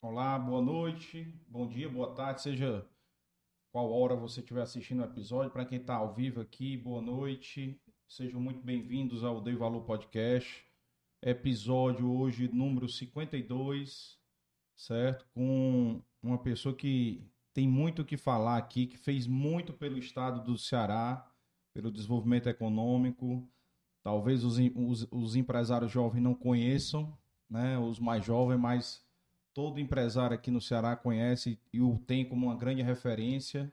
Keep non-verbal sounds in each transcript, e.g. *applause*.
Olá, boa noite, bom dia, boa tarde, seja qual hora você estiver assistindo o episódio. Para quem está ao vivo aqui, boa noite, sejam muito bem-vindos ao Dei Valor Podcast. Episódio hoje número 52, certo? Com uma pessoa que tem muito o que falar aqui, que fez muito pelo estado do Ceará, pelo desenvolvimento econômico. Talvez os, os, os empresários jovens não conheçam, né? Os mais jovens, mas todo empresário aqui no Ceará conhece e o tem como uma grande referência.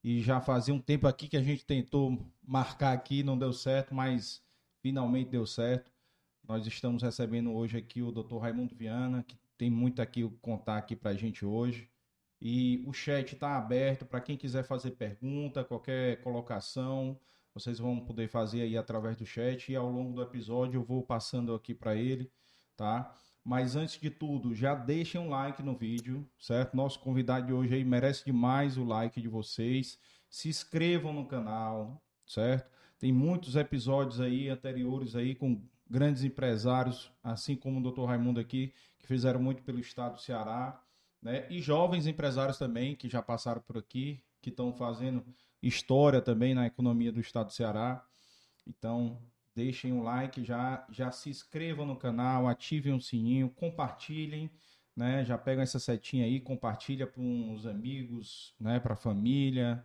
E já fazia um tempo aqui que a gente tentou marcar aqui, não deu certo, mas finalmente deu certo. Nós estamos recebendo hoje aqui o Dr. Raimundo Viana, que tem muito aqui o contar aqui para a gente hoje. E o chat está aberto para quem quiser fazer pergunta, qualquer colocação, vocês vão poder fazer aí através do chat e ao longo do episódio eu vou passando aqui para ele, tá? Mas antes de tudo, já deixem um like no vídeo, certo? Nosso convidado de hoje aí merece demais o like de vocês. Se inscrevam no canal, certo? Tem muitos episódios aí anteriores aí com grandes empresários, assim como o Dr. Raimundo aqui, que fizeram muito pelo estado do Ceará, né? E jovens empresários também que já passaram por aqui, que estão fazendo história também na economia do estado do Ceará. Então, deixem um like, já, já se inscrevam no canal, ativem o sininho, compartilhem, né? Já pegam essa setinha aí, compartilha para uns amigos, né? Para a família,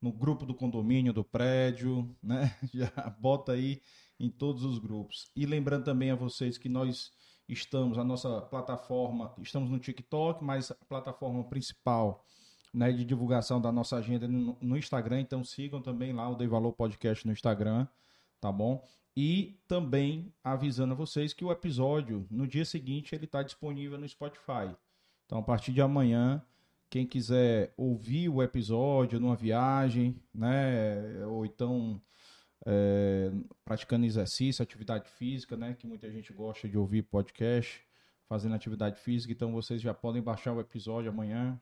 no grupo do condomínio do prédio, *laughs* né? Já bota aí em todos os grupos. E lembrando também a vocês que nós estamos, a nossa plataforma, estamos no TikTok, mas a plataforma principal né, de divulgação da nossa agenda no, no Instagram, então sigam também lá o Dei Valor Podcast no Instagram, tá bom? E também avisando a vocês que o episódio, no dia seguinte, ele está disponível no Spotify. Então, a partir de amanhã, quem quiser ouvir o episódio numa viagem, né? Ou então é, praticando exercício, atividade física, né? Que muita gente gosta de ouvir podcast, fazendo atividade física. Então, vocês já podem baixar o episódio amanhã.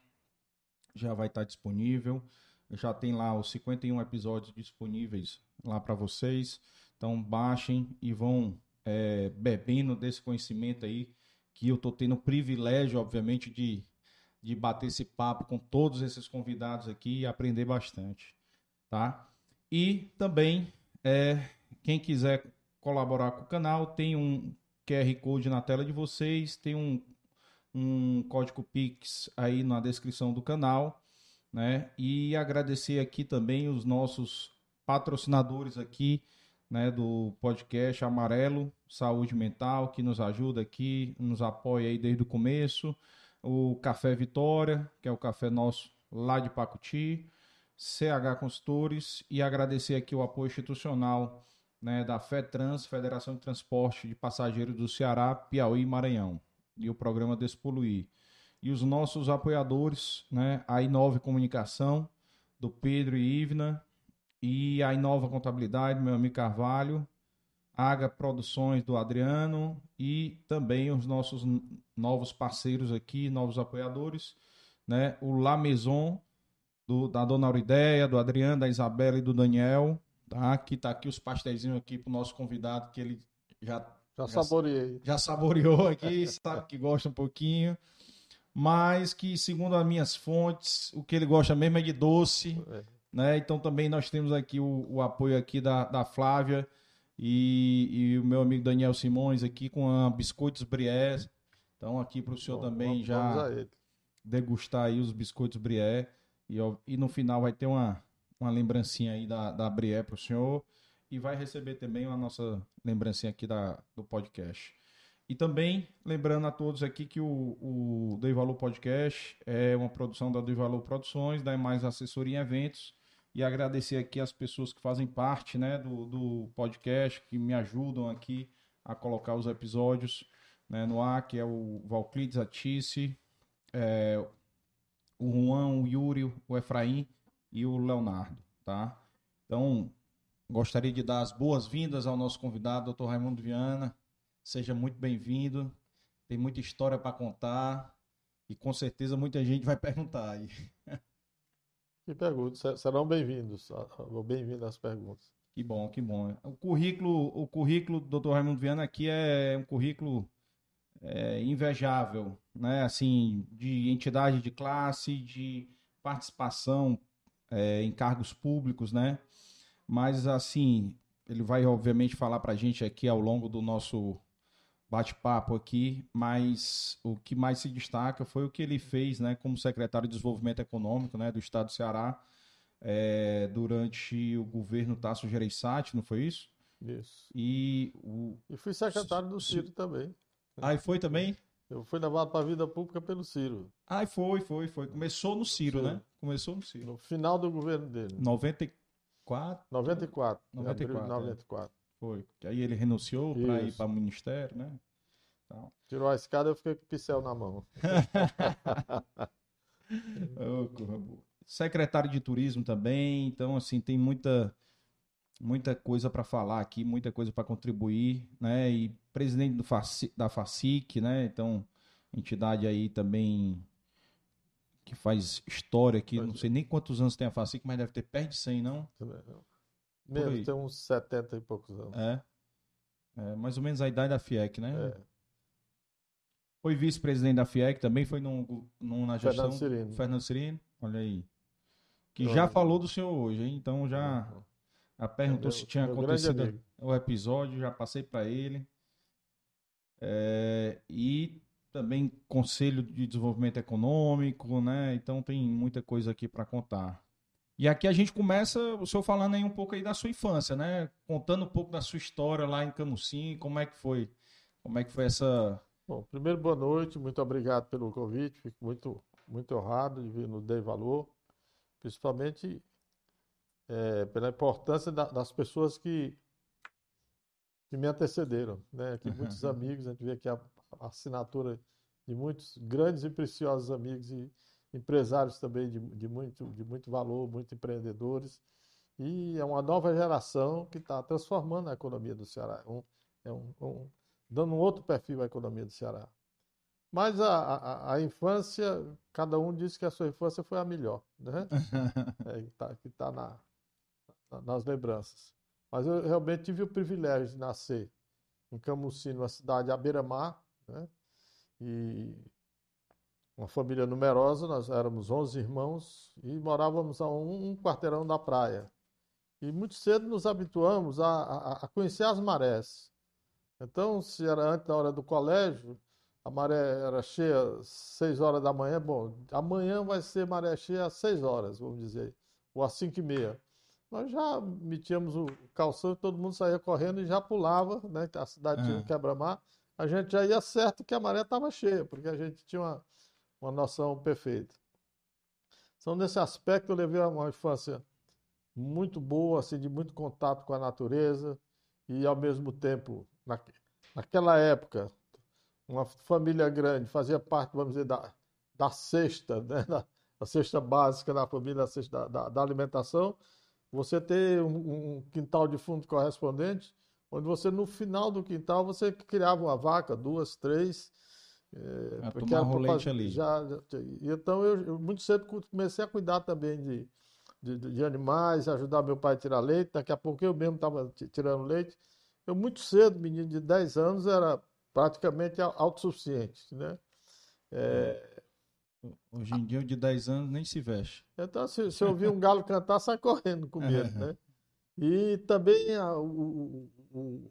Já vai estar disponível. Já tem lá os 51 episódios disponíveis lá para vocês. Então baixem e vão é, bebendo desse conhecimento aí, que eu estou tendo o privilégio, obviamente, de, de bater esse papo com todos esses convidados aqui e aprender bastante. Tá? E também, é, quem quiser colaborar com o canal, tem um QR Code na tela de vocês, tem um, um código Pix aí na descrição do canal, né? E agradecer aqui também os nossos patrocinadores aqui, né, do podcast Amarelo Saúde Mental, que nos ajuda aqui, nos apoia aí desde o começo. O Café Vitória, que é o café nosso lá de Pacuti. CH Consultores e agradecer aqui o apoio institucional né, da FETRANS, Federação de Transporte de Passageiros do Ceará, Piauí e Maranhão, e o programa Despoluir. E os nossos apoiadores, né, a Inove Comunicação, do Pedro e Ivna, e a Inova Contabilidade, meu amigo Carvalho, Aga Produções do Adriano e também os nossos novos parceiros aqui, novos apoiadores, né? O La Maison do, da Dona Aurideia, do Adriano, da Isabela e do Daniel, tá? Que tá aqui os pastéisinhos aqui pro nosso convidado que ele já já, já saboreei. Já saboreou aqui, *laughs* sabe que gosta um pouquinho. Mas que, segundo as minhas fontes, o que ele gosta mesmo é de doce. É. Né? Então também nós temos aqui o, o apoio aqui da, da Flávia e, e, o meu amigo Daniel Simões aqui com a Biscoitos Brié. Então aqui para o senhor Bom, também já degustar aí os biscoitos Brié e, e no final vai ter uma, uma lembrancinha aí da, da Brié para o senhor e vai receber também a nossa lembrancinha aqui da, do podcast. E também lembrando a todos aqui que o, o Dei Valor Podcast é uma produção da Dei Valor Produções, da Mais Assessoria em Eventos e agradecer aqui as pessoas que fazem parte né, do, do podcast, que me ajudam aqui a colocar os episódios né, no ar, que é o Valclides Atice, é, o Juan, o Yuri, o Efraim e o Leonardo, tá? Então, gostaria de dar as boas-vindas ao nosso convidado, Dr. Raimundo Viana. Seja muito bem-vindo. Tem muita história para contar e com certeza muita gente vai *laughs* perguntar aí. Que perguntas, serão bem-vindos, bem-vindo às perguntas. Que bom, que bom. O currículo, o currículo do Dr. Raimundo Viana aqui é um currículo é, invejável, né? Assim, de entidade de classe, de participação é, em cargos públicos, né? Mas assim, ele vai obviamente falar para a gente aqui ao longo do nosso bate-papo aqui, mas o que mais se destaca foi o que ele fez, né, como secretário de Desenvolvimento Econômico, né, do Estado do Ceará, é, durante o governo Tasso Gereissati, não foi isso? Isso. E, o... e fui secretário do Ciro também. Ah, e foi também? Eu fui levado para a vida pública pelo Ciro. Ah, foi, foi, foi. Começou no Ciro, né? Começou no Ciro. No final do governo dele. 94? 94. 94. 94. Foi. Aí ele renunciou para ir para o ministério, né? Então... Tirou a escada eu fiquei com o pincel na mão. *laughs* oh, Secretário de Turismo também. Então, assim, tem muita muita coisa para falar aqui, muita coisa para contribuir, né? E presidente do Faci, da FACIC, né? Então, entidade aí também que faz história aqui, não sei nem quantos anos tem a FACIC, mas deve ter perto de 100, não? Mesmo, tem uns 70 e poucos anos. É. é mais ou menos a idade da FIEC, né? É. Foi vice-presidente da FIEC, também foi num, num, na gestão. Fernando Cirino. Fernando Cirino, olha aí. Que já falou do senhor hoje, hein? Então já. Uhum. Ela perguntou meu, se tinha acontecido o episódio, já passei para ele. É, e também Conselho de Desenvolvimento Econômico, né? Então tem muita coisa aqui para contar. E aqui a gente começa, o senhor falando aí um pouco aí da sua infância, né? Contando um pouco da sua história lá em Camusim, como é que foi? Como é que foi essa... Bom, primeiro, boa noite, muito obrigado pelo convite, fico muito, muito honrado de vir no Dei Valor, principalmente é, pela importância da, das pessoas que, que me antecederam, né? Aqui muitos amigos, a gente vê aqui a, a, assinatura de muitos grandes e preciosos amigos e empresários também de, de, muito, de muito valor, muito empreendedores. E é uma nova geração que está transformando a economia do Ceará, um, é um, um, dando um outro perfil à economia do Ceará. Mas a, a, a, infância, cada um diz que a sua infância foi a melhor, né? *laughs* é, que está tá na, nas lembranças. Mas eu realmente tive o privilégio de nascer em Camusim, numa cidade à beira-mar, né? e uma família numerosa, nós éramos 11 irmãos e morávamos a um, quarteirão da praia. E muito cedo nos habituamos a, a, a, conhecer as marés. Então, se era antes da hora do colégio, a maré era cheia às 6 horas da manhã, bom, amanhã vai ser maré cheia às 6 horas, vamos dizer, ou às 5 e meia nós já metíamos o calção, todo mundo saía correndo e já pulava, né? A cidade tinha um quebra-mar. A gente já ia certo que a maré estava cheia, porque a gente tinha uma, uma noção perfeita. Então, nesse aspecto, eu levei uma infância muito boa, assim, de muito contato com a natureza e, ao mesmo tempo, na, naquela época, uma família grande fazia parte, vamos dizer, da, da cesta, né? da, da cesta básica da família, da, da, da alimentação você ter um, um, quintal de fundo correspondente, onde você no final do quintal você criava uma vaca, duas, três. É, porque tomar leite ali. Já, já, então eu, eu, muito cedo comecei a cuidar também de, de, de, animais, ajudar meu pai a tirar leite. Daqui a pouco eu mesmo estava tirando leite. Eu muito cedo, menino de 10 anos, era praticamente autossuficiente, né? É, Hoje em dia, o de 10 anos nem se veste. Então, se, se ouvir um galo cantar, sai correndo com medo, *laughs* né? E também a, o, o,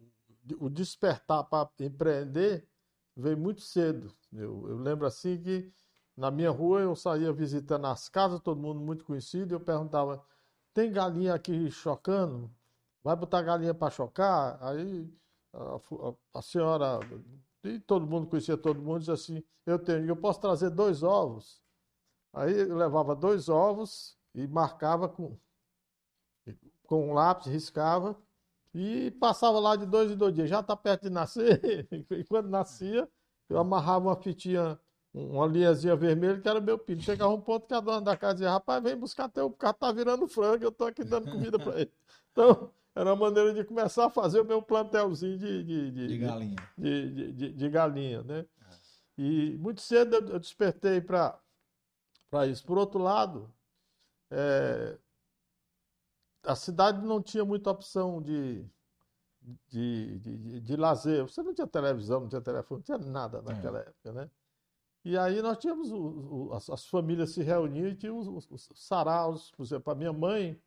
o, despertar para empreender veio muito cedo. Eu, eu, lembro assim que na minha rua eu saía visitando as casas, todo mundo muito conhecido, e eu perguntava: tem galinha aqui chocando? Vai botar galinha para chocar? Aí a, a, a senhora e todo mundo conhecia todo mundo, dizia assim: eu tenho, eu posso trazer dois ovos. Aí eu levava dois ovos e marcava com, com um lápis, riscava e passava lá de dois em dois dias. Já está perto de nascer. *laughs* e quando nascia, eu amarrava uma fitinha, uma linhazinha vermelha, que era meu filho. Chegava um ponto que a dona da casa dizia: rapaz, vem buscar teu, o carro tá virando frango, eu estou aqui dando comida para ele. Então, era uma maneira de começar a fazer o meu plantelzinho de, de, de, de galinha. De, de, de, galinha, né? E muito cedo eu despertei para isso. Por outro lado, é, a cidade não tinha muita opção de, de, de, de, lazer. Você não tinha televisão, não tinha telefone, não tinha nada naquela é. época, né? E aí nós tínhamos, o, o, as, as, famílias se reuniam e tinham os, os, os saraus. Por exemplo, a minha mãe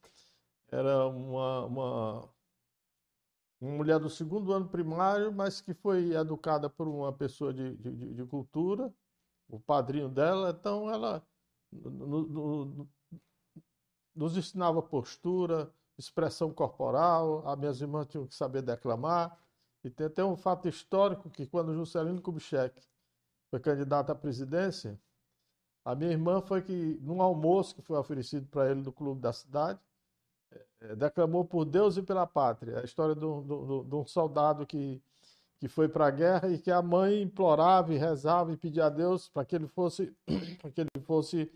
era uma, uma, uma mulher do segundo ano primário, mas que foi educada por uma pessoa de, de, de cultura, o padrinho dela. Então ela no, no, nos ensinava postura, expressão corporal, as minhas irmãs tinham que saber declamar. E tem até um fato histórico que quando Juscelino Kubitschek foi candidato à presidência, a minha irmã foi que, num almoço que foi oferecido para ele no clube da cidade, é, declamou por Deus e pela pátria. A história de um, de um soldado que, que foi para a guerra e que a mãe implorava e rezava e pedia a Deus para que ele fosse, *clears throat* para que ele fosse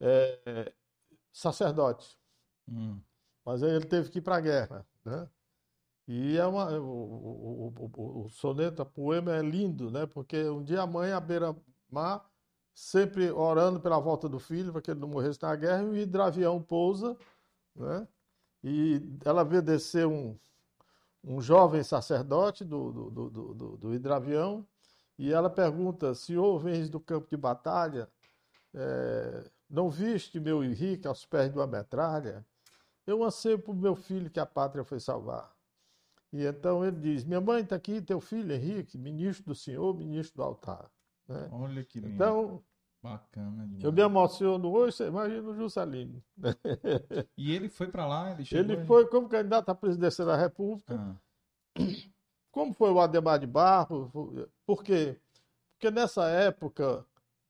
é, sacerdote. Hum. Mas aí ele teve que ir para a guerra. Né? E é uma, o, o, o, o, soneto, a poema é lindo, né? porque um dia a mãe, à beira-mar, sempre orando pela volta do filho, para que ele não morresse na guerra, e o hidravião pousa, né? e ela vê descer um, um jovem sacerdote do, do, do, do, do hidravião, e ela pergunta, senhor, vens do campo de batalha, é, não viste meu Henrique aos pés de uma metralha? Eu anseio para o meu filho que a pátria foi salvar. E então ele diz: Minha mãe está aqui, teu filho Henrique, ministro do Senhor, ministro do altar. Né? Olha que lindo. Então, Bacana demais. Eu me emociono hoje, você imagina o Juscelino. *laughs* E ele foi para lá? Ele, ele foi como candidato à presidência da República. Ah. Como foi o Ademar de Barro? Por quê? Porque nessa época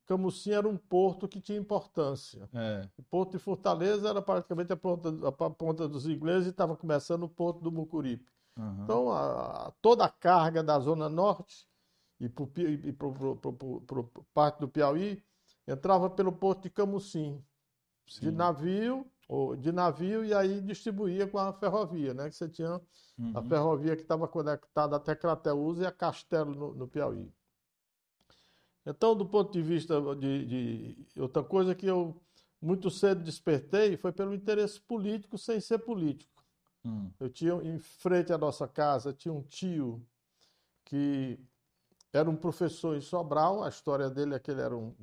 Camusim era um porto que tinha importância. É. O porto de Fortaleza era praticamente a ponta, a ponta dos ingleses e estava começando o porto do Mucuripe. Uhum. Então, a, toda a carga da Zona Norte e para parte do Piauí entrava pelo porto de Camusim, Sim. de navio, ou de navio e aí distribuía com a ferrovia, né? Que você tinha uhum. a ferrovia que estava conectada até Crateús e a Castelo no, no Piauí. Então, do ponto de vista de, de, outra coisa que eu muito cedo despertei foi pelo interesse político sem ser político. Hum. Eu tinha em frente à nossa casa tinha um tio que era um professor em Sobral. A história dele é que ele era um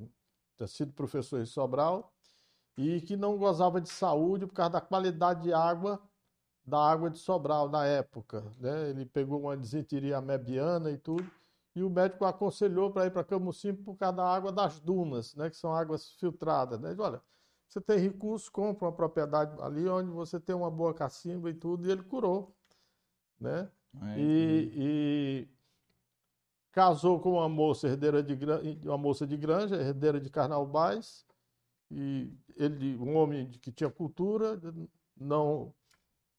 tinha sido professor em Sobral e que não gozava de saúde por causa da qualidade de água da água de Sobral na época. Né? Ele pegou uma desenteria amebiana e tudo e o médico aconselhou para ir para Camusim por causa da água das dunas, né, que são águas filtradas. Né? Ele olha, você tem recurso, compra uma propriedade ali onde você tem uma boa cacimba e tudo, e ele curou. Né? É, e, e, casou com uma moça herdeira de uma moça de granja, herdeira de Carnaubais, e ele, um homem que tinha cultura, não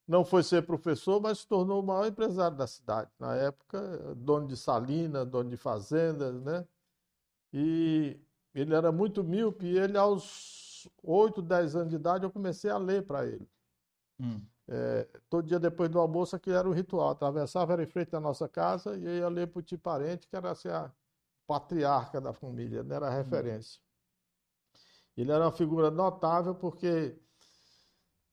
não foi ser professor, mas se tornou o maior empresário da cidade. Na época, dono de salina, dono de fazendas, né? E ele era muito míope e ele, aos 8, 10 anos de idade, eu comecei a ler para ele. Hum. É, todo dia depois do almoço, aquilo era um ritual. Atravessava, era em frente da nossa casa e eu ia ler para o tio parente, que era assim, a patriarca da família, né? era a hum. referência. Hum. Ele era uma figura notável porque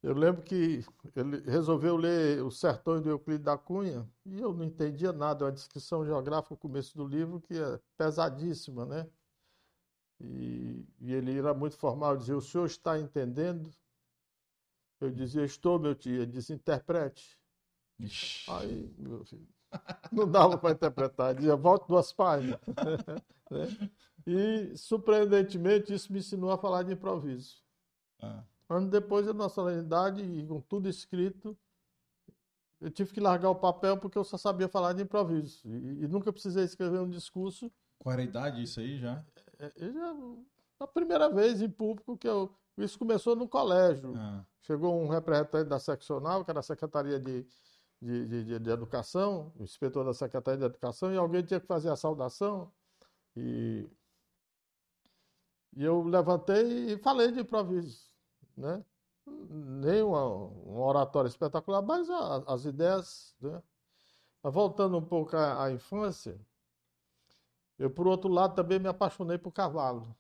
eu lembro que ele resolveu ler Os Sertões do Euclides da Cunha e eu não entendia nada, é uma descrição geográfica no começo do livro que é pesadíssima, né? E, e ele era muito formal, dizia, o senhor está entendendo? Eu dizia, estou, meu tio. Ele disse, interprete. Ixi. Aí, meu filho, não dava para interpretar. Ele dizia, volte duas páginas. *laughs* né? E, surpreendentemente, isso me ensinou a falar de improviso. Ah. Ano depois da nossa solenidade, e com tudo escrito, eu tive que largar o papel porque eu só sabia falar de improviso. E, e nunca precisei escrever um discurso. Qual era a idade isso aí já? É, é já a primeira vez em público que eu. Isso começou no colégio. Ah. Chegou um representante da seccional, que era a Secretaria de, de, de, de, Educação, o inspetor da Secretaria de Educação, e alguém tinha que fazer a saudação. E, e eu levantei e falei de improviso né? nem uma, um oratório espetacular, mas a, as ideias. Né? Mas voltando um pouco à, à, infância, eu, por outro lado, também me apaixonei por cavalo.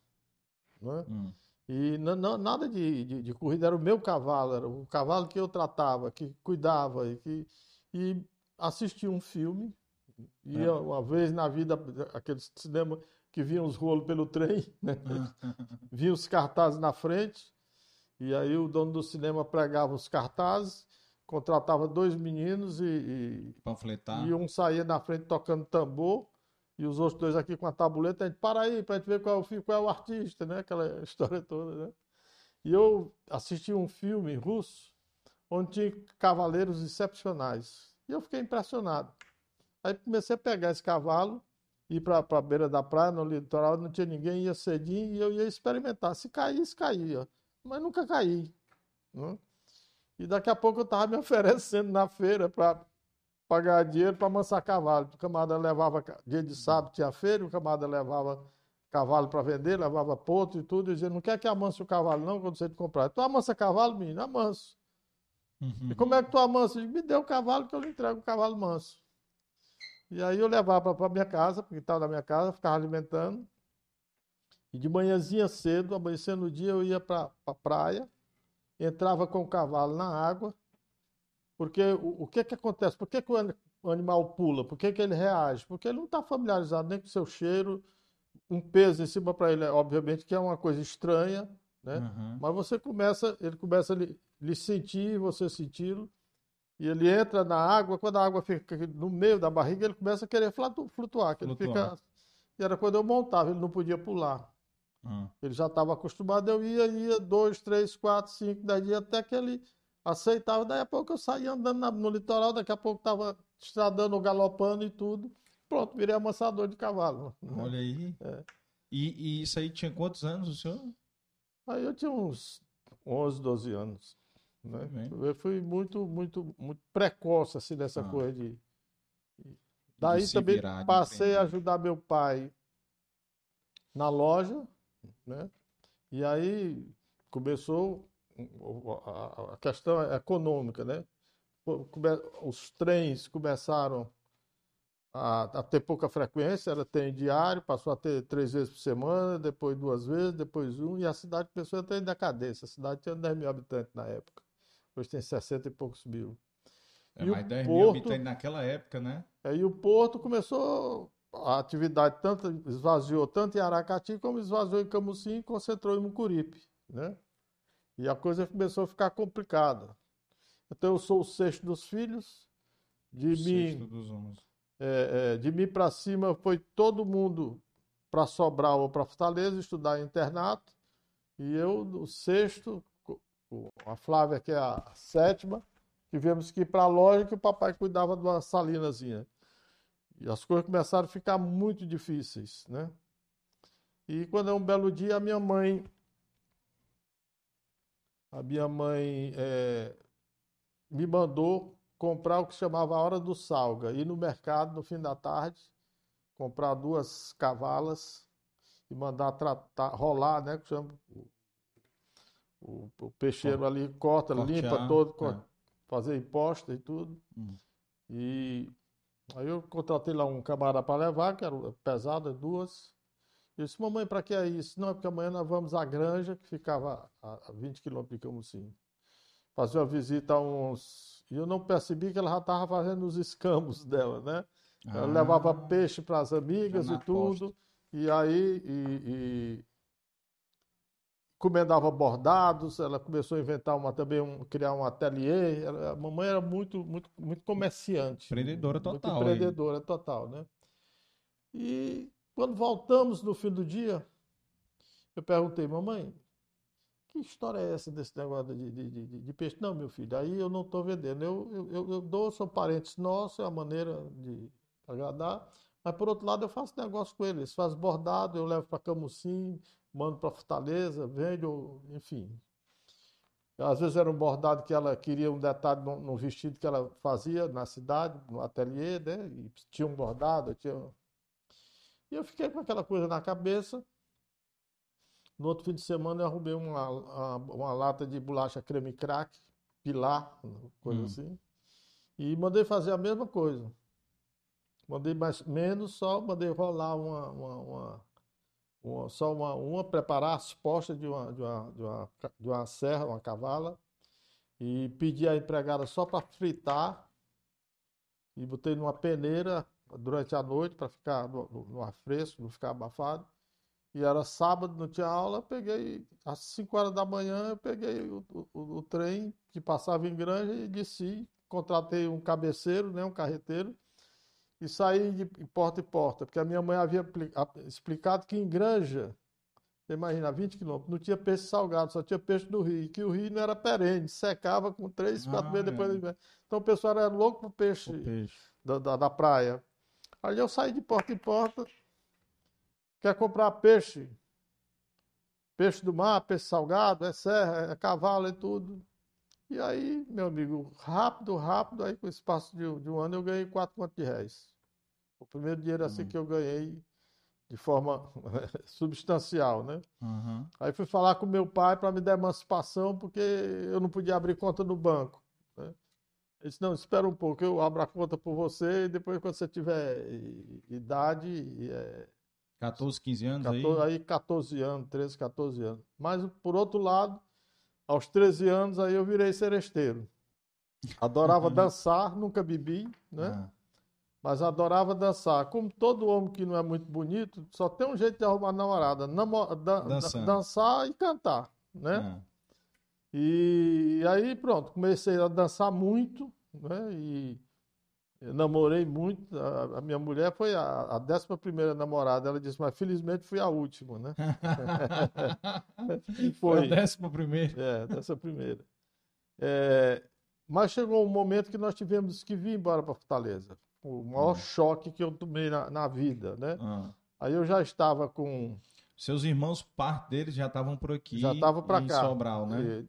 Né? Hum. E nada de, de, de, corrida, era o meu cavalo, era o cavalo que eu tratava, que cuidava. E, que, e assisti um filme, ia é. uma vez na vida, aquele cinema que vinha os rolos pelo trem, né? *laughs* vinha os cartazes na frente, e aí o dono do cinema pregava os cartazes, contratava dois meninos e, e, Panfletar. e um saía na frente tocando tambor, e os outros dois aqui com a tabuleta, a gente para aí para gente ver qual é, o filme, qual é o artista, né? Aquela *laughs* história toda, né? E eu assisti um filme russo onde tinha cavaleiros excepcionais. E eu fiquei impressionado. Aí comecei a pegar esse cavalo, ir para a beira da praia, no litoral, não tinha ninguém, ia cedinho e eu ia experimentar. Se caísse, caía. Mas nunca caí. Né? E daqui a pouco eu estava me *laughs* oferecendo na feira para pagar dinheiro para amansar cavalo. O camarada levava, dia de sábado tinha feira, o camarada levava cavalo para vender, levava ponto e tudo, e dizia, não quer que amanse o cavalo não, quando você te comprar. Tu amansa cavalo, menino? Amanso. Uhum. E como é que tu amansa? Me dê o cavalo que eu lhe entrego o cavalo manso. E aí eu levava para minha casa, porque estava na minha casa, ficava alimentando. E de manhãzinha cedo, amanhecendo o dia, eu ia para a pra praia, entrava com o cavalo na água, porque o, o que que acontece? Por que, que o animal pula? Por que, que ele reage? Porque ele não está familiarizado nem com o seu cheiro, um peso em cima para ele, obviamente, que é uma coisa estranha, né? Uhum. Mas você começa, ele começa a lhe, lhe sentir, você senti-lo, e ele entra na água, quando a água fica no meio da barriga, ele começa a querer flutuar, que ele fica... E era quando eu montava, ele não podia pular. Uhum. Ele já estava acostumado, eu ia, ia dois, três, quatro, cinco, dez dias, até que ele aceitava. Daí a pouco eu saía andando no litoral, daqui a pouco estava estradando, galopando e tudo. Pronto, virei amassador de cavalo. Olha aí. *laughs* É. E, e, isso aí tinha quantos anos o senhor? Aí eu tinha uns 11, 12 anos. Né? Eu fui muito, muito, muito precoce assim nessa ah. coisa de. Daí de também virar, passei a ajudar meu pai na loja, né? E aí começou a questão econômica, né? Os trens começaram a, ter pouca frequência, ela tem diário, passou a ter três vezes por semana, depois duas vezes, depois um, e a cidade começou a ter decadência. A cidade tinha 10 mil habitantes na época, hoje tem 60 e poucos mil. É, e mais 10 porto, mil habitantes naquela época, né? É, e o porto começou, a atividade tanto esvaziou tanto em Aracati como esvaziou em Camusim e concentrou em Mucuripe, né? E a coisa começou a ficar complicada. Então eu sou o sexto dos filhos, de o mim... Sexto dos homens é, é, de mim para cima foi todo mundo para Sobral ou para Fortaleza estudar internato. E eu, no sexto, a Flávia, que é a sétima, tivemos que ir para a loja que o papai cuidava de uma salinazinha. E as coisas começaram a ficar muito difíceis, né? E quando é um belo dia, a minha mãe. A minha mãe é, me mandou comprar o que chamava a hora do salga, ir no mercado no fim da tarde, comprar duas cavalas e mandar tratar, rolar, né? Que chama o, o peixeiro ali, corta, Cortear, limpa todo, é. fazer imposta e tudo. Hum. E aí eu contratei lá um camarada para levar, que era pesado, duas. Eu disse, mamãe, para que é isso? Não, é porque amanhã nós vamos à granja, que ficava a 20 quilômetros de Camusim fazer uma visita a uns. E eu não percebi que ela já estava fazendo os escambos dela, né? Ela ah, levava peixe para as amigas e tudo. E aí. E, e... Comendava bordados, ela começou a inventar uma, também um, criar um ateliê. Ela, a mamãe era muito, muito, muito comerciante. Empreendedora total. Muito empreendedora total, né? E quando voltamos no fim do dia, eu perguntei, mamãe, que história é essa desse negócio de, de, de, de peixe? Não, meu filho, aí eu não estou vendendo. Eu, eu, eu, dou, são parentes nossos, é a maneira de agradar. Mas, por outro lado, eu faço negócio com eles. Faz bordado, eu levo para Camusim, mando para Fortaleza, vendo, enfim. Às vezes era um bordado que ela queria um detalhe no, no vestido que ela fazia na cidade, no ateliê, né? E tinha um bordado, tinha... E eu fiquei com aquela coisa na cabeça. No outro fim de semana eu arrumei uma, uma, uma lata de bolacha creme crack, pilar, coisa hum. assim. E mandei fazer a mesma coisa. Mandei mais, menos, só mandei rolar uma, uma, uma, uma só uma, uma, preparar as postas de uma, de, uma, de, uma, de uma serra, uma cavala, e pedi a empregada só para fritar. e botei numa peneira durante a noite para ficar no, no, no ar fresco, não ficar abafado. E era sábado, não tinha aula, peguei, às 5 horas da manhã, eu peguei o, o, o, trem que passava em Granja e desci, contratei um cabeceiro, né, um carreteiro, e saí de porta em porta, porque a minha mãe havia explicado que em Granja, imagina, 20 quilômetros, não tinha peixe salgado, só tinha peixe do rio, e que o rio não era perene, secava com 3, 4 ah, meses é. depois. É. Então o pessoal era louco pro peixe, peixe. Da, da, da praia. Aí eu saí de porta em porta, Quer comprar peixe? Peixe do mar, peixe salgado, é serra, é cavalo e tudo. E aí, meu amigo, rápido, rápido, aí com o espaço de, de um ano eu ganhei quatro contos de réis. O primeiro dinheiro assim uhum. que eu ganhei de forma *laughs* substancial, né? Uhum. Aí fui falar com meu pai para me dar emancipação, porque eu não podia abrir conta no banco. Né? Ele disse, não, espera um pouco, eu abro a conta por você e depois quando você tiver idade, é, 14, 15 anos 14, aí? Aí 14 anos, 13, 14 anos. Mas, por outro lado, aos 13 anos, aí eu virei seresteiro. Adorava uhum. dançar, nunca bebi, né? Ah. Mas adorava dançar. Como todo homem que não é muito bonito, só tem um jeito de arrumar namorada. Namo da dançar e cantar, né? Ah. E, e aí, pronto, comecei a dançar muito, né? E eu namorei muito. A, a, minha mulher foi a, a décima primeira namorada. Ela disse, mas felizmente fui a última, né? *laughs* foi. A décima primeira. É, décima primeira. É, mas chegou um momento que nós tivemos que vir embora para Fortaleza. O maior hum. choque que eu tomei na, na vida, né? Hum. Aí eu já estava com. Seus irmãos, parte deles já estavam por aqui. Já estavam para cá. Sobral, né?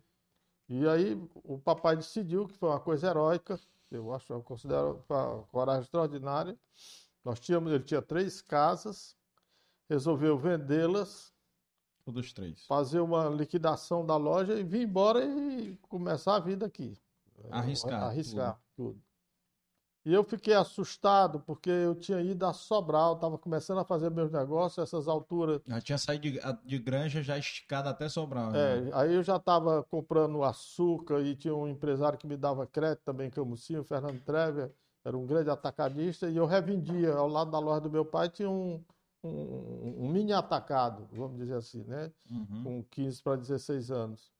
E, e aí o papai decidiu que foi uma coisa heróica eu acho, eu considero uma coragem extraordinária. Nós tínhamos, ele tinha três casas, resolveu vendê-las. Todos três. Fazer uma liquidação da loja e vir embora e começar a vida aqui. Arriscar. Arriscar tudo. tudo. E eu fiquei assustado porque eu tinha ido a Sobral, estava começando a fazer meus negócios, essas alturas. Já tinha saído de, de granja já esticado até Sobral. É, né? aí eu já estava comprando açúcar e tinha um empresário que me dava crédito também, Camucinho, Fernando Trever, era um grande atacadista, e eu revendia. Ao lado da loja do meu pai tinha um, um, um mini atacado, vamos dizer assim, né? Uhum. Com 15 para 16 anos.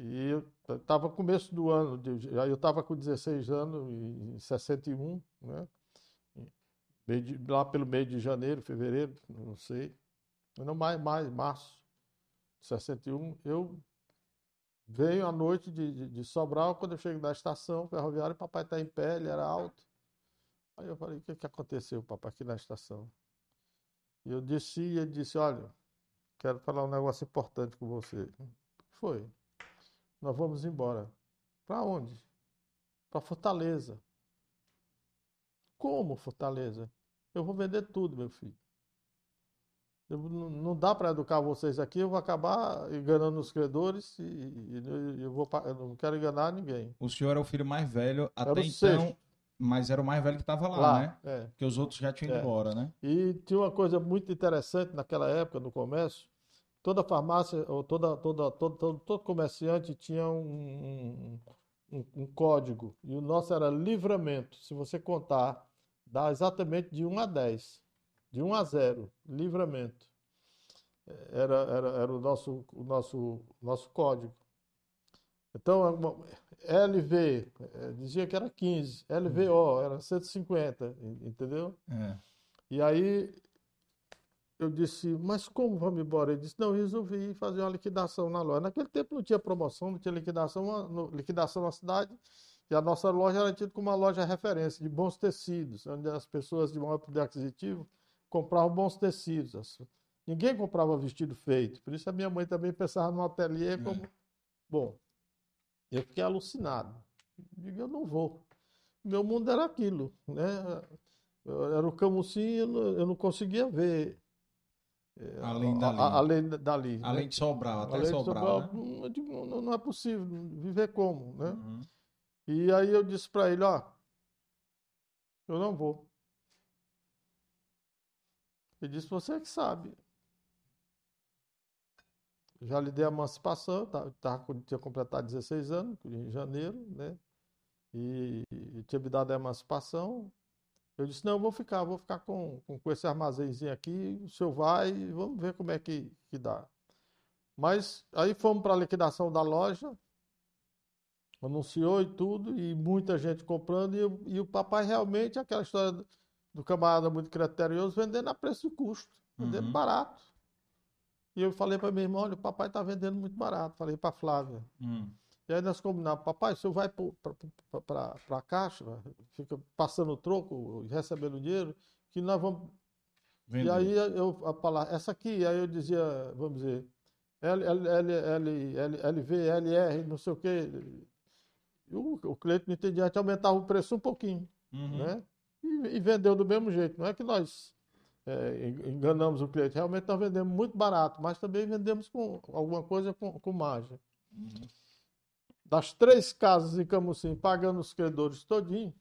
E estava começo do ano, eu estava com 16 anos, em 61, né? lá pelo meio de janeiro, fevereiro, não sei. Não mais, mais, março de 61, eu venho à noite de, de, de, Sobral, quando eu chego da estação ferroviária, o papai está em pé, ele era alto. Aí eu falei, o que, que aconteceu, papai, aqui na estação? E eu desci e ele disse, olha, quero falar um negócio importante com você. O que foi? Nós vamos embora. Para onde? Para Fortaleza. Como Fortaleza? Eu vou vender tudo, meu filho. Eu, não dá para educar vocês aqui, eu vou acabar enganando os credores e, e eu, vou, eu não quero enganar ninguém. O senhor é o filho mais velho até então, sexto. mas era o mais velho que estava lá, lá, né? É. Porque os outros já tinham ido é. embora, né? E tinha uma coisa muito interessante naquela época no comércio, toda farmácia, ou toda, toda, todo, todo, todo comerciante tinha um, um, um, código. E o nosso era livramento. Se você contar, dá exatamente de 1 a 10. De 1 a 0, livramento. Era, era, era o nosso, o nosso, nosso código. Então, LV, eh, dizia que era 15, LVO era 150, entendeu? É. E aí eu disse, mas como vamos embora? Ele disse, não, resolvi fazer uma liquidação na loja. Naquele tempo não tinha promoção, não tinha liquidação, uma, liquidação na cidade. E a nossa loja era tida como uma loja referência de bons tecidos, onde as pessoas de maior poder aquisitivo compravam bons tecidos. Ninguém comprava vestido feito. Por isso a minha mãe também pensava no ateliê é. como. É. Bom, eu fiquei alucinado. Digo, eu não vou. Meu mundo era aquilo, né? Era o camucinho, eu não conseguia ver além dali. além dali. Além né? de Sobral, até além Sobral. Sobral né? não, não, é possível viver como, né? Uhum. E aí eu disse para ele, ó, eu não vou. Ele disse, você é que sabe. Já lhe dei a emancipação, tá, tá, tinha completado 16 anos, em janeiro, né? e, e tinha me dado a emancipação. Eu disse, não, vou ficar, vou ficar com, com, com esse armazenzinho aqui, o senhor vai e vamos ver como é que, que dá. Mas aí fomos para a liquidação da loja, anunciou e tudo, e muita gente comprando, e, e o papai realmente, aquela história do, do camarada muito criterioso, vendendo a preço de custo, vendendo uhum. barato. E eu falei para meu irmão, olha, o papai está vendendo muito barato. Falei para Flávia. Uhum. E aí nós combinamos, papai, o senhor vai para a caixa, fica passando o troco, recebendo dinheiro, que nós vamos. Vender. E aí eu a palavra, essa aqui, aí eu dizia, vamos dizer, L, L, L, L, L, LV, LR, não sei o quê. O, o cliente não entendia, a gente aumentava o preço um pouquinho, uhum. né? E, e, vendeu do mesmo jeito. Não é que nós é, enganamos o cliente, realmente nós vendemos muito barato, mas também vendemos com alguma coisa com, com margem. Uhum das três casas em Camusim, pagando os credores todinho,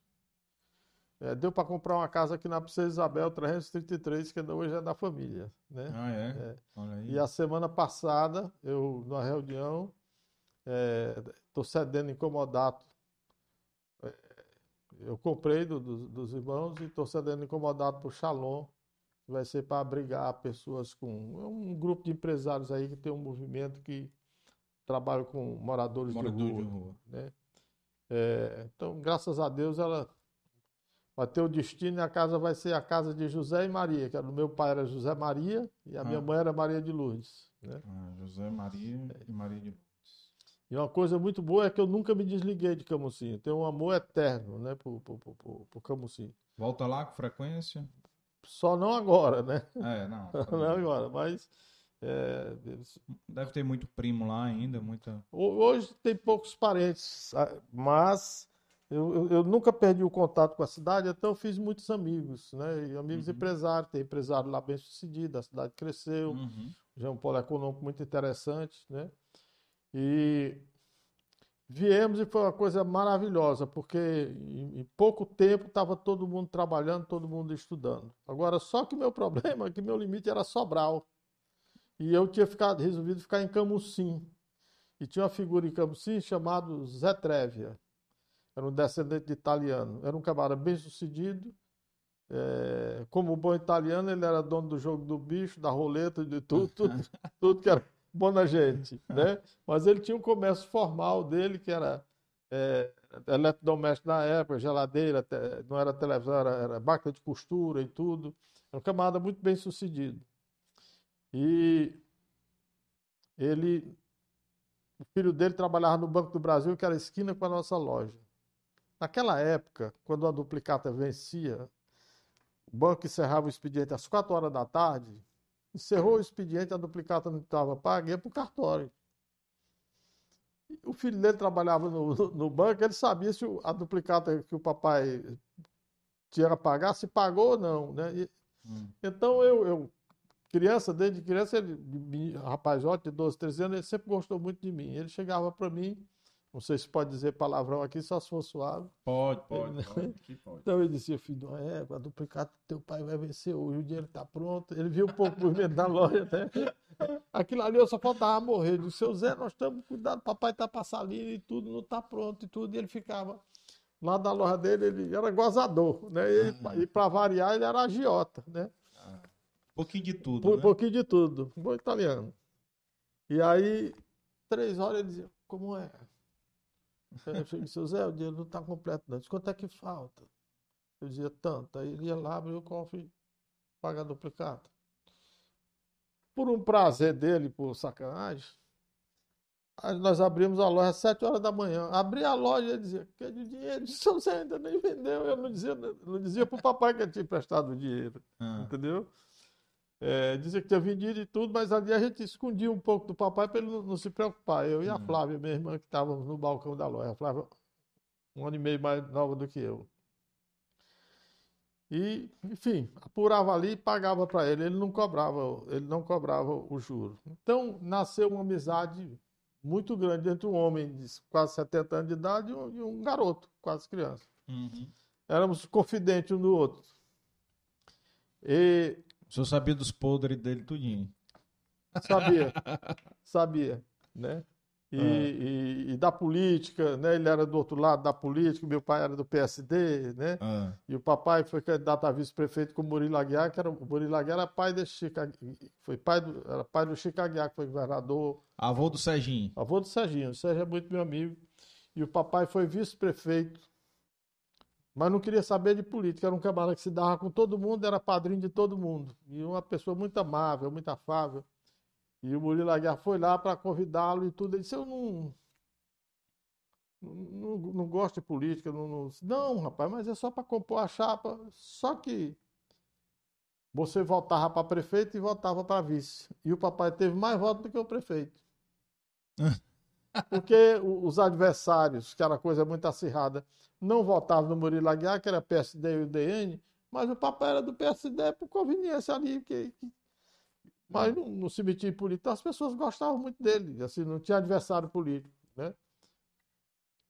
é, deu para comprar uma casa aqui na Princesa Isabel 333, que hoje é da família. Né? Ah, é? é. E a semana passada, eu, na reunião, estou é, cedendo incomodato. É, eu comprei do, do, dos irmãos e estou cedendo incomodato para o Shalom, que vai ser para abrigar pessoas com. É um grupo de empresários aí que tem um movimento que trabalho com moradores, moradores de rua. De rua. Né? É, então, graças a Deus, ela vai ter o destino e a casa vai ser a casa de José e Maria, que era meu pai era José Maria e a ah. minha mãe era Maria de Lourdes. Né? Ah, José Maria e Maria de Lourdes. E uma coisa muito boa é que eu nunca me desliguei de Camusim. Eu tenho um amor eterno né, por, por, por, por Camusim. Volta lá com frequência? Só não agora, né? É, não. *laughs* não agora, mas é, Deve ter muito primo lá ainda, muita. Hoje tem poucos parentes, mas eu, eu, eu, nunca perdi o contato com a cidade, então eu fiz muitos amigos, né? E amigos uhum. empresários, tem empresário lá bem sucedido, a cidade cresceu, uhum. já é um polo econômico muito interessante, né? E viemos e foi uma coisa maravilhosa, porque em, em pouco tempo estava todo mundo trabalhando, todo mundo estudando. Agora, só que o meu *laughs* problema é que meu limite era Sobral. E eu tinha ficado, resolvido ficar em Camusim. E tinha uma figura em Camusim chamado Zé Trevia. Era um descendente de italiano. Era um camarada bem sucedido. É, como bom italiano, ele era dono do jogo do bicho, da roleta, de tudo, tudo, *laughs* tudo que era bom na gente. Né? *laughs* Mas ele tinha um comércio formal dele, que era é, eletrodoméstico na época, geladeira, não era televisão, era, era máquina de costura e tudo. Era um camarada muito bem sucedido. E ele, o filho dele trabalhava no Banco do Brasil, que era esquina com a nossa loja. Naquela época, quando a duplicata vencia, o banco encerrava o expediente às 4 horas da tarde, encerrou o expediente, a duplicata não estava paga, ia para o cartório. O filho dele trabalhava no, no, banco, ele sabia se a duplicata que o papai tinha que pagar, se pagou ou não. Né? E, hum. Então eu, eu criança, desde criança, ele, rapaz ótimo, de 12, 13 anos, ele sempre gostou muito de mim. Ele chegava para mim, não sei se pode dizer palavrão aqui, só se for suave. Pode, pode, pode, pode. Então ele dizia, filho do égua, duplicado teu pai vai vencer hoje, o dinheiro está pronto. Ele viu um pouco o movimento da loja, né? Aquilo ali eu só faltava morrer. Ele disse, seu Zé, nós estamos cuidado, papai está passando ali e tudo, não está pronto e tudo. E ele ficava lá da loja dele, ele era gozador, né? E, uhum. e para variar, ele era agiota, né? Pouquinho de tudo. Um né? pouquinho de tudo. Bom italiano. E aí, três horas ele dizia, como é? Eu disse, Zé, o dinheiro não está completo, não. Disse, quanto é que falta? Eu dizia, tanto. Aí ele ia lá, abriu o cofre, paga duplicado. Por um prazer dele, por sacanagem, nós abrimos a loja às sete horas da manhã. Abri a loja e dizia, quer de dinheiro? Disse, *laughs* seu Zé ainda nem vendeu. Eu não dizia, não dizia para o papai que eu tinha emprestado o dinheiro. Ah. Entendeu? É, dizia que tinha vendido e tudo, mas ali a gente escondia um pouco do papai para ele não, não, se preocupar. Eu e a uhum. Flávia, minha irmã, que estávamos no balcão da loja. A Flávia, um ano e meio mais nova do que eu. E, enfim, apurava ali e pagava para ele. Ele não cobrava, ele não cobrava o juro. Então, nasceu uma amizade muito grande entre um homem de quase 70 anos de idade e um, e um garoto, quase criança. Uhum. Éramos confidentes um do outro. E o senhor sabia dos podres dele tudinho. Sabia, *laughs* sabia, né? e, e, e, da política, né? Ele era do outro lado da política, meu pai era do PSD, né? Ah. E o papai foi candidato a vice-prefeito com o Murilo Aguiar, que era o Murilo Aguiar era pai desse Chico, foi pai do, era pai do Chico Aguiar, que foi governador. Avô do Serginho. Avô do Serginho. O Sérgio é muito meu amigo. E o papai foi vice-prefeito, mas não queria saber de política. Era um camarada que se dava com todo mundo, era padrinho de todo mundo. E uma pessoa muito amável, muito afável. E o Murilo Aguiar foi lá para convidá-lo e tudo. Ele disse: Eu não, não, não gosto de política. Não, não, não rapaz, mas é só para compor a chapa. Só que você votava para prefeito e votava para vice. E o papai teve mais votos do que o prefeito. *laughs* Porque os adversários, que era coisa muito acirrada, não votavam no Murilo Aguiar, que era PSD e o DN, mas o papai era do PSD por conveniência ali, que, mas no, no cemitério político então, as pessoas gostavam muito dele, assim, não tinha adversário político, né?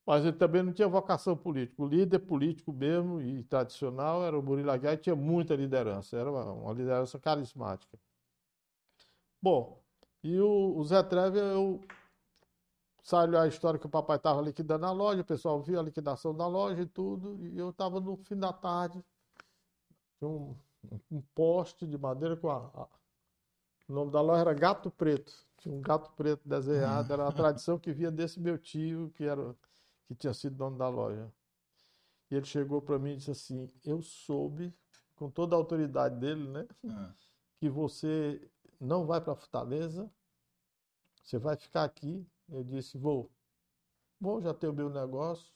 Mas ele também não tinha vocação política. O líder político mesmo e tradicional era o Murilo Aguiar e tinha muita liderança, era uma, uma liderança carismática. Bom, e o, o Zé Treve, eu saiu a história que o papai estava liquidando a loja, o pessoal viu a liquidação da loja e tudo, e eu estava no fim da tarde, tinha um, um poste de madeira com a, a o nome da loja era Gato Preto. Tinha um gato preto desenhado. Era uma *laughs* tradição que vinha desse meu tio, que, era, que tinha sido dono da loja. E ele chegou para mim e disse assim: Eu soube, com toda a autoridade dele, né? Ah. Que você não vai para Fortaleza, você vai ficar aqui. Eu disse: Vou. Vou, já tenho o meu negócio.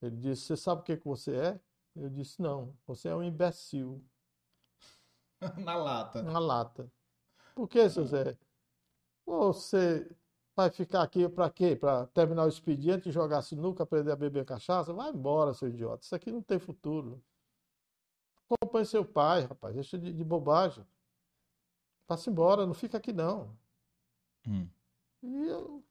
Ele disse: Você sabe o que, que você é? Eu disse: Não, você é um imbecil. *laughs* Na lata. Na lata. Por que, seu Zé? Você vai ficar aqui para quê? Para terminar o expediente, jogar sinuca, aprender a beber cachaça? Vai embora, seu idiota. Isso aqui não tem futuro. Acompanhe seu pai, rapaz. Deixa de, de bobagem. Passa embora, não fica aqui não. Hum. E eu,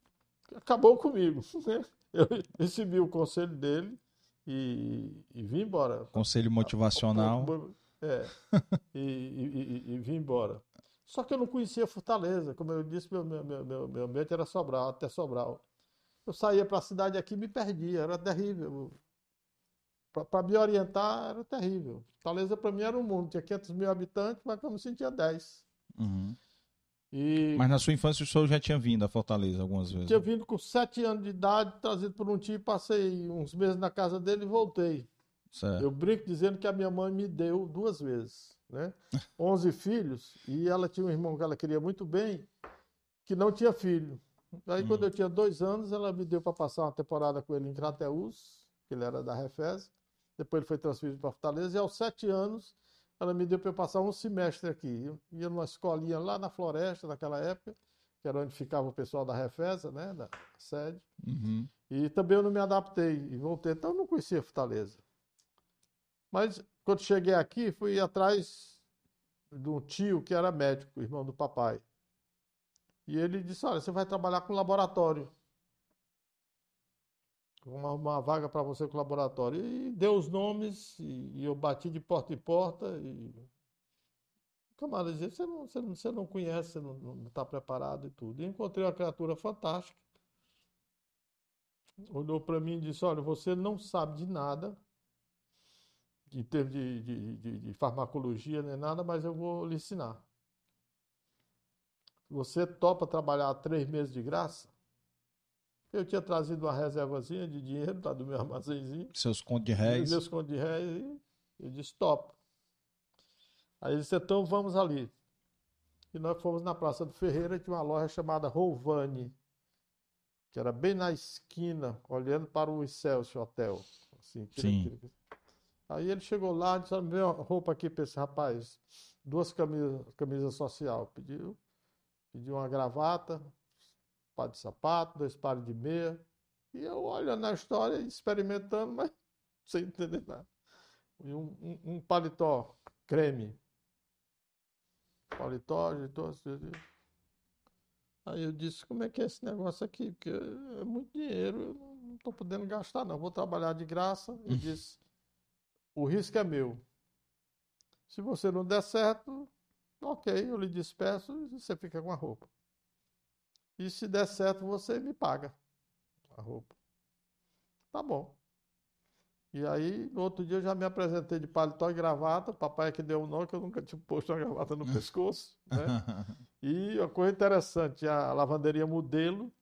acabou comigo. *laughs* Né? Eu recebi o conselho dele e, e vim embora. Conselho motivacional. É. e, e, e, vim embora. Só que eu não conhecia Fortaleza. Como eu disse, meu, meu, meu, meu ambiente era Sobral, até Sobral. Eu saía para a cidade aqui e me perdia, era terrível. Para me orientar, era terrível. Fortaleza para mim era um mundo. Tinha 500 mil habitantes, mas eu me sentia 10. Uhum. E... Mas na sua infância o senhor já tinha vindo a Fortaleza algumas vezes? Tinha vindo com 7 anos de idade, trazido por um tio, passei uns meses na casa dele e voltei. Certo. Eu brinco dizendo que a minha mãe me deu duas vezes né? *laughs* 11 filhos, e ela tinha um irmão que ela queria muito bem, que não tinha filho. Aí, hum. quando eu tinha dois anos, ela me deu para passar uma temporada com ele em Crateús, que ele era da Refes. Depois ele foi transferido para Fortaleza, e aos sete anos, ela me deu para eu passar um semestre aqui. Eu ia numa escolinha lá na floresta, naquela época, que era onde ficava o pessoal da Refesa, né, da sede. Uhum. E também eu não me adaptei e voltei. Então eu não conhecia Fortaleza. Mas quando cheguei aqui, fui atrás de um tio que era médico, irmão do papai. E ele disse: Olha, você vai trabalhar com laboratório. Uma, uma vaga para você com laboratório. E deu os nomes, e, e, eu bati de porta em porta. E o camarada dizia: Você não, você não, você não conhece, você não está preparado e tudo. E encontrei uma criatura fantástica. Olhou para mim e disse: Olha, você não sabe de nada em termos de, de, de, de farmacologia nem nada, mas eu vou lhe ensinar. Você topa trabalhar três meses de graça? Eu tinha trazido uma reservazinha de dinheiro tá, do meu armazenzinho. Seus contos de réis. Meus contos de réis. E eu disse, topa. Aí ele disse, então vamos ali. E nós fomos na Praça do Ferreira, tinha uma loja chamada Rovani, que era bem na esquina, olhando para o Excelsior Hotel. Assim, Sim. Aí ele chegou lá, disse, me uma roupa aqui para esse rapaz, duas camisas, camisa social, pediu, pediu uma gravata, par de sapato, dois pares de meia, e eu olhando na história, experimentando, *laughs* mas sem entender nada. E um, um, um paletó creme, paletó, ajeitou assim. Aí eu disse, como é que é esse negócio aqui? Porque é muito dinheiro, eu não estou podendo gastar, não. Vou trabalhar de graça. Ele disse, o risco é meu. Se você não der certo, ok, eu lhe despeço e você fica com a roupa. E se der certo você me paga a roupa. Tá bom. E aí, no outro dia, eu já me apresentei de paletó e gravata. O papai é que deu o um nome, que eu nunca tinha *laughs* posto uma gravata no pescoço. Né? *laughs* e uma coisa interessante, a lavanderia modelo,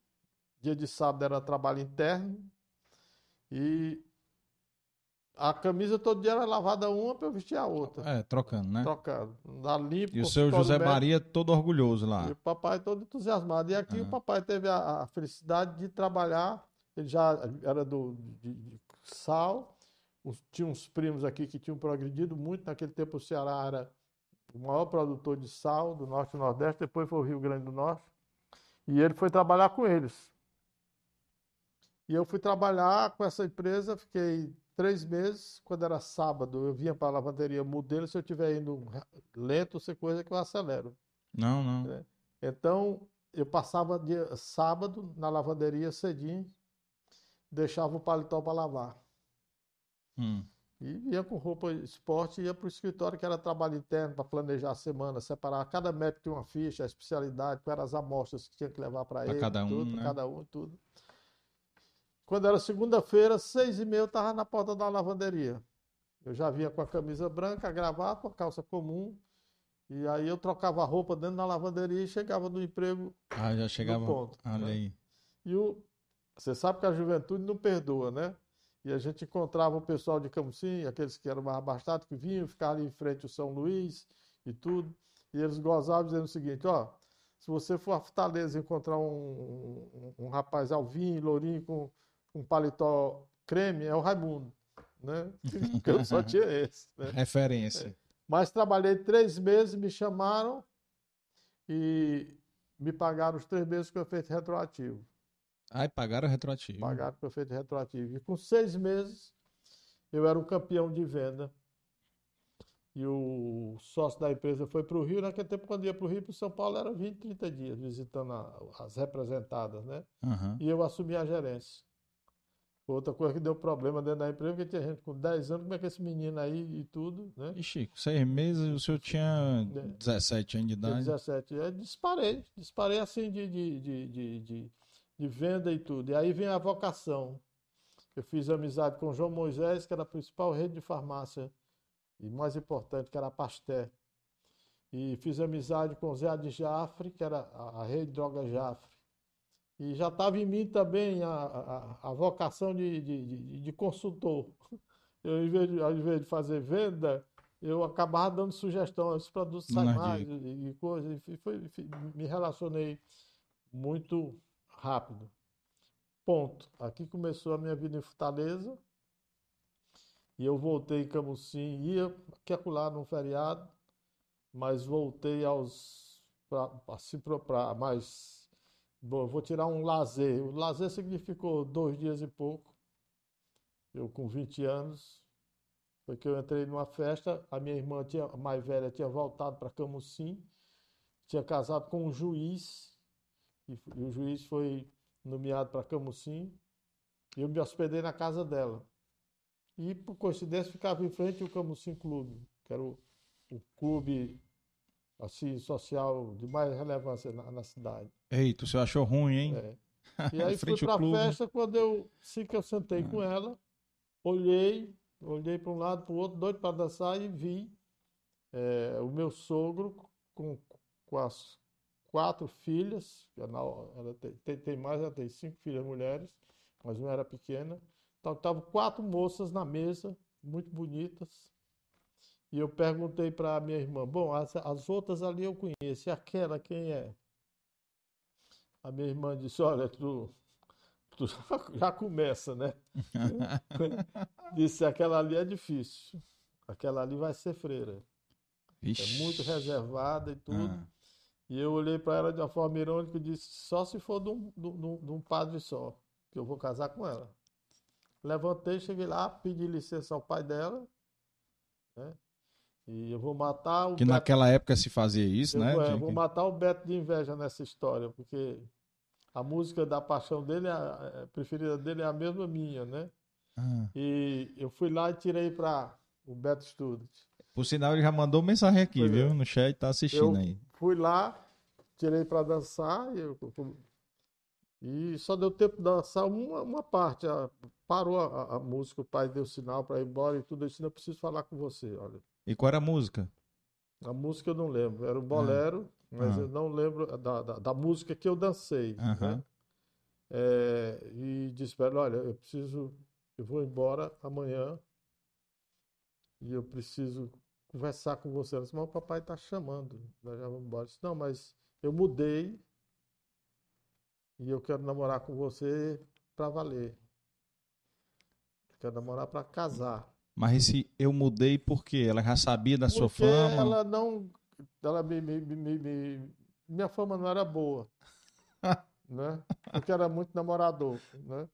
dia de sábado era trabalho interno. E a camisa todo dia era lavada uma para eu vestir a outra. É, trocando, né? Trocando. Da limpo, e o seu José médico, Maria todo orgulhoso lá. E o papai todo entusiasmado. E aqui uhum. o papai teve a, a, felicidade de trabalhar. Ele já era do, de, de sal tinha uns primos aqui que tinham progredido muito. Naquele tempo o Ceará era o maior produtor de sal do Norte e Nordeste, depois foi o Rio Grande do Norte. E ele foi trabalhar com eles. E eu fui trabalhar com essa empresa, fiquei três meses. Quando era sábado, eu vinha para a lavanderia modelo. Se eu estiver indo lento, você coisa que eu acelero. Não, não. É. Então, eu passava dia, sábado na lavanderia cedinho, deixava o paletó para lavar. Hum. E ia com roupa esporte ia para o escritório, que era trabalho interno, para planejar a semana, separar. Cada médico tinha uma ficha, a especialidade, quais eram as amostras que tinha que levar para ele. Cada um, tudo, né? cada um, tudo. Quando era segunda-feira, seis e meia, eu estava na porta da lavanderia. Eu já vinha com a camisa branca, a gravata, a calça comum. E aí eu trocava a roupa dentro da lavanderia e chegava no emprego. Ah, já chegava. No ponto, Olha né? aí. E o, você sabe que a juventude não perdoa, né? E a gente encontrava o pessoal de Camusim, aqueles que eram mais abastados, que vinham ficar ali em frente ao São Luís e tudo. E eles gozavam dizendo o seguinte: ó, se você for a Fortaleza encontrar um, um, um rapaz alvinho, lourinho, com um paletó creme, é o Raimundo. Né? Porque *laughs* eu só tinha esse. Né? Referência. É. Mas trabalhei três meses, me chamaram e me pagaram os três meses que eu fiz retroativo. Aí pagaram retroativo. Pagaram o efeito retroativo. E com seis meses, eu era um campeão de venda. E o sócio da empresa foi para o Rio. Naquele tempo, quando ia para o Rio, para São Paulo, era 20, 30 dias, visitando a, as representadas, né? Uhum. E eu assumi a gerência. Outra coisa que deu problema dentro da empresa, porque tinha gente com 10 anos, como é que esse menino aí e tudo, né? E Chico, seis meses, o senhor tinha 17 anos de idade? 17. Eu disparei, disparei assim de, de, de, de, venda e tudo. E aí vem a vocação. Eu fiz amizade com João Moisés, que era a principal rede de farmácia, e mais importante, que era a Pasté. E fiz amizade com Zé de Jafre, que era a, rede de droga Jafre. E já estava em mim também a, a, a vocação de, de, de, consultor. *laughs* Eu, em vez de, ao invés de fazer venda, eu acabava dando sugestão, esses produtos saem mais e, e coisas. E foi, me relacionei muito rápido. Ponto. Aqui começou a minha vida em Fortaleza. E eu voltei em Camusim, ia calcular num feriado, mas voltei aos para assim, mais bom, vou tirar um lazer. O lazer significou dois dias e pouco. Eu com 20 anos, foi que eu entrei numa festa, a minha irmã tinha, mais velha tinha voltado para Camusim, tinha casado com um juiz e, o juiz foi nomeado para Camusim, e eu me hospedei na casa dela. E, por coincidência, ficava em frente o Camusim Clube, que era o, o clube assim, social de mais relevância na, na cidade. Eita, você achou ruim, hein? É. *laughs* E aí fui para a festa, quando eu, assim que eu sentei ah. com ela, olhei, olhei para um lado, para o outro, doido para dançar e vi é, o meu sogro com, com as quatro filhas, ela tem, tem mais, ela tem cinco filhas mulheres, mas uma era pequena. Então, estavam quatro moças na mesa, muito bonitas. E eu perguntei para a minha irmã: Bom, as, as outras ali eu conheço, e aquela quem é? A minha irmã disse: Olha, tu, tu *laughs* já começa, né? *laughs* disse: Aquela ali é difícil, aquela ali vai ser freira. Ixi. É muito reservada e tudo. Ah. E eu olhei para ela de uma forma irônica e disse: só se for de um, de, um, de um, padre só, que eu vou casar com ela. Levantei, cheguei lá, pedi licença ao pai dela, né? E eu vou matar o. Que Beto... naquela época se fazia isso, eu, né? É, eu vou matar o Beto de inveja nessa história, porque a música da paixão dele, a, preferida dele é a mesma minha, né? Ah. E eu fui lá e tirei para o Beto Student. Por sinal, ele já mandou mensagem aqui, pois viu? É. No chat, tá assistindo eu aí. Fui lá, tirei para dançar, eu, E só deu tempo de dançar uma, uma parte. A, parou a, a, música, o pai deu sinal para ir embora e tudo. Eu disse, não preciso falar com você, olha. E qual era a música? A música eu não lembro. Era um bolero, ah. mas ah. eu não lembro da, da, da, música que eu dancei. Né? É, e disse para ela, olha, eu preciso, eu vou embora amanhã e eu preciso conversar com você. Ela disse, mas o papai está chamando, nós já vamos embora. Eu disse, não, mas eu mudei e eu quero namorar com você para valer. Eu quero namorar para casar. Mas esse eu mudei porque ela já sabia da porque sua fama? Ela não. Ela me, me, me, me, minha fama não era boa. *laughs* né? Porque era muito namorador. Né?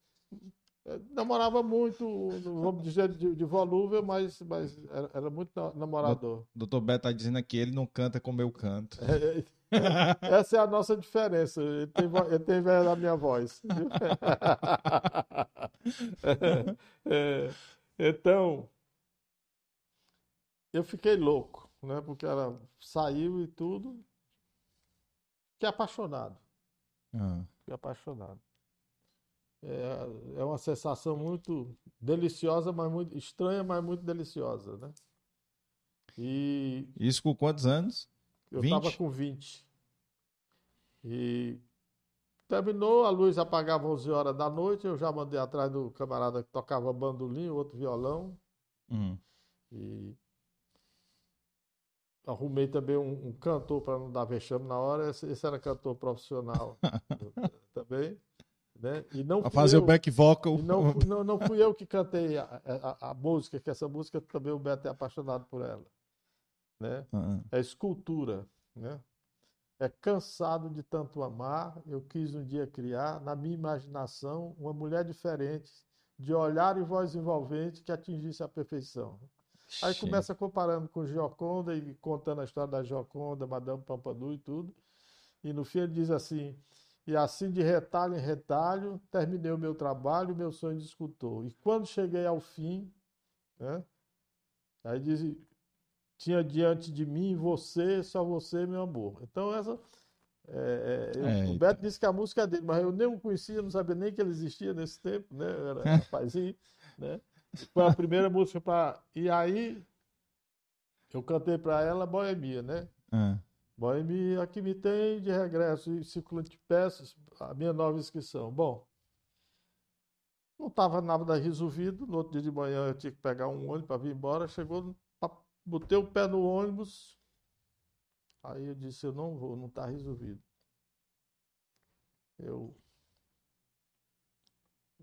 namorava muito, vamos dizer, de, de volúvel, mas, mas era, era, muito namorador. Doutor Beto está dizendo aqui, ele não canta como eu canto. É, é, *laughs* essa é a nossa diferença. Ele tem, ele tem da minha voz. *laughs* é, então, eu fiquei louco, né? Porque ela saiu e tudo. Fiquei apaixonado. Ah. Fiquei apaixonado. É, é uma sensação muito deliciosa, mas muito estranha, mas muito deliciosa, né? E isso com quantos anos? Eu estava com 20. E terminou, a luz apagava 11 horas da noite, eu já mandei atrás do camarada que tocava bandolim, outro violão. Uhum. E arrumei também um, um cantor para não dar vexame na hora. Esse, esse era cantor profissional *laughs* também. Né? E não a fazer eu, o back vocal. Não, não, não fui eu que cantei a, a, a, música, que essa música também o Beto é apaixonado por ela. Né? Uhum. É escultura. Né? É cansado de tanto amar, eu quis um dia criar, na minha imaginação, uma mulher diferente, de olhar e voz envolvente que atingisse a perfeição. Aí começa comparando com Gioconda e contando a história da Gioconda, Madame Pampadu e tudo. E no fim ele diz assim: e assim, de retalho em retalho, terminei o meu trabalho, meu sonho de escultor. E quando cheguei ao fim, né, aí diz, tinha diante de mim você, só você, meu amor. Então, essa. É, é, é, o Beto disse que a música é dele, mas eu nem o conhecia, não sabia nem que ele existia nesse tempo, né? Eu era *laughs* rapazinho, né? Foi a primeira música para. E aí, eu cantei para ela Boemia, né? Ah. Boemia aqui me tem de regresso e circulante de peças, a minha nova inscrição. Bom, não estava nada resolvido. No outro dia de manhã eu tinha que pegar um ônibus para vir embora. Chegou, botei o pé no ônibus. Aí eu disse: Eu não vou, não está resolvido. Eu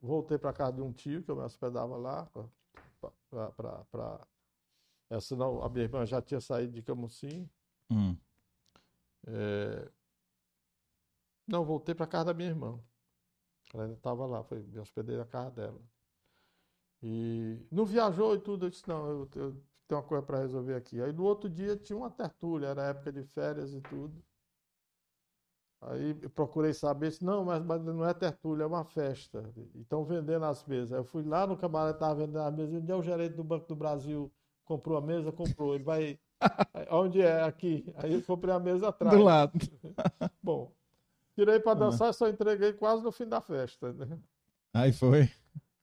voltei para casa de um tio que eu me hospedava lá. Para. Senão a minha irmã já tinha saído de Camusim. Hum. É... Não, voltei para casa da minha irmã. Ela ainda estava lá, foi, me hospedei na casa dela. E não viajou e tudo. Eu disse: não, eu, eu tenho uma coisa para resolver aqui. Aí no outro dia tinha uma tertúlia, era época de férias e tudo. Aí procurei saber, disse, não, mas, mas, não é tertúlia, é uma festa. E estão vendendo as mesas. Aí eu fui lá no camarada, estava vendendo as mesas. Onde é o gerente do Banco do Brasil? Comprou a mesa? Comprou. Ele vai Onde é? Aqui. Aí eu comprei a mesa atrás. Do lado. *laughs* Bom, tirei para dançar e só entreguei quase no fim da festa. Né? Aí foi.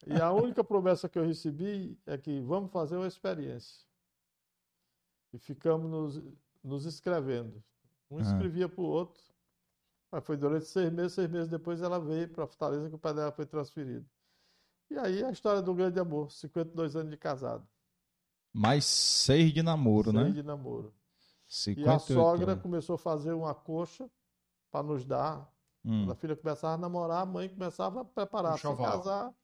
E a única promessa que eu recebi é que vamos fazer uma experiência. E ficamos nos, nos escrevendo. Um ah. escrevia para o outro. Mas foi durante seis meses, seis meses depois ela veio para Fortaleza que o pai dela foi transferido. E aí a história do grande amor, 52 anos de casado. Mais seis de namoro, seis né? Seis de namoro. 58. E a sogra começou a fazer uma coxa para nos dar. Hum. Quando a filha começava a namorar, a mãe começava a preparar para casar.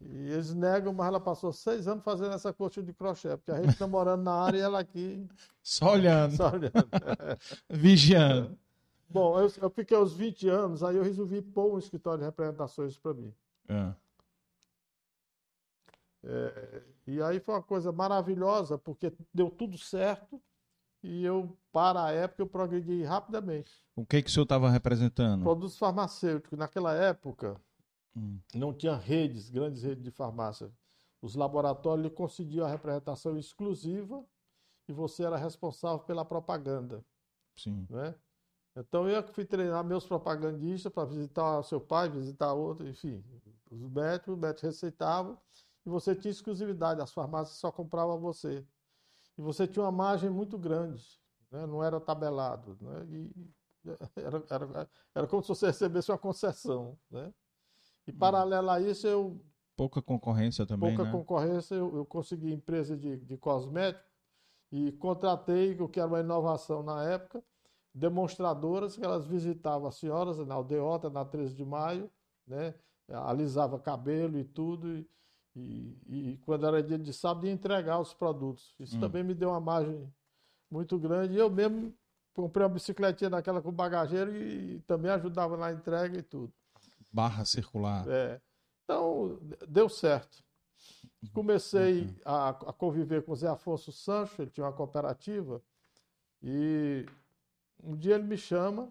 E eles negam, mas ela passou seis anos fazendo essa coxa de crochê, porque a gente namorando na área e ela aqui. *laughs* Só olhando. Só olhando. *laughs* Vigiando. Bom, eu, eu, fiquei aos 20 anos, aí eu resolvi pôr um escritório de representações para mim. É. É, e aí foi uma coisa maravilhosa, porque deu tudo certo e eu, para a época, eu progredi rapidamente. O que, que o senhor estava representando? Produtos farmacêuticos. Naquela época, hum. não tinha redes, grandes redes de farmácia. Os laboratórios lhe concediam a representação exclusiva e você era responsável pela propaganda. Sim. Né? Então eu fui treinar meus propagandistas para visitar seu pai, visitar outro, enfim, os médicos, os médicos receitavam e você tinha exclusividade, as farmácias só compravam você. E você tinha uma margem muito grande, né? não era tabelado. Né? E era, era, era como se você recebesse uma concessão. Né? E paralelo a isso, eu. Pouca concorrência também. Pouca né? concorrência, eu, eu consegui empresa de, de cosméticos e contratei, o que era uma inovação na época, demonstradoras que elas visitavam as senhoras na aldeota, na 13 de maio, né? alisava cabelo e tudo, e, e, e, quando era dia de sábado ia entregar os produtos. Isso hum. também me deu uma margem muito grande. Eu mesmo comprei uma bicicletinha daquela com bagageiro e, e também ajudava na entrega e tudo. Barra circular. É. Então, deu certo. Comecei uhum. a, a, conviver com o Zé Afonso Sancho, ele tinha uma cooperativa, e um dia ele me chama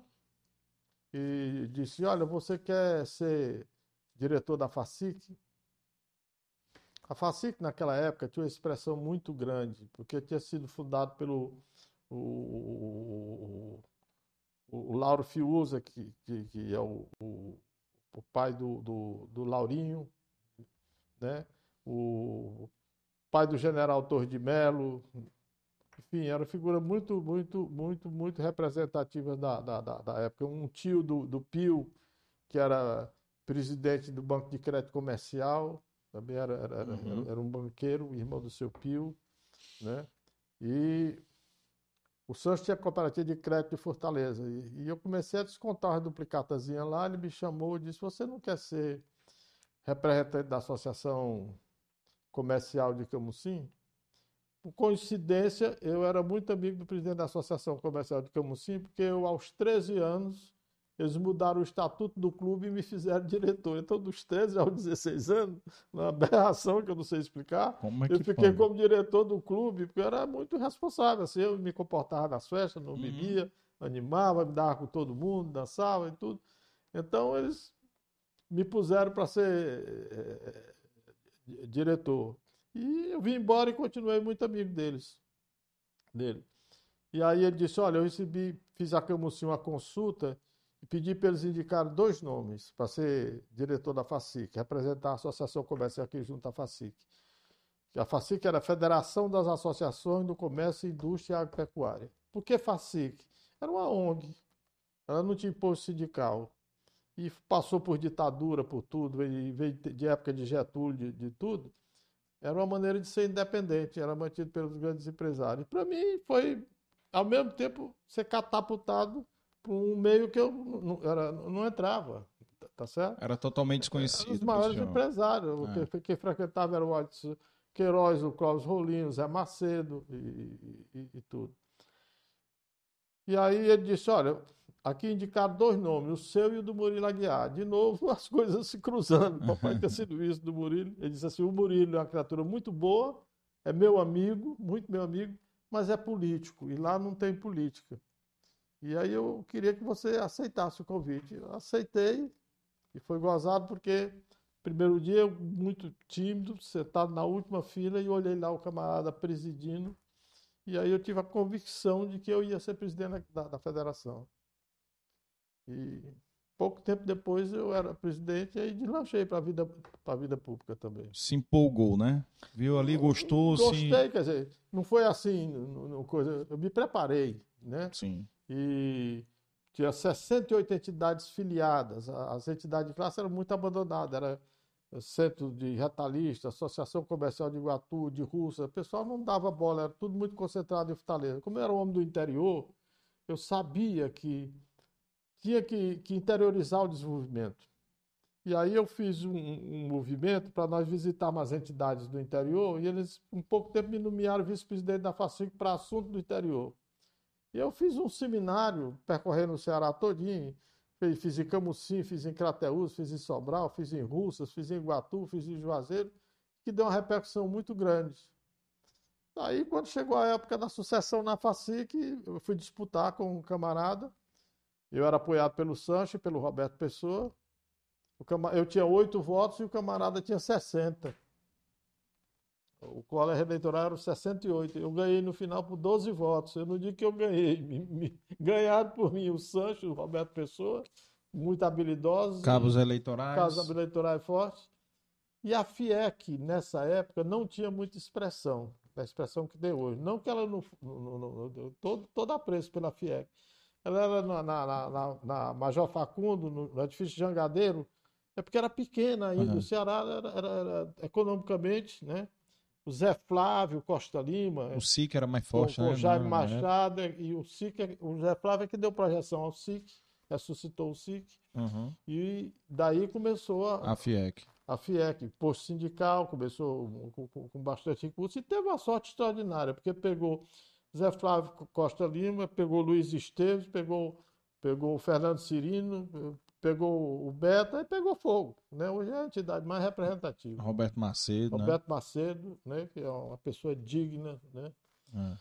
e disse: Olha, você quer ser diretor da FACIC? A FACIC, naquela época, tinha uma expressão muito grande, porque tinha sido fundado pelo o, o, o, o Lauro Fiuza, que, que, que é o, o, pai do, do, do Laurinho, né? o pai do general Torres de Melo, enfim, era uma figura muito, muito, muito, muito representativa da, da, da, época. Um tio do, do Pio, que era presidente do Banco de Crédito Comercial, também era, era, uhum. era, um banqueiro, irmão do seu Pio, né? E o Santos tinha cooperativa de crédito de Fortaleza. E, e eu comecei a descontar uma duplicatazinha lá, ele me chamou e disse, você não quer ser representante da Associação Comercial de Camusim? Por coincidência, eu era muito amigo do presidente da Associação Comercial de Camusim, porque eu, aos 13 anos, eles mudaram o estatuto do clube e me fizeram diretor. Então, dos 13 aos 16 anos, uma aberração que eu não sei explicar, é eu fiquei pode? como diretor do clube, porque eu era muito responsável. Assim, eu me comportava nas festas, não uhum. bebia, animava, me dava com todo mundo, dançava e tudo. Então, eles me puseram para ser é, diretor. E eu vim embora e continuei muito amigo deles. Dele. E aí ele disse: Olha, eu recebi, fiz a Camusim uma consulta e pedi para eles indicarem dois nomes para ser diretor da FACIC, representar a Associação Comercial aqui junto à FACIC. A FACIC era a Federação das Associações do Comércio, Indústria e Agropecuária. Por que FACIC? Era uma ONG. Ela não tinha imposto sindical. E passou por ditadura, por tudo, veio de época de Getúlio, de, de tudo. Era uma maneira de ser independente, era mantido pelos grandes empresários. Para mim, foi, ao mesmo tempo, ser catapultado um meio que eu não, era, não entrava, tá certo? Era totalmente desconhecido. Os maiores empresários. É. Quem, quem frequentava era o Watson Queiroz, o Cláudio Rolinho, o Zé Macedo e, e, e, tudo. E aí ele disse, olha, aqui indicaram dois nomes, o seu e o do Murilo Aguiar. De novo, *laughs* as coisas se cruzando. *laughs* Papai ter sido isso do Murilo. Ele disse assim, o Murilo é uma criatura muito boa, é meu amigo, muito meu amigo, mas é político. E lá não tem política. E aí eu queria que você aceitasse o convite. Eu aceitei e foi gozado porque primeiro dia eu muito tímido, sentado na última fila e olhei lá o camarada presidindo. E aí eu tive a convicção de que eu ia ser presidente da, da federação. E pouco tempo depois eu era presidente e aí deslanchei para a vida, a vida pública também. Se empolgou, né? Viu ali, gostou? Gostei, se... quer dizer, não foi assim, no, no, coisa, eu me preparei, né? Sim e tinha 68 entidades filiadas. As entidades de classe eram muito abandonadas, era Centro de Retalhista, Associação Comercial de Iguatu, de Rússia. O pessoal não dava bola, era tudo muito concentrado em Fortaleza. Como eu era um homem do interior, eu sabia que tinha que, que interiorizar o desenvolvimento. E aí eu fiz um, um movimento para nós visitarmos as entidades do interior e eles, um pouco tempo, me nomearam vice-presidente da FACIC para assunto do interior. E eu fiz um seminário percorrendo o Ceará todinho. Fiz em Camusim, fiz em Crateús, fiz em Sobral, fiz em Russas, fiz em Iguatu, fiz em Juazeiro, que deu uma repercussão muito grande. Aí, quando chegou a época da sucessão na FACIC, eu fui disputar com um camarada. Eu era apoiado pelo Sancho e pelo Roberto Pessoa. Eu tinha oito votos e o camarada tinha 60. O colégio eleitoral era 68. Eu ganhei no final por 12 votos. Eu não digo que eu ganhei. Me, me, ganhado por mim o Sancho, o Roberto Pessoa, muito habilidosos. Cabos eleitorais. Cabos eleitorais fortes. E a FIEC, nessa época, não tinha muita expressão, a expressão que tem hoje. Não que ela não. não, não, não todo, todo apreço pela FIEC. Ela era na, na, na, na Major Facundo, no, no edifício Jangadeiro, é porque era pequena ainda. Uhum. O Ceará era, era, era, economicamente, né? O Zé Flávio Costa Lima. O SIC era mais forte, né? O Jaime Machado e o SIC, o Zé Flávio é que deu projeção ao SIC, ressuscitou o SIC. Uhum. E daí começou a. A FIEC. A FIEC, posto sindical, começou com, com, com bastante recurso e teve uma sorte extraordinária, porque pegou Zé Flávio Costa Lima, pegou Luiz Esteves, pegou, pegou o Fernando Cirino, pegou o Beto e pegou fogo. Né? Hoje é a entidade mais representativa. Roberto Macedo. Né? Roberto né? Macedo, né? que é uma pessoa digna. Né? É.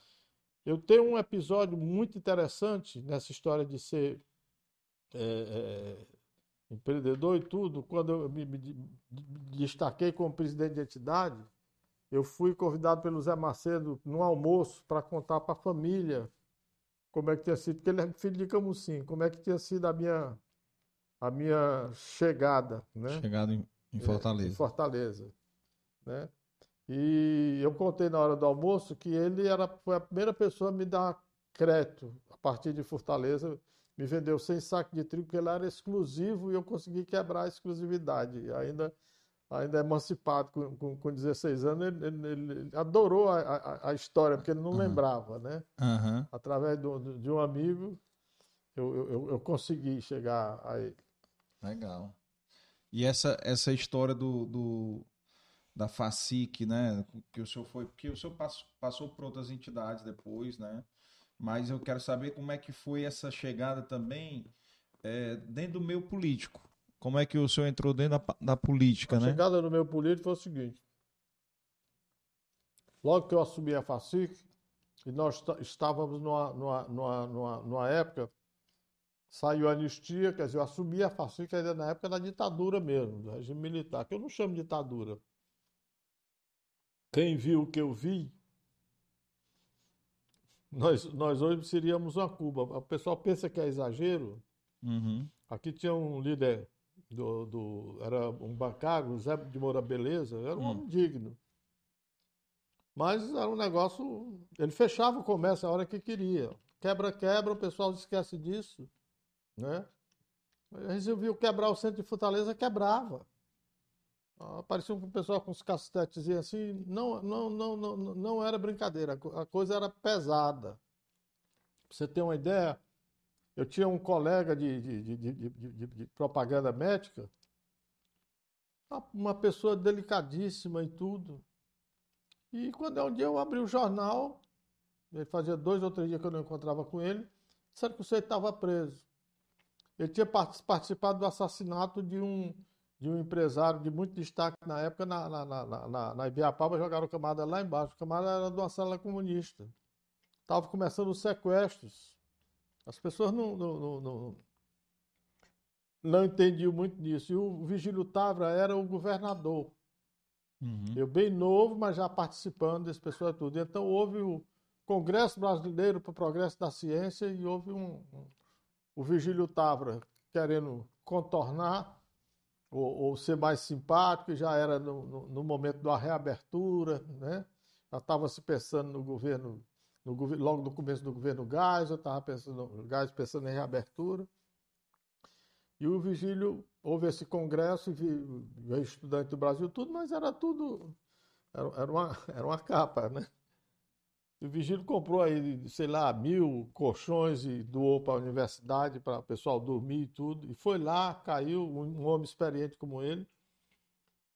Eu tenho um episódio muito interessante nessa história de ser é, é, empreendedor e tudo. Quando eu me, me, me destaquei como presidente de entidade, eu fui convidado pelo Zé Macedo num almoço para contar para a família como é que tinha sido, porque ele é filho de Camusim, como é que tinha sido a minha a minha chegada, né? Chegada em, em Fortaleza. É, em Fortaleza, né? E eu contei na hora do almoço que ele era, foi a primeira pessoa a me dar crédito a partir de Fortaleza. Me vendeu 100 sacos de trigo, porque ele era exclusivo e eu consegui quebrar a exclusividade. E ainda, ainda emancipado, com, com, com 16 anos, ele, ele, ele adorou a, a, a, história, porque ele não uhum. lembrava, né? Uhum. Através do, de um amigo, eu, eu, eu consegui chegar a ele. Legal. E essa, essa história do, do da FACIC, né? Que o senhor foi, porque o senhor passou, passou por outras entidades depois, né? Mas eu quero saber como é que foi essa chegada também é, dentro do meio político. Como é que o senhor entrou dentro da, da política, a né? A chegada no meio político foi o seguinte. Logo que eu assumi a FACIC, e nós estávamos numa, numa, numa, numa, numa época saiu a anistia, quer dizer, eu assumi a FACIC ainda na época da ditadura mesmo, do regime militar, que eu não chamo de ditadura. Quem viu o que eu vi, nós, nós hoje seríamos uma Cuba. O pessoal pensa que é exagero. Uhum. Aqui tinha um líder do, do, era um bancário, José de Moura Beleza, era um uhum. homem digno. Mas era um negócio. Ele fechava o comércio a hora que queria. Quebra, quebra, o pessoal esquece disso. Né? Resolveu quebrar o centro de Fortaleza, quebrava. Aparecia um pessoal com os castetes assim, não, não, não, não, não era brincadeira, a coisa era pesada. Pra você ter uma ideia, eu tinha um colega de, de, de, de, de propaganda médica, uma pessoa delicadíssima e tudo. E quando é um dia eu abri o jornal, ele fazia dois ou três dias que eu não encontrava com ele, disseram que o senhor estava preso. Ele tinha participado do assassinato de um, de um empresário de muito destaque na época na, na, na, na, na Ibiapaba, jogaram o camarada lá embaixo. O camarada era de uma célula comunista. Estava começando os sequestros. As pessoas não, não, não, não, não entendiam muito disso. E o Vigílio Tavra era o governador. Uhum. Eu bem novo, mas já participando desse pessoal tudo. Então houve o Congresso Brasileiro para o Progresso da Ciência e houve um, o Vigílio Tavra querendo contornar ou, ou, ser mais simpático, já era no, no, no momento da reabertura, né? já estava se pensando no governo, no, logo no começo do governo Gás, eu estava pensando, Gás pensando em reabertura. E o Vigílio, houve esse congresso, veio estudante do Brasil, tudo, mas era tudo, era, era, uma, *laughs* era uma capa, né? O Vigílio comprou aí, sei lá, mil colchões e doou para a universidade, para o pessoal dormir e tudo. E foi lá, caiu, um homem experiente como ele,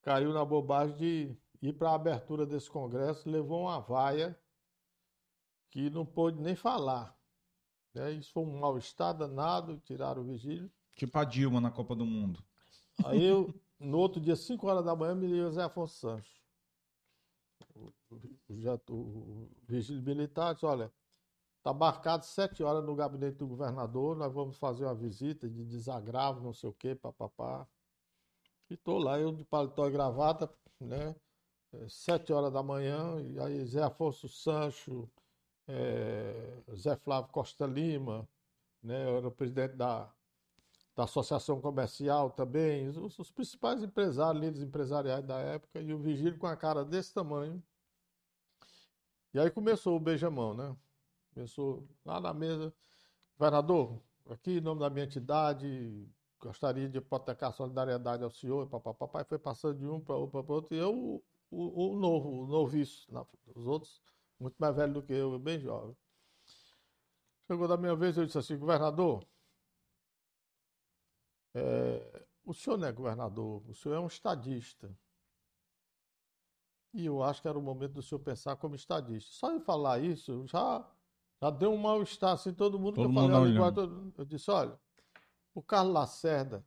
caiu na bobagem de ir para a abertura desse congresso, levou uma vaia que não pôde nem falar. Né? Isso foi um mal-estar danado, tiraram o Vigílio. Tipo a Dilma na Copa do Mundo. Aí eu, no outro dia, 5 horas da manhã, me liguei o Zé Afonso Santos já, o vigílio militar disse, olha, está marcado sete horas no gabinete do governador, nós vamos fazer uma visita de desagravo, não sei o quê, papapá. E estou lá, eu de paletó e gravata, né? é, sete horas da manhã, e aí Zé Afonso Sancho, é, Zé Flávio Costa Lima, né, eu era o presidente da, da Associação Comercial também, os, os principais empresários, líderes empresariais da época, e o Vigílio com a cara desse tamanho. E aí começou o beijamão, né? Começou lá na mesa, governador, aqui em nome da minha entidade, gostaria de hipotecar solidariedade ao senhor, papai foi passando de um para outro, para outro, e eu, o, o novo, o noviço, os outros, muito mais velho do que eu, bem jovem. Chegou da minha vez, eu disse assim, governador, é, o senhor não é governador, o senhor é um estadista. E eu acho que era o momento do senhor pensar como estadista. Só em falar isso, já, já deu um mal-estar, assim, todo mundo todo que eu falei, eu, eu disse, olha, o Carlos Lacerda,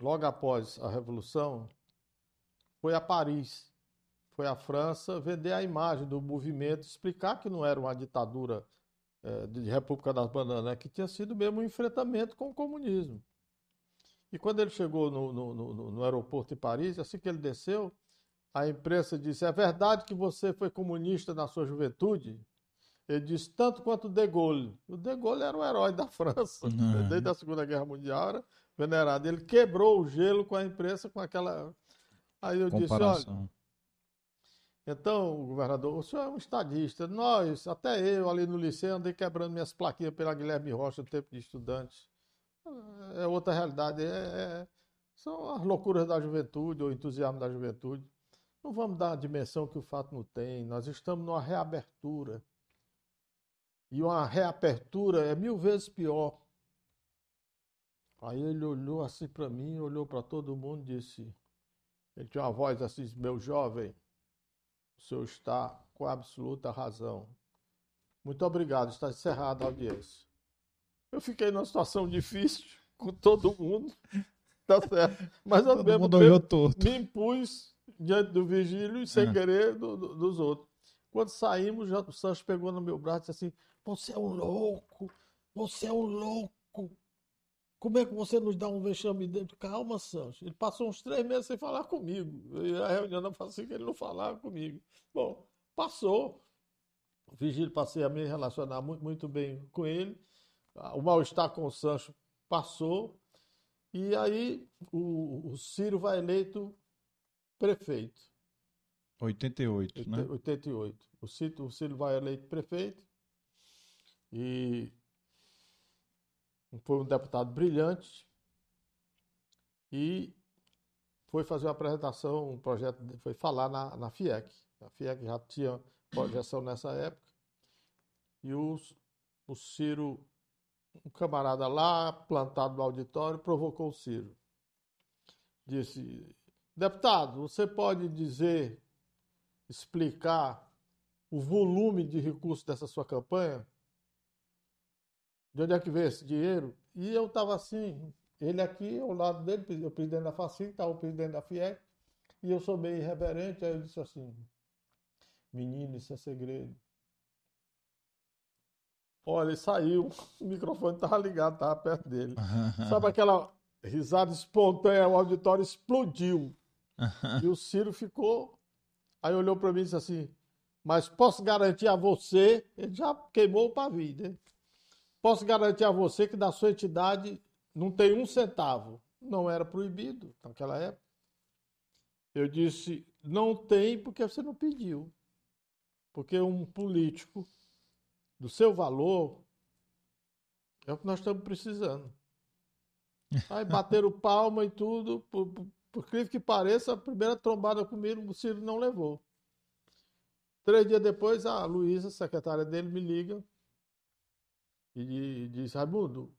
logo após a Revolução, foi a Paris, foi à França vender a imagem do movimento, explicar que não era uma ditadura de República das Bananas, né, que tinha sido mesmo um enfrentamento com o comunismo. E quando ele chegou no, no, no, no aeroporto de Paris, assim que ele desceu, a imprensa disse: É verdade que você foi comunista na sua juventude? Ele disse: Tanto quanto De Gaulle. O De Gaulle era o herói da França, uhum. desde a Segunda Guerra Mundial, era venerado. Ele quebrou o gelo com a imprensa, com aquela. Aí eu Comparação. disse: Olha. Então, governador, o senhor é um estadista. Nós, até eu ali no liceu, andei quebrando minhas plaquinhas pela Guilherme Rocha no tempo de estudante. É outra realidade. É, é, são as loucuras da juventude, ou entusiasmo da juventude. Não vamos dar a dimensão que o fato não tem. Nós estamos numa reabertura. E uma reapertura é mil vezes pior. Aí ele olhou assim para mim, olhou para todo mundo e disse: ele tinha uma voz assim, meu jovem, o senhor está com absoluta razão. Muito obrigado, está encerrada a audiência. Eu fiquei numa situação difícil com todo mundo, *laughs* tá certo? Mas ao mesmo tempo me impus diante do vigílio e sem é. querer do, do, dos outros. Quando saímos, já, o Sancho pegou no meu braço e disse assim: Você é um louco, você é um louco. Como é que você nos dá um vexame dentro? Calma, Sancho. Ele passou uns três meses sem falar comigo. E a reunião assim que ele não falava comigo. Bom, passou. O Vigílio passei a me relacionar muito, muito bem com ele. O mal-estar com o Sancho passou. E aí o, o Ciro vai eleito prefeito. 88, né? 88. O Ciro, o Ciro vai eleito prefeito. E foi um deputado brilhante e foi fazer uma apresentação, um projeto, foi falar na, na FIEC. A FIEC já tinha projeção nessa época. E o, o Ciro, um camarada lá, plantado no auditório, provocou o Ciro. Disse, deputado, você pode dizer, explicar o volume de recursos dessa sua campanha? De onde é que veio esse dinheiro? E eu estava assim, ele aqui ao lado dele, o presidente da FACIN, estava o presidente da FIEC, e eu sou meio irreverente, aí eu disse assim, menino, isso é segredo. Olha, ele saiu, *laughs* o microfone estava ligado, estava perto dele. Sabe aquela risada espontânea, o auditório explodiu. e o Ciro ficou, aí olhou para mim e disse assim, mas posso garantir a você, ele já queimou o pavio, né? Posso garantir a você que da sua entidade não tem um centavo. Não era proibido naquela época. Eu disse, não tem porque você não pediu. Porque um político do seu valor é o que nós estamos precisando. Aí bateram palma e tudo, por, por, por incrível que pareça, a primeira trombada comigo o Ciro não levou. Três dias depois, a Luísa, secretária dele, me liga e disse, Raimundo,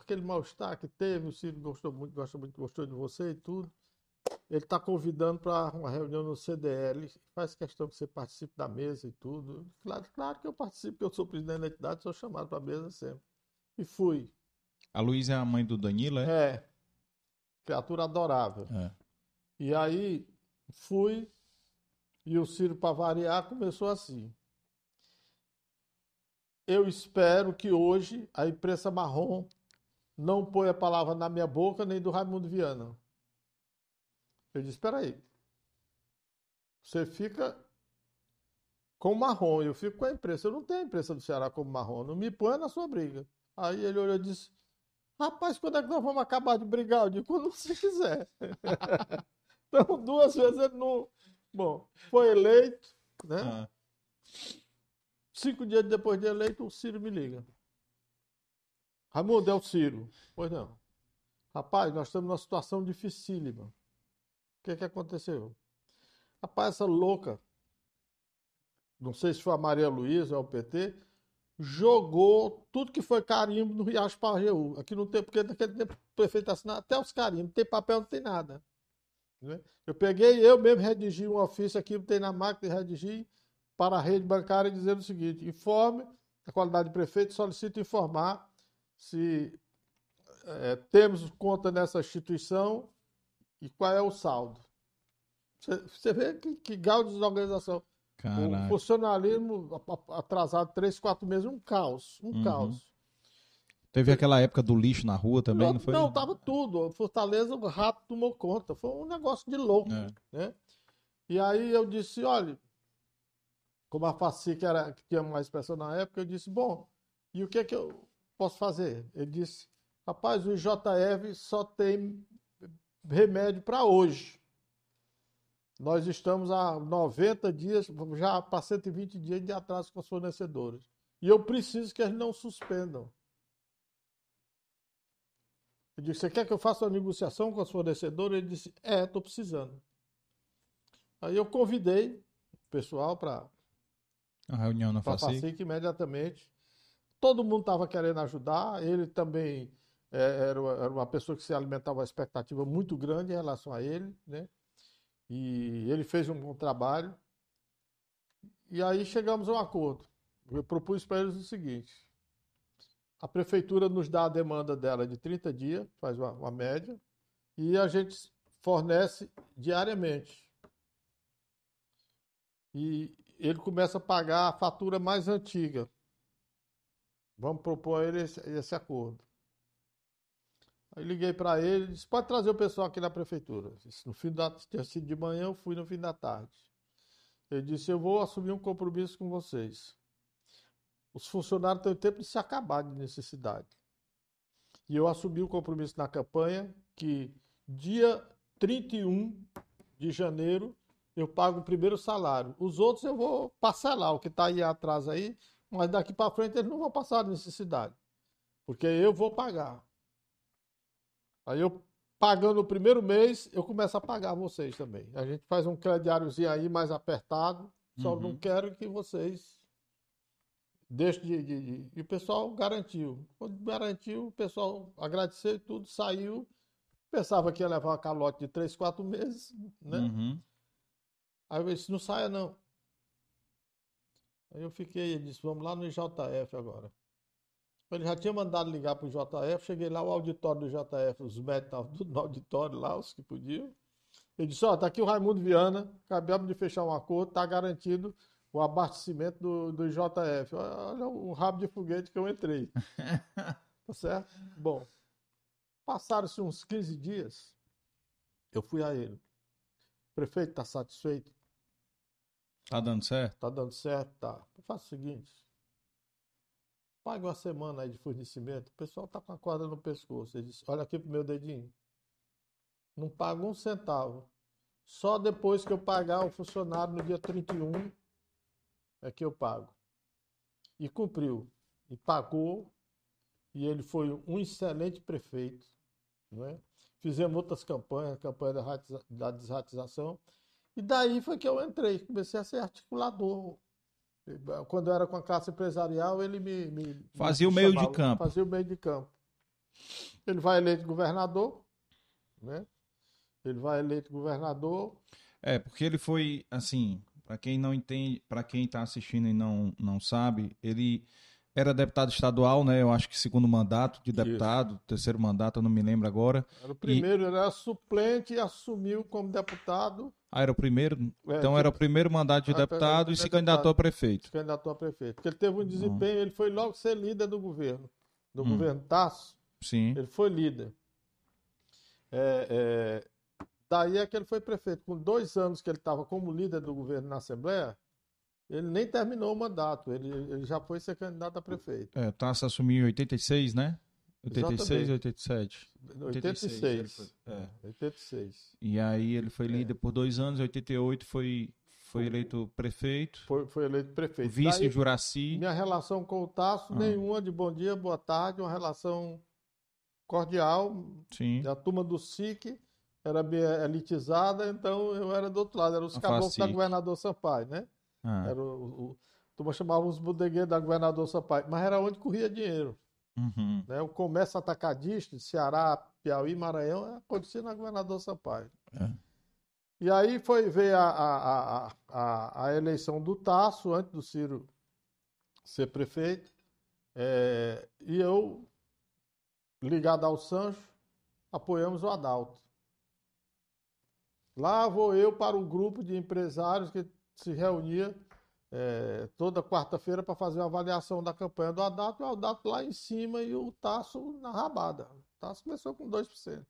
aquele mal-estar que teve, o Ciro gostou muito, gosta muito, gostou de você e tudo. Ele está convidando para uma reunião no CDL, faz questão que você participe da mesa e tudo. Claro, claro que eu participo, porque eu sou presidente da entidade, sou chamado para a mesa sempre. E fui. A Luísa é a mãe do Danilo, é? É. Criatura adorável. É. E aí fui, e o Ciro, para variar, começou assim eu espero que hoje a imprensa marrom não ponha a palavra na minha boca nem do Raimundo Viana. Eu disse, espera aí. você fica com marrom, eu fico com a imprensa. Eu não tenho a imprensa do Ceará como marrom, não me põe na sua briga. Aí ele olhou e disse: Rapaz, quando é que nós vamos acabar de brigar? Eu digo, quando você quiser. *laughs* então, duas vezes ele não. Bom, foi eleito, né? Ah. Cinco dias depois de eleito, o Ciro me liga. Raimundo, é o Ciro. Pois não. Rapaz, nós estamos numa situação dificílima. O que, que aconteceu? Rapaz, essa louca, não sei se foi a Maria Luísa ou o PT, jogou tudo que foi carimbo no Riacho Pajeú. Aqui não tem, porque naquele tempo o prefeito assinar até os carimbos, não tem papel, não tem nada. Né? Eu peguei, eu mesmo redigi um ofício aqui, tem na máquina de redigir, para a rede bancária dizendo o seguinte: informe a qualidade de prefeito, solicito informar se é, temos conta nessa instituição e qual é o saldo. Você vê que, que grau de desorganização. Caraca. O funcionalismo atrasado três, quatro meses, um caos, um uhum. caos. Teve aquela época do lixo na rua também, não, não foi? Não, tava tudo. Fortaleza, o rato tomou conta. Foi um negócio de louco, é. né? E aí eu disse, olha, como a Faci, que, era, que tinha mais pressão na época, eu disse, bom, e o que é que eu posso fazer? Ele disse, rapaz, o IJF só tem remédio para hoje. Nós estamos há 90 dias, já para 120 dias de atraso com as fornecedoras. E eu preciso que eles não suspendam. Eu disse, você quer que eu faça uma negociação com as fornecedoras? Ele disse, é, estou precisando. Aí eu convidei o pessoal para a reunião na FACIC. FACIC imediatamente. Todo mundo estava querendo ajudar. Ele também é, era, uma pessoa que se alimentava uma expectativa muito grande em relação a ele, né? E ele fez um bom trabalho. E aí chegamos a um acordo. Eu propus para eles o seguinte: a prefeitura nos dá a demanda dela de 30 dias, faz uma, uma média, e a gente fornece diariamente. E ele começa a pagar a fatura mais antiga. Vamos propor a ele esse, esse acordo. Aí liguei para ele disse: pode trazer o pessoal aqui na prefeitura. No fim da tinha sido de manhã, eu fui no fim da tarde. Ele disse: eu vou assumir um compromisso com vocês. Os funcionários têm tempo de se acabar de necessidade. E eu assumi o compromisso na campanha que dia 31 de janeiro eu pago o primeiro salário. Os outros eu vou parcelar, o que está aí atrás aí, mas daqui para frente eles não vão passar necessidade. Porque eu vou pagar. Aí eu pagando o primeiro mês, eu começo a pagar vocês também. A gente faz um crediáriozinho aí mais apertado, só uhum. não quero que vocês deixem de, de, de, E o pessoal garantiu. Quando garantiu, o pessoal agradeceu e tudo, saiu. Pensava que ia levar uma calote de três, quatro meses, né? Uhum. Aí eu disse, não saia não. Aí eu fiquei, ele disse, vamos lá no JF agora. Ele já tinha mandado ligar para o JF, cheguei lá, o auditório do JF, os médicos estavam tudo no auditório lá, os que podiam. Ele disse, ó, oh, tá aqui o Raimundo Viana, acabamos de fechar um acordo, tá garantido o abastecimento do, do JF. Olha o rabo de foguete que eu entrei. *laughs* tá certo? Bom, passaram-se uns 15 dias, eu fui a ele. O prefeito está satisfeito? Tá dando certo? Tá dando certo, tá. Eu faço o seguinte, Pague uma semana aí de fornecimento. O pessoal tá com a corda no pescoço. Ele disse: Olha aqui pro meu dedinho. Não pago um centavo. Só depois que eu pagar o funcionário no dia 31 é que eu pago. E cumpriu. E pagou. E ele foi um excelente prefeito. Não é? Fizemos outras campanhas, a campanha da desratização. E daí foi que eu entrei, comecei a ser articulador quando eu era com a classe empresarial, ele me. me fazia me o meio chamava, de campo. Fazia o meio de campo. Ele vai eleito governador, né? Ele vai eleito governador. É, porque ele foi, assim, para quem não entende, para quem está assistindo e não, não sabe, ele era deputado estadual, né? Eu acho que segundo mandato de deputado, Isso. terceiro mandato, eu não me lembro agora. Era o primeiro, e... ele era suplente e assumiu como deputado. Ah, era o primeiro? É, então era o primeiro mandato de deputado e se candidatou a prefeito. Se candidatou a prefeito. Porque ele teve um desempenho, ele foi logo ser líder do governo. Do uhum. governo Tasso. Sim. Ele foi líder. É, é, Daí é que ele foi prefeito. Com dois anos que ele estava como líder do governo na Assembleia, ele nem terminou o mandato, ele, ele já foi ser candidato a prefeito. É, Tasso assumiu em 86, né? 86 e 87. 86. 86. É. 86. E aí ele foi líder é. por dois anos, em 88 foi, foi eleito prefeito. Foi, foi eleito prefeito. Vice Daí, Juraci. Minha relação com o Tasso, ah. nenhuma de bom dia, boa tarde, uma relação cordial. Sim. A turma do SIC era bem elitizada, então eu era do outro lado, era os caboclos da governador Sampaio, né? Ah. Era o, o, a turma chamava os bodegueiros da governador Sampaio, mas era onde corria dinheiro. Uhum. Né? O comércio atacadista de Ceará, Piauí, Maranhão acontecia na governador Sampaio. É. E aí foi ver a, a, a, a, eleição do Tasso, antes do Ciro ser prefeito, é, e eu, ligado ao Sancho, apoiamos o Adalto. Lá vou eu para um grupo de empresários que se reunia é, toda quarta-feira para fazer uma avaliação da campanha do Haddad, o Haddad lá em cima e o Tasso na rabada. O Tasso começou com 2%.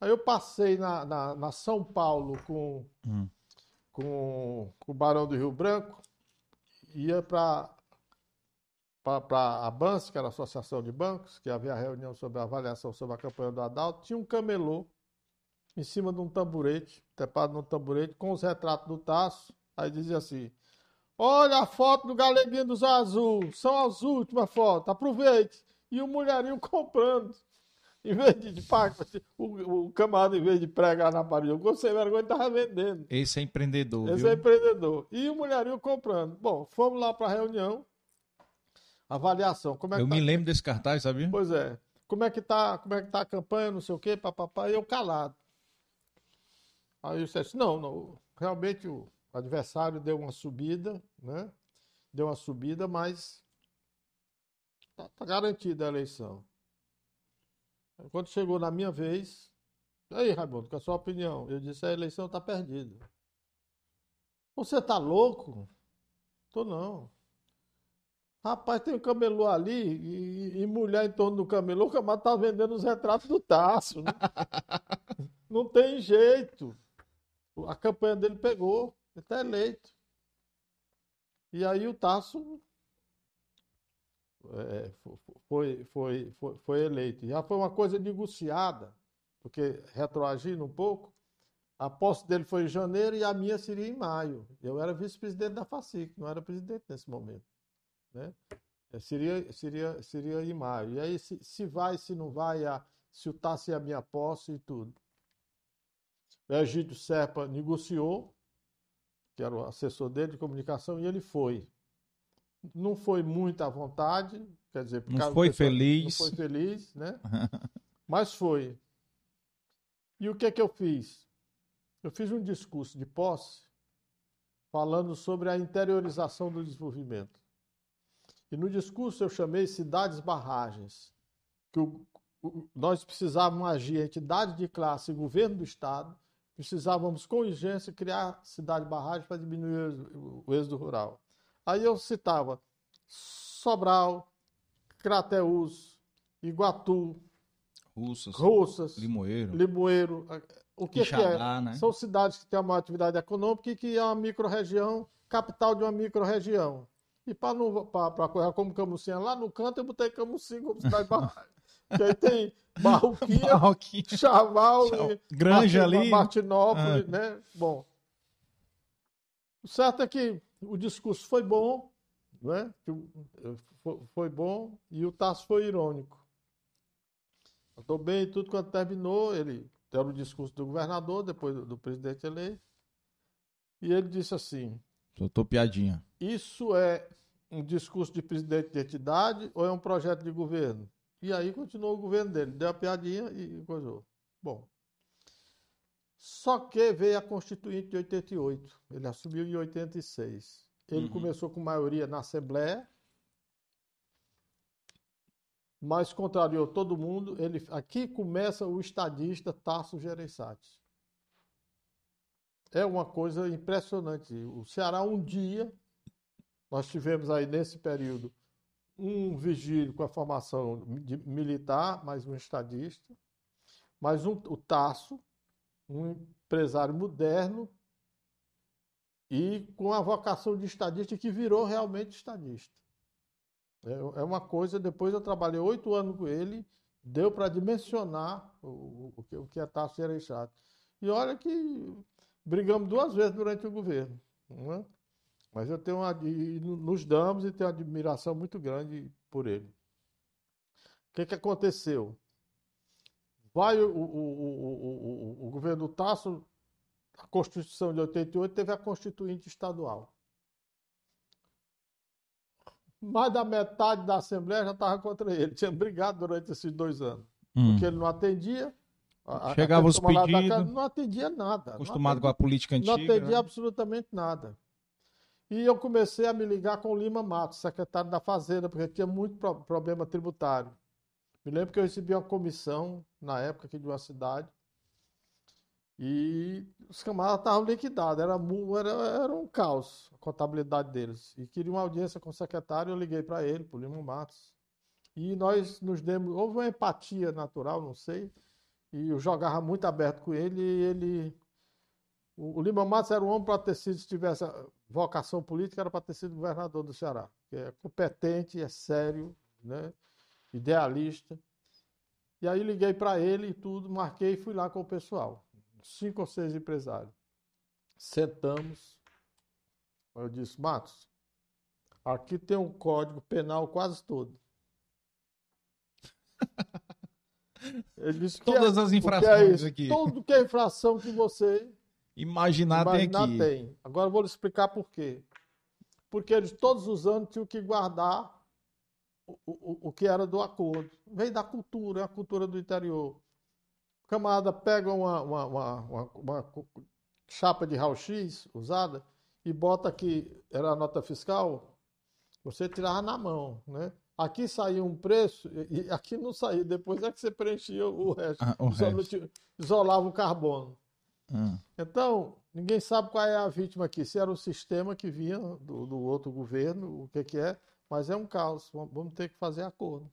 Aí eu passei na, na, na São Paulo com, hum. com, com, o Barão do Rio Branco, ia para para a BANS, que era a Associação de Bancos, que havia reunião sobre a avaliação sobre a campanha do Haddad, tinha um camelô em cima de um tamborete, trepado num tamborete, com os retratos do Tasso. Aí dizia assim: Olha a foto do Galeguinho dos Azul. São as últimas fotos. Aproveite. E o mulherinho *laughs* comprando. Em vez de, de o, o camarada, em vez de pregar na parede, eu sem vergonha, estava vendendo. Esse é empreendedor. Esse viu? é empreendedor. E o mulherinho comprando. Bom, fomos lá para a reunião. Avaliação. Como é eu tá... me lembro desse cartaz, sabia? Pois é. Como é que tá, como é que tá a campanha, não sei o quê, papapá, e eu calado. Aí eu disse, não, não, realmente o, o adversário deu uma subida, né? Deu uma subida, mas tá, tá garantida a eleição. Quando chegou na minha vez, aí, Raimundo, com a sua opinião? Eu disse, a eleição está perdida. Você tá louco? Tô não. Rapaz, tem um camelô ali e, e, mulher em torno do camelô, o camarada tá vendendo os retratos do Taço. Né? *laughs* não tem jeito. A campanha dele pegou. Ele está eleito. E aí o Tasso é, foi, foi, foi, foi eleito. Já foi uma coisa negociada, porque retroagindo um pouco, a posse dele foi em janeiro e a minha seria em maio. Eu era vice-presidente da FACIC, não era presidente nesse momento. Né? É, seria, seria, seria em maio. E aí, se, se vai, se não vai, a, se o Tasso é a minha posse e tudo. O Egídio Serpa negociou, que era o assessor dele de comunicação, e ele foi. Não foi muito à vontade, quer dizer, não foi pessoal, feliz. Não foi feliz, né? *laughs* Mas foi. E o que é que eu fiz? Eu fiz um discurso de posse falando sobre a interiorização do desenvolvimento. E no discurso eu chamei cidades barragens, que o, o, nós precisávamos agir entidade de classe e governo do Estado precisávamos com urgência criar cidade barragem para diminuir o êxodo rural. Aí eu citava Sobral, Crateús, Iguatu, Russas, Russas Limoeiro. Limoeiro. O que, Quixadá, é? Né? São cidades que têm uma atividade econômica e que é uma micro-região, capital de uma micro-região. E para correr como Camucinha, lá no canto eu botei Camucinha como cidade *laughs* barragem. Que aí tem Barroquinha, *laughs* Barroquinha. Chaval, Granja Martin, ali. Martinópolis, ah. né? Bom. O certo é que o discurso foi bom, né? Foi bom e o Tasso foi irônico. Estou bem e tudo quando terminou, ele era o discurso do governador, depois do, do presidente eleito, e ele disse assim: Soltou piadinha. Isso é um discurso de presidente de entidade ou é um projeto de governo? E aí continuou o governo dele, deu a piadinha e coisou. Bom. Só que veio a Constituinte de 88. Ele assumiu em 86. Ele uhum. começou com maioria na Assembleia, mas contrariou todo mundo. Ele, aqui começa o estadista Tasso Gereissati. É uma coisa impressionante. O Ceará, um dia, nós tivemos aí nesse período um vigílio com a formação de militar, mais um estadista, mais um, o Tasso, um empresário moderno e com a vocação de estadista que virou realmente estadista. É, é uma coisa, depois eu trabalhei oito anos com ele, deu para dimensionar o, o, o, que é Tasso Gereissati. E olha que brigamos duas vezes durante o governo. É? Mas eu tenho uma, nos damos e tenho uma admiração muito grande por ele. O que, que aconteceu? Vai o, o, o, o governo do Tasso, a Constituição de 88 teve a Constituinte Estadual. Mais da metade da Assembleia já estava contra ele. Tinha brigado durante esses dois anos. Hum. Porque ele não atendia. Chegava os pedidos. não atendia nada. Acostumado atendia, com a política antiga. Não atendia né? absolutamente nada. E eu comecei a me ligar com o Lima Matos, secretário da Fazenda, porque tinha muito problema tributário. Me lembro que eu recebi uma comissão, na época aqui de uma cidade, e os camaradas estavam liquidados, era, era, era um caos a contabilidade deles. E queria uma audiência com o secretário, eu liguei para ele, para o Lima Matos. E nós nos demos, houve uma empatia natural, não sei, e eu jogava muito aberto com ele, e ele. O, o Lima Matos era um homem para ter sido, se tivesse vocação política, era para ter sido governador do Ceará. Que é competente, é sério, né? idealista. E aí liguei para ele e tudo, marquei e fui lá com o pessoal. Cinco ou seis empresários. Sentamos. Eu disse, Matos, aqui tem um código penal quase todo. *laughs* Ele disse Todas é, as infrações é aqui. Tudo que é infração que você imaginar, imaginar tem aqui. Tem. Agora eu vou lhe explicar por quê. Porque eles todos os anos tinham que guardar o, o, o que era do acordo. Vem da cultura, a cultura do interior. O camarada pega uma, uma, uma, uma chapa de raio-x usada e bota aqui, era a nota fiscal, você tirava na mão, né? Aqui saía um preço e aqui não saía. Depois é que você preenchia o resto. Ah, o resto. Isolava o carbono. Hum. Então, ninguém sabe qual é a vítima aqui. Se era o sistema que vinha do, do outro governo, o que, que é. Mas é um caos. Vamos ter que fazer acordo.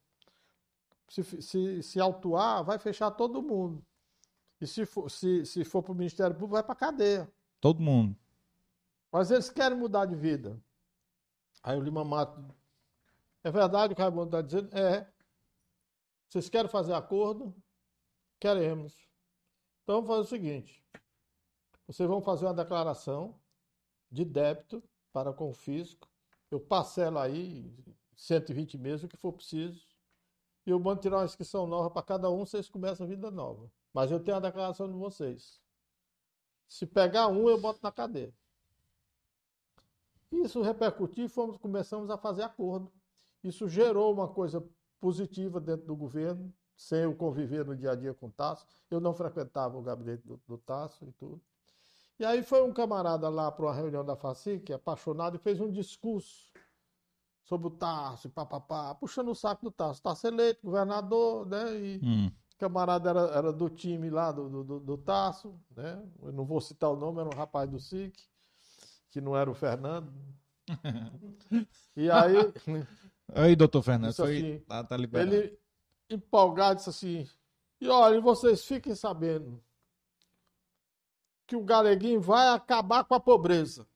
Se, se, se autuar, vai fechar todo mundo. E se for, se, se for para o Ministério Público, vai para a cadeia. Todo mundo. Mas eles querem mudar de vida. Aí o Lima Mato. É verdade o que o Raimundo está dizendo? É. Vocês querem fazer acordo? Queremos. Então vamos fazer o seguinte: vocês vão fazer uma declaração de débito para com o fisco eu parcelo aí 120 meses, o que for preciso, e eu mando tirar uma inscrição nova para cada um, vocês começam a vida nova. Mas eu tenho a declaração de vocês. Se pegar um, eu boto na cadeia. Isso repercutiu e fomos, começamos a fazer acordo. Isso gerou uma coisa positiva dentro do governo, sem eu conviver no dia a dia com o Tasso. Eu não frequentava o gabinete do, do Tasso e tudo. E aí foi um camarada lá para uma reunião da FACIC, apaixonado, e fez um discurso sobre o Tarso, e papapá, puxando o saco do Tarso. Tarso eleito, governador, né? E hum. o camarada era, era do time lá do, do, do Tarso, né? Eu não vou citar o nome, era um rapaz do SIC, que não era o Fernando. *laughs* e aí. Aí, doutor Fernando, foi, assim, tá, tá liberado. Ele, empolgado, disse assim: e olha, vocês fiquem sabendo que o galeguinho vai acabar com a pobreza.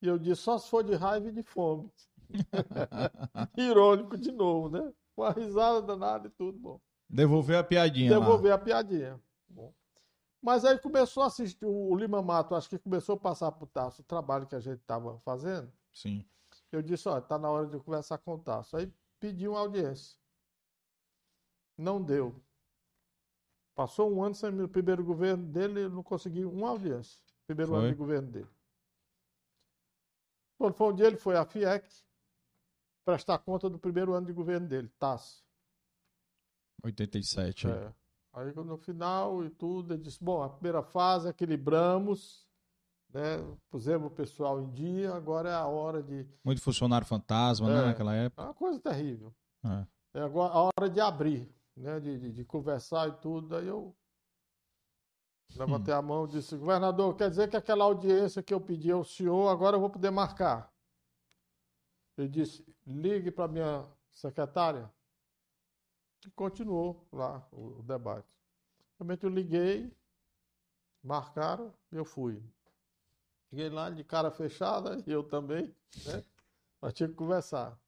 E eu disse, só se for de raiva e de fome. *laughs* Irônico de novo, né? Uma risada danada e tudo, bom. Devolver a piadinha. Devolver lá. a piadinha. Bom. Mas aí começou a assistir, o Lima Mato, acho que começou a passar o Tasso o trabalho que a gente estava fazendo. Sim. Eu disse, olha, está na hora de conversar com o Tasso. Aí pedi uma audiência. Não deu. Passou um ano sem o primeiro governo dele, ele não conseguiu uma audiência. Primeiro foi. ano de governo dele. Quando foi um dia, ele foi à FIEC prestar conta do primeiro ano de governo dele, TAS. 87. É. Aí no final e tudo, ele disse, bom, a primeira fase equilibramos, né? Pusemos o pessoal em dia, agora é a hora de. Muito funcionário fantasma, né, é, né, naquela época. É uma coisa terrível. É. é agora a hora de abrir né, de, de, de conversar e tudo. Daí eu levantei hum. a mão e disse: Governador, quer dizer que aquela audiência que eu pedi ao senhor, agora eu vou poder marcar. Ele disse: ligue para minha secretária. E continuou lá o, o debate. Realmente eu liguei Marcaram, eu fui. Cheguei lá de cara fechada, e *laughs* eu também, né? Mas tinha que conversar.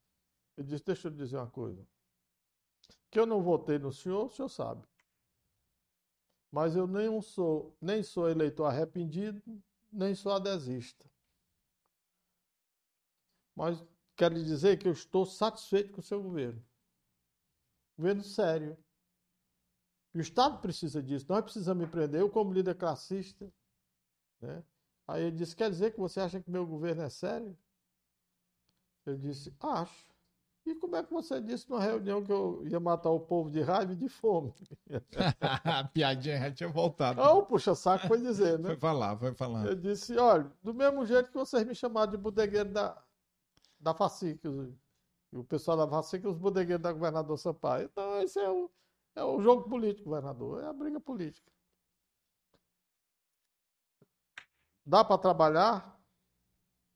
Eu disse, deixa eu dizer uma coisa. Que eu não votei no senhor, o senhor sabe. Mas eu nem sou, nem sou eleitor arrependido, nem sou adesista. Mas quero lhe dizer que eu estou satisfeito com o seu governo. Governo sério. E o Estado precisa disso. Nós precisamos empreender. Eu, como líder classista, né? Aí ele disse: Quer dizer que você acha que meu governo é sério? Eu disse: Acho. E como é que você disse numa reunião que eu ia matar o povo de raiva e de fome? *laughs* a piadinha já tinha voltado. Ah, o puxa-saco foi dizer, né? Foi falar, foi falar. Eu disse: Olha, do mesmo jeito que vocês me chamaram de bodegueiro da, da FACIC, o pessoal da FACIC, os bodegueiros da governador Sampaio. Então, esse é o, é o jogo político, governador, é a briga política. Dá para trabalhar?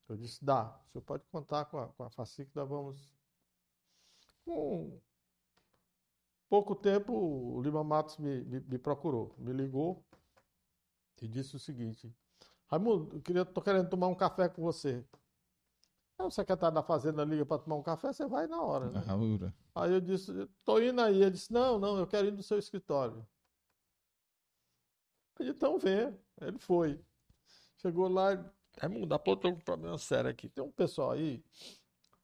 Eu disse, dá. O senhor pode contar com a, com a FACIC, nós vamos. Com pouco tempo, o Lima Matos me, me, me procurou, me ligou e disse o seguinte: Raimundo, eu queria, tô querendo tomar um café com você. Aí o secretário da Fazenda liga para tomar um café, você vai na hora. Né? Aí eu disse, tô indo aí. Ele disse, não, não, eu quero ir no seu escritório. Aí, então vem. Ele foi. Chegou lá, é tô com um problema sério aqui. Tem um pessoal aí,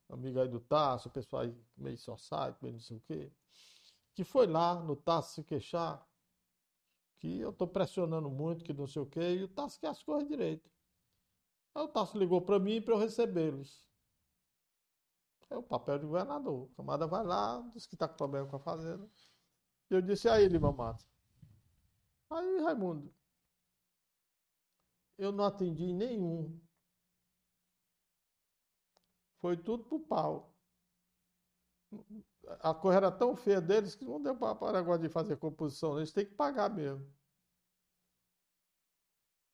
amigo aí do Tasso, pessoal aí meio site, meio não sei o quê, que foi lá no Tasso se queixar que eu tô pressionando muito, que não sei o quê, e o Tasso quer as coisas direito. Aí o Tasso ligou para mim para eu recebê-los. É o papel de governador. A camada vai lá, diz que está com problema com a fazenda. E eu disse, aí, Lima Matos. Aí, Raimundo, eu não atendi nenhum. Foi tudo pro pau. A coisa era tão feia deles que não deu para negócio de fazer composição. Eles têm que pagar mesmo.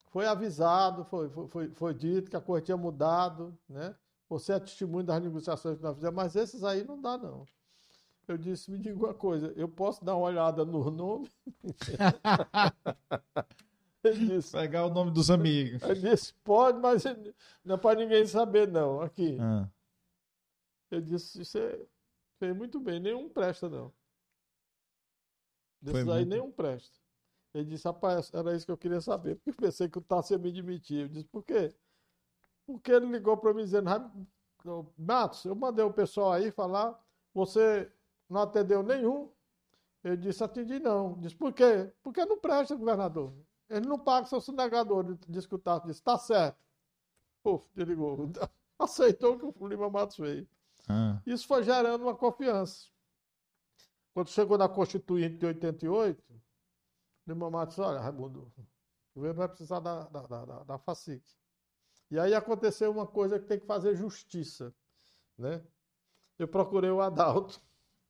Foi avisado, foi, foi, foi, dito que a coisa tinha mudado, né? Você é testemunho das negociações que nós fizemos, mas esses aí não dá, não. Eu disse, me diga uma coisa, eu posso dar uma olhada no nome? *laughs* Ele disse, Pegar o nome dos amigos. Ele disse, pode, mas não é para ninguém saber, não. Aqui. Ah. Eu disse, você fez muito bem, nenhum presta, não. Desses Foi aí, muito... nenhum presta. Ele disse, rapaz, era isso que eu queria saber, porque eu pensei que o Tassi ia me demitir. Eu disse, por quê? Porque ele ligou para mim dizendo, Matos, eu mandei o pessoal aí falar, você não atendeu nenhum. Eu disse, atendi não. Disse, por quê? Porque não presta, governador. Ele não paga seu sonegador. Disse que o Tato disse, tá certo. Puf, desligou. *laughs* Aceitou que o Lima Matos veio. Ah. Isso foi gerando uma confiança. Quando chegou na Constituinte de 88, Lima Matos, olha, Raimundo, o governo vai precisar da, da, da, da FACIC. E aí aconteceu uma coisa que tem que fazer justiça, né? Eu procurei o Adalto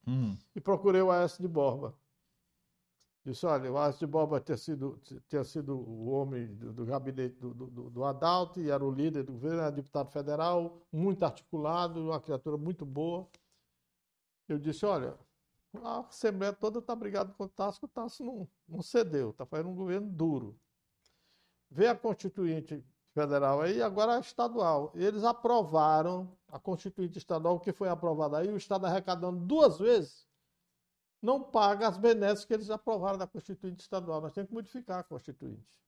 hum. e procurei o Aécio de Borba. Disse, olha, o Aécio de Borba tinha sido, tinha sido o homem do, do gabinete do, do, do, Adalto e era o líder do governo, era deputado federal, muito articulado, uma criatura muito boa. Eu disse, olha, a Assembleia toda está brigada com o Tasso, o Tasso não, não cedeu, está fazendo um governo duro. Vê a Constituinte federal aí, agora a estadual. Eles aprovaram a Constituinte estadual, que foi aprovada aí, o Estado arrecadando duas vezes, não paga as benesses que eles aprovaram da Constituinte estadual. Nós temos que modificar a Constituinte.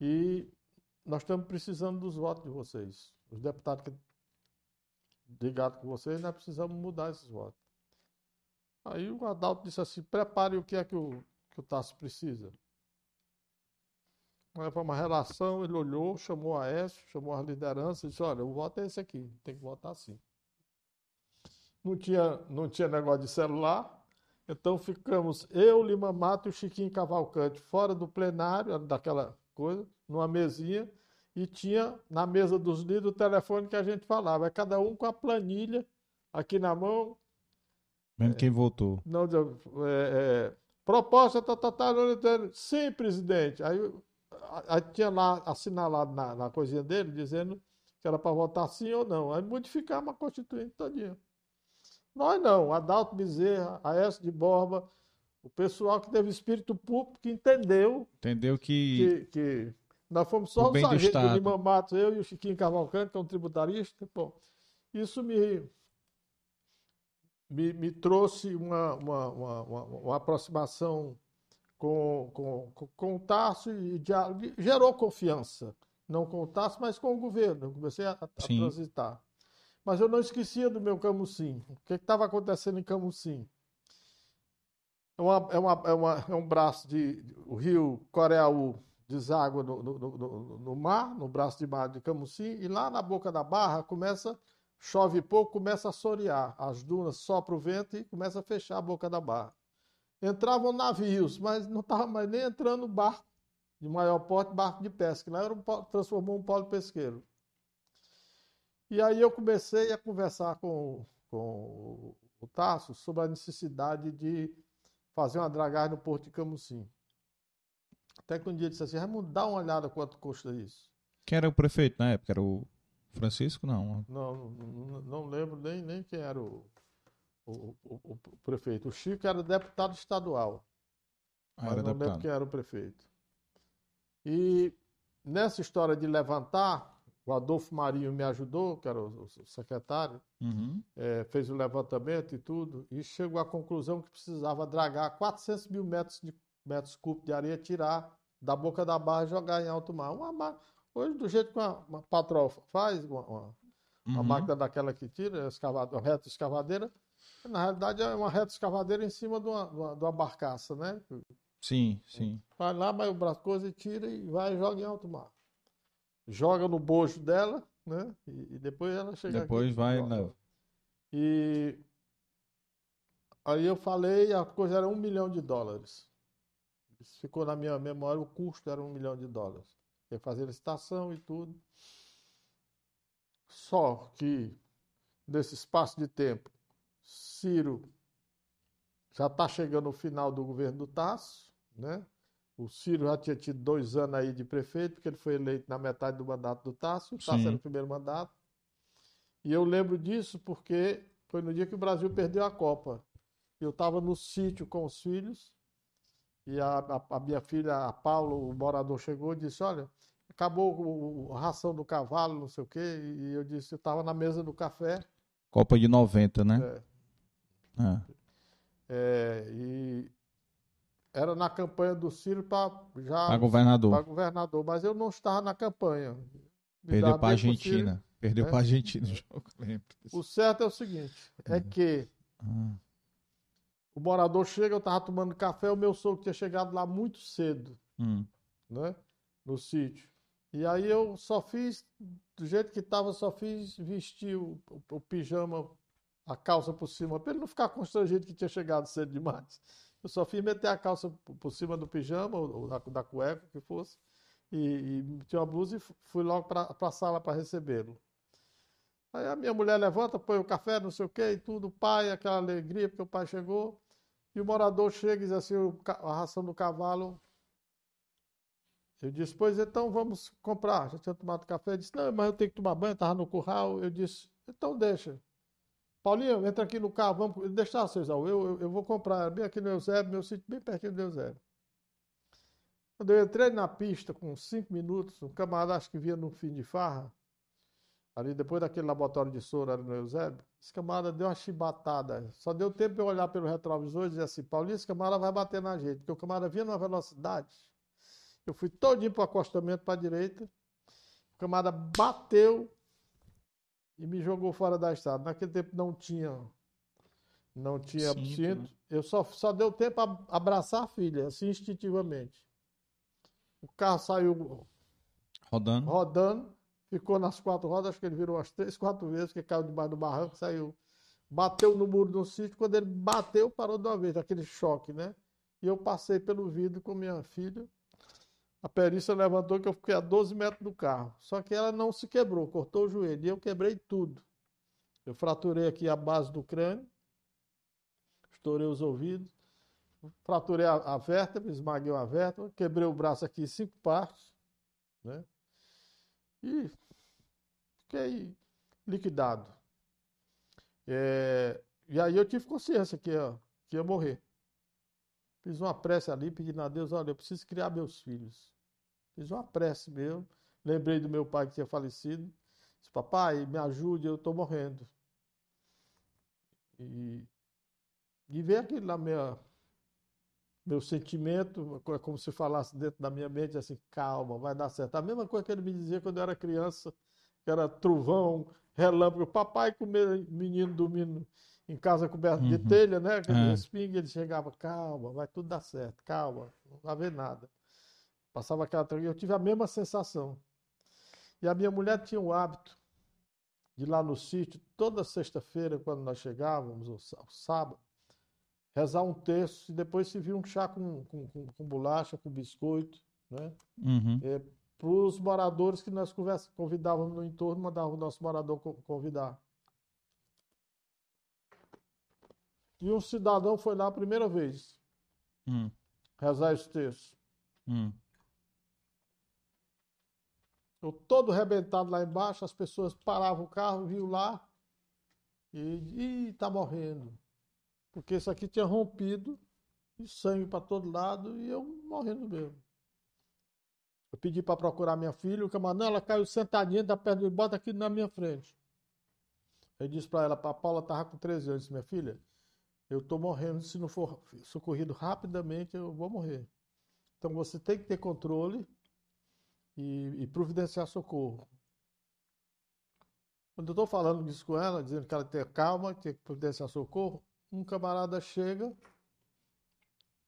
E nós estamos precisando dos votos de vocês. Os deputados que ligados com vocês, nós precisamos mudar esses votos. Aí o Adalto disse assim: prepare o que é que o, que o Tasso precisa. Aí foi uma relação, ele olhou, chamou a Aécio, chamou a liderança e disse: olha, o voto é esse aqui, tem que votar assim. Não tinha, não tinha negócio de celular, então ficamos eu, Lima Mato e o Chiquinho Cavalcante fora do plenário, daquela coisa, numa mesinha, e tinha na mesa dos líderes o telefone que a gente falava. É cada um com a planilha aqui na mão. Vendo quem votou. Não, é, é, proposta, tá, tá, tá, sim, presidente. Aí aí tinha lá assinalado na, na coisinha dele, dizendo que era para votar sim ou não. Aí modificava a Constituinte todinha. Nós não, Adalto Bezerra, Aécio de Borba, O pessoal que teve espírito público que entendeu Entendeu que. que, que nós fomos só O o bem do do. Lima Matos, eu e o Chiquinho Cavalcante, que é um tributarista. Bom, isso me, me, me trouxe uma, uma, uma, uma- aproximação com, com, com, o Tarso e diálogo, gerou confiança. Não com o Tarso, mas com o governo. Eu comecei a, a transitar. Mas eu não esquecia do meu Camusim. O que estava acontecendo em Camusim? É, uma, é, uma, é, uma, é um braço de. O rio Coreaú deságua no, no, no, no- mar, no braço de mar de Camusim, e lá na boca da barra começa, chove pouco, começa a sorear. As dunas sopra o vento e começa a fechar a boca da barra. Entravam navios, mas não estava mais nem entrando barco de maior porte, barco de pesca. Lá era um, transformou um polo pesqueiro. E aí eu comecei a conversar com, com o Tasso sobre a necessidade de fazer uma dragagem no Porto de Camusim. Até que um dia disse assim, Raimundo, dá uma olhada quanto custa isso. Quem era o prefeito na época? Era o Francisco? Não. Não, não, não lembro nem, nem quem era o, o, o- o prefeito. O Chico era deputado estadual, Ah, era não lembro deputado. quem era o prefeito. E nessa história de levantar, o Adolfo Marinho me ajudou, que era o, o secretário, Uhum. eh, fez o levantamento e tudo, e chegou à conclusão que precisava dragar 400 mil metros, de, metros cúbicos de areia, tirar da boca da barra e jogar em alto mar. Uma, ma- hoje, do jeito que uma, uma patroa faz, uma, uma- uma Uhum. máquina daquela que tira, escavado, uma reta escavadeira, na realidade é uma reta escavadeira em cima de uma, de uma, de uma barcaça, né? Sim, sim. Vai lá, vai o braço, coisa e tira e vai e joga em alto mar. Joga no bojo dela, né? E, e depois ela chega aqui Depois e vai, leva. E aí eu falei, a coisa era um milhão de dólares. Isso ficou na minha memória, o custo era um milhão de dólares. Ia fazer licitação e tudo. Só que, nesse espaço de tempo, Ciro já está chegando ao final do governo do Tasso, né? O Ciro já tinha tido dois anos aí de prefeito, porque ele foi eleito na metade do mandato do Tasso, o Tasso Sim. era o primeiro mandato. E eu lembro disso porque foi no dia que o Brasil perdeu a Copa. Eu estava no sítio com os filhos e a, a- a minha filha, a Paula, o morador, chegou e disse: Olha, acabou o- o- a ração do cavalo, não sei o quê. E eu disse: Eu estava na mesa do café. Copa de 90, né? é, Ah. é, e era na campanha do Ciro para já Pra governador. para governador, mas eu não estava na campanha. Me Perdeu bem com o Ciro. Argentina. Perdeu né? pra Argentina *laughs* o jogo, lembro. O certo é o seguinte: é Uhum. que Ah. o morador chega, eu estava tomando café, o meu sogro tinha chegado lá muito cedo, Hum. né? No sítio. E aí eu só fiz, do jeito que estava, só fiz vestir o, o- o pijama, a calça por cima, para ele não ficar constrangido que tinha chegado cedo demais. Eu só fiz meter a calça por cima do pijama, ou, da, da cueca, que fosse, e, e meti uma blusa e fu- fui logo para a sala para recebê-lo. Aí a minha mulher levanta, põe o café, não sei o quê, e tudo, o pai, aquela alegria, porque o pai chegou. E o morador chega e diz assim, a ração do cavalo. Eu disse, pois então vamos comprar. Já tinha tomado café. Ele disse, não, mas eu tenho que tomar banho, estava no curral. Eu disse, então deixa. Paulinho, entra aqui no carro, vamos. Ele deixa, seu Isaú, eu, eu, eu vou comprar. Bem aqui no Eusébio, meu sítio bem pertinho do Eusébio. Quando eu entrei na pista com cinco minutos, um camarada acho que vinha no fim de farra, ali depois daquele laboratório de soro ali no Eusébio, esse camarada deu uma chibatada. Só deu tempo eu olhar pelo retrovisor e dizer assim, Paulinho, esse camarada vai bater na gente, porque o camarada vinha numa velocidade. Eu fui todinho para o acostamento para a direita, o camarada bateu e me jogou fora da estrada. Naquele tempo não tinha não tinha Cinto, cinto. né? Eu só, só deu tempo a abraçar a filha, assim instintivamente. O carro saiu Rodando. rodando, ficou nas quatro rodas, acho que ele virou umas três, quatro vezes, que caiu debaixo do barranco, saiu. Bateu no muro do sítio, quando ele bateu, parou de uma vez, aquele choque, né? E eu passei pelo vidro com minha filha. A perícia levantou que eu fiquei a 12 metros do carro. Só que ela não se quebrou, cortou o joelho. E eu quebrei tudo. Eu fraturei aqui a base do crânio, estourei os ouvidos, fraturei a, a vértebra, esmaguei uma vértebra, quebrei o braço aqui em cinco partes, né? E fiquei liquidado. É, e aí eu tive consciência que ia, que ia morrer. Fiz uma prece ali, pedindo a Deus, olha, eu preciso criar meus filhos. Fiz uma prece meu. Lembrei do meu pai que tinha falecido. Disse, papai, me ajude, eu estou morrendo. E, e veio aquilo na minha, meu sentimento, é como se falasse dentro da minha mente assim, calma, vai dar certo. A mesma coisa que ele me dizia quando eu era criança, que era trovão, relâmpago, papai com o menino dormindo em casa coberta uhum. de telha, né? Aquele é. espinho, ele chegava, calma, vai tudo dar certo, calma, não vai haver nada. Passava aquela eu tive a mesma sensação. E a minha mulher tinha o hábito de ir lá no sítio, toda sexta-feira, quando nós chegávamos, o sábado, rezar um texto e depois se via um chá com, com, com, com bolacha, com biscoito, né? Uhum. É, Para os moradores que nós convidávamos no entorno, mandava o nosso morador convidar. E um cidadão foi lá a primeira vez hum. rezar esse texto. Hum. Eu todo arrebentado lá embaixo, as pessoas paravam o carro, viu lá e, está morrendo. Porque isso aqui tinha rompido, e sangue para todo lado, e eu morrendo mesmo. Eu pedi para procurar minha filha, o camarada, ela caiu sentadinha da perna de bota aqui na minha frente. Eu disse para ela, a Paula estava com 13 anos, minha filha, eu estou morrendo, se não for socorrido rapidamente, eu vou morrer. Então você tem que ter controle e, e providenciar socorro. Quando eu estou falando isso com ela, dizendo que ela tem calma, tem que providenciar socorro, um camarada chega,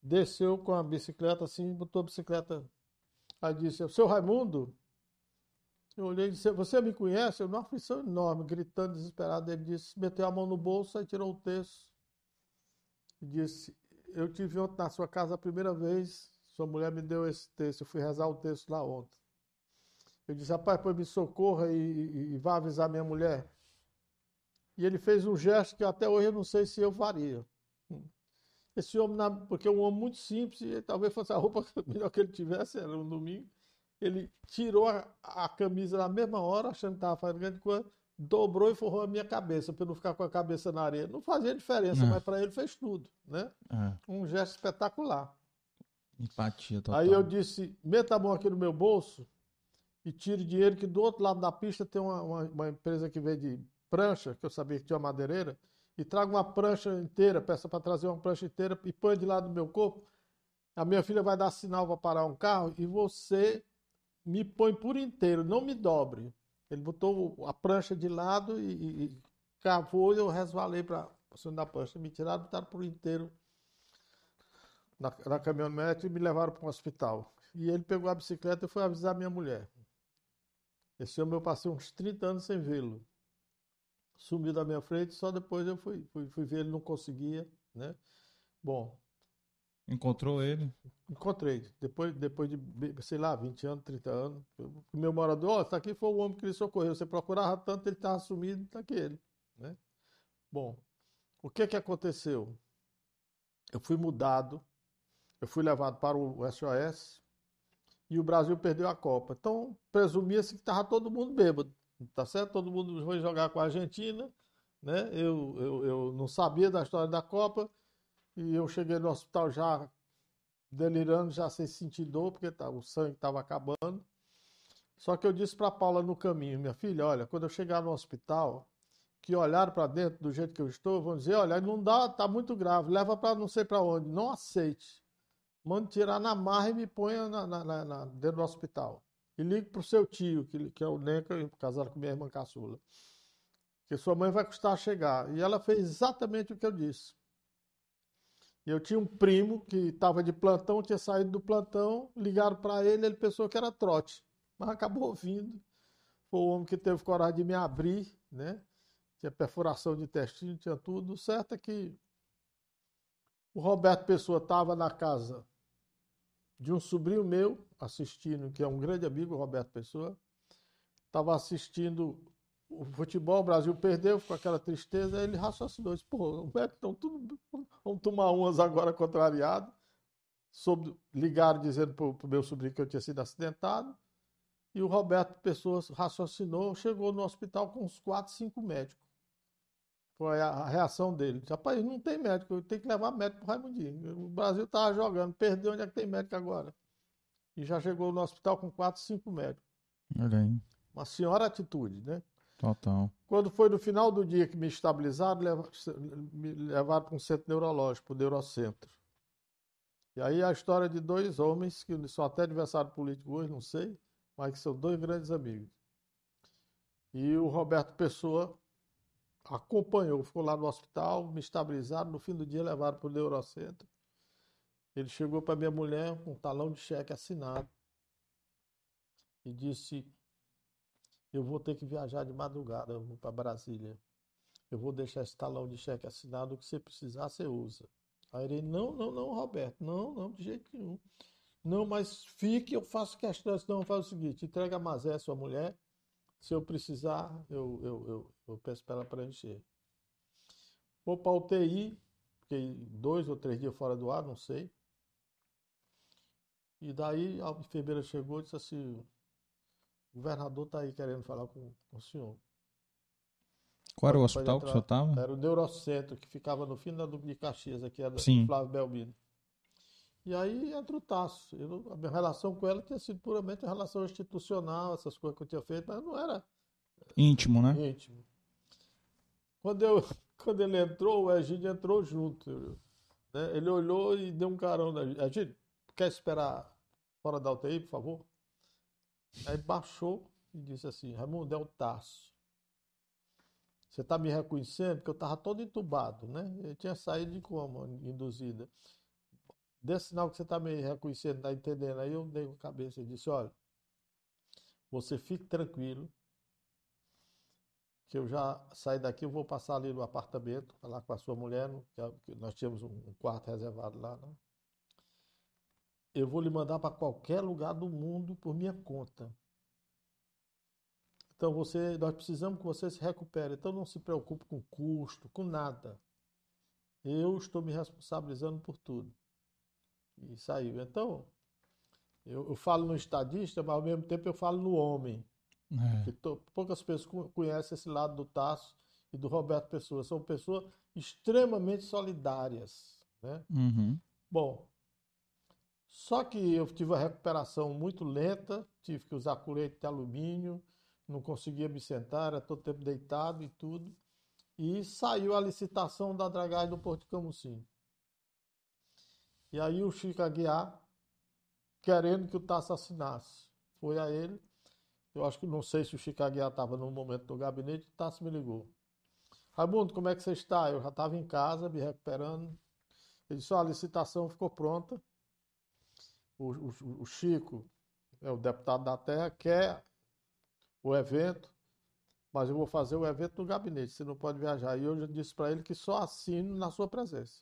desceu com a bicicleta assim, botou a bicicleta. Aí disse, seu Raimundo, eu olhei e disse, você me conhece? Eu, numa aflição enorme, gritando, desesperado. Ele disse, meteu a mão no bolso e tirou o texto. E disse, eu tive ontem na sua casa a primeira vez, sua mulher me deu esse texto, eu fui rezar o texto lá ontem. Eu disse, rapaz, pois me socorra e, e, e vá avisar minha mulher. E ele fez um gesto que até hoje eu não sei se eu faria. *laughs* Esse homem, porque é um homem muito simples, e talvez fosse a roupa *laughs* melhor que ele tivesse, era um domingo. Ele tirou a, a camisa na mesma hora, achando que estava fazendo grande coisa, dobrou e forrou a minha cabeça, para eu não ficar com a cabeça na areia. Não fazia diferença, é. mas para ele fez tudo. Né? É. Um gesto espetacular. Empatia total. Aí eu disse: meta a mão aqui no meu bolso e tire dinheiro, que do outro lado da pista tem uma, uma, uma empresa que vende prancha, que eu sabia que tinha uma madeireira, e traga uma prancha inteira, peça para trazer uma prancha inteira e põe de lado do meu corpo. A minha filha vai dar sinal para parar um carro e você me põe por inteiro, não me dobre. Ele botou a prancha de lado e, e, e cavou e eu resvalei para cima da prancha. Me tiraram, botaram por inteiro na, na caminhonete e me levaram para um hospital. E ele pegou a bicicleta e foi avisar minha mulher. Esse homem eu passei uns 30 anos sem vê-lo sumiu da minha frente, só depois eu fui, fui, fui ver, ele não conseguia, né? Bom. Encontrou ele? Encontrei. Depois, depois de, sei lá, 20 anos, 30 anos. O meu morador, ó, oh, está aqui foi o homem que ele socorreu. Você procurava tanto, ele estava sumido, está aqui ele. Né? Bom, o que que aconteceu? Eu fui mudado, eu fui levado para o SOS e o Brasil perdeu a Copa. Então, presumia-se que estava todo mundo bêbado tá certo? Todo mundo foi jogar com a Argentina, né? Eu, eu, eu não sabia da história da Copa e eu cheguei no hospital já delirando, já sem sentir dor, porque tá, o sangue estava acabando. Só que eu disse para Paula no caminho, minha filha, olha, quando eu chegar no hospital, que olharam para dentro do jeito que eu estou, vão dizer, olha, não dá, tá muito grave, leva para não sei para onde, não aceite. Mande tirar na marra e me ponha na, na, na, dentro do hospital e ligue para o seu tio, que, que é o Neca, casado com minha irmã caçula, que sua mãe vai custar chegar. E ela fez exatamente o que eu disse. Eu tinha um primo que estava de plantão, tinha saído do plantão, ligaram para ele, ele pensou que era trote, mas acabou vindo. Foi o homem que teve coragem de me abrir, né? Tinha perfuração de intestino, tinha tudo. O certo é que o Roberto Pessoa estava na casa de um sobrinho meu assistindo, que é um grande amigo, Roberto Pessoa, estava assistindo o futebol, o Brasil perdeu, com aquela tristeza, ele raciocinou, disse, pô, o estão tudo, vamos tomar umas agora contrariado, sobre, ligaram dizendo para o meu sobrinho que eu tinha sido acidentado, e o Roberto Pessoa raciocinou, chegou no hospital com uns quatro, cinco médicos. Foi a, a reação dele. Rapaz, não tem médico, eu tenho que levar médico pro Raimundinho. O Brasil estava jogando, perdeu, onde é que tem médico agora? E já chegou no hospital com quatro, cinco médicos. Olha aí. Uma senhora atitude, né? Total. Quando foi no final do dia que me estabilizaram, me levaram para um centro neurológico, para o neurocentro. E aí a história de dois homens, que são até adversários políticos hoje, não sei, mas que são dois grandes amigos. E o Roberto Pessoa acompanhou, ficou lá no hospital, me estabilizaram, no fim do dia levaram para o neurocentro. Ele chegou para minha mulher com um talão de cheque assinado e disse: Eu vou ter que viajar de madrugada, eu vou para Brasília. Eu vou deixar esse talão de cheque assinado, o que você precisar, você usa. Aí ele: Não, não, não, Roberto, não, não, de jeito nenhum. Não, mas fique, eu faço questão, senão faz o seguinte: entrega a Mazé, sua mulher. Se eu precisar, eu, eu, eu, eu peço para ela preencher. Vou para a UTI, fiquei dois ou três dias fora do ar, não sei. E daí a enfermeira chegou e disse assim: o governador está aí querendo falar com, com, o senhor. Qual era o hospital que o senhor estava? Era o Neurocentro, que ficava no fim da Duque de Caxias, aqui era Sim. Flávio Belmino. E aí entra o Tasso. Eu, a minha relação com ela tinha sido puramente uma relação institucional, essas coisas que eu tinha feito, mas não era íntimo, né? Íntimo. Quando, eu, *laughs* quando ele entrou, o Egídio entrou junto. Né? Ele olhou e deu um carão na Egídio, quer esperar fora da UTI, por favor? Aí baixou e disse assim, Raimundo, é o Tasso. Você está me reconhecendo? Porque eu estava todo entubado, né? Eu tinha saído de coma induzida. Desse sinal que você está me reconhecendo, está entendendo? Aí eu dei com a cabeça e disse, olha, você fique tranquilo, que eu já saí daqui, eu vou passar ali no apartamento, falar com a sua mulher, que nós tínhamos um quarto reservado lá, né? eu vou lhe mandar para qualquer lugar do mundo por minha conta. Então você, nós precisamos que você se recupere. Então não se preocupe com custo, com nada. Eu estou me responsabilizando por tudo. E saiu. Então, eu, eu falo no estadista, mas ao mesmo tempo eu falo no homem. É. Poucas pessoas conhecem esse lado do Tasso e do Roberto Pessoa. São pessoas extremamente solidárias. Né? Uhum. Bom, só que eu tive uma recuperação muito lenta, tive que usar colete de alumínio, não conseguia me sentar, era todo tempo deitado e tudo. E saiu a licitação da dragagem do Porto de Camusim. E aí o Chico Aguiar, querendo que o Tasso assinasse, foi a ele. Eu acho que não sei se o Chico Aguiar estava no momento do gabinete, o Tasso me ligou. Raimundo, como é que você está? Eu já estava em casa, me recuperando. Ele disse, a licitação ficou pronta o, o, o Chico, é o deputado da terra, quer o evento, mas eu vou fazer o evento no gabinete, você não pode viajar. E eu já disse para ele que só assino na sua presença.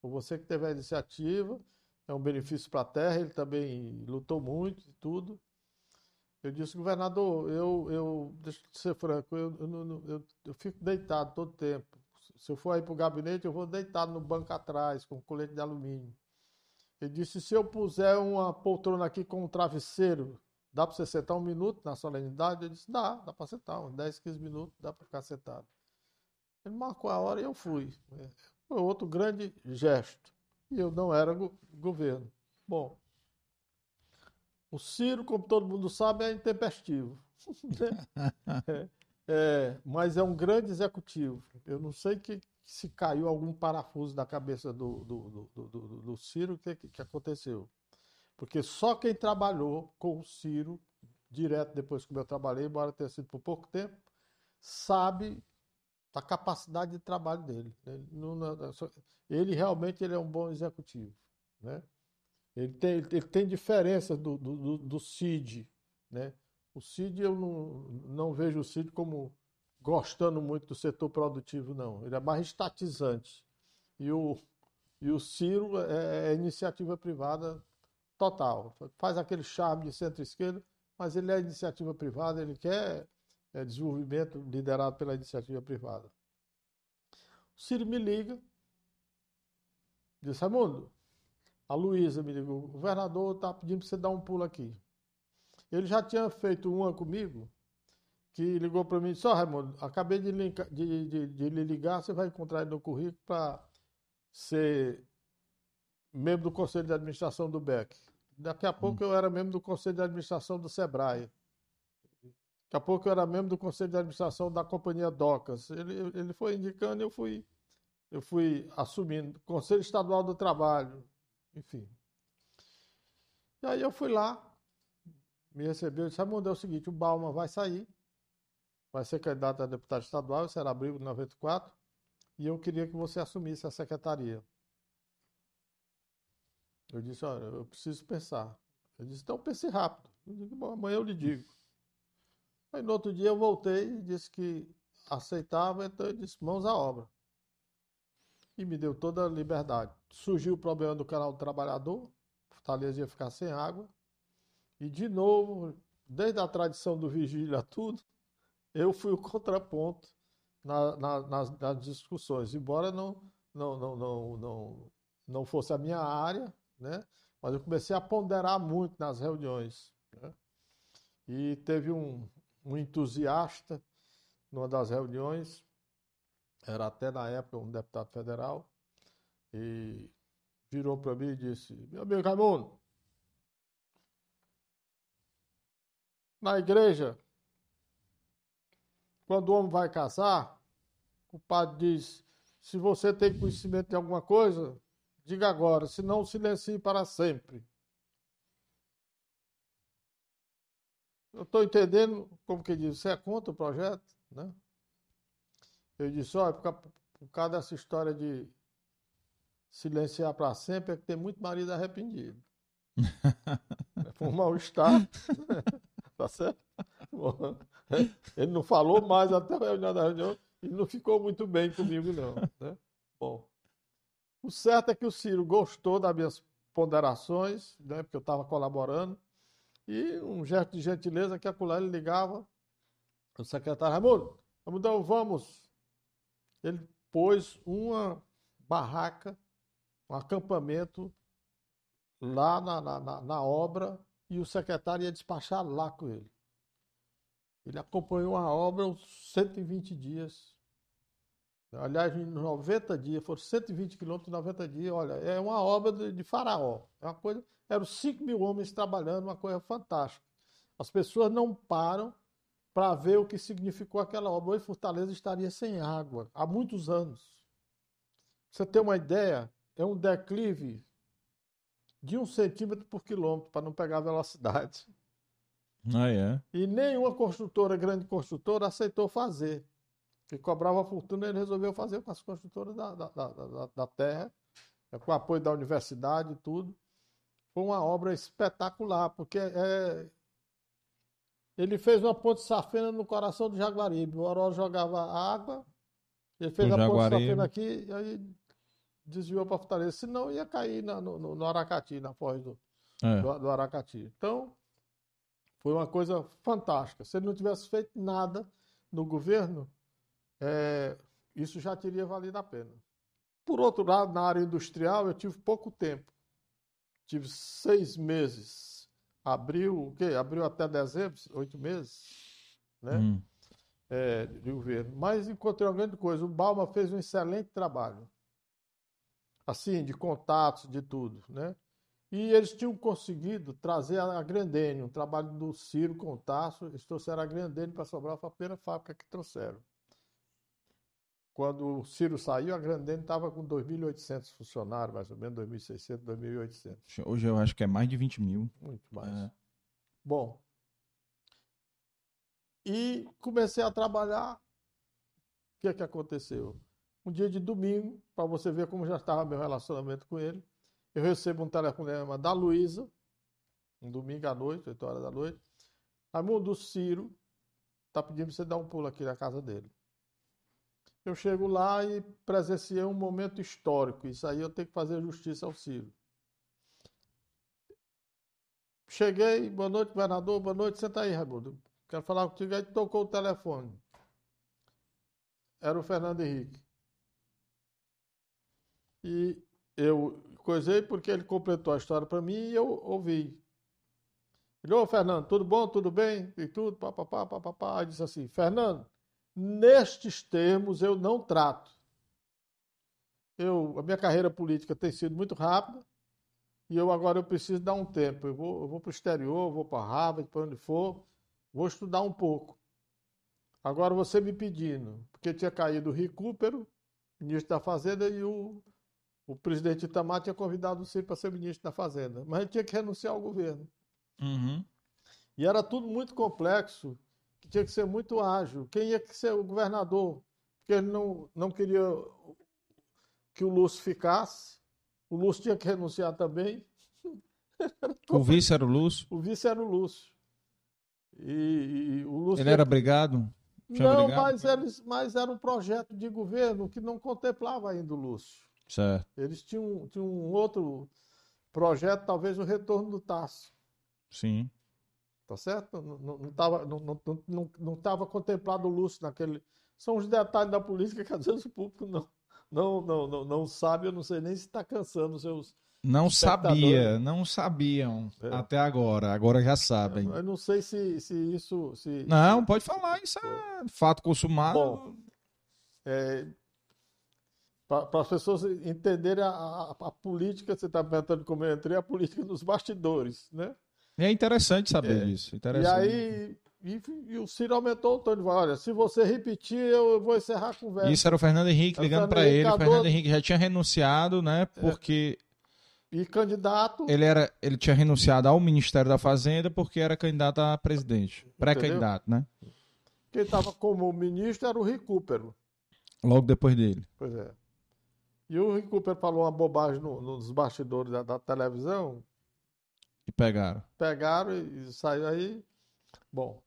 Por você que teve a iniciativa, é um benefício para a terra, ele também lutou muito e tudo. Eu disse, governador, eu, eu deixa eu ser franco, eu, eu, eu, eu fico deitado todo tempo. Se eu for aí para o gabinete, eu vou deitado no banco atrás, com colete de alumínio. Ele disse: se eu puser uma poltrona aqui com um travesseiro, dá para você sentar um minuto na solenidade? Eu disse: dá, dá para sentar, uns 10, 15 minutos, dá para ficar sentado. Ele marcou a hora e eu fui. Foi outro grande gesto. E eu não era go governo. Bom, o Ciro, como todo mundo sabe, é intempestivo. *laughs* *laughs* é, é, mas é um grande executivo. Eu não sei que, se caiu algum parafuso da cabeça do, do, do, do, do Ciro, o que, que aconteceu? Porque só quem trabalhou com o Ciro, direto depois que eu trabalhei, embora tenha sido por pouco tempo, sabe da capacidade de trabalho dele. Ele, não, ele realmente ele é um bom executivo. Né? Ele, tem, ele tem diferença do, do, do CID. Né? O CID, eu não, não vejo o CID como gostando muito do setor produtivo, não. Ele é mais estatizante. E o, e o Ciro é, é iniciativa privada total. Faz aquele charme de centro-esquerda, mas ele é iniciativa privada, ele quer é, desenvolvimento liderado pela iniciativa privada. O Ciro me liga, diz, Raimundo, a Luísa me ligou, o governador está pedindo para você dar um pulo aqui. Ele já tinha feito uma comigo, que ligou para mim e disse, ó, oh, Raimundo, acabei de, de, de, de, lhe ligar, você vai encontrar ele no currículo para ser membro do Conselho de Administração do BEC. Daqui a pouco hum. eu era membro do Conselho de Administração do SEBRAE. Daqui a pouco eu era membro do Conselho de Administração da Companhia Docas. Ele, ele foi indicando e eu fui, eu fui assumindo. Conselho Estadual do Trabalho, enfim. E aí eu fui lá, me recebeu e disse, Raimundo, é o seguinte, o Balma vai sair, vai ser candidato a deputado estadual, será abril de 94, e eu queria que você assumisse a secretaria. Eu disse, olha, eu preciso pensar. Ele disse, então pense rápido. Eu disse, bom, amanhã eu lhe digo. Aí no outro dia eu voltei e disse que aceitava, então eu disse mãos à obra. E me deu toda a liberdade. Surgiu o problema do canal do trabalhador, Fortaleza ia ficar sem água. E de novo, desde a tradição do vigília tudo, eu fui o contraponto na, na, nas, nas, discussões, embora não, não, não, não, não, não fosse a minha área, né? mas eu comecei a ponderar muito nas reuniões. Né? E teve um, um entusiasta numa das reuniões, era até na época um deputado federal, e virou para mim e disse: Meu amigo Raimundo, na igreja, quando o homem vai casar, o padre diz: se você tem conhecimento de alguma coisa, diga agora, senão silencie para sempre. Eu estou entendendo, como que diz, você é contra o projeto, né? Eu disse, olha, por, causa dessa história de silenciar para sempre, é que tem muito marido arrependido. *laughs* Foi um mal-estar. *laughs* tá certo? Ele não falou mais até a reunião da reunião e não ficou muito bem comigo, não. Né? Bom, o certo é que o Ciro gostou das minhas ponderações, né, porque eu estava colaborando, e um gesto de gentileza que a ele ligava, o secretário Raimundo, Raimundo, vamos. Ele pôs uma barraca, um acampamento lá na, na, na obra e o secretário ia despachar lá com ele. Ele acompanhou a obra uns 120 dias. Aliás, em 90 dias, foram 120 quilômetros em 90 dias. Olha, é uma obra de, de faraó. É uma coisa eram 5 mil homens trabalhando, uma coisa fantástica. As pessoas não param para ver o que significou aquela obra. Hoje Fortaleza estaria sem água há muitos anos. Você tem uma ideia? É um declive de um centímetro por quilômetro para não pegar velocidade. Ah, é? E nenhuma construtora, grande construtora, aceitou fazer. Que cobrava fortuna, ele resolveu fazer com as construtoras da, da, da, da terra, com o apoio da universidade e tudo. Foi uma obra espetacular, porque é, ele fez uma ponte safena no coração do Jaguaribe. O Oró jogava água, ele fez o a Jaguaribe. ponte safena aqui, e aí desviou para Fortaleza. Senão ia cair na, no, no, Aracati, na foz do, é. do, do, Aracati. Então, foi uma coisa fantástica. Se ele não tivesse feito nada no governo, é, isso já teria valido a pena. Por outro lado, na área industrial, eu tive pouco tempo tive seis meses, abril, o quê? Abril até dezembro, oito meses, né? Hum. É, de governo. Mas encontrei uma grande coisa, o Balma fez um excelente trabalho, assim, de contatos, de tudo, né? E eles tinham conseguido trazer a Grandene, um trabalho do Ciro com o Tasso, eles trouxeram a Grandene para Sobral, foi a primeira fábrica que trouxeram. Quando o Ciro saiu, a Grandene estava com 2.800 funcionários, mais ou menos, 2.600, 2.800. Hoje eu acho que é mais de 20 mil. Muito mais. É. Bom, e comecei a trabalhar. O que é que aconteceu? Um dia de domingo, para você ver como já estava meu relacionamento com ele, eu recebo um telefonema da Luísa, um domingo à noite, 8 horas da noite. Raimundo, Ciro está pedindo para você dar um pulo aqui na casa dele eu chego lá e presenciei um momento histórico. Isso aí eu tenho que fazer justiça ao Ciro. Cheguei, boa noite, governador, boa noite, senta aí, Raimundo. Quero falar contigo. Aí tocou o telefone. Era o Fernando Henrique. E eu coisei porque ele completou a história para mim e eu ouvi. Ele, ô Fernando, tudo bom? Tudo bem? E tudo, papapá, papapá. Aí disse assim, Fernando, nestes termos eu não trato. Eu, a minha carreira política tem sido muito rápida e eu agora eu preciso dar um tempo. Eu vou, vou para o exterior, vou para Harvard, para onde for, vou estudar um pouco. Agora você me pedindo, porque tinha caído o recupero, ministro da Fazenda, e o, o presidente Itamar tinha convidado o Ciro para ser ministro da Fazenda, mas ele tinha que renunciar ao governo. Uhum. E era tudo muito complexo, que tinha que ser muito ágil. Quem ia ser o governador? Porque ele não, não queria que o Lúcio ficasse. O Lúcio tinha que renunciar também. *laughs* o vice era o Lúcio? O vice era o Lúcio. E, e o Lúcio ele era brigado? não, mas, eles, mas era um projeto de governo que não contemplava ainda o Lúcio. Certo. Eles tinham, tinham um outro projeto, talvez o retorno do Tasso. Sim. Tá certo? Não estava não, não, não, não, não tava contemplado o Lúcio naquele. São os detalhes da política que às vezes o público não, não, não, não, não sabe, eu não sei nem se está cansando os seus. Não sabia, não sabiam é. até agora, agora já sabem. Eu não sei se, se isso. Se, não, pode falar, isso é fato consumado. Bom, é, para as pessoas entenderem a, a, a política, você está perguntando como eu entrei, a política dos bastidores, né? É interessante saber é. disso. Interessante. E aí, e, e, o Ciro aumentou o tom de voz. Olha, se você repetir, eu vou encerrar a conversa. Isso era o Fernando Henrique ligando para ele. O Fernando Henrique já tinha renunciado, né? É. Porque. É. E candidato. Ele, era, ele tinha renunciado ao Ministério da Fazenda porque era candidato a presidente. Pré-candidato, né? Quem estava como ministro era o Recupero. Logo depois dele. Pois é. E o Recupero falou uma bobagem no, nos bastidores da, da televisão. E pegaram. Pegaram e, e saiu aí. Bom,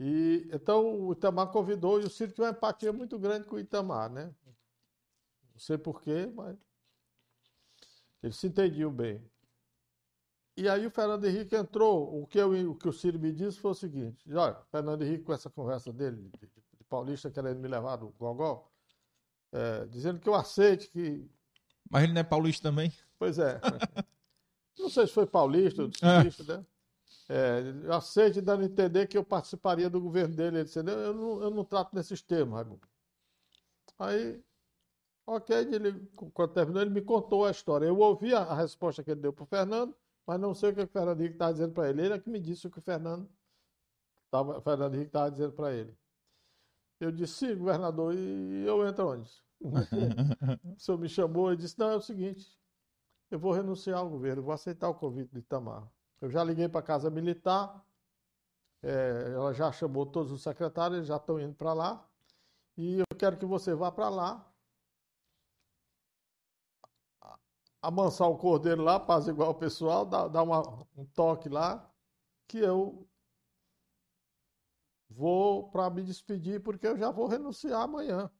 e então o Itamar convidou e o Ciro tinha uma empatia muito grande com o Itamar, né? Não sei porquê, mas eles se entendiam bem. E aí o Fernando Henrique entrou. O que, eu, o que o Ciro me disse foi o seguinte: olha, Fernando Henrique, com essa conversa dele, de, de paulista querendo me levar do Gogó, é, dizendo que eu aceite que. Mas ele não é paulista também? Pois é. *laughs* não sei se foi paulista ou paulista, é. né? É, eu aceito dando a entender que eu participaria do governo dele. Ele disse, eu não, eu não trato nesses termos, Raimundo. Aí, ok, ele, quando terminou, ele me contou a história. Eu ouvi a, a resposta que ele deu para o Fernando, mas não sei o que o Fernando Henrique estava dizendo para ele. Ele é que me disse o que o Fernando, tava, o Fernando Henrique estava dizendo para ele. Eu disse, sim, governador, e eu entro onde? *laughs* o senhor me chamou e disse, não, é o seguinte, eu vou renunciar ao governo, vou aceitar o convite do Itamar. Eu já liguei para a Casa Militar, é, ela já chamou todos os secretários, já estão indo para lá. E eu quero que você vá para lá, amansar o cordeiro lá, paz igual o pessoal, dar, dar uma, um toque lá, que eu vou para me despedir, porque eu já vou renunciar amanhã,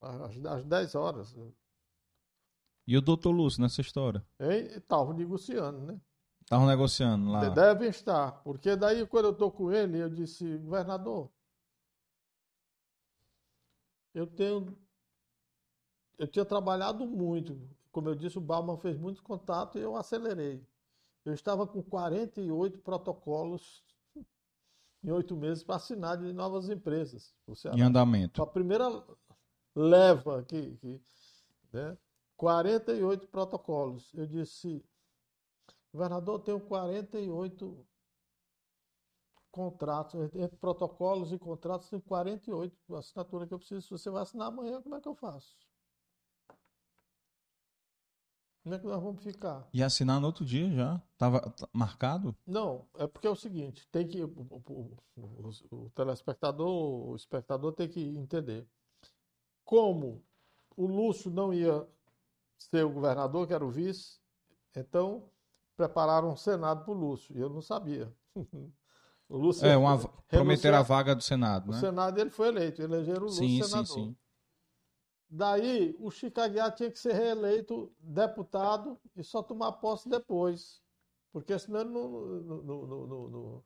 às, às 10 horas. E o doutor Lúcio nessa história? Estavam negociando, né? Estavam negociando lá. Devem estar. Porque daí, quando eu estou com ele, eu disse, governador, eu tenho. Eu tinha trabalhado muito. Como eu disse, o Bauman fez muito contato e eu acelerei. Eu estava com 48 protocolos em oito meses para assinar de novas empresas. Em andamento. A primeira leva que, que né, 48 protocolos. Eu disse, Governador, eu tenho 48 contratos, entre protocolos e contratos, tem 48 assinatura que eu preciso. Se você vai assinar amanhã, como é que eu faço? Como é que nós vamos ficar? E assinar no outro dia já? Estava marcado? Não, é porque é o seguinte, tem que. O, o, o, o telespectador, o espectador tem que entender. Como o Lúcio não ia ser o governador, que era o vice, então prepararam um Senado para o Lúcio, e eu não sabia. *laughs* o Lúcio é, uma, prometeram a vaga do Senado, né? O Senado ele foi eleito, elegeram o Lúcio sim, senador. Sim, sim. Daí, o Chico Aguiar tinha que ser reeleito deputado e só tomar posse depois. Porque senão ele não, não, não, não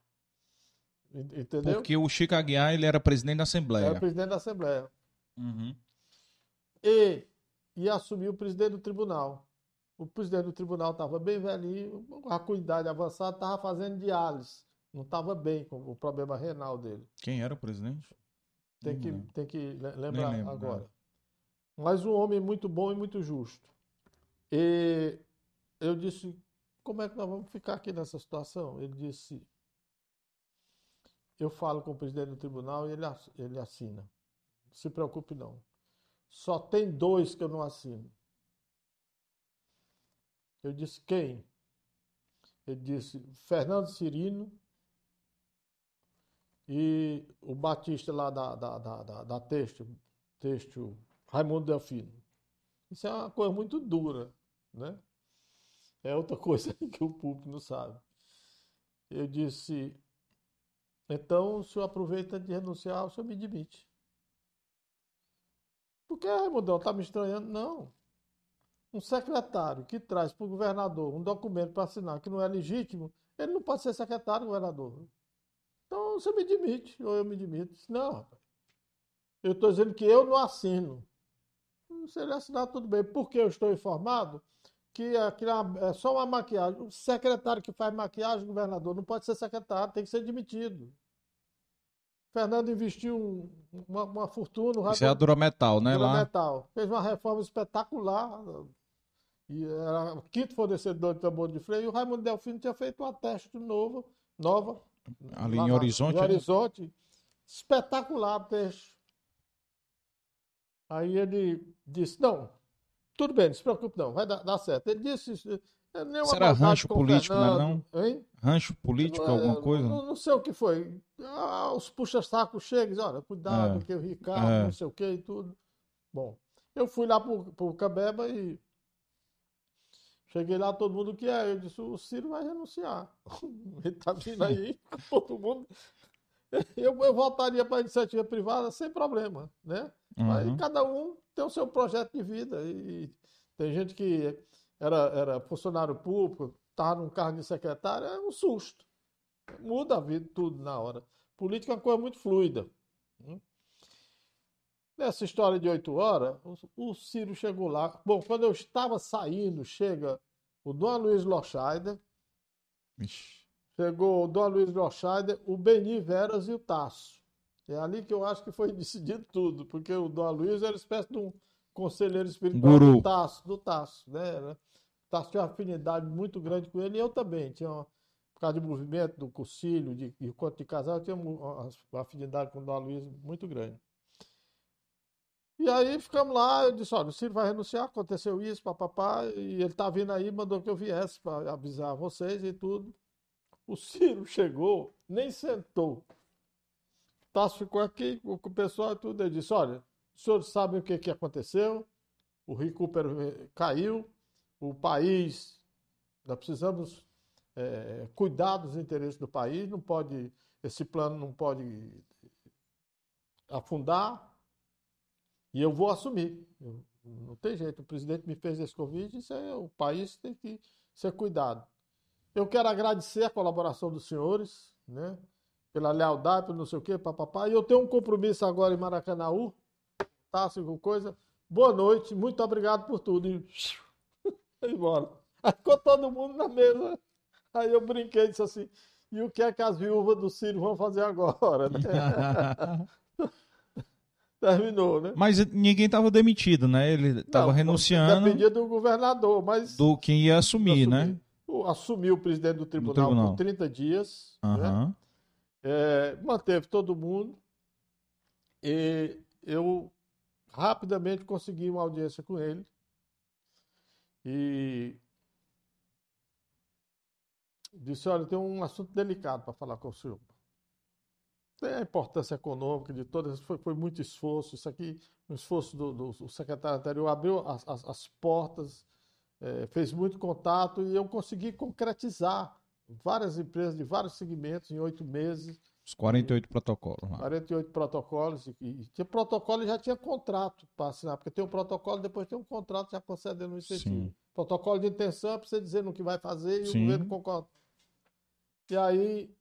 Entendeu? Porque o Chico Aguiar ele era presidente da Assembleia. Era presidente da Assembleia. Uhum. E ia assumir o presidente do tribunal. o presidente do tribunal estava bem velhinho, a cuidade avançada, estava fazendo diálise. Não estava bem com o problema renal dele. Quem era o presidente? Tem que, tem que lembrar agora. Mas um homem muito bom e muito justo. E eu disse, como é que nós vamos ficar aqui nessa situação? Ele disse, eu falo com o presidente do tribunal e ele, ele assina. Se preocupe não. Só tem dois que eu não assino. Eu disse, quem? Ele disse, Fernando Cirino e o Batista lá da, da, da, da, da texto, texto Raimundo Delfino. Isso é uma coisa muito dura, né? É outra *laughs* coisa que o público não sabe. Eu disse, então o senhor aproveita de renunciar, o senhor me demite. Por que, Raimundão, está me estranhando? Não. Um secretário que traz para o governador um documento para assinar que não é legítimo, ele não pode ser secretário governador. Então você me demite, ou eu me demito. Não, rapaz. Eu estou dizendo que eu não assino. Se ele assinar, tudo bem. Porque eu estou informado que aquilo é só uma maquiagem. O secretário que faz maquiagem, governador, não pode ser secretário, tem que ser demitido. Fernando investiu uma, uma fortuna. Isso é a Durametal, né? Durametal. Lá. Fez uma reforma espetacular. E era o quinto fornecedor de tambor de freio. E o Raimundo Delfino tinha feito uma teste novo, nova. Ali em Horizonte. Em né? Horizonte. Espetacular teste. Aí ele disse: Não, tudo bem, não se preocupe, não, vai dar, dar certo. Ele disse: é Será rancho político, não é não? Hein? Rancho político, é, alguma coisa? Não, não, sei o que foi. Ah, os puxa-sacos chegam e dizem, olha, cuidado, é. que o Ricardo, é. não sei o que e tudo. Bom, eu fui lá pro, pro Cabeba e cheguei lá, todo mundo que é. Eu disse, o Ciro vai renunciar. *laughs* Ele tá vindo aí, *laughs* todo mundo. *laughs* Eu, eu voltaria para a iniciativa privada sem problema, né? Uhum. Aí cada um tem o seu projeto de vida. E tem gente que era, era funcionário público, estava num cargo de secretário, é um susto. Muda a vida tudo na hora. Política é uma coisa muito fluida. Hum? Nessa história de oito horas, o Ciro chegou lá. Bom, quando eu estava saindo, chega o Dom Luiz Lochaider. Chegou o Dom Luiz Lochaider, o Beni Veras e o Tasso. É ali que eu acho que foi *laughs* decidido tudo, porque o Dom Luiz era uma espécie de um conselheiro espiritual Guru. do Tasso, do Tasso, né? Tasso tinha uma afinidade muito grande com ele e eu também. Tinha uma, por causa de movimento, do concílio, de, de de casal, eu tinha uma, uma afinidade com o Dom Luiz muito grande. E aí ficamos lá, eu disse, olha, o Ciro vai renunciar, aconteceu isso, papapá, e ele tá vindo aí, mandou que eu viesse para avisar vocês e tudo. O Ciro chegou, nem sentou. Tasso ficou aqui com o pessoal e tudo. Ele disse, olha, os senhores sabem o que, que aconteceu, o recupero caiu, o país, nós precisamos é, cuidar dos interesses do país, não pode, esse plano não pode afundar, e eu vou assumir. Eu, não tem jeito, o presidente me fez esse convite, isso é, o país tem que ser cuidado. Eu quero agradecer a colaboração dos senhores, né? Pela lealdade, pelo não sei o quê, papapá. E eu tenho um compromisso agora em Maracanãú, tá? Assim, coisa. Boa noite, muito obrigado por tudo. E *laughs* foi embora. Aí ficou todo mundo na mesa. Aí eu brinquei e disse assim: e o que é que as viúvas do Ciro vão fazer agora? Né? *laughs* *laughs* Terminou, né? Mas ninguém estava demitido, né? Ele estava renunciando. Dependia do governador, mas. Do quem ia assumir, né? Assumiu o presidente do tribunal, tribunal. por 30 dias. Uhum. Né? É, manteve todo mundo. E eu rapidamente consegui uma audiência com ele. E disse: Olha, tem um assunto delicado para falar com o senhor. Tem a importância econômica de todas, foi, foi muito esforço. Isso aqui, um esforço do, do, do secretário anterior, abriu as, as, as portas, é, fez muito contato e eu consegui concretizar várias empresas de vários segmentos em oito meses. Os 48 protocolos. Né? 48 protocolos. E, e tinha protocolo e já tinha contrato para assinar, porque tem um protocolo, depois tem um contrato já concedendo um incentivo. Sim. Protocolo de intenção é para você dizer no que vai fazer e Sim. o governo concorda. E aí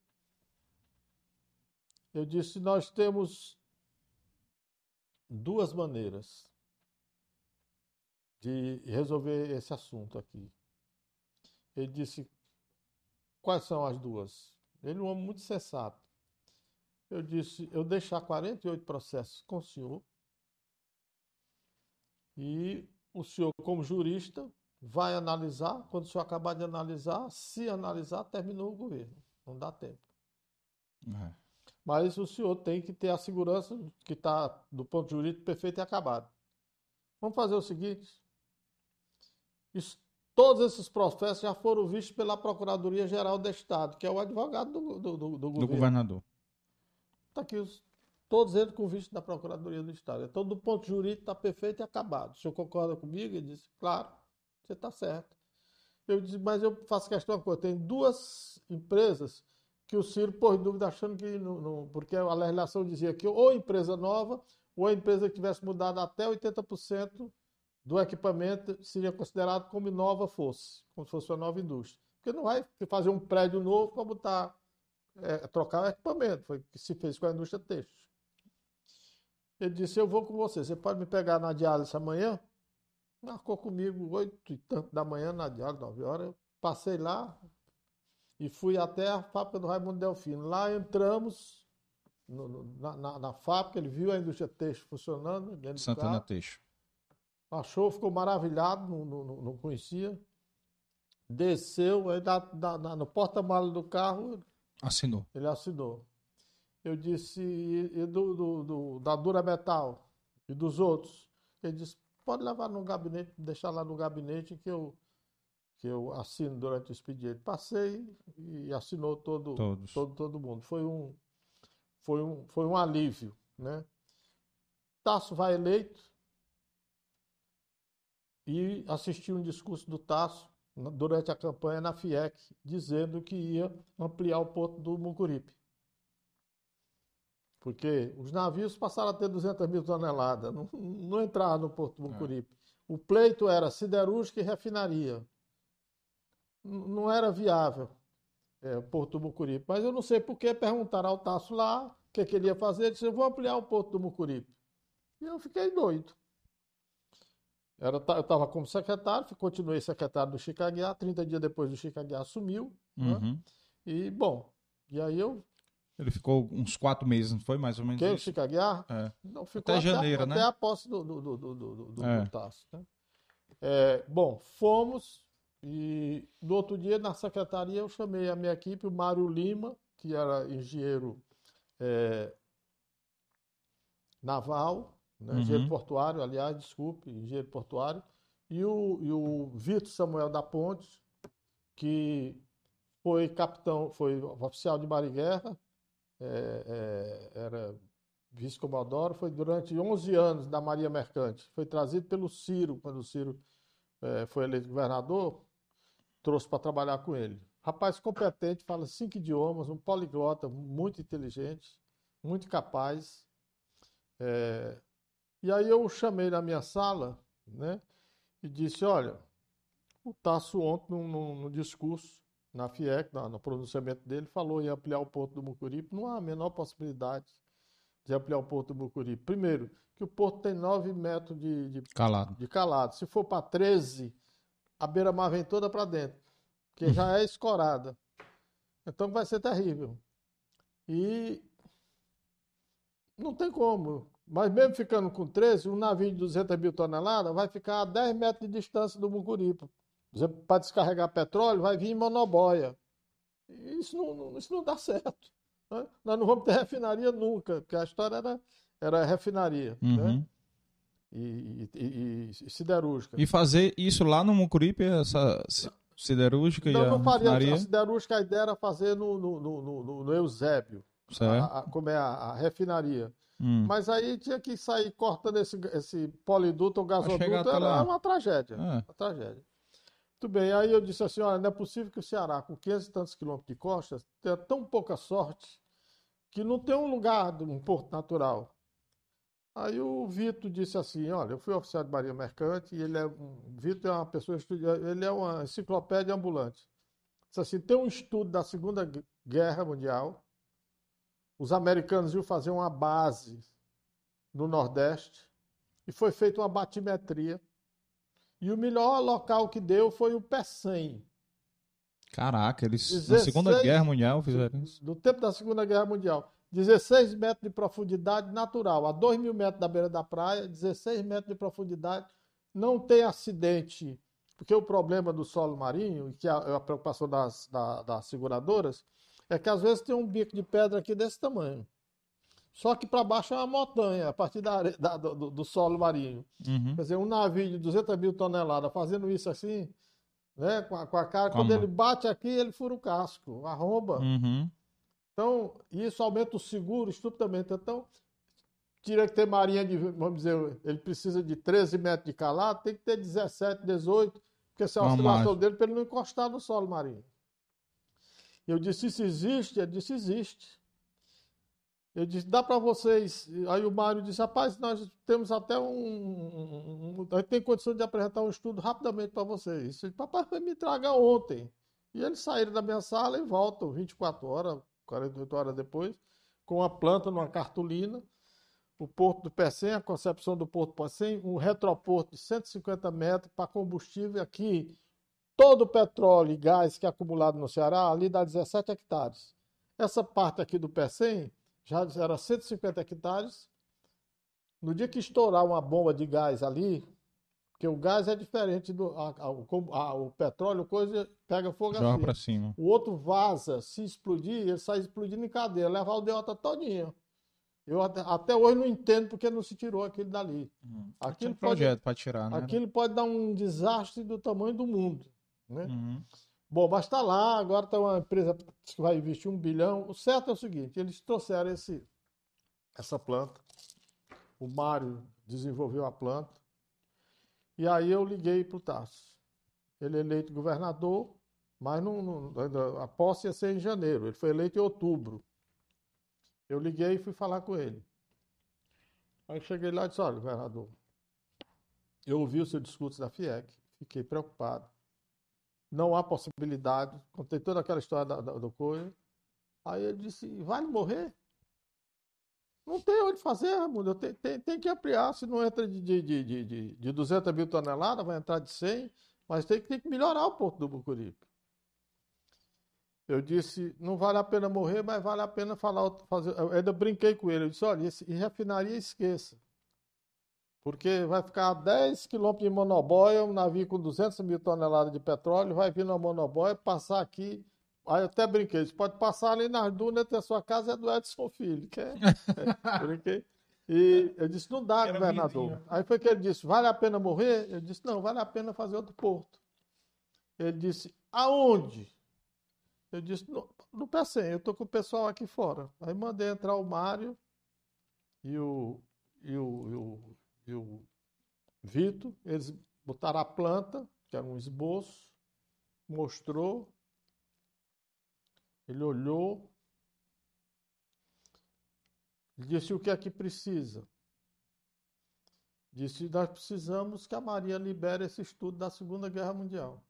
eu disse: nós temos duas maneiras de resolver esse assunto aqui. Ele disse: Quais são as duas? Ele é um homem muito sensato. Eu disse: Eu deixar 48 processos com o senhor. E o senhor, como jurista, vai analisar. Quando o senhor acabar de analisar, se analisar, terminou o governo. Não dá tempo. É. Mas o senhor tem que ter a segurança que está, do ponto jurídico, perfeito e acabado. Vamos fazer o seguinte: isso, todos esses processos já foram vistos pela Procuradoria-Geral do Estado, que é o advogado do, do, do, do, do governador. Está aqui os, todos eles com visto da Procuradoria do Estado. Então, do ponto jurídico, está perfeito e acabado. O senhor concorda comigo? Ele disse, claro, você está certo. Eu disse, mas eu faço questão de uma coisa: tem duas empresas que o Ciro pôs dúvida achando que. Não, não, porque a legislação dizia que ou empresa nova, ou a empresa que tivesse mudado até 80% do equipamento seria considerado como nova fosse, como se fosse uma nova indústria. Porque não vai fazer um prédio novo para botar, é, trocar o equipamento, foi o que se fez com a indústria têxtil. Ele disse, eu vou com você, você pode me pegar na diálise amanhã? Marcou comigo oito e tanto da manhã na diálise, nove horas, eu passei lá e fui até a fábrica do Raimundo Delfino. Lá entramos no, no, na, na, fábrica, ele viu a indústria têxtil funcionando. Santana Têxtil. Achou, ficou maravilhado, não, não, não conhecia. Desceu, aí da, da, no porta-malas do carro. Assinou. Ele assinou. Eu disse, e, e do, do, do, da Dura Metal e dos outros? Ele disse, pode levar no gabinete, deixar lá no gabinete que eu, que eu assino durante o expediente. Passei e assinou todo, Todos. todo, todo mundo. Foi um, foi um, foi um alívio. Né? Tasso vai eleito, e assisti um discurso do Tasso durante a campanha na FIEC, dizendo que ia ampliar o porto do Mucuripe. Porque os navios passaram a ter 200 mil toneladas, não, não entraram no porto do é. Mucuripe. É. O pleito era siderúrgica e refinaria. Não era viável é, o porto do Mucuripe. Mas eu não sei por que perguntaram ao Tasso lá o que, que ele ia fazer. Ele disse, eu vou ampliar o porto do Mucuripe. E eu fiquei doido. Era, eu estava como secretário, continuei secretário do Chicaguiá, 30 dias depois do Chicaguiá assumiu. Né? Uhum. Né? E, bom, e aí eu. Ele ficou uns quatro meses, não foi mais ou menos? Quem, isso? o Chicaguiá? É. Não, ficou até, até janeiro, até né? Até a posse do, do, do, do, do, é. do Tasso. Né? É, bom, fomos e no outro dia na secretaria eu chamei a minha equipe, o Mário Lima, que era engenheiro é, naval, né? uhum. engenheiro portuário, aliás, desculpe, engenheiro portuário, e o, e o Vitor Samuel da Ponte, que foi capitão, foi oficial de Guerra, é, é, era vice-comodoro, foi durante 11 anos da Maria Mercante. Foi trazido pelo Ciro, quando o Ciro é, foi eleito governador, trouxe para trabalhar com ele. Rapaz competente, fala cinco idiomas, um poliglota muito inteligente, muito capaz. É, e aí eu o chamei na minha sala, né? E disse, olha, o Tasso ontem, no, discurso, na FIEC, no, no, pronunciamento dele, falou em ampliar o porto do Mucuripe. Não há a menor possibilidade de ampliar o porto do Mucuripe. Primeiro, que o porto tem 9 metros de, de, calado. de calado. Se for para 13, a beira-mar vem toda para dentro, que já é escorada. Então vai ser terrível. E não tem como. Mas mesmo ficando com 13, um navio de 200 mil toneladas vai ficar a 10 metros de distância do Mucuripe. Para descarregar petróleo, vai vir em monoboia. Isso não, isso não dá certo. Né? Nós não vamos ter refinaria nunca, porque a história era, era refinaria. Né? Uhum. Né? E, e, e, siderúrgica. E fazer isso lá no Mucuripe, essa siderúrgica não, e a não faria, refinaria? A siderúrgica, a ideia era fazer no, no, no, no, no Eusébio. A, a, como é a, a refinaria. Hum. Mas aí tinha que sair cortando esse, esse poliduto ou gasoduto, era uma tragédia. É. Uma tragédia. Muito bem, aí eu disse assim, olha, não é possível que o Ceará, com 500 e tantos quilômetros de costa, tenha tão pouca sorte que não tem um lugar, um porto natural. Aí o Vitor disse assim, olha, eu fui oficial de Maria Mercante e ele é, um, Vitor é uma pessoa, ele é uma enciclopédia ambulante. Disse assim, tem um estudo da Segunda Guerra Mundial, os americanos iam fazer uma base no Nordeste e foi feita uma batimetria E o melhor local que deu foi o Pecém. Caraca, eles 16 na Segunda Guerra Mundial fizeram isso. Do tempo da Segunda Guerra Mundial. 16 metros de profundidade natural, a 2 mil metros da beira da praia, 16 metros de profundidade. Não tem acidente, porque o problema do solo marinho, que é a preocupação das, da, das seguradoras, é que às vezes tem um bico de pedra aqui desse tamanho. Só que para baixo é uma montanha, a partir da, da do, do, solo marinho. Uhum. Quer dizer, um navio de 200 mil toneladas fazendo isso assim, né, com a, com a cara, Calma. quando ele bate aqui, ele fura o casco, arromba. Uhum. Então, isso aumenta o seguro estupidamente. Então, tira que ter marinha de, vamos dizer, ele precisa de 13 metros de calado, tem que ter 17, 18, porque se a Uma oscilação dele para ele não encostar no solo marinho. Eu disse, isso existe? Ele disse, existe. Eu disse, dá para vocês. Aí o Mário disse, rapaz, nós temos até um. um, um tem condição de apresentar um estudo rapidamente para vocês. Eu disse, papai, me traga ontem. E eles saíram da minha sala e voltam 24 horas, 48 horas depois, com a planta numa cartolina, o Porto do Pecém, a concepção do Porto do Pecém, um retroporto de 150 metros para combustível aqui. Todo o petróleo e gás que é acumulado no Ceará, ali dá 17 hectares. Essa parte aqui do Pecém já era 150 hectares. No dia que estourar uma bomba de gás ali, porque o gás é diferente do a- a- o a- o petróleo, coisa pega fogo Joga assim. pra cima. O outro vaza, se explodir, ele sai explodindo em cadeia, leva a aldeota todinha. Eu até, até hoje não entendo porque não se tirou aquilo dali. Tinha Aquilo um projeto pra tirar, né? aquilo pode dar um desastre do tamanho do mundo. Né? Uhum. Bom, mas está lá, agora está uma empresa que vai investir um bilhão. O certo é o seguinte: eles trouxeram esse, essa planta, o Mário desenvolveu a planta, e aí eu liguei para o Tarso. Ele é eleito governador, mas não, não- a posse ia ser em janeiro, ele foi eleito em outubro. Eu liguei e fui falar com ele. Aí eu cheguei lá e disse: olha, governador, eu ouvi o seu discurso da FIEC, fiquei preocupado não há possibilidade. Contei toda aquela história da, da- do coisa. Aí ele disse: vai morrer? Não tem onde fazer, Raimundo. Eu te- Tem, tem que ampliar. Se não entra de, de, de, de, de- de 200 mil toneladas, vai entrar de 100. Mas tem, tem que melhorar o porto do Bucuripe. Eu disse: não vale a pena morrer, mas vale a pena falar. Fazer. Eu ainda brinquei com ele. Eu disse: olha, e refinaria, esqueça. Porque vai ficar a 10 quilômetros de monoboia, um navio com 200 mil toneladas de petróleo, vai vir na monoboia, passar aqui. Aí eu até brinquei, disse, pode passar ali nas dunas, a sua casa é do Edson Filho. Que é, *laughs* é, brinquei. E eu disse, não dá, Era governador. Aí foi que ele disse, vale a pena morrer? Eu disse, não, vale a pena fazer outro porto. Ele disse, aonde? Eu disse, no, Pecém, eu estou com o pessoal aqui fora. Aí mandei entrar o Mário e o, e o, e o, e o Vitor, eles botaram a planta, que era um esboço, mostrou, ele olhou, disse o que é que precisa. Disse, nós precisamos que a Maria libere esse estudo da Segunda Guerra Mundial.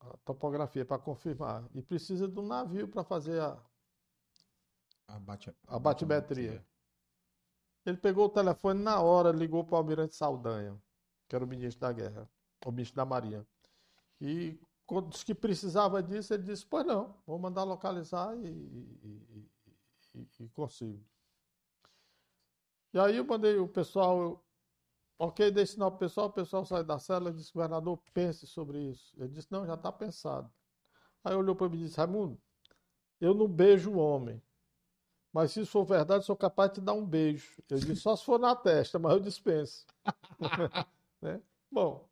A topografia para confirmar. E precisa de um navio para fazer a, A, bate, a batimetria. Ele pegou o telefone na hora, ligou para o Almirante Saldanha, que era o ministro da Guerra, o ministro da Marinha. E quando disse que precisava disso, ele disse: Pois não, vou mandar localizar e, e, e- e- consigo. E aí eu mandei o pessoal, ok, dei sinal para o pessoal, o pessoal saiu da cela e disse: Governador, pense sobre isso. Ele disse: Não, já está pensado. Aí olhou para mim e disse: Raimundo, eu não beijo o homem. Mas se isso for verdade, sou capaz de te dar um beijo. Eu disse, só se for na testa, mas eu dispenso. *laughs* Né? Bom.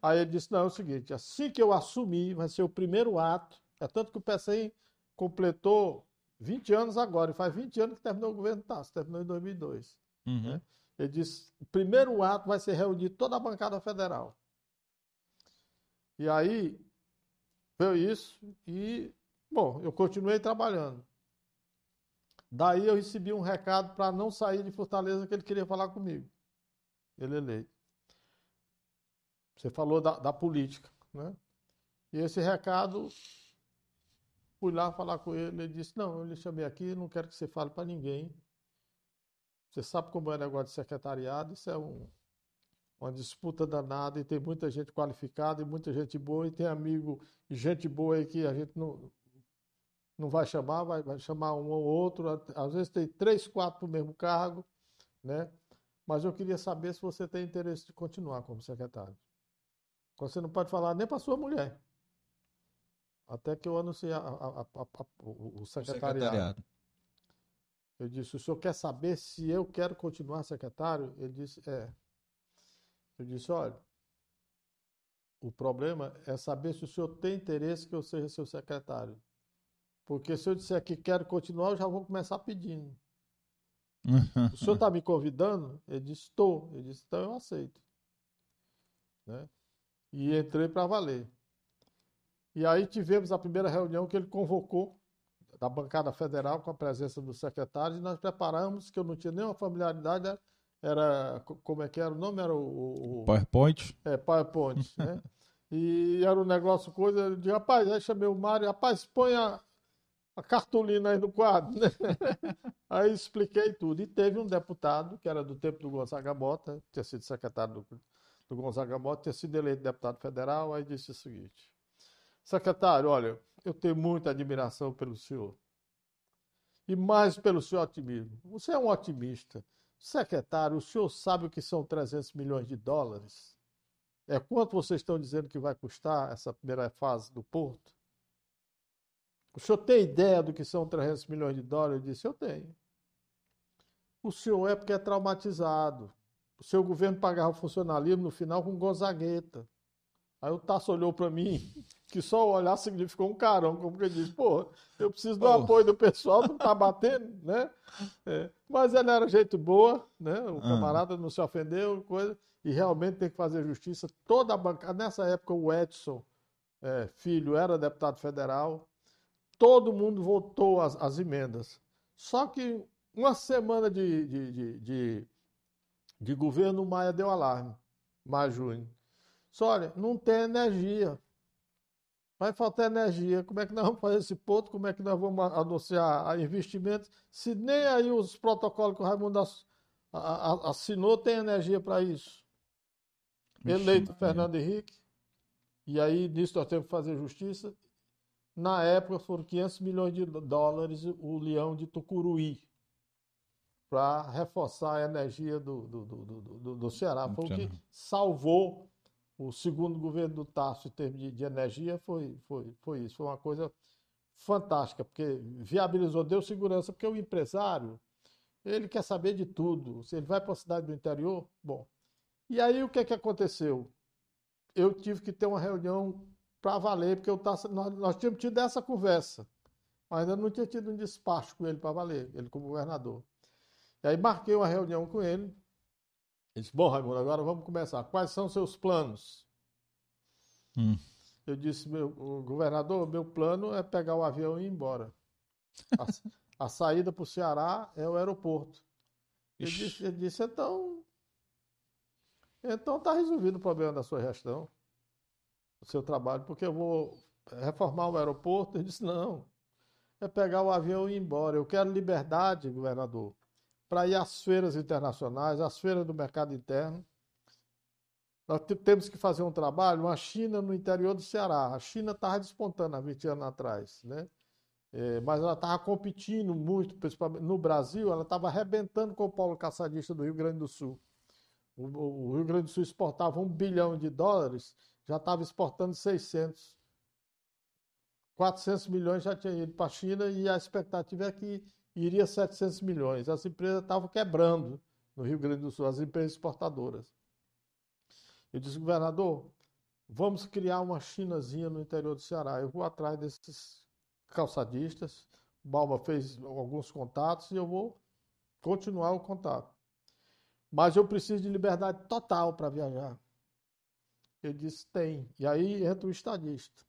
Aí ele disse, não, é o seguinte, assim que eu assumir, vai ser o primeiro ato. É tanto que o PCI completou 20 anos agora, e faz 20 anos que terminou o governo Tasso, terminou em 2002. Uhum. Ele disse, o primeiro ato vai ser reunir toda a bancada federal. E aí, veio isso e, bom, eu continuei trabalhando. Daí eu recebi um recado para não sair de Fortaleza que ele queria falar comigo. Ele eleito. Você falou da, da política, né? E esse recado, fui lá falar com ele, ele disse, não, eu lhe chamei aqui, não quero que você fale para ninguém. Você sabe como é o negócio de secretariado, isso é um, uma disputa danada e tem muita gente qualificada e muita gente boa e tem amigo e gente boa aí que a gente não, não vai chamar, vai, vai chamar um ou outro. Às vezes tem três, quatro no mesmo cargo, né? Mas eu queria saber se você tem interesse de continuar como secretário. Você não pode falar nem para sua mulher. Até que eu anunciei a, a, a, o, secretariado. o secretariado. Eu disse, o senhor quer saber se eu quero continuar secretário? Ele disse, é. Eu disse, olha, o problema é saber se o senhor tem interesse que eu seja seu secretário. Porque se eu disser que quero continuar, eu já vou começar pedindo. o senhor está *laughs* me convidando? Ele disse, estou. Ele disse, então eu aceito. Né? E entrei para valer. E aí tivemos a primeira reunião que ele convocou da bancada federal com a presença do secretário e nós preparamos, que eu não tinha nenhuma familiaridade, era, como é que era o nome? Era o... o PowerPoint? É, PowerPoint, né? *laughs* E era um negócio, coisa, eu disse, rapaz, aí chamei o Mário, rapaz, põe a, a cartolina aí no quadro, né? *laughs* aí expliquei tudo. E teve um deputado, que era do tempo do Gonzaga Mota, tinha sido secretário do, do Gonzaga Mota, tinha sido eleito deputado federal, aí disse o seguinte, secretário, olha, eu tenho muita admiração pelo senhor. E mais pelo seu otimismo. Você é um otimista. Secretário, o senhor sabe o que são 300 milhões de dólares? É quanto vocês estão dizendo que vai custar essa primeira fase do porto? O senhor tem ideia do que são 300 milhões de dólares? Eu disse, eu tenho. O senhor é porque é traumatizado. O seu governo pagava o funcionalismo no final com gozagueta. Aí o Tasso olhou para mim, *laughs* que só olhar significou um carão, como que ele disse, pô, eu preciso do oh. apoio do pessoal, não tá batendo, *laughs* né? É, mas ele era gente boa, né? O ah. camarada não se ofendeu, coisa, e realmente tem que fazer justiça. Toda a bancada, nessa época o Edson, é, filho, era deputado federal, todo mundo votou as, as emendas. Só que uma semana de, de, de, de, de governo, o Maia deu alarme, Maia Júnior. Só olha, não tem energia. Vai faltar energia. Como é que nós vamos fazer esse ponto? Como é que nós vamos anunciar investimentos? Se nem aí os protocolos que o Raimundo assinou tem energia para isso. Eleito Fernando Henrique. E aí, nisso nós temos que fazer justiça. Na época foram 500 milhões de dólares o leão de Tucuruí para reforçar a energia do, do, do, do, do Ceará. Foi o que salvou o segundo governo do Tasso em termos de, de, energia foi, foi, foi isso. Foi uma coisa fantástica, porque viabilizou, deu segurança, porque o empresário, ele quer saber de tudo. Se ele vai para a cidade do interior, bom. E aí o que é que aconteceu? Eu tive que ter uma reunião para valer, porque eu tasso, nós, nós tínhamos tido essa conversa, mas ainda não tinha tido um despacho com ele para valer, ele como governador. E aí marquei uma reunião com ele, ele disse, bom, Raimundo, agora vamos começar. Quais são os seus planos? Hum. Eu disse, meu governador, meu plano é pegar o avião e ir embora. A, a saída para o Ceará é o aeroporto. Ele disse, ele disse, então. Então está resolvido o problema da sua gestão, do seu trabalho, porque eu vou reformar o aeroporto. Ele disse, não. É pegar o avião e ir embora. Eu quero liberdade, governador para ir às feiras internacionais, às feiras do mercado interno. Nós temos que fazer um trabalho, a China no interior do Ceará. A China estava despontando há 20 anos atrás, né? É, mas ela estava competindo muito, principalmente no Brasil, ela estava arrebentando com o polo caçadista do Rio Grande do Sul. O, o Rio Grande do Sul exportava um bilhão de dólares, já estava exportando 600. 400 milhões já tinha ido para a China e a expectativa é que iria 700 milhões. As empresas estavam quebrando no Rio Grande do Sul, as empresas exportadoras. Eu disse, governador, vamos criar uma chinazinha no interior do Ceará. Eu vou atrás desses calçadistas. O Balma fez alguns contatos e eu vou continuar o contato. Mas eu preciso de liberdade total para viajar. Ele disse, tem. E aí entra o estadista.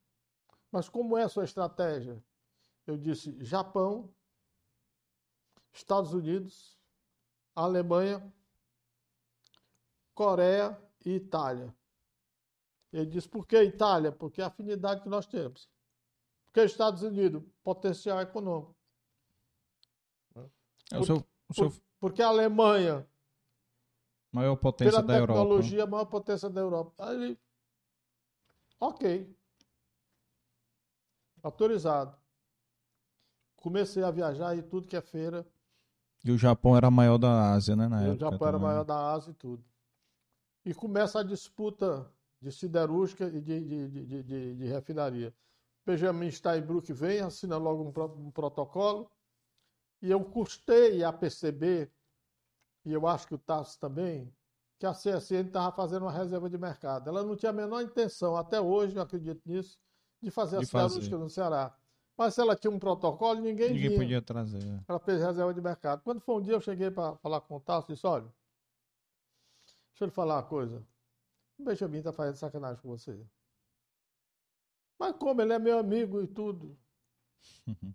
Mas como é a sua estratégia? Eu disse, Japão, Estados Unidos, Alemanha, Coreia e Itália. Ele diz: por que Itália? Porque é a afinidade que nós temos. Por que Estados Unidos? Potencial econômico. É, o seu, o seu... Por, porque a Alemanha? Maior potência da Europa. tecnologia, a maior potência da Europa. Aí ok. Autorizado. Comecei a viajar e tudo que é feira. E o Japão era maior da Ásia, né? Na E o época Japão era também. maior da Ásia e tudo. E começa a disputa de siderúrgica e de, de, de, de, de- refinaria. Benjamin Steinbrück vem, assina logo um, um protocolo, e eu custei a perceber, e eu acho que o Tassi também, que a CSN estava fazendo uma reserva de mercado. Ela não tinha a menor intenção, até hoje, eu acredito nisso, de fazer a De fazer. siderúrgica no Ceará. Mas se ela tinha um protocolo, ninguém, Ninguém vinha. podia trazer. é. Ela fez reserva de mercado. Quando foi um dia, eu cheguei para falar com o Tasso e disse: olha, deixa eu lhe falar uma coisa. O Benjamin está fazendo sacanagem com você. Mas como? Ele é meu amigo e tudo.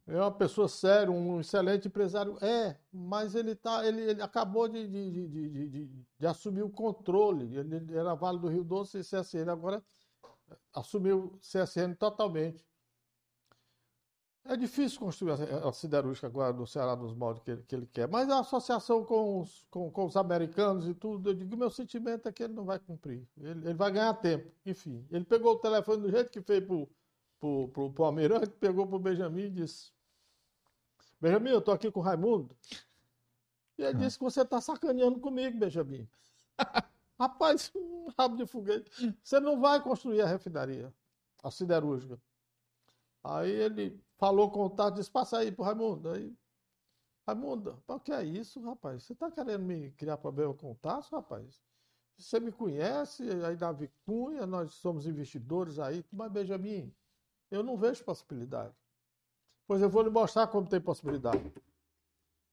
É uma pessoa séria, um excelente empresário. É, mas ele, tá, ele, ele acabou de, de, de, de, de- assumir o controle. Ele ele era Vale do Rio Doce e CSN, agora assumiu CSN totalmente. É difícil construir a siderúrgica agora no Ceará nos moldes que ele, que ele quer. Mas a associação com os, com, com os americanos e tudo, eu digo, meu sentimento é que ele não vai cumprir. Ele, ele vai ganhar tempo. Enfim, ele pegou o telefone do jeito que fez pro, pro, pro, pro Almirante, pegou pro Benjamin e disse: Benjamin, eu estou aqui com o Raimundo. E ele disse que você está sacaneando comigo, Benjamin. *laughs* Rapaz, um rabo de foguete. Você não vai construir a refinaria, a siderúrgica. Aí ele falou com o Tato, disse, passa aí pro Raimundo. Aí, Raimundo, o que é isso, rapaz? Você tá querendo me criar problema com o Tasso, rapaz? Você me conhece, aí Davi Cunha, nós somos investidores aí, mas Benjamin, eu não vejo possibilidade. Pois eu vou lhe mostrar como tem possibilidade.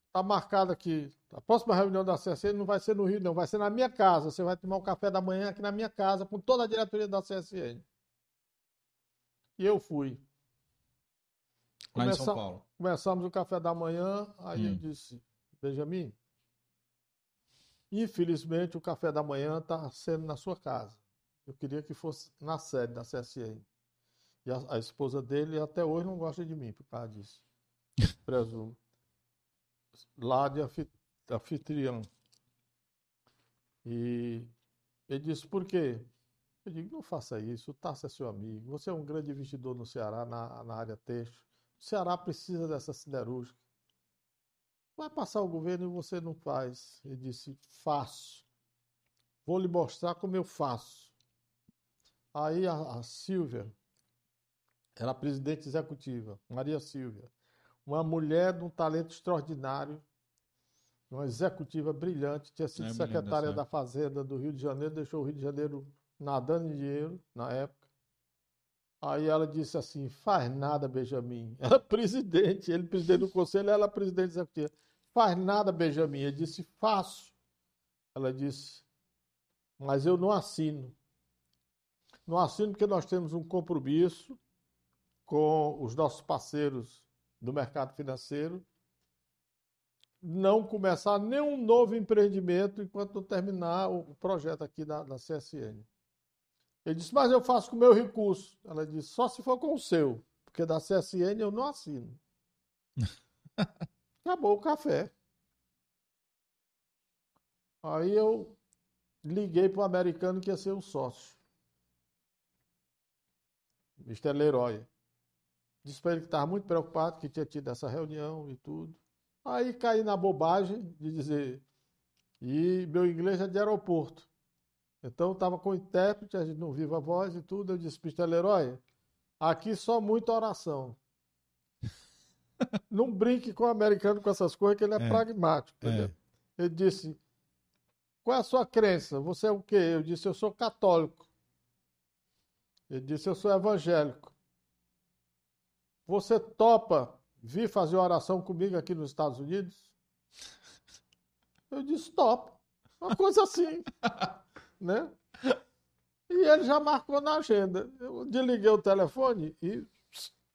Está marcado aqui. A próxima reunião da CSN não vai ser no Rio, não. Vai ser na minha casa. Você vai tomar um café da manhã aqui na minha casa, com toda a diretoria da CSN. E eu fui. Lá em São Paulo. Começamos o café da manhã, aí eu Hum. disse, Benjamin, infelizmente o café da manhã está sendo na sua casa. Eu queria que fosse na sede da CSN. E a, a esposa dele até hoje não gosta de mim por causa disso. *laughs* Presumo. Lá de anfi- anfitrião. E ele disse, por quê? Eu digo, não faça isso, o Tasso é seu amigo, você é um grande investidor no Ceará, na, na área têxtil. O Ceará precisa dessa siderúrgica. Vai passar o governo e você não faz. Ele disse, faço. Vou lhe mostrar como eu faço. Aí a, a Silvia, era a presidente executiva, Maria Silvia, uma mulher de um talento extraordinário, uma executiva brilhante, tinha sido É, secretária da Fazenda do Rio de Janeiro, deixou o Rio de Janeiro nadando em dinheiro na época. Aí ela disse assim: faz nada, Benjamin. *laughs* Ela é presidente, ele presidente do conselho, ela é presidente executiva. Faz nada, Benjamin. Ele disse: faço. Ela disse: mas eu não assino. Não assino porque nós temos um compromisso com os nossos parceiros do mercado financeiro não começar nenhum novo empreendimento enquanto não terminar o projeto aqui da, da CSN. Ele disse, mas eu faço com o meu recurso. Ela disse, só se for com o seu, porque da CSN eu não assino. *laughs* Acabou o café. Aí eu liguei para o americano que ia ser o sócio. Mr. Leroy. Disse para ele que estava muito preocupado, que tinha tido essa reunião e tudo. Aí caí na bobagem de dizer, e meu inglês é de aeroporto. Então estava com o intérprete, a gente não viva a voz e tudo. Eu disse, Mr. Leroy, aqui só muita oração. *laughs* não brinque com o americano com essas coisas, que ele é, É. pragmático. É. Ele disse, qual é a sua crença? Você é o quê? Eu disse, eu sou católico. Ele disse, eu sou evangélico. Você topa vir fazer oração comigo aqui nos Estados Unidos? Eu disse, topo. Uma coisa assim, *laughs* né? E ele já marcou na agenda. Eu desliguei o telefone e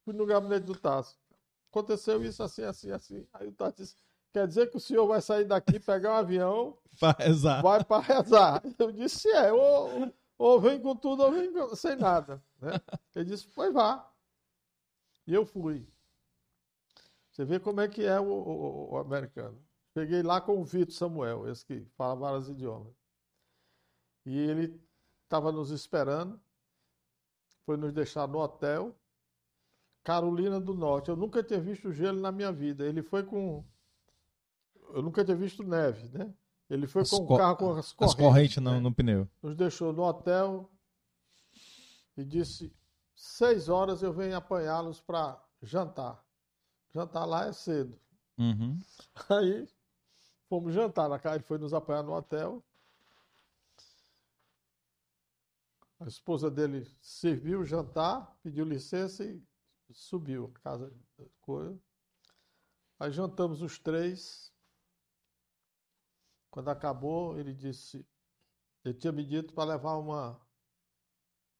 fui no gabinete do Tasso. Aconteceu isso assim, assim, assim. Aí o Tasso disse, quer dizer que o senhor vai sair daqui, pegar um avião, *laughs* Exato. vai para rezar. Eu disse, é, ou, ou vem com tudo ou vem com- sem nada. Né? Ele disse, pois vá. E eu fui. Você vê como é que é o, o- o americano. Cheguei lá com o Vitor Samuel, esse que fala vários idiomas. E ele estava nos esperando, foi nos deixar no hotel, Carolina do Norte. Eu nunca tinha visto gelo na minha vida. Ele foi com. Eu nunca tinha visto neve, né? Ele foi As com co- o carro com as As correntes. correntes no, né? no pneu. Nos deixou no hotel e disse: seis horas eu venho apanhá-los para jantar. Jantar lá é cedo. Uhum. *laughs* Aí fomos jantar na casa, ele foi nos apanhar no hotel. A esposa dele serviu o jantar, pediu licença e subiu. Casa, coisa. Aí jantamos os três. Quando acabou, ele disse, ele tinha me dito para levar uma.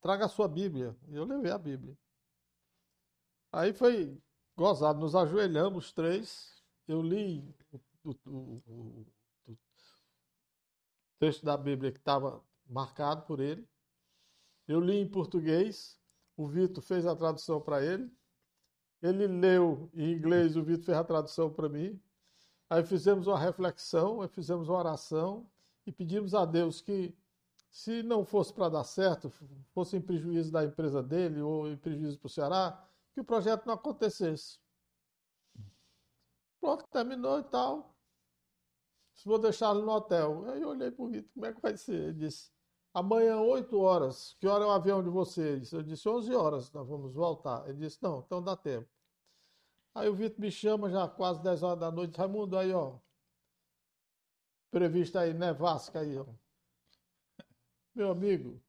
Traga a sua Bíblia. E eu levei a Bíblia. Aí foi gozado, nos ajoelhamos os três. Eu li o, o- o- o texto da Bíblia que estava marcado por ele. Eu li em português, o Vitor fez a tradução para ele. Ele leu em inglês, o Vitor fez a tradução para mim. Aí fizemos uma reflexão, aí fizemos uma oração e pedimos a Deus que, se não fosse para dar certo, fosse em prejuízo da empresa dele ou em prejuízo para o Ceará, que o projeto não acontecesse. Pronto, terminou e tal. Vou deixá-lo no hotel. Aí eu olhei para o Vitor, como é que vai ser? Ele disse, amanhã, 8 horas. Que hora é o avião de vocês? Eu disse, 11 horas, nós vamos voltar. Ele disse, não, então dá tempo. Aí o Vitor me chama já quase 10 horas da noite. Raimundo, aí, ó. Previsto aí, nevasca aí, ó. Meu amigo,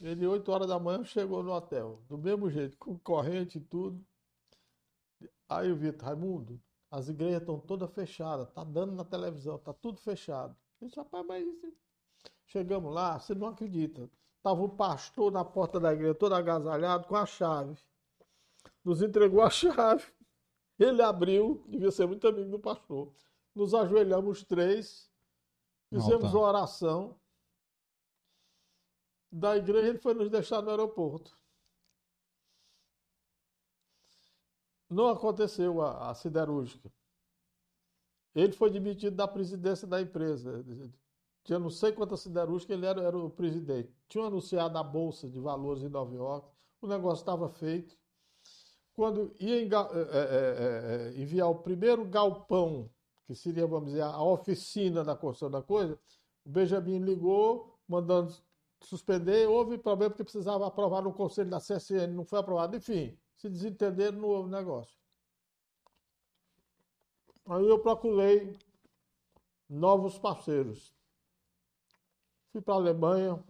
ele 8 horas da manhã chegou no hotel. Do mesmo jeito, com corrente e tudo. Aí o Vitor, Raimundo, as igrejas estão todas fechadas, tá dando na televisão, tá tudo fechado. Eu disse, rapaz, mas. Chegamos lá, você não acredita. Tava o pastor na porta da igreja, todo agasalhado, com a chave. Nos entregou a *laughs* chave. Ele abriu, devia ser muito amigo do pastor. Nos ajoelhamos os três, fizemos Altar. uma oração. Da igreja ele foi nos deixar no aeroporto. Não aconteceu a, a siderúrgica. Ele foi demitido da presidência da empresa. Tinha não sei quantas siderúrgicas, ele era, era o presidente. Tinha anunciado a Bolsa de Valores em Nova York, o negócio estava feito. Quando ia eh, eh, eh, enviar o primeiro galpão, que seria, vamos dizer, a oficina da construção da coisa, o Benjamin ligou, mandando suspender. Houve problema porque precisava aprovar no conselho da CSN, não foi aprovado. Enfim, se desentenderam, não houve negócio. Aí eu procurei novos parceiros. Fui para a Alemanha,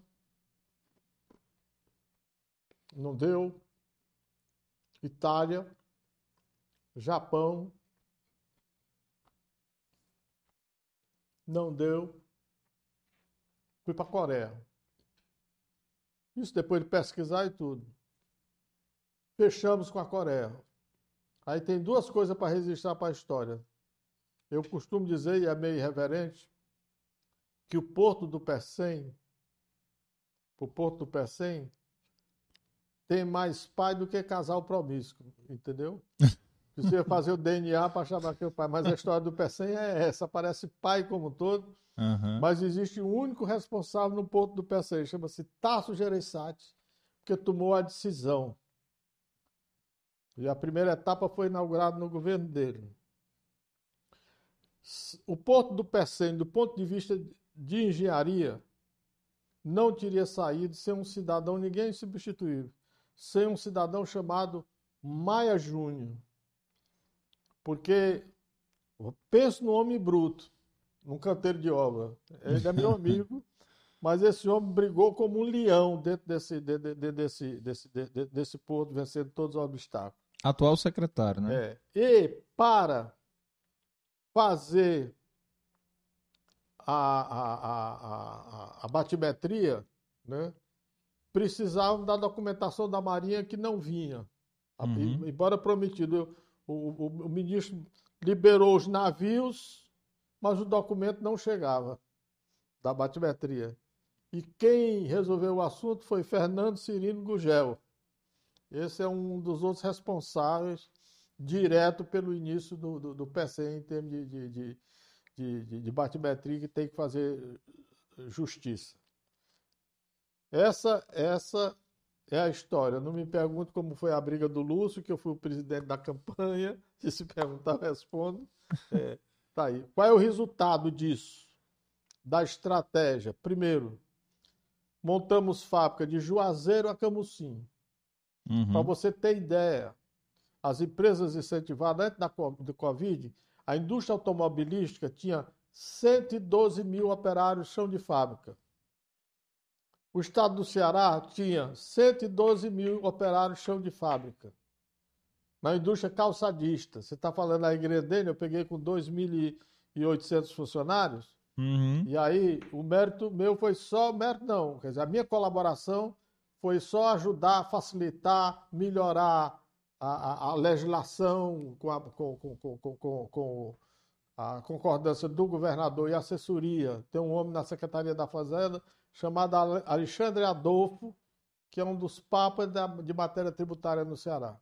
não deu. Itália, Japão, não deu. Fui para a Coreia. Isso depois de pesquisar e tudo. Fechamos com a Coreia. Aí tem duas coisas para registrar para a história. Eu costumo dizer, e é meio irreverente, que o porto do Pecém, o porto do Pecém, tem mais pai do que casal promíscuo, entendeu? *laughs* Precisa fazer o DNA para chamar que é o pai. Mas a história do Pecém é essa, aparece pai como um todo, Aham. mas existe um único responsável no porto do Pecém, chama-se Tasso Gereissati, que tomou a decisão. E a primeira etapa foi inaugurada no governo dele. O porto do Pecém, do ponto de vista de engenharia, não teria saído sem um cidadão, ninguém substituível, sem um cidadão chamado Maia Júnior. Porque penso no homem bruto, num canteiro de obra. Ele é meu *laughs* amigo, mas esse homem brigou como um leão dentro desse, de- de- de- desse, desse, de- de- desse porto, vencendo todos os obstáculos. Atual secretário, né? É. E para fazer a, a, a, a, a batimetria, né, precisavam da documentação da Marinha que não vinha. Uhum. Embora prometido, o, o, o ministro liberou os navios, mas o documento não chegava da batimetria. E quem resolveu o assunto foi Fernando Cirino Gugel. Esse é um dos outros responsáveis direto pelo início do, do, do PC em termos de, de, de, de, de- batimetria que tem que fazer justiça. Essa, essa é a história. Não me pergunte como foi a briga do Lúcio, que eu fui o presidente da campanha. *laughs* Se se perguntar, eu respondo. É, tá aí. Qual é o resultado disso? Da estratégia? Primeiro, montamos fábrica de Juazeiro a Camusim. Uhum. Para você ter ideia, as empresas incentivadas antes da, do Covid, a indústria automobilística tinha 112 mil operários chão de fábrica. O estado do Ceará tinha 112 mil operários chão de fábrica. Na indústria calçadista, você está falando aí, Grendene, eu peguei com 2.800 funcionários. Uhum. E aí, o mérito meu foi só, mérito não, quer dizer, a minha colaboração foi só ajudar, facilitar, melhorar a, a, a legislação com a, com, com, com, com, a concordância do governador e assessoria. Tem um homem na Secretaria da Fazenda chamado Alexandre Adolfo, que é um dos papas de matéria tributária no Ceará.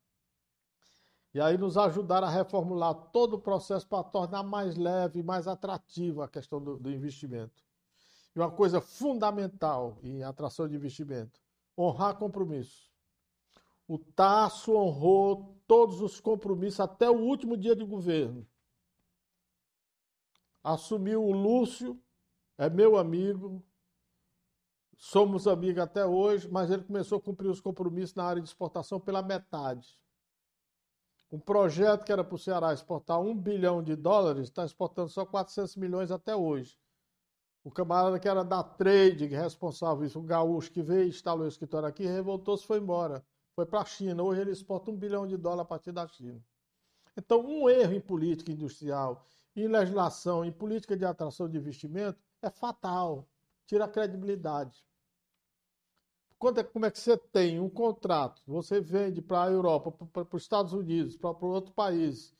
E aí nos ajudaram a reformular todo o processo para tornar mais leve e mais atrativo a questão do, do investimento. E uma coisa fundamental em atração de investimento, honrar compromisso. O Tasso honrou todos os compromissos até o último dia de governo. Assumiu o Lúcio, é meu amigo, somos amigos até hoje, mas ele começou a cumprir os compromissos na área de exportação pela metade. Um projeto que era para o Ceará exportar um bilhão de dólares, está exportando só 400 milhões até hoje. O camarada que era da trade, responsável isso, o gaúcho que veio, instalou o escritório aqui, revoltou-se e foi embora. Foi para a China. Hoje ele exporta um bilhão de dólares a partir da China. Então, um erro em política industrial, em legislação, em política de atração de investimento é fatal. Tira a credibilidade. Quando é, como é que você tem um contrato, você vende para a Europa, para os Estados Unidos, para outro país,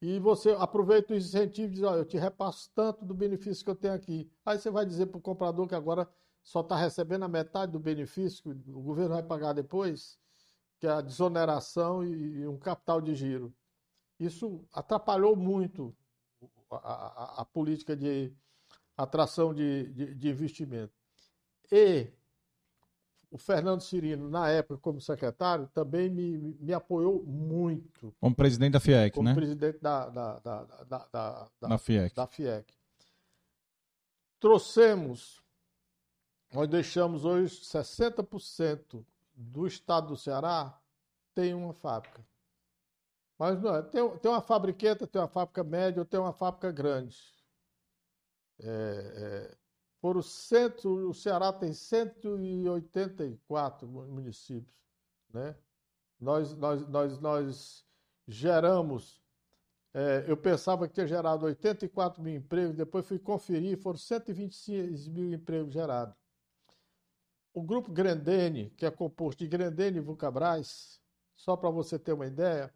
e você aproveita o incentivo e diz, olha, eu te repasso tanto do benefício que eu tenho aqui. Aí você vai dizer para o comprador que agora só está recebendo a metade do benefício, que o governo vai pagar depois, que é a desoneração e um capital de giro. Isso atrapalhou muito a, a, a política de atração de, de, de investimento. E o Fernando Cirino, na época, como secretário, também me, me apoiou muito. Como presidente da FIEC, como né? Como presidente da, da, da, da, da, da, FIEC. da FIEC. Trouxemos, nós deixamos hoje 60% do estado do Ceará tem uma fábrica. Mas não é, tem, tem uma fabriqueta, tem uma fábrica média, ou tem uma fábrica grande. É, é, por o centro, o Ceará tem 184 municípios, né? Nós, nós, nós, nós geramos, é, eu pensava que tinha gerado 84 mil empregos, depois fui conferir, foram 126 mil empregos gerados. O grupo Grendene, que é composto de Grendene e Vulcabras, só para você ter uma ideia,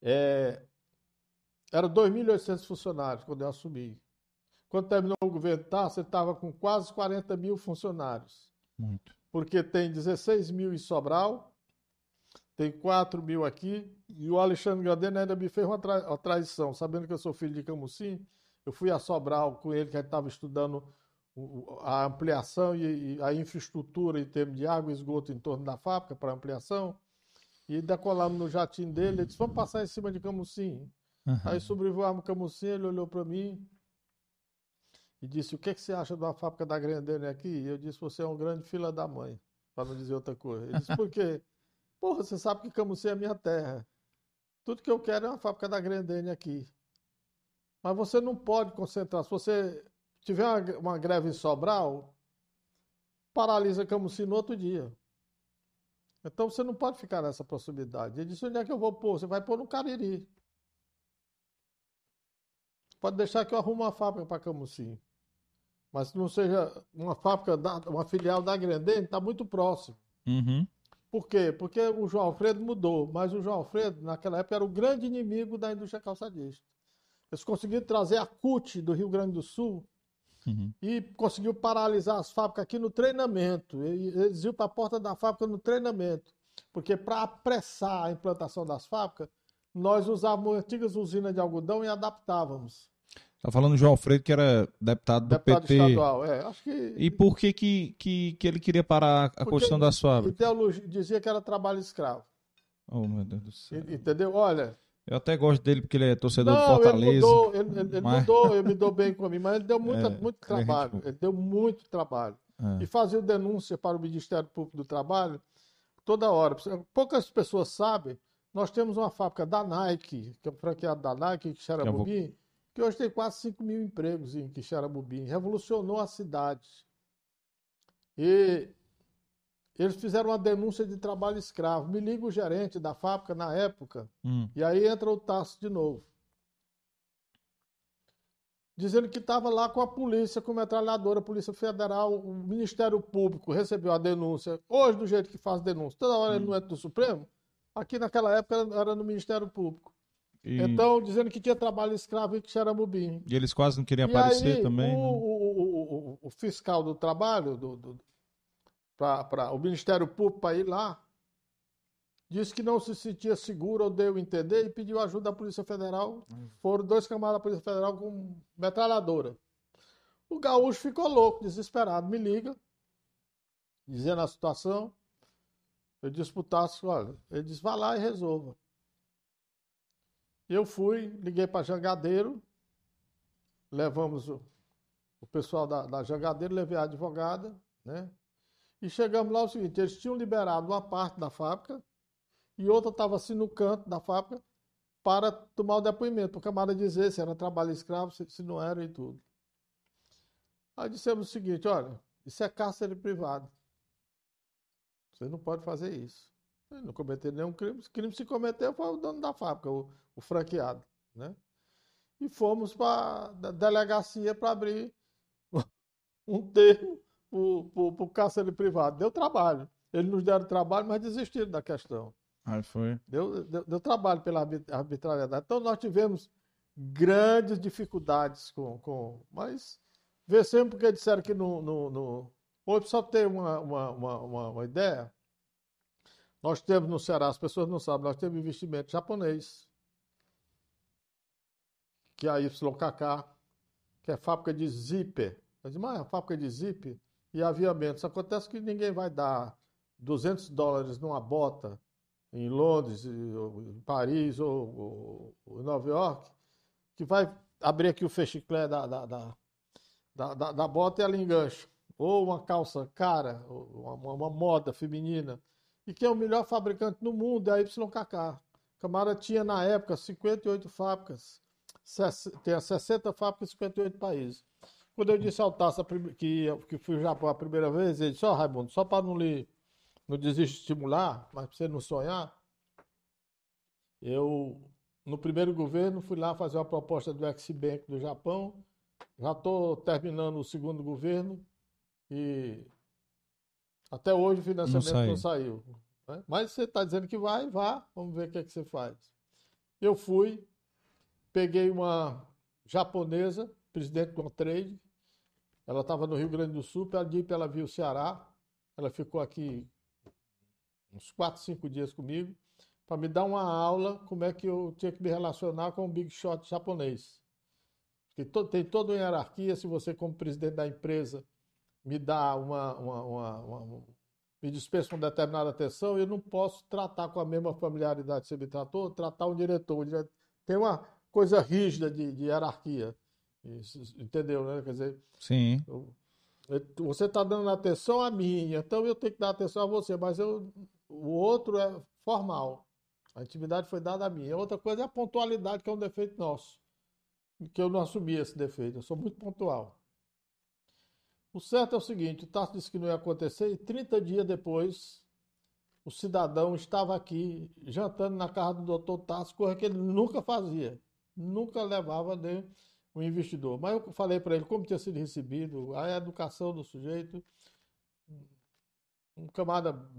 é, era 2.800 funcionários quando eu assumi. Quando terminou o governo Tarso, você estava com quase 40 mil funcionários. Muito. Porque tem 16 mil em Sobral, tem 4 mil aqui, e o Alexandre Gradena ainda me fez uma, tra uma traição. Sabendo que eu sou filho de Camusim, eu fui a Sobral com ele, que estava estudando a ampliação e a infraestrutura em termos de água e esgoto em torno da fábrica para ampliação. E decolamos no jatinho dele, ele disse, vamos passar em cima de Camusim. Uhum. Aí sobrevoamos Camusim, ele olhou para mim, e disse: O que, é que você acha de uma fábrica da Grendene aqui? E eu disse: Você é um grande fila da mãe, para não dizer outra coisa. Ele disse: Por quê? *laughs* Porra, você sabe que Camusim é minha terra. Tudo que eu quero é uma fábrica da Grendene aqui. Mas você não pode concentrar. Se você tiver uma, uma greve em Sobral, paralisa Camusim no outro dia. Então você não pode ficar nessa possibilidade. Ele disse: onde é que eu vou pôr? Você vai pôr no Cariri. Pode deixar que eu arrumo uma fábrica para Camusim mas não seja uma fábrica, da, uma filial da Grendene, está muito próximo. Uhum. Por quê? Porque o João Alfredo mudou, mas o João Alfredo, naquela época, era o grande inimigo da indústria calçadista. Eles conseguiram trazer a CUT do Rio Grande do Sul uhum. e conseguiu paralisar as fábricas aqui no treinamento. Eles iam para a porta da fábrica no treinamento. Porque para apressar a implantação das fábricas, nós usávamos antigas usinas de algodão e adaptávamos. Tá falando João Alfredo, que era deputado do deputado PT. estadual. É, acho que. E por que, que, que, que ele queria parar a Porque construção das fábricas? Ideologia dizia que era trabalho escravo. Oh, meu Deus do céu. Entendeu? Olha. Eu até gosto dele porque ele é torcedor do Não, ele Fortaleza. mudou, ele, ele- ele mas- mudou, *laughs* eu me dou bem com ele, mas ele deu muita- É, muito ele é trabalho. Ele deu muito trabalho. É. E fazia denúncia para o Ministério Público do Trabalho toda hora. Poucas pessoas sabem, nós temos uma fábrica da Nike, que é um franqueado da Nike, em Quixeramobim, que hoje tem quase 5 mil empregos em Quixeramobim. Revolucionou a cidade. E eles fizeram uma denúncia de trabalho escravo. Me liga o gerente da fábrica na época, Hum. e aí entra o Tasso de novo. Dizendo que estava lá com a polícia, com metralhadora, a Polícia Federal, o Ministério Público recebeu a denúncia. Hoje, do jeito que faz denúncia, toda hora ele não entra no Supremo. Aqui naquela época era no Ministério Público. E, Então, dizendo que tinha trabalho escravo em Xeramubim. e eles quase não queriam E aparecer aí, também. o, né? o- o- o- o fiscal do trabalho, do, do, pra, pra- o Ministério Público para ir lá, disse que não se sentia seguro ou deu a entender e pediu ajuda da Polícia Federal. Foram dois camaradas da Polícia Federal com metralhadora. O gaúcho ficou louco, desesperado, me liga, dizendo a situação. Eu disse pro Tasso, olha, ele disse, vá lá e resolva. Eu fui, liguei para Jangadeiro, levamos o, o pessoal da, da Jangadeiro, levei a advogada, né? E chegamos lá o seguinte, eles tinham liberado uma parte da fábrica e outra estava assim no canto da fábrica para tomar o depoimento, para o camarada dizer se era trabalho escravo, se, se não era e tudo. Aí dissemos o seguinte, olha, isso é cárcere privado. Você não pode fazer isso. Não cometeu nenhum crime. O crime se cometeu foi o dono da fábrica, o, o franqueado, né? E fomos para a delegacia para abrir *laughs* um termo para o cárcere privado. Deu trabalho. Eles nos deram trabalho, mas desistiram da questão. Aí foi. Deu, deu, deu trabalho pela arbit- arbitrariedade. Então, nós tivemos grandes dificuldades com. com mas vencemos porque disseram que no. no, no... Hoje, só ter uma, uma, uma, uma ideia, nós temos no Ceará, as pessoas não sabem, nós temos investimento japonês, que é a YKK, que é fábrica de zíper. Eu disse, mas é fábrica de zíper e aviamentos. Acontece que ninguém vai dar 200 dólares numa bota em Londres, em Paris ou, ou- Nova York, que vai abrir aqui o fechiclé da, da, da, da, da- bota e ela engancha. Ou uma calça cara, uma, uma moda feminina. E quem é o melhor fabricante no mundo é a YKK. Camara tinha na época 58 fábricas, tem 60 fábricas em 58 países. Quando eu disse ao Tasso a prime- que, que fui ao Japão a primeira vez, ele disse, ó Raimundo, só para não lhe não desestimular, mas para você não sonhar, eu, no primeiro governo, fui lá fazer uma proposta do X-Bank do Japão, já estou terminando o segundo governo e até hoje o financiamento Não não saiu. né? Mas você está dizendo que vai, vá, vamos ver o que, é que você faz. Eu fui, peguei uma japonesa, presidente do trade, ela estava no Rio Grande do Sul, pedi para ela vir o Ceará, ela ficou aqui uns 4, 5 dias comigo, para me dar uma aula como é que eu tinha que me relacionar com o Big Shot japonês. Porque to- tem toda uma hierarquia, se você, como presidente da empresa, me dá uma, uma, uma- uma- me dispensa uma determinada atenção, eu não posso tratar com a mesma familiaridade que você me tratou, tratar um diretor. O dire- Tem uma coisa rígida de, de hierarquia. Isso, entendeu, né? Quer dizer, Sim. eu- eu- você está dando atenção a mim, então eu tenho que dar atenção a você, mas eu, o outro é formal. A intimidade foi dada a mim. A outra coisa é a pontualidade, que é um defeito nosso. Que eu não assumi esse defeito, eu sou muito pontual. O certo é o seguinte: o Tasso disse que não ia acontecer, e 30 dias depois, o cidadão estava aqui jantando na casa do doutor Tasso, coisa que ele nunca fazia. Nunca levava nem o investidor. Mas eu falei para ele como tinha sido recebido, a educação do sujeito, um camarada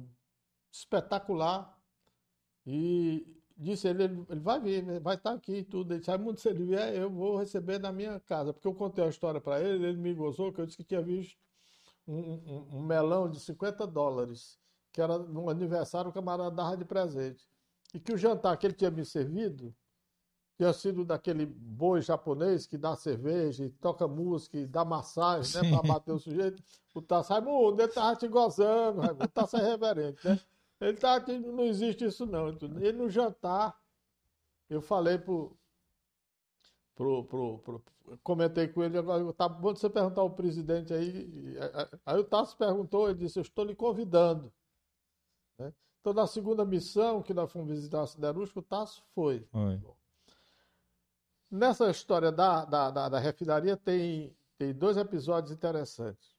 espetacular. E disse ele, ele ele vai vir, né? vai estar aqui e tudo. Ele disse, Raimundo, se ele vier, eu vou receber na minha casa. Porque eu contei a história para ele, ele me gozou, que eu disse que tinha visto um, um- um melão de 50 dólares, que era no aniversário, o camarada dava de presente. E que o jantar que ele tinha me servido tinha sido daquele boi japonês que dá cerveja, toca música, e dá massagem, né, para bater o sujeito. O Tasso, Raimundo, ele tava te gozando, Raimundo. O Tasso é reverente, né? Ele tá aqui, não existe isso não. E no jantar, eu falei pro, pro, pro, pro- comentei com ele, agora tá bom de você perguntar ao presidente aí. Aí o Tasso perguntou, ele disse, eu estou lhe convidando. né? Então, na segunda missão, que nós fomos visitar a Siderúrgica, o Tasso foi. Foi. Nessa história da, da, da, da refinaria tem, tem dois episódios interessantes.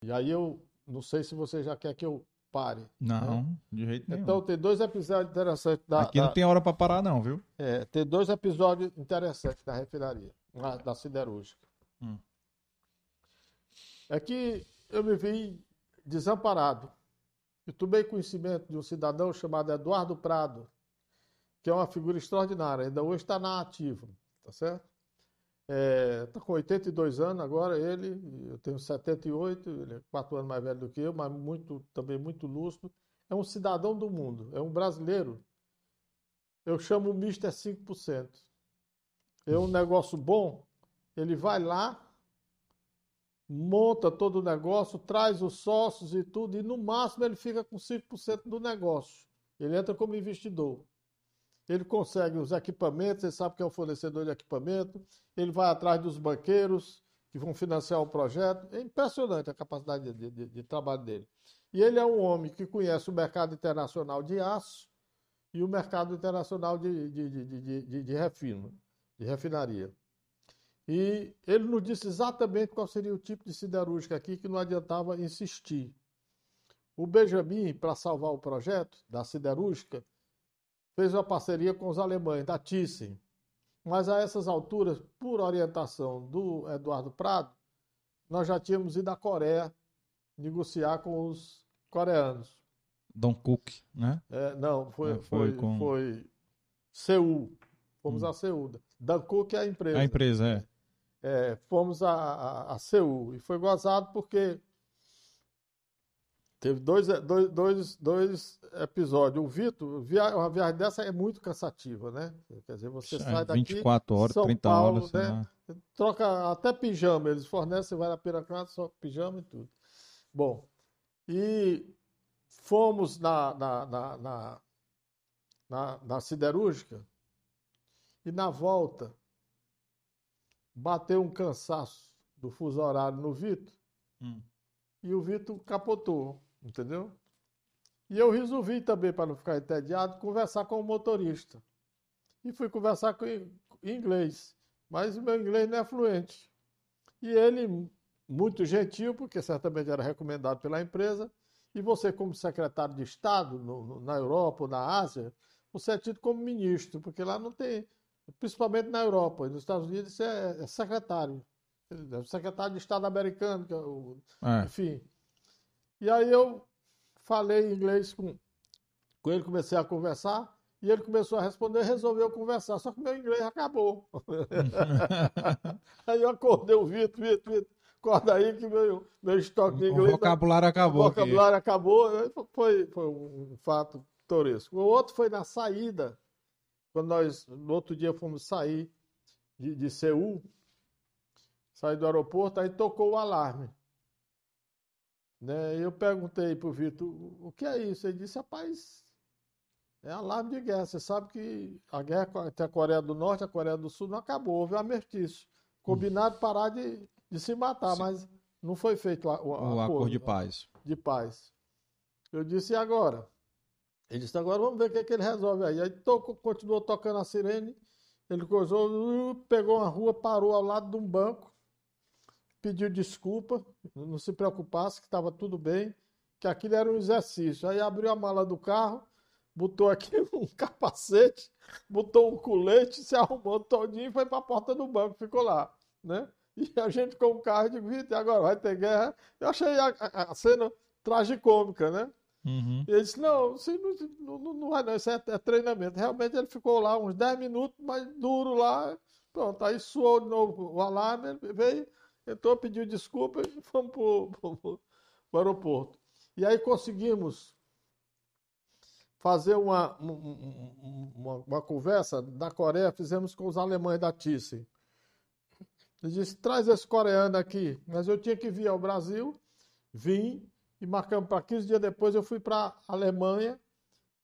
E aí eu não sei se você já quer que eu pare. Não, de jeito nenhum. Então tem dois episódios interessantes da, Aqui da- não tem hora pra parar, não, viu? é, tem dois episódios interessantes da refinaria, na- da siderúrgica. Hum. É que eu me vi desamparado. Eu tomei conhecimento de um cidadão chamado Eduardo Prado, que é uma figura extraordinária, ainda hoje está na ativa, tá certo? Está com 82 anos agora, ele, eu tenho 78, ele é quatro anos mais velho do que eu, mas muito, também muito lúcido. É um cidadão do mundo, é um brasileiro. Eu chamo o Mister 5%. É um negócio bom, ele vai lá, monta todo o negócio, traz os sócios e tudo, e no máximo ele fica com 5% do negócio. Ele entra como investidor. Ele consegue os equipamentos, ele sabe que é um fornecedor de equipamento, ele vai atrás dos banqueiros que vão financiar o projeto. É impressionante a capacidade de, de- de trabalho dele. E ele é um homem que conhece o mercado internacional de aço e o mercado internacional de, de, de refino, de refinaria. E ele nos disse exatamente qual seria o tipo de siderúrgica aqui que não adiantava insistir. O Benjamin, para salvar o projeto da siderúrgica, fez uma parceria com os alemães, da Thyssen. Mas a essas alturas, por orientação do Eduardo Prado, nós já tínhamos ido à Coreia negociar com os coreanos. Don Cook, né? É, não, foi, É, foi foi, com- foi Seul. Fomos Hum. a Seul. Dancook é a empresa. A empresa, é. É, fomos a, a, a Seul. E foi gozado porque teve dois, dois, dois, dois episódios. O Vitor, via- uma viagem dessa é muito cansativa, né? Quer dizer, você É, sai daqui, 24 horas, São 30 Paulo, horas, né? lá. troca até pijama, eles fornecem, vai na piracrata, só pijama e tudo. Bom, e fomos na, na, na, na, na, na siderúrgica e na volta bateu um cansaço do fuso horário no Vitor Hum. e o Vitor capotou, entendeu? E eu resolvi também, para não ficar entediado, conversar com o motorista. E fui conversar com em inglês, mas o meu inglês não é fluente. E ele, muito gentil, porque certamente era recomendado pela empresa, e você, como secretário de Estado no- no- na Europa ou na Ásia, você é tido como ministro, porque lá não tem, principalmente na Europa, e nos Estados Unidos você é, é secretário. É secretário de Estado americano, que é o, É. enfim. E aí eu falei inglês com, com ele, comecei a conversar, e ele começou a responder, resolveu conversar, só que meu inglês acabou. *laughs* aí eu acordei o Vitor, Vitor, Vitor, acorda aí que meu, meu estoque de O inglês... tá- vocabulário acabou o aqui. vocabulário acabou, né? foi, foi um fato toresco. O outro foi na saída, quando nós, no outro dia, fomos sair de, de Seul, sair do aeroporto, aí tocou o alarme. Né? Eu perguntei para o Vitor, o que é isso? Ele disse, rapaz, é alarme de guerra. Você sabe que a guerra entre a Coreia do Norte e a Coreia do Sul não acabou, houve um armistício. Combinado parar de, de se matar, Sim. mas não foi feito o, o O acordo de paz. de paz. Eu disse, e agora? Ele disse, agora vamos ver o que, é que ele resolve aí. Aí tocou, continuou tocando a sirene, ele coisou, uh, pegou uma rua, parou ao lado de um banco, pediu desculpa, não se preocupasse que estava tudo bem, que aquilo era um exercício. Aí abriu a mala do carro, botou aqui *laughs* um capacete, botou um colete, se arrumou todinho e foi para a porta do banco, ficou lá, né? E a gente com o carro, Vitor, e agora vai ter guerra? Eu achei a, a- a cena tragicômica, né? Uhum. E ele disse, não, isso não, não, não vai não, isso é, é treinamento. Realmente ele ficou lá uns 10 minutos, mas duro lá. Pronto, aí suou de novo o alarme, ele veio, entrou, pediu desculpa e fomos para o *laughs* aeroporto. E aí conseguimos fazer uma, um- um- um- uma, uma conversa da Coreia, fizemos com os alemães da Thyssen. Ele disse, traz esse coreano aqui. Mas eu tinha que vir ao Brasil, vim e marcamos para 15 dias depois eu fui para a Alemanha,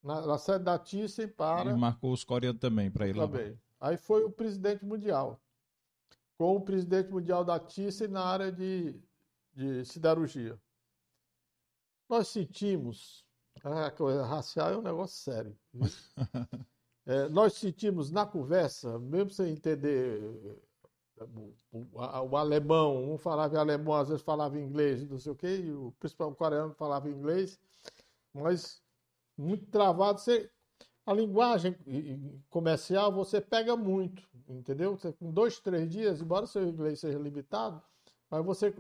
na, na sede da Thyssen, para... E marcou os coreanos também pra ir lá. Também. Aí foi o presidente mundial, com o presidente mundial da Thyssen na área de, de siderurgia. Nós sentimos, a coisa racial é um negócio sério. *laughs* É, nós sentimos na conversa, mesmo sem entender eh, o, o- o alemão, um falava em alemão, às vezes falava inglês, não sei o quê, e o principal coreano falava inglês, mas muito travado. Você, a linguagem comercial você pega muito, entendeu? Você, com dois, três dias, embora seu inglês seja limitado, mas você,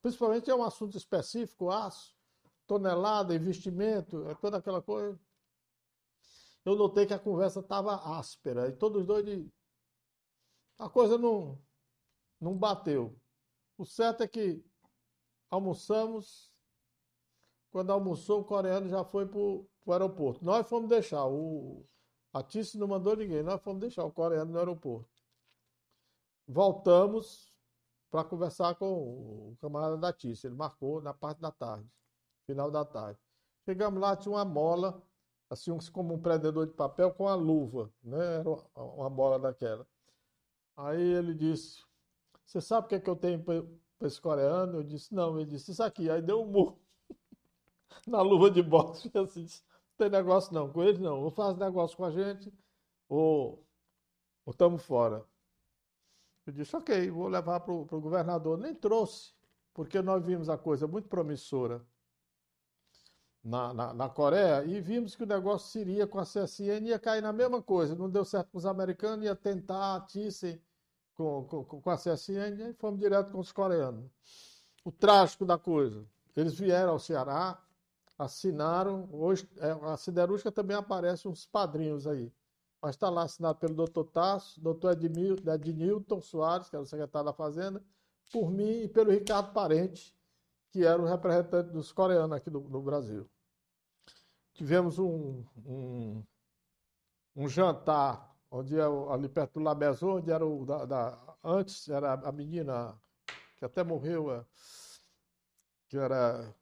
principalmente é um assunto específico, aço, tonelada, investimento, é toda aquela coisa. Eu notei que a conversa estava áspera e todos os dois de... a coisa não não bateu. O certo é que almoçamos. Quando almoçou, o coreano já foi para o aeroporto. Nós fomos deixar. O, a não mandou ninguém. Nós fomos deixar o coreano no aeroporto. Voltamos para conversar com o camarada da Tice. Ele marcou na parte da tarde, final da tarde. Chegamos lá, tinha uma mola, assim como um prendedor de papel com a luva, né? Era uma- mola daquela. Aí ele disse: Você sabe o que, é que eu tenho para esse coreano? Eu disse: Não. Ele disse: Isso aqui. Aí deu um murro *laughs* na luva de boxe. Assim, disse, tem negócio não. Com ele não. Ou faz negócio com a gente, ou estamos fora. Eu disse: Ok, vou levar para o governador. Nem trouxe, porque nós vimos a coisa muito promissora na, na, na Coreia e vimos que o negócio seria com a CSN ia cair na mesma coisa. Não deu certo com os americanos, ia tentar a Thyssen com, com, com a CSN e fomos direto com os coreanos. O trágico da coisa. Eles vieram ao Ceará, assinaram. Hoje, é, a siderúrgica também aparece uns padrinhos aí. Mas está lá assinado pelo doutor Tasso, doutor Edmil- Ednilton Soares, que era o secretário da Fazenda, por mim e pelo Ricardo Parente, que era o representante dos coreanos aqui no, no Brasil. Tivemos um, um, um jantar onde é o- ali perto do La Maison, onde era o da, da- antes era a menina que até morreu, é, que era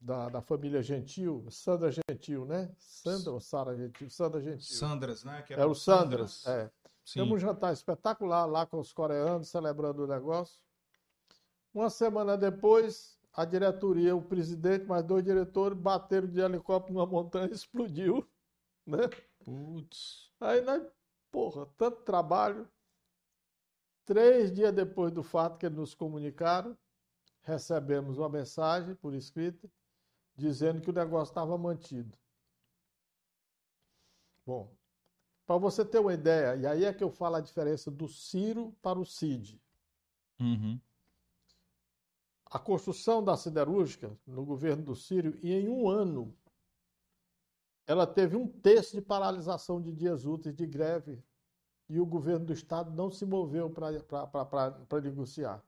da, da família Gentil, Sandra Gentil, né? Sandra ou Sara Gentil? Sandra Gentil. Sandras, né? Que Era o Sandras, é. Sim. Temos um jantar espetacular lá com os coreanos, celebrando o negócio. Uma semana depois, a diretoria, o presidente, mais dois diretores, bateram de helicóptero numa montanha e explodiu. Né? Putz. Aí nós, porra, tanto trabalho. Três dias depois do fato que eles nos comunicaram, recebemos uma mensagem por escrita dizendo que o negócio estava mantido. Bom, para você ter uma ideia, e aí é que eu falo a diferença do Ciro para o Cid. Uhum. A construção da siderúrgica no governo do Ciro, e em um ano, ela teve um terço de paralisação de dias úteis de greve, e o governo do Estado não se moveu para negociar.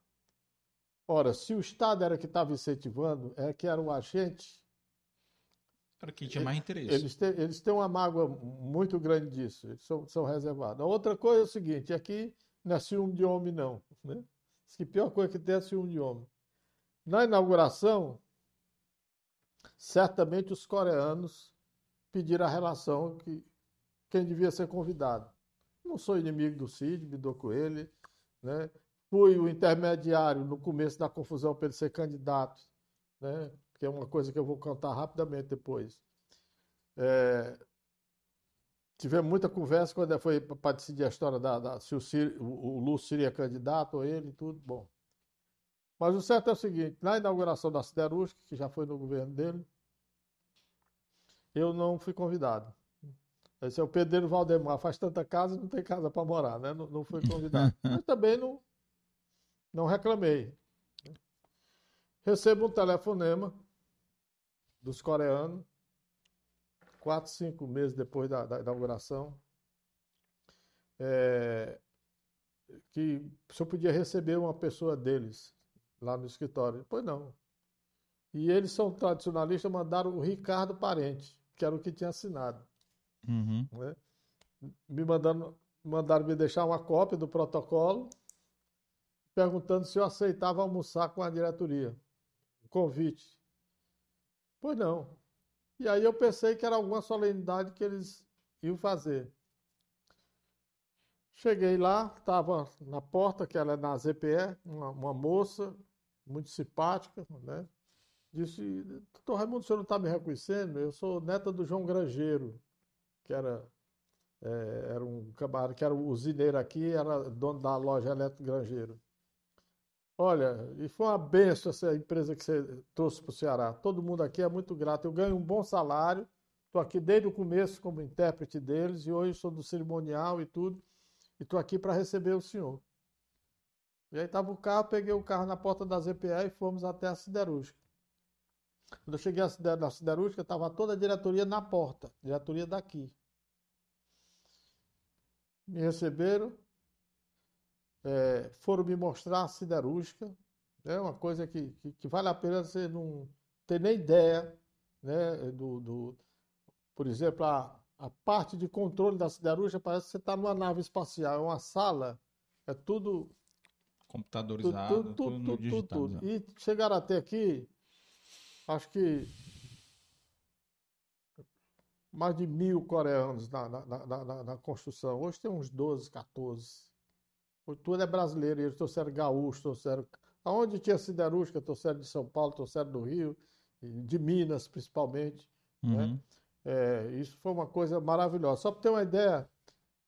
Ora, se o Estado era que estava incentivando, é que era o agente, Cara, quem tinha mais interesse. eles têm, eles têm uma mágoa muito grande disso, eles são, são reservados. A outra coisa é o seguinte, aqui não é ciúme de homem, não. Né? Diz que a pior coisa que tem é ciúme de homem. Na inauguração, certamente os coreanos pediram a relação que quem devia ser convidado. Não sou inimigo do Cid, me dou com ele. Né? Fui o intermediário no começo da confusão para ele ser candidato, né? que é uma coisa que eu vou contar rapidamente depois. É, tivemos muita conversa quando foi para decidir a história da, da se o, Ciro, o, o Lúcio seria candidato ou ele, tudo bom. Mas o certo é o seguinte: na inauguração da siderúrgica, que já foi no governo dele, eu não fui convidado. Esse é o pedreiro Valdemar, faz tanta casa não tem casa para morar, né? Não, não fui convidado. *laughs* Mas também não, não reclamei. Recebo um telefonema dos coreanos, quatro, cinco meses depois da, da inauguração, é, que se eu podia receber uma pessoa deles lá no escritório. Pois não. E eles são tradicionalistas, mandaram o Ricardo Parente, que era o que tinha assinado. Uhum. né? Me mandando, mandaram me deixar uma cópia do protocolo, perguntando se eu aceitava almoçar com a diretoria. Um convite. Pois não. E aí eu pensei que era alguma solenidade que eles iam fazer. Cheguei lá, estava na porta, que era na ZPE, uma, uma moça muito simpática, né? Disse, doutor Raimundo, o senhor não está me reconhecendo? Eu sou neta do João Grangeiro, que era, é, era um camarada, que era usineiro aqui, era dono da loja Eletro Grangeiro. Olha, e foi uma benção essa empresa que você trouxe para o Ceará. Todo mundo aqui é muito grato. Eu ganho um bom salário, estou aqui desde o começo como intérprete deles, e hoje sou do cerimonial e tudo, e estou aqui para receber o senhor. E aí estava o carro, peguei o carro na porta da ZPA e fomos até a siderúrgica. Quando eu cheguei na siderúrgica, estava toda a diretoria na porta, diretoria daqui. Me receberam, é, foram me mostrar a siderúrgica, é uma coisa que, que, que, vale a pena você não ter nem ideia, né, do, do por exemplo, a, a parte de controle da siderúrgica parece que você está numa nave espacial, é uma sala, é tudo computadorizado, tudo, tudo, tudo, tudo, tudo, E chegaram até aqui, acho que mais de mil coreanos na, na, na, na, construção. Hoje tem uns 12, 14. Tudo é brasileiro, eles trouxeram gaúcho, trouxeram. Aonde tinha siderúrgica, trouxeram de São Paulo, trouxeram do Rio, de Minas principalmente. Né? Uhum. Né? É, isso foi uma coisa maravilhosa. Só para ter uma ideia,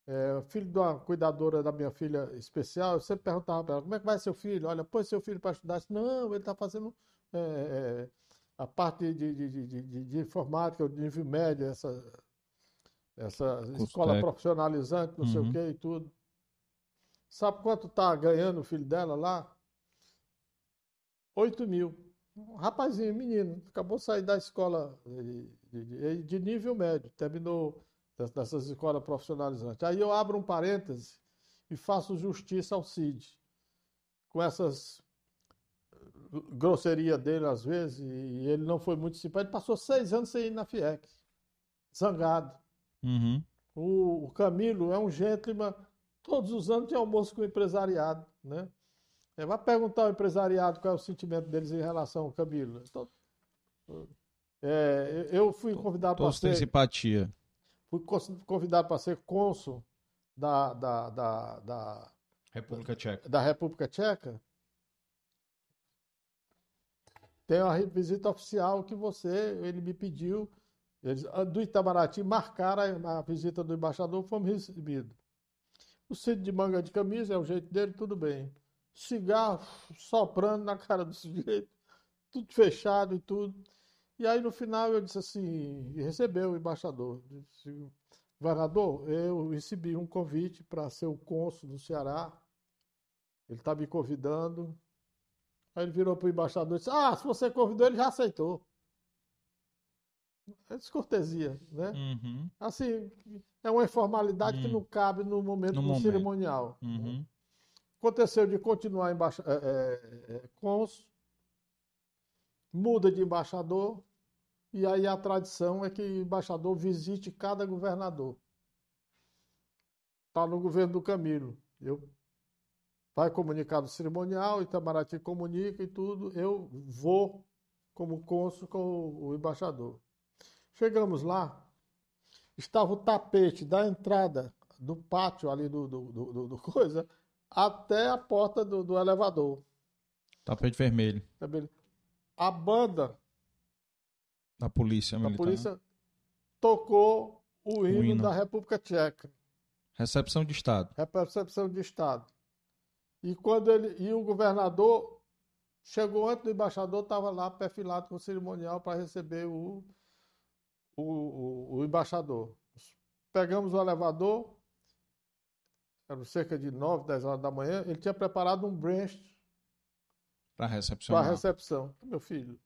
é, filho de uma cuidadora da minha filha especial, eu sempre perguntava para ela, como é que vai seu filho? Olha, põe seu filho para estudar. Disse, Não, ele está fazendo é, é a parte de, de, de, de, informática, de nível médio, essa, essa escola profissionalizante, não uhum. sei o uhum. que e tudo. Sabe quanto está ganhando o filho dela lá? 8 mil. Um rapazinho, menino, acabou de sair da escola de, de nível médio, terminou dessas escolas profissionalizantes. Aí eu abro um parêntese e faço justiça ao CID. Com essas grosseria dele às vezes, e ele não foi muito simpático. Ele passou seis anos sem ir na FIEC, zangado. Uhum. O, o, Camilo é um gentleman, todos os anos tem almoço com o empresariado, né? É, vai perguntar ao empresariado qual é o sentimento deles em relação ao Camilo. Então, é, eu fui convidado para ser... simpatia. Fui convidado para ser cônsul da, da, da, da República Tcheca. Da República Tcheca tem uma visita oficial que você, ele me pediu, eles, do Itamaraty, marcaram a, a visita do embaixador, fomos recebidos. O cinto de manga de camisa é o jeito dele, tudo bem. Cigarro soprando na cara do sujeito, *laughs* tudo fechado e tudo. E aí no final eu disse assim, recebeu o embaixador. Disse, governador, eu recebi um convite para ser o cônsul do Ceará. Ele está me convidando. Aí ele virou para o embaixador e disse: Ah, se você convidou, ele já aceitou. É descortesia, né? Uhum. Assim, é uma informalidade uhum. que hum. não cabe no momento no do momento. cerimonial. Uhum. Aconteceu de continuar embaixa é, é, é, cônsul, muda de embaixador, e aí a tradição é que o embaixador visite cada governador. Está no governo do Camilo. Eu vai comunicar no cerimonial, Itamaraty comunica e tudo, eu vou como cônsul com o embaixador. Chegamos lá, estava o tapete da entrada do pátio ali do, do, do, do coisa até a porta do, do elevador. Tapete vermelho. A banda da polícia da militar. polícia tocou o hino, o hino da República Tcheca. Recepção de Estado. Recepção de Estado. E quando ele e o governador chegou antes do embaixador, estava lá perfilado com o cerimonial para receber o, o, o, o, embaixador. Pegamos o elevador, era cerca de 9, 10 horas da manhã, ele tinha preparado um brunch para recepção. Para recepção. Meu filho,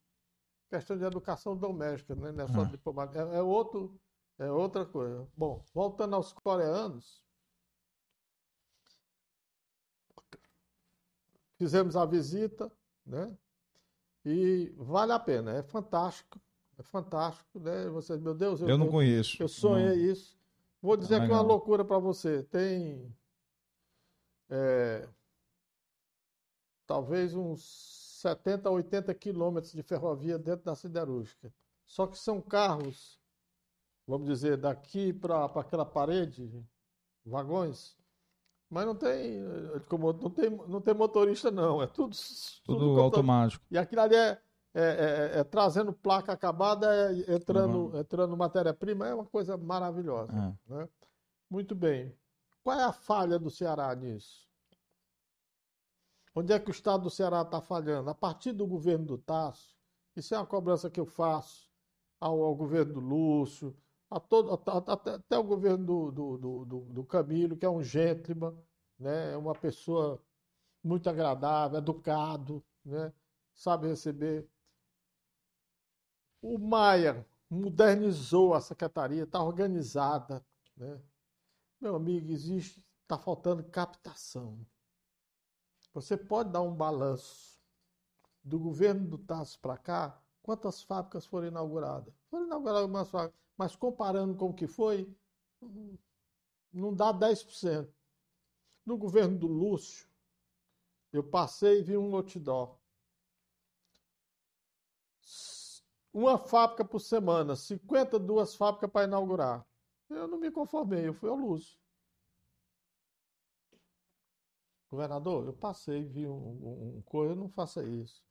questão de educação doméstica, né? Não é só ah. diplomacia, é, é, outro, é outra coisa. Bom, voltando aos coreanos, fizemos a visita, né? E vale a pena, é fantástico, é fantástico, né? Você, meu Deus, Eu não conheço. eu sonhei Não. isso. Vou dizer Ah, aqui uma loucura para você. Tem é, talvez uns 70, 80 quilômetros de ferrovia dentro da siderúrgica. Só que são carros, vamos dizer, daqui para aquela parede, vagões, mas não tem, como, não tem, não tem motorista não, é tudo, Tudo computador. automático. E aquilo ali é, é- é- é trazendo placa acabada, é entrando, Uhum. entrando matéria-prima, é uma coisa maravilhosa. É. né? Muito bem. Qual é a falha do Ceará nisso? Onde é que o Estado do Ceará está falhando? A partir do governo do Tasso, isso é uma cobrança que eu faço ao, ao governo do Lúcio, a todo, a- a- até, o governo do, do, do, do- do Camilo, que é um gentleman, né? é uma pessoa muito agradável, educado, né? sabe receber. O Maia modernizou a secretaria, está organizada. Né? Meu amigo, existe, está faltando captação. Você pode dar um balanço do governo do Tasso para cá, quantas fábricas foram inauguradas? Foram inauguradas umas fábricas, mas comparando com o que foi, não dá 10%. No governo do Lúcio, eu passei e vi um outdoor. Uma fábrica por semana, 52 fábricas para inaugurar. Eu não me conformei, eu fui ao Lúcio. Governador, eu passei, vi um, um, um coisa, não faça isso.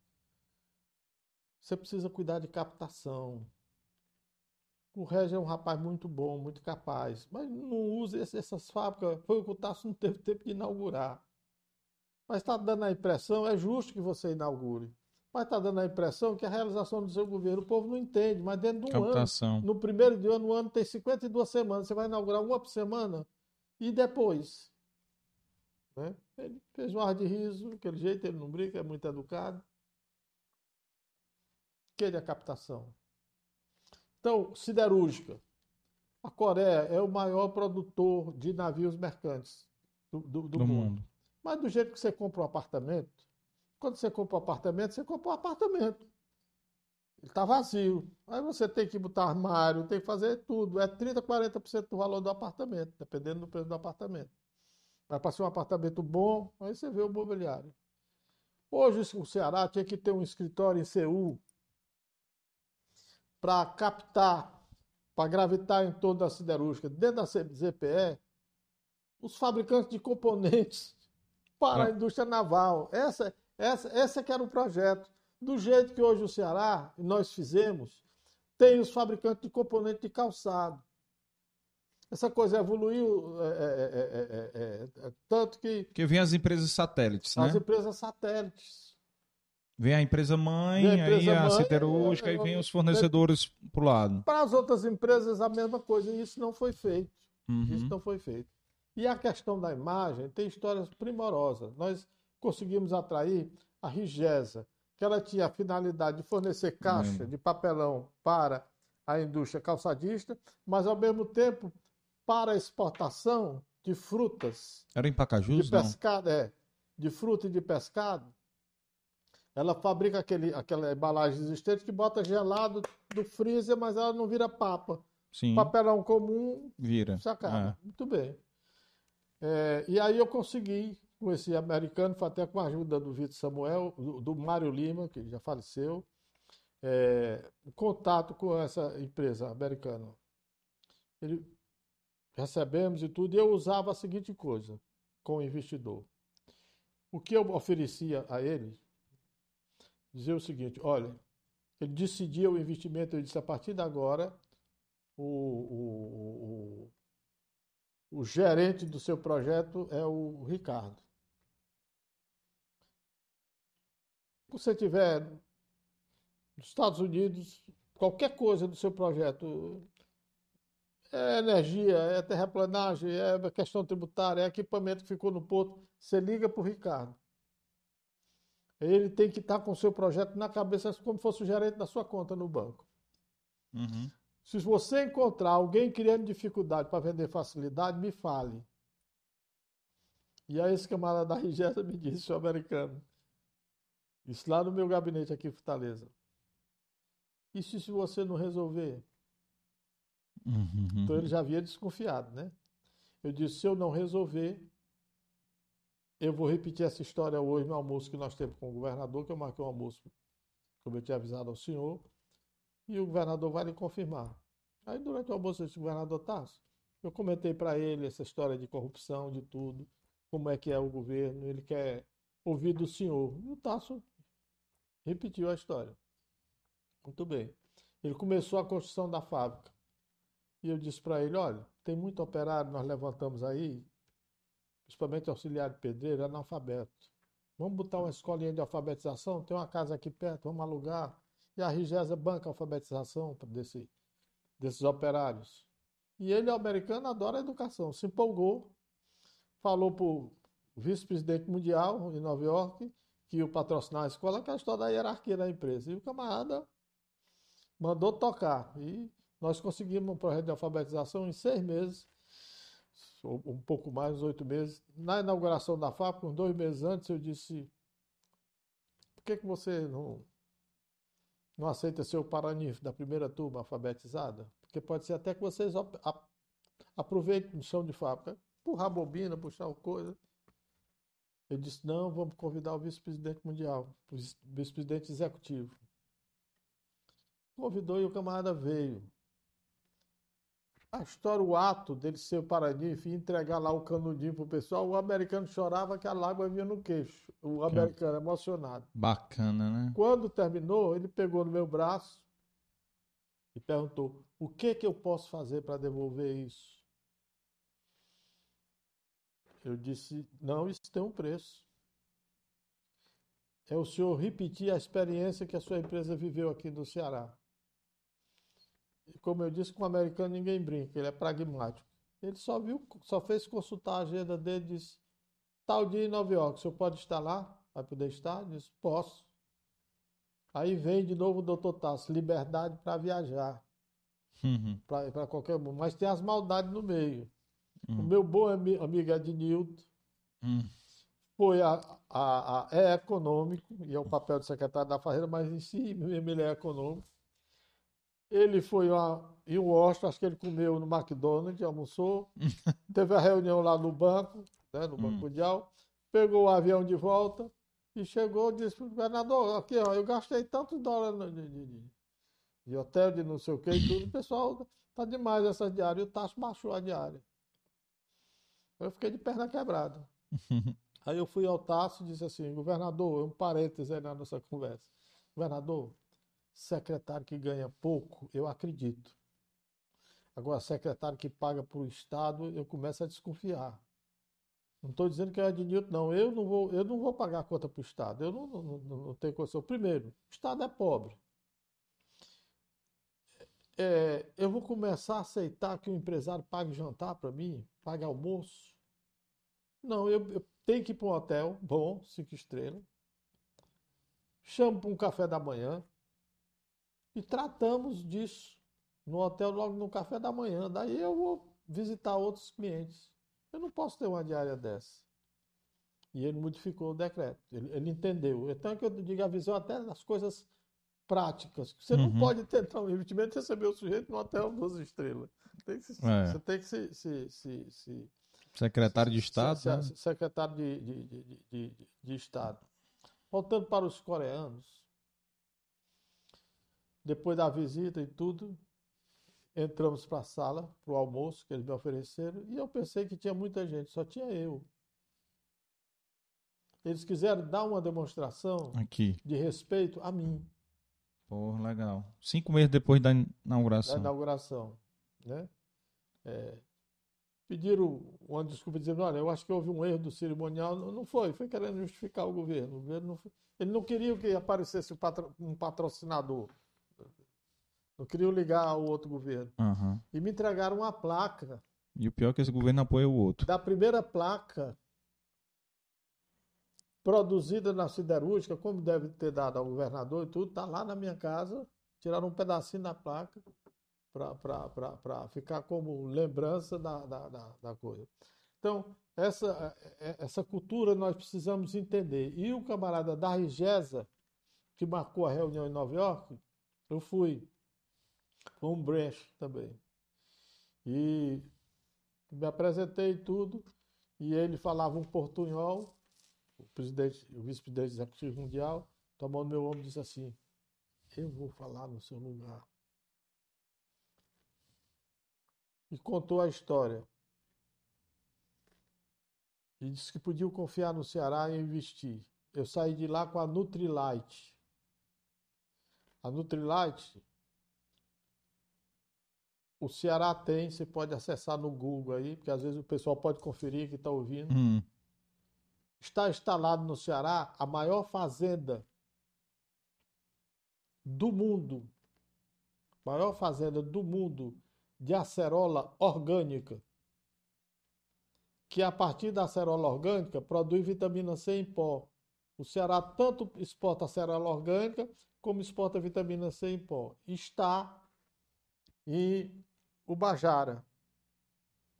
Você precisa cuidar de captação. O Regis é um rapaz muito bom, muito capaz, mas não use essas fábricas. Foi o que o Tasso não teve tempo de inaugurar. Mas está dando a impressão, é justo que você inaugure, mas está dando a impressão que a realização do seu governo, o povo não entende, mas dentro de um ano, Captação. no primeiro dia do ano tem 52 semanas, você vai inaugurar uma por semana e depois. Né? Ele fez um ar de riso, aquele jeito, ele não brinca, é muito educado. Que é a captação. Então, siderúrgica. A Coreia é o maior produtor de navios mercantes do, do- do Do mundo. mundo. Mas do jeito que você compra um apartamento, quando você compra um apartamento, você compra um apartamento. Ele está vazio. Aí você tem que botar armário, tem que fazer tudo. É 30%, 40% do valor do apartamento, dependendo do preço do apartamento. Mas para ser um apartamento bom, aí você vê o mobiliário. Hoje o Ceará tinha que ter um escritório em Seul para captar, para gravitar em torno da siderúrgica. Dentro da ZPE, os fabricantes de componentes *laughs* para a indústria naval. Essa, essa, essa que era o projeto. Do jeito que hoje o Ceará, e nós fizemos, tem os fabricantes de componente de calçado. Essa coisa evoluiu é, é, é, é, é, é, tanto que Porque vem as empresas satélites, né? as empresas satélites. Vem a empresa mãe, Vem a empresa aí a mãe, siderúrgica, é, aí é, vem os fornecedores pro lado. Para as outras empresas, a mesma coisa, e isso não foi feito. Isso Uhum. não foi feito. E a questão da imagem tem histórias primorosas. Nós conseguimos atrair a Rigesa, que ela tinha a finalidade de fornecer caixa de papelão para a indústria calçadista, mas ao mesmo tempo para a exportação de frutas, Era em de Pacajus, não? pescado, é, de fruta e de pescado. Ela fabrica aquele, aquela embalagem existente que bota gelado do freezer, mas ela não vira papa. Sim, Papelão comum vira. Sacada. É. Muito bem. É, e aí eu consegui, com esse americano, foi até com a ajuda do Vitor Samuel, do, do Mário Lima, que já faleceu, é, contato com essa empresa americana. Ele, recebemos e tudo, e eu usava a seguinte coisa com o investidor. O que eu oferecia a ele, dizia o seguinte, olha, ele decidia o investimento, eu disse, a partir de agora, o, o, o, o gerente do seu projeto é o Ricardo. Você tiver nos Estados Unidos, qualquer coisa do seu projeto, é energia, é terraplanagem, é questão tributária, é equipamento que ficou no porto, você liga para o Ricardo. Ele tem que estar com o seu projeto na cabeça como fosse o gerente da sua conta no banco. Uhum. Se você encontrar alguém criando dificuldade para vender facilidade, me fale. E aí esse camarada da Rigesa me disse, o americano. Isso lá no meu gabinete aqui em Fortaleza. E se, se você não resolver? Uhum. Então ele já havia desconfiado, né? Eu disse, se eu não resolver, eu vou repetir essa história hoje no almoço que nós temos com o governador, que eu marquei um almoço, como eu tinha avisado ao senhor, e o governador vai lhe confirmar. Aí durante o almoço eu disse, governador Tasso, eu comentei para ele essa história de corrupção, de tudo, como é que é o governo, ele quer ouvir do senhor. E o Tasso repetiu a história. Muito bem. Ele começou a construção da fábrica. E eu disse para ele: olha, tem muito operário, nós levantamos aí, principalmente auxiliar de pedreiro, analfabeto. Vamos botar uma escolinha de alfabetização? Tem uma casa aqui perto, vamos alugar. E a Rigesa banca a alfabetização desse, desses operários. E ele, americano, adora a educação. Se empolgou, falou para o vice-presidente mundial em Nova York que ia patrocinar a escola, é a história da hierarquia da empresa. E o camarada mandou tocar. E nós conseguimos um projeto de alfabetização em seis meses, ou um pouco mais, oito meses. Na inauguração da fábrica, uns dois meses antes, eu disse: por que, que você não, não aceita ser o paranif da primeira turma alfabetizada? Porque pode ser até que vocês aproveitem no chão de fábrica, empurrar bobina, puxar o coisa. Eu disse: não, vamos convidar o vice-presidente mundial, o vice-presidente executivo. Convidou e o camarada veio. A história, o ato dele ser o Paranif e entregar lá o canudinho pro pessoal, o americano chorava que a lágrima vinha no queixo. O americano emocionado. Bacana, né? Quando terminou, ele pegou no meu braço e perguntou: o que que eu posso fazer para devolver isso? Eu disse: não, isso tem um preço. É o senhor repetir a experiência que a sua empresa viveu aqui no Ceará como eu disse, com o americano ninguém brinca, ele é pragmático. Ele só viu, só fez consultar a agenda dele, disse, tal dia em Nova York, o senhor pode estar lá? Vai poder estar? Disse, posso. Aí vem de novo o doutor Tasso, liberdade para viajar. Uhum. Para qualquer mundo. Mas tem as maldades no meio. Uhum. O meu bom amigo Ednilton Uhum. foi a, a, a, é econômico, e é o papel do secretário da Fazenda, mas em si mesmo ele é econômico. Ele foi a, em Washington, acho que ele comeu no McDonald's, almoçou. *laughs* Teve a reunião lá no banco, né, no Banco Hum. Mundial. Pegou o avião de volta e chegou e disse para o governador, aqui, ó, eu gastei tantos dólares de, de, de, hotel, de não sei o que e tudo. O pessoal, tá demais essa diária. E o Tasso baixou a diária. Eu fiquei de perna quebrada. *laughs* Aí eu fui ao Tasso e disse assim, governador, um parêntese aí na nossa conversa. Governador, secretário que ganha pouco, eu acredito. Agora, secretário que paga para o Estado, eu começo a desconfiar. Não estou dizendo que é Ednilton, não. Eu não vou, eu não vou pagar a conta para o Estado. Eu não, não, não, não tenho condição. Primeiro, o Estado é pobre. É, eu vou começar a aceitar que o empresário pague jantar para mim, pague almoço. Não, eu, eu tenho que ir para um hotel bom, cinco estrelas. Chamo para um café da manhã, e tratamos disso no hotel logo no café da manhã. Daí eu vou visitar outros clientes. Eu não posso ter uma diária dessa. E ele modificou o decreto. Ele, ele entendeu. Então é que eu digo a visão até das coisas práticas. Você não Uhum. pode tentar um investimento e receber o sujeito no hotel duas estrelas. Tem que se- É. Você tem que se, se, se, se Secretário de Estado, se- né? se- secretário de, de, de, de, Estado. Voltando para os coreanos, depois da visita e tudo, entramos para a sala, para o almoço que eles me ofereceram, e eu pensei que tinha muita gente, só tinha eu. Eles quiseram dar uma demonstração Aqui. de respeito a mim, Pô, legal. Cinco meses depois da na inauguração. inauguração. Né? É, pediram uma desculpa dizendo, olha, eu acho que houve um erro do cerimonial. Não não foi, foi querendo justificar o governo. O governo não foi- ele não queria que aparecesse um patro- patrocinador. Não queriam ligar ao outro governo. Aham. E me entregaram uma placa. E o pior é que esse governo apoia o outro. Da primeira placa produzida na siderúrgica, como deve ter dado ao governador e tudo, está lá na minha casa. Tiraram um pedacinho da placa para ficar como lembrança da, da, da, da coisa. Então, essa, é- essa cultura nós precisamos entender. E o camarada da Rigesa, que marcou a reunião em Nova York, Eu fui. Foi um breche também. E me apresentei tudo, e ele falava um portunhol, o presidente, o vice-presidente executivo mundial, tomou no meu ombro e disse assim: Eu vou falar no seu lugar. E contou a história. E disse que podiam confiar no Ceará e investir. Eu saí de lá com a Nutrilite. A Nutrilite, o Ceará tem, você pode acessar no Google aí, porque às vezes o pessoal pode conferir que está ouvindo. Hum. Está instalado no Ceará a maior fazenda do mundo, maior fazenda do mundo de acerola orgânica, que a partir da acerola orgânica produz vitamina C em pó. O Ceará tanto exporta acerola orgânica como exporta vitamina C em pó. Está em Ubajara,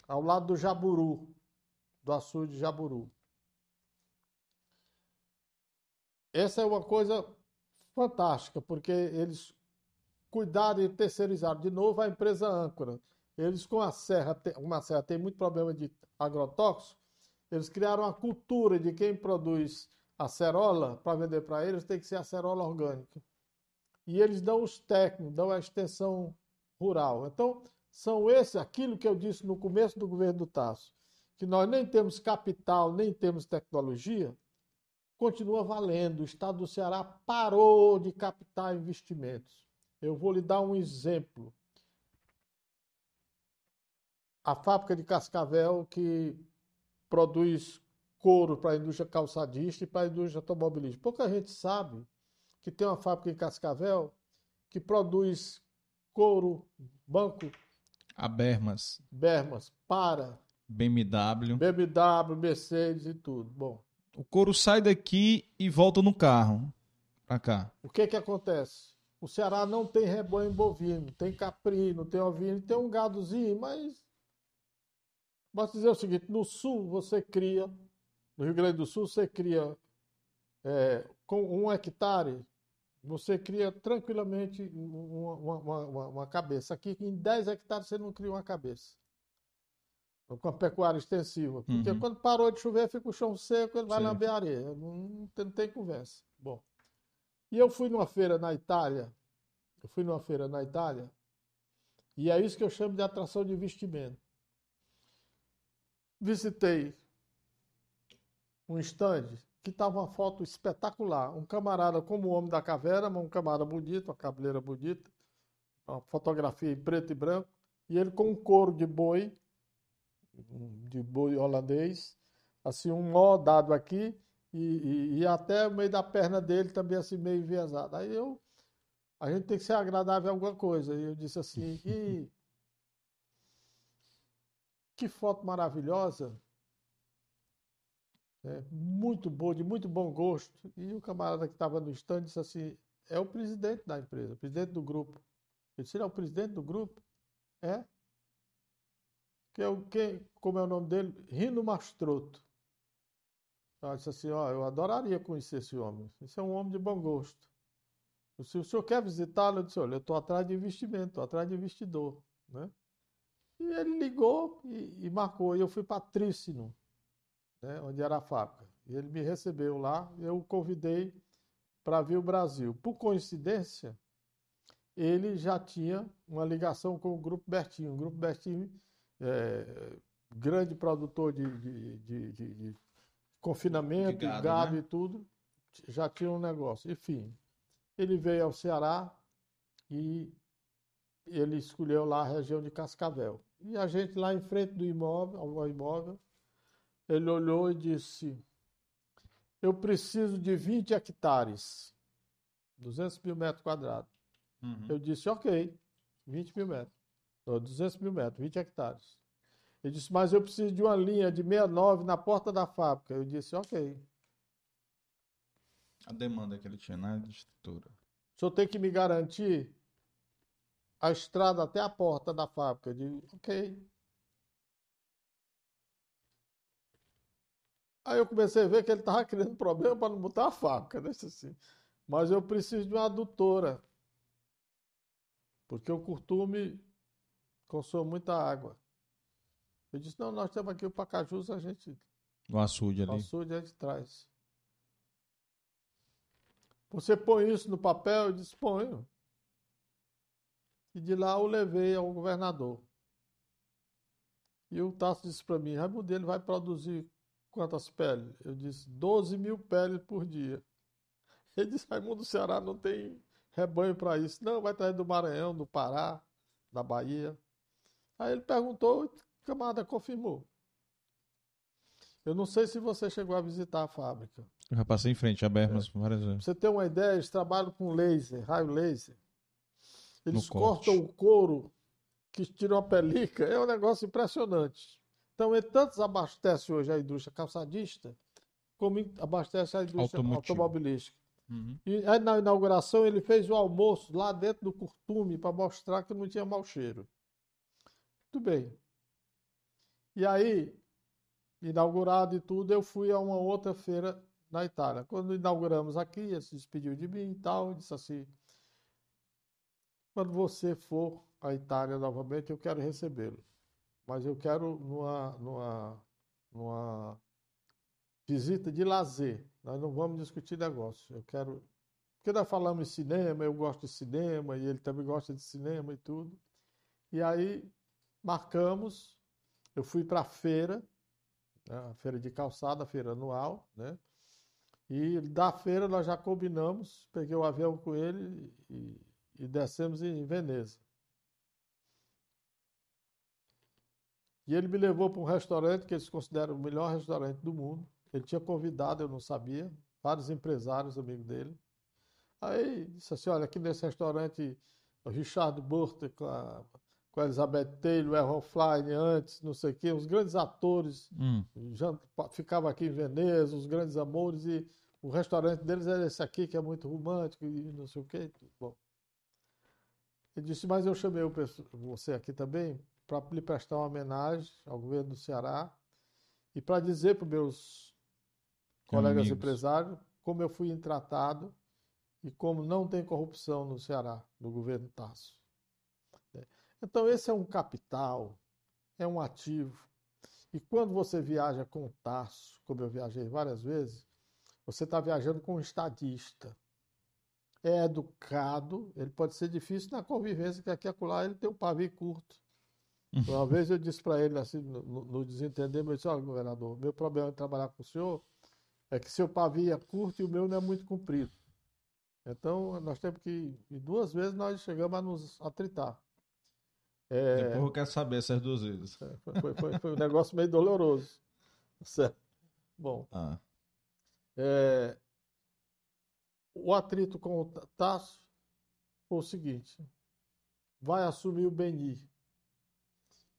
ao lado do Jaburu, do açude de Jaburu. Essa é uma coisa fantástica, porque eles cuidaram e terceirizaram de novo a empresa âncora. Eles com a serra, uma serra tem muito problema de agrotóxico, eles criaram a cultura de quem produz acerola para vender para eles tem que ser acerola orgânica. E eles dão os técnicos, dão a extensão rural. Então, são esses, aquilo que eu disse no começo do governo do Tasso, que nós nem temos capital, nem temos tecnologia, continua valendo. O estado do Ceará parou de captar investimentos. Eu vou lhe dar um exemplo. A fábrica de Cascavel, que produz couro para a indústria calçadista e para a indústria automobilística. Pouca gente sabe que tem uma fábrica em Cascavel que produz couro, banco. A Bermas. Bermas, para. BMW. BMW, Mercedes e tudo. Bom. O couro sai daqui e volta no carro. Pra cá. O que que acontece? O Ceará não tem rebanho bovino, tem caprino, tem ovino, tem um gadozinho, mas. Posso dizer o seguinte: no sul você cria, no Rio Grande do Sul você cria é, com um hectare, você cria tranquilamente uma, uma, uma, uma, cabeça. Aqui, em 10 hectares, você não cria uma cabeça. Com a pecuária extensiva. Porque Uhum. quando parou de chover, fica o chão seco, ele vai Sim. lamber areia. Não, não tem conversa. Bom. E eu fui numa feira na Itália. Eu fui numa feira na Itália. E é isso que eu chamo de atração de investimento. Visitei um stand que estava uma foto espetacular. Um camarada como o Homem da Caverna, um camarada bonito, uma cabeleira bonita, uma fotografia em preto e branco, e ele com um couro de boi, de boi holandês, assim, um nó dado aqui, e, e, e até o meio da perna dele também assim, meio enviesado. Aí eu, a gente tem que ser agradável em alguma coisa. E eu disse assim, "Ih, *laughs* que foto maravilhosa, é, muito boa, de muito bom gosto. E o camarada que estava no stand disse assim: é o presidente da empresa, o presidente do grupo. Eu disse: ele é o presidente do grupo? É. Que é o, que, como é o nome dele? Rino Mastroto. Eu disse assim: ó, eu adoraria conhecer esse homem. Esse é um homem de bom gosto. Se o senhor quer visitá-lo, eu disse: olha, eu estou atrás de investimento, estou atrás de investidor. Né? E ele ligou e, e marcou. E eu fui para Trícino né, onde era a fábrica. E ele me recebeu lá, eu o convidei para vir o Brasil. Por coincidência, ele já tinha uma ligação com o Grupo Bertinho. O Grupo Bertinho, é, grande produtor de, de, de- de confinamento, De gado, gado, né? e tudo, já tinha um negócio. Enfim, ele veio ao Ceará e ele escolheu lá a região de Cascavel. E a gente lá em frente do imóvel, ao imóvel, ele olhou e disse: Eu preciso de 20 hectares, 200 mil metros quadrados. Uhum. Eu disse: Ok, 20 mil metros, Não, 200 mil metros, 20 hectares. Ele disse: Mas eu preciso de uma linha de 69 na porta da fábrica. Eu disse: Ok, A demanda que ele tinha na estrutura. o senhor tem que me garantir a estrada até a porta da fábrica. Eu digo: Ok. Aí eu comecei a ver que ele estava *laughs* criando problema para não botar a fábrica, né? Disse assim, Mas eu preciso de uma adutora. porque o curtume consome muita água. Eu disse, não, nós temos aqui o Pacajus, a gente, O açude o ali. açude a gente traz. Você põe isso no papel? Eu disse, ponho. E de lá eu levei ao governador. E o Tasso disse para mim, Raimundo, ele vai produzir quantas peles? Eu disse, 12 mil peles por dia. *laughs* Ele disse, Raimundo, o Ceará não tem rebanho para isso. Não, vai trazer do Maranhão, do Pará, da Bahia. Aí ele perguntou, o camarada confirmou. Eu não sei se você chegou a visitar a fábrica. Eu já passei em frente a Bermas É. várias Pra vezes. você ter uma ideia, eles trabalham com laser, raio laser. Eles No corte. cortam o couro que tiram a pelica. É um negócio impressionante. Então, ele tanto abastece hoje a indústria calçadista, como abastece a indústria Automotiva. automobilística. Uhum. E aí, na inauguração, ele fez o almoço lá dentro do curtume para mostrar que não tinha mau cheiro. Muito bem. E aí, inaugurado e tudo, eu fui a uma outra feira na Itália. Quando inauguramos aqui, ele se despediu de mim e tal, disse assim: quando você for à Itália novamente, eu quero recebê-lo. Mas eu quero numa, numa, numa visita de lazer. Nós não vamos discutir negócio. Eu quero. Porque nós falamos em cinema, eu gosto de cinema, e ele também gosta de cinema e tudo. E aí marcamos. Eu fui para a feira, né, a feira de calçada, a feira anual, né? E da feira nós já combinamos, peguei o avião com ele e, e descemos em Veneza. E ele me levou para um restaurante que eles consideram o melhor restaurante do mundo. Ele tinha convidado, eu não sabia, vários empresários amigos dele. Aí disse assim: olha, aqui nesse restaurante, o Richard Burton com a, Elizabeth Taylor, Errol Flynn antes, não sei o quê, os grandes atores Hum. já ficava aqui em Veneza, os grandes amores, e o restaurante deles era esse aqui, que é muito romântico e não sei o quê. Bom. Ele disse, mas eu chamei você aqui também para lhe prestar uma homenagem ao governo do Ceará e para dizer para os meus colegas Amigos. empresários como eu fui tratado e como não tem corrupção no Ceará, no governo Tasso. Então, esse é um capital, é um ativo. E quando você viaja com o Tasso, como eu viajei várias vezes, você está viajando com um estadista. É educado, ele pode ser difícil na convivência, que aqui e acolá ele tem um pavio curto. Uma vez eu disse para ele, assim, no, no- desentendimento, eu disse, olha, governador, meu problema de trabalhar com o senhor é que seu pavio é curto e o meu não é muito comprido. Então, nós temos que, e duas vezes nós chegamos a nos atritar. É, Depois eu quero saber essas duas vezes. foi, foi- foi- foi um negócio meio doloroso. Certo. Bom, Ah. é, o atrito com o Ta- Tasso foi o seguinte: vai assumir o Beni.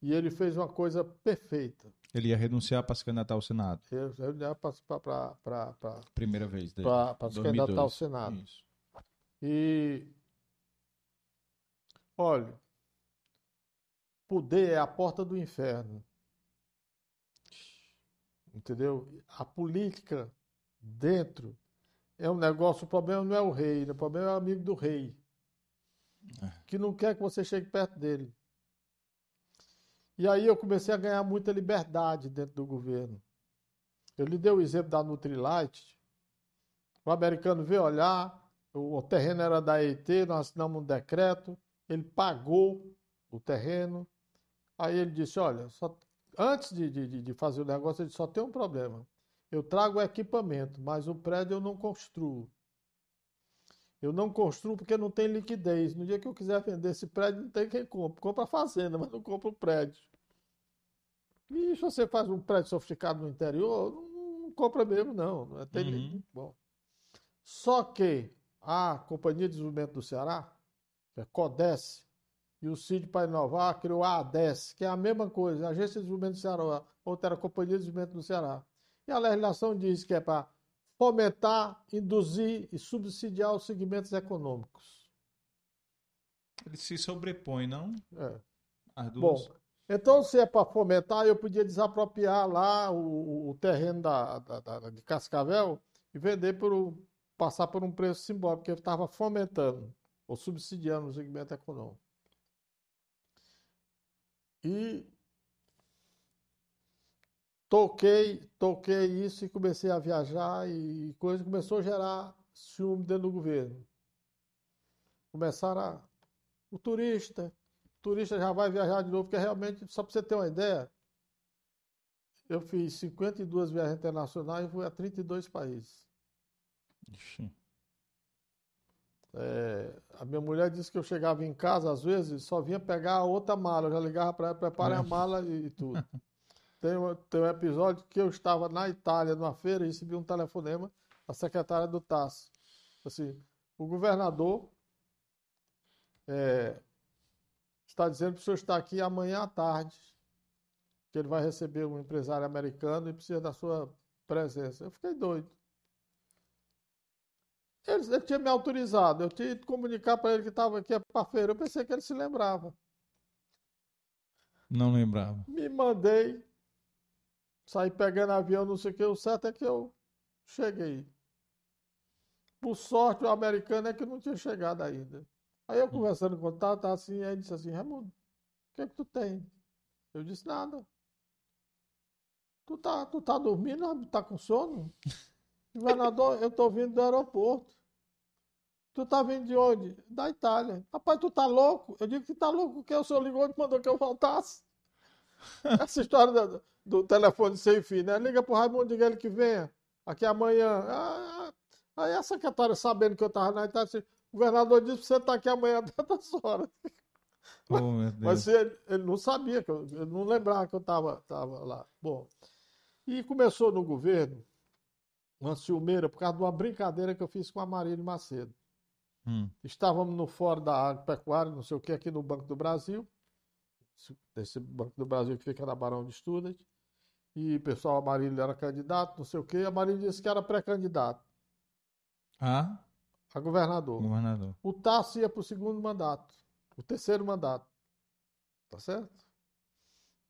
E ele fez uma coisa perfeita. Ele ia renunciar para se candidatar ao Senado. Ele ia para Primeira vez dele. se candidatar ao 2002. Senado. Isso. E olha, poder é a porta do inferno. Entendeu? A política dentro é um negócio, o problema não é o rei, né? o problema é o amigo do rei. Que não quer que você chegue perto dele. E aí eu comecei a ganhar muita liberdade dentro do governo. Eu lhe dei o exemplo da Nutrilite. O americano veio olhar, o terreno era da EIT, nós assinamos um decreto, ele pagou o terreno. Aí ele disse: Olha, só- antes de, de, de fazer o negócio, ele só tem um problema. Eu trago o equipamento, mas o prédio eu não construo. Eu não construo porque não tem liquidez. No dia que eu quiser vender esse prédio, não tem quem compre. Compra a fazenda, *laughs* mas não compra o prédio. E se você faz um prédio sofisticado no interior, não, não compra mesmo, não. não é- tem Uhum. Bom. Só que a Companhia de Desenvolvimento do Ceará, que é CODES, e o CID para inovar criou a ADES, que é a mesma coisa, a Agência de Desenvolvimento do Ceará, outra era a Companhia de Desenvolvimento do Ceará. E a legislação diz que é para fomentar, induzir e subsidiar os segmentos econômicos. Ele se sobrepõe, não? É. As Bom, duas. então se é para fomentar, eu podia desapropriar lá o, o terreno da, da- da- de Cascavel e vender por um, passar por um preço simbólico, porque eu estava fomentando ou subsidiando o segmento econômico. E toquei, toquei isso e comecei a viajar e coisa começou a gerar ciúme dentro do governo. Começaram a. O turista, o turista já vai viajar de novo, porque realmente, só para você ter uma ideia, eu fiz 52 viagens internacionais e fui a 32 países. Ixi. É, a minha mulher disse que eu chegava em casa, às vezes, só vinha pegar a outra mala. Eu já ligava para ela, prepare a mala e, e tudo. *laughs* Tem, um- tem um episódio que eu estava na Itália, numa feira, e recebi um telefonema da secretária do TAS. Assim, o governador é, está dizendo que o senhor está aqui amanhã à tarde, que ele vai receber um empresário americano e precisa da sua presença. Eu fiquei doido. Ele, ele tinha me autorizado, eu tinha ido comunicar para ele que estava aqui para a feira. Eu pensei que ele se lembrava. Não lembrava. Me mandei, saí pegando avião, não sei o que. O certo é que eu cheguei. Por sorte, o americano é que não tinha chegado ainda. Aí eu conversando com o Tato, tá assim, aí ele disse assim, Raimundo, o que é que tu tem? Eu disse, nada. Tu tá, tu tá dormindo, tá com sono? *laughs* Governador, eu tô vindo do aeroporto. Tu tá vindo de onde? Da Itália. Rapaz, tu tá louco? Eu digo que tá louco porque o senhor ligou e mandou que eu voltasse. *laughs* Essa história do, do telefone sem fim, né? Liga pro Raimundo, diga ele que venha. Aqui amanhã. Ah, aí a secretária, sabendo que eu tava na Itália, disse, o governador disse pra você estar aqui amanhã até *laughs* tantas horas. Oh. Mas ele, ele não sabia, que eu, ele não lembrava que eu estava tava lá. Bom, e começou no governo uma ciumeira por causa de uma brincadeira que eu fiz com a Marília Macedo. Hum. Estávamos no Fórum da Agropecuária, não sei o que, aqui no Banco do Brasil, esse Banco do Brasil que fica na Barão de Estudas, e o pessoal, a Marília era candidato, não sei o que, a Marília disse que era pré-candidato Ah, a governador. governador. O Tasso ia para o segundo mandato, o terceiro mandato. Tá certo?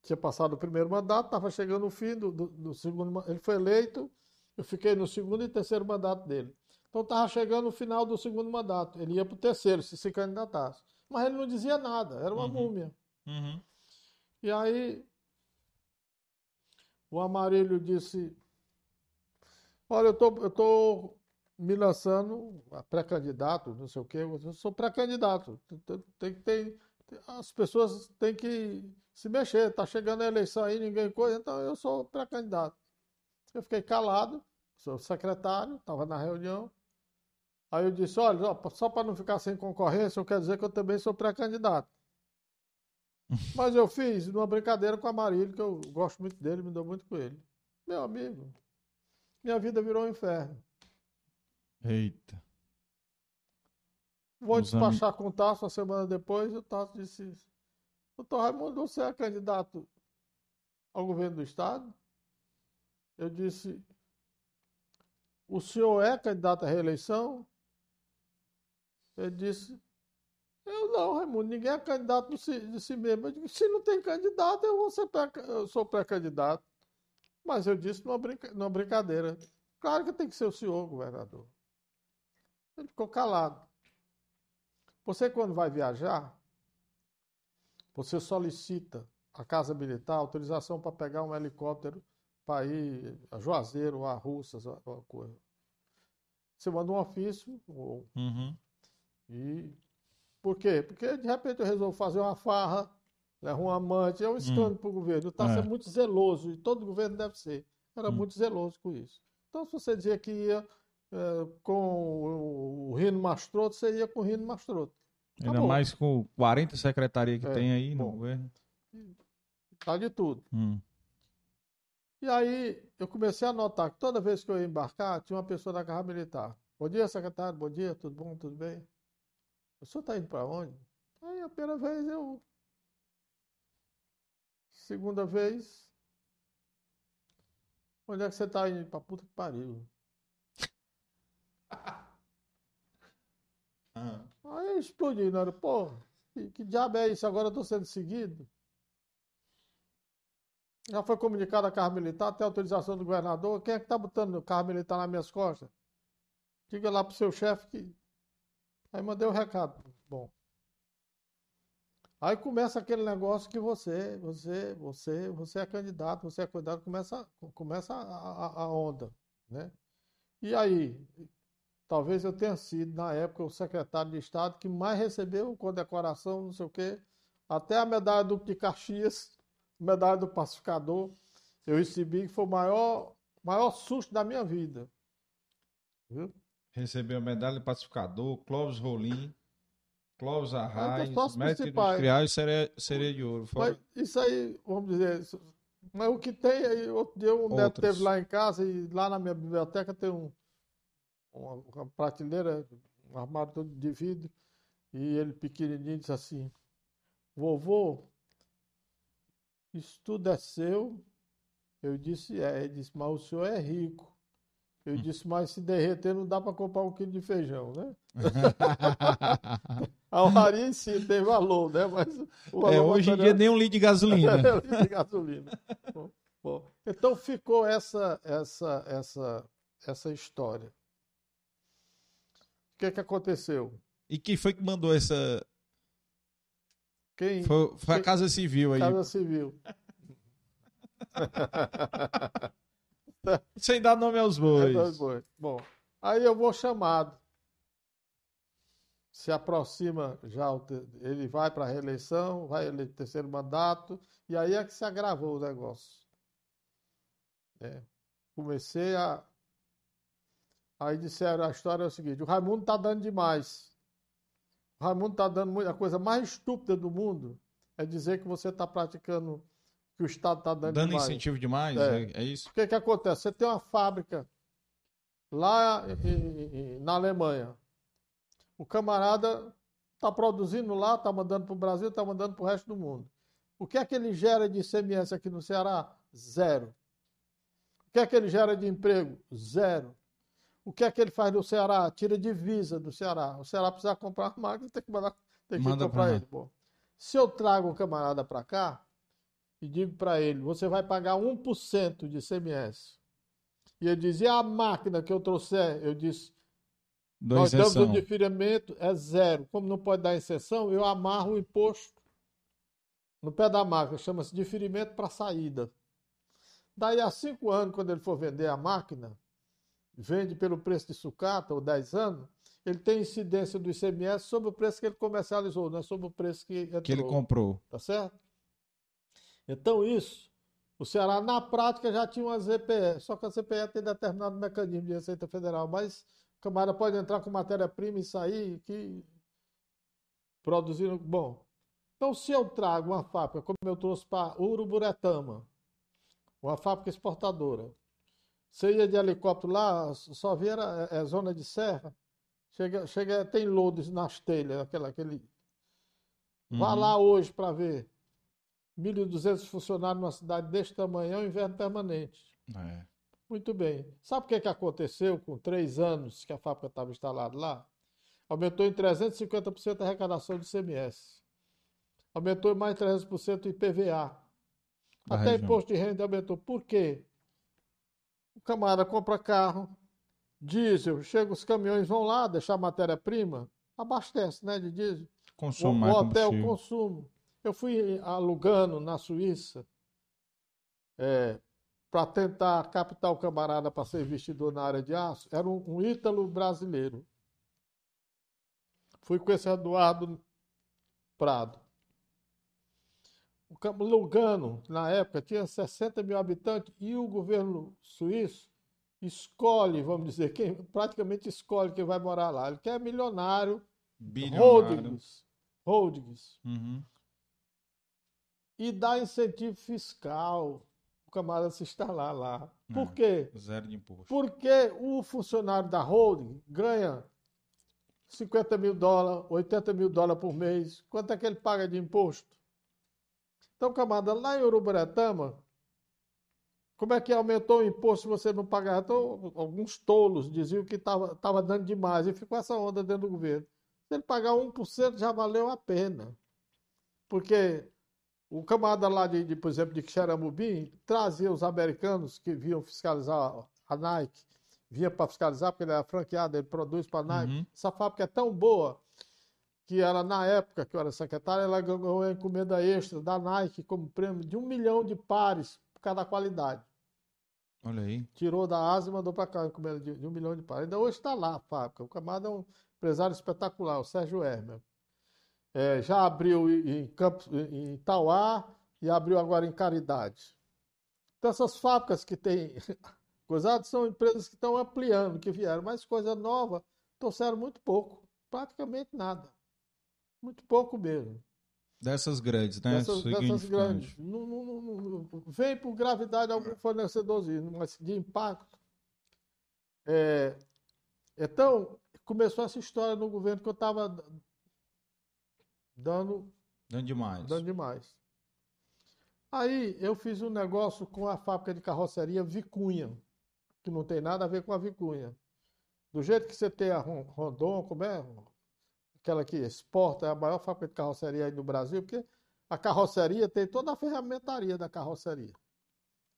Tinha passado o primeiro mandato, estava chegando o fim do, do, do segundo mandato. Ele foi eleito, eu fiquei no segundo e terceiro mandato dele. Então estava chegando o final do segundo mandato. Ele ia para o terceiro, se se candidatasse. Mas ele não dizia nada, era uma Uhum. múmia. Uhum. E aí o Amarílio disse: Olha, eu tô, eu tô me lançando a pré-candidato, não sei o quê, eu sou pré-candidato. Tem- Tem as pessoas têm que se mexer. Tá chegando a eleição aí, ninguém coisa, então eu sou pré-candidato. Eu fiquei calado, sou secretário, estava na reunião. Aí eu disse: Olha, ó, só para não ficar sem concorrência, eu quero dizer que eu também sou pré-candidato. *laughs* Mas eu fiz numa brincadeira com a Marília, que eu gosto muito dele, me dou muito com ele. Meu amigo, minha vida virou um inferno. Eita. Vou Os despachar com o Tasso uma semana depois, e o Tasso disse: Doutor Raimundo, você é candidato ao governo do Estado? Eu disse: O senhor é candidato à reeleição? Ele disse: Eu não, Raimundo, ninguém é candidato de si, mesmo. Eu disse: Se não tem candidato, eu, vou ser pré, eu sou pré-candidato. Mas eu disse numa, brinca, numa brincadeira: Claro que tem que ser o senhor, governador. Ele ficou calado. Você, quando vai viajar, você solicita à Casa Militar autorização para pegar um helicóptero para ir a Juazeiro a Russas, alguma coisa. Você manda um ofício, ou- Uhum. e. Por quê? Porque de repente eu resolvo fazer uma farra, levo um amante, é um escândalo para o governo. Está É. sendo muito zeloso, e todo governo deve ser. Era Hum. muito zeloso com isso. Então, se você dizia que ia eh, com o, Rino Mastroto, você ia com o Rino Mastroto. Ainda bom. mais com 40 secretarias que É, tem aí no bom. governo. Tá de tudo. Hum. E aí eu comecei a notar que toda vez que eu ia embarcar, tinha uma pessoa da Casa Militar. Bom dia, secretário. Bom dia, tudo bom? Tudo bem? O senhor está indo para onde? Aí a primeira vez eu. Segunda vez. Onde é que você está indo? Pra puta que pariu. *laughs* Ah. Aí eu explodi na hora. Pô, que, que diabo é isso? Agora eu estou sendo seguido. Já foi comunicado a carro militar, tem autorização do governador. Quem é que está botando o carro militar nas minhas costas? Diga lá pro seu chefe que. Aí mandei o recado. Bom. Aí começa aquele negócio que você, você, você, você é candidato, você é candidato, começa, começa a, a, a onda, né? E aí, talvez eu tenha sido, na época, o secretário de Estado que mais recebeu condecoração, não sei o quê, até a medalha do de Caxias, medalha do pacificador, eu recebi, que foi o maior, maior susto da minha vida. Viu? Recebeu a medalha do pacificador, Clóvis Rolim. Clóvis Arraes, postos mestre industrial e sereia, sereia de ouro. Fora- isso aí, vamos dizer, isso- mas o que tem aí, outro dia o neto teve lá em casa e lá na minha biblioteca tem um, uma, uma prateleira, um armário todo de vidro, e ele pequenininho disse assim, vovô, isso tudo é seu? Eu disse, é. Ele disse, mas o senhor é rico. Eu disse, mas se derreter não dá para comprar um quilo de feijão, né? *laughs* A honraria em si tem valor, né? Mas o É, hoje em material- dia nem um litro de gasolina. *laughs* é, litro de gasolina. Bom, bom. Então ficou essa, essa, essa, essa história. O que, que aconteceu? E quem foi que mandou essa. Quem? Foi, foi a Casa Civil aí. Casa Civil. *laughs* Sem dar nome aos É, bois. bois. Bom, aí eu vou chamado. Se aproxima já, o te- ele vai para a reeleição, vai ele terceiro mandato, e aí é que se agravou o negócio. É. Comecei a. Aí disseram, a história é o seguinte, o Raimundo está dando demais. O Raimundo está dando muito. A coisa mais estúpida do mundo é dizer que você está praticando, que o Estado está dando, Dando demais. incentivo demais, É. é, é isso? O que, que acontece? Você tem uma fábrica lá em- na Alemanha. O camarada está produzindo lá, está mandando para o Brasil, está mandando para o resto do mundo. O que é que ele gera de ICMS aqui no Ceará? Zero. O que é que ele gera de emprego? Zero. O que é que ele faz no Ceará? Tira divisa do Ceará. O Ceará precisa comprar uma máquina, tem que mandar, tem que Manda comprar ele. Bom, se eu trago o camarada para cá e digo para ele, você vai pagar 1% de ICMS. E ele diz, e a máquina que eu trouxer? Eu disse, Dou nós damos isenção. um diferimento, é zero. Como não pode dar exceção, eu amarro o imposto no pé da máquina, chama-se diferimento para saída. Daí a cinco anos, quando ele for vender a máquina, vende pelo preço de sucata, ou 10 anos, ele tem incidência do ICMS sobre o preço que ele comercializou, não é sobre o preço que entrou. Que ele comprou. Tá certo? Então, isso, o Ceará, na prática, já tinha uma ZPE, só que a ZPE tem determinado mecanismo de Receita Federal, mas o camarada pode entrar com matéria-prima e sair que produzindo. Bom, então se eu trago uma fábrica, como eu trouxe para Uruburetama, uma fábrica exportadora, você ia de helicóptero lá, só via era, é, zona de serra, chega, chega, tem lodos nas telhas, aquela, aquele Vá Uhum. lá hoje para ver. 1.200 funcionários numa cidade deste tamanho é um inverno permanente. É. Muito bem. Sabe o que, que aconteceu com três anos que a fábrica estava instalada lá? Aumentou em 350% a arrecadação do ICMS. Aumentou em mais 300% o IPVA. Da Até região. imposto de renda aumentou. Por quê? O camarada compra carro, diesel, chega os caminhões, vão lá deixar matéria-prima, abastece, né, de diesel. Consome O, o hotel, combustível. consumo. Eu fui a Lugano, na Suíça, para tentar captar o camarada para ser investidor na área de aço. Era um, um ítalo brasileiro. Fui com esse Eduardo Prado. O Lugano, na época, tinha 60 mil habitantes e o governo suíço escolhe, vamos dizer, quem praticamente escolhe quem vai morar lá. Ele quer milionário, holdings, holdings, Uhum. e dá incentivo fiscal o camarada se instalar lá. Por É. quê? Zero de imposto. Porque o funcionário da holding ganha 50 mil dólares, 80 mil dólares por mês. Quanto é que ele paga de imposto? Então, camarada, lá em Uruburetama, como é que aumentou o imposto se você não pagar? Então, alguns tolos diziam que estava dando demais e ficou essa onda dentro do governo. Se ele pagar 1% já valeu a pena. Porque o camarada lá, de, de, por exemplo, de Xeramubim, trazia os americanos que vinham fiscalizar a Nike, vinha para fiscalizar, porque ele é franqueado, ele produz para a Nike. Uhum. Essa fábrica é tão boa que era na época que eu era secretário, ela ganhou a encomenda extra da Nike como prêmio de um milhão de pares por cada qualidade. Olha aí. Tirou da Ásia e mandou para cá a encomenda de, de, um milhão de pares. Ainda hoje está lá a fábrica. O camarada é um empresário espetacular, o Sérgio Hermer. É, já abriu em, Campos, em Itauá e abriu agora em Caridade. Então, essas fábricas que têm *laughs* coisado são empresas que estão ampliando, que vieram, mas coisa nova trouxeram muito pouco, praticamente nada. Muito pouco mesmo. Dessas grandes, né? Dessas, dessas grandes. Não, não, não, vem por gravidade algum fornecedorzinho, mas de impacto. É, então, começou essa história no governo que eu estava dando. Dando demais. Dando demais. Aí eu fiz um negócio com a fábrica de carroceria Vicunha, que não tem nada a ver com a Vicunha. Do jeito que você tem a Rondon, como é? Aquela que exporta, é a maior fábrica de carroceria aí do Brasil, porque a carroceria tem toda a ferramentaria da carroceria.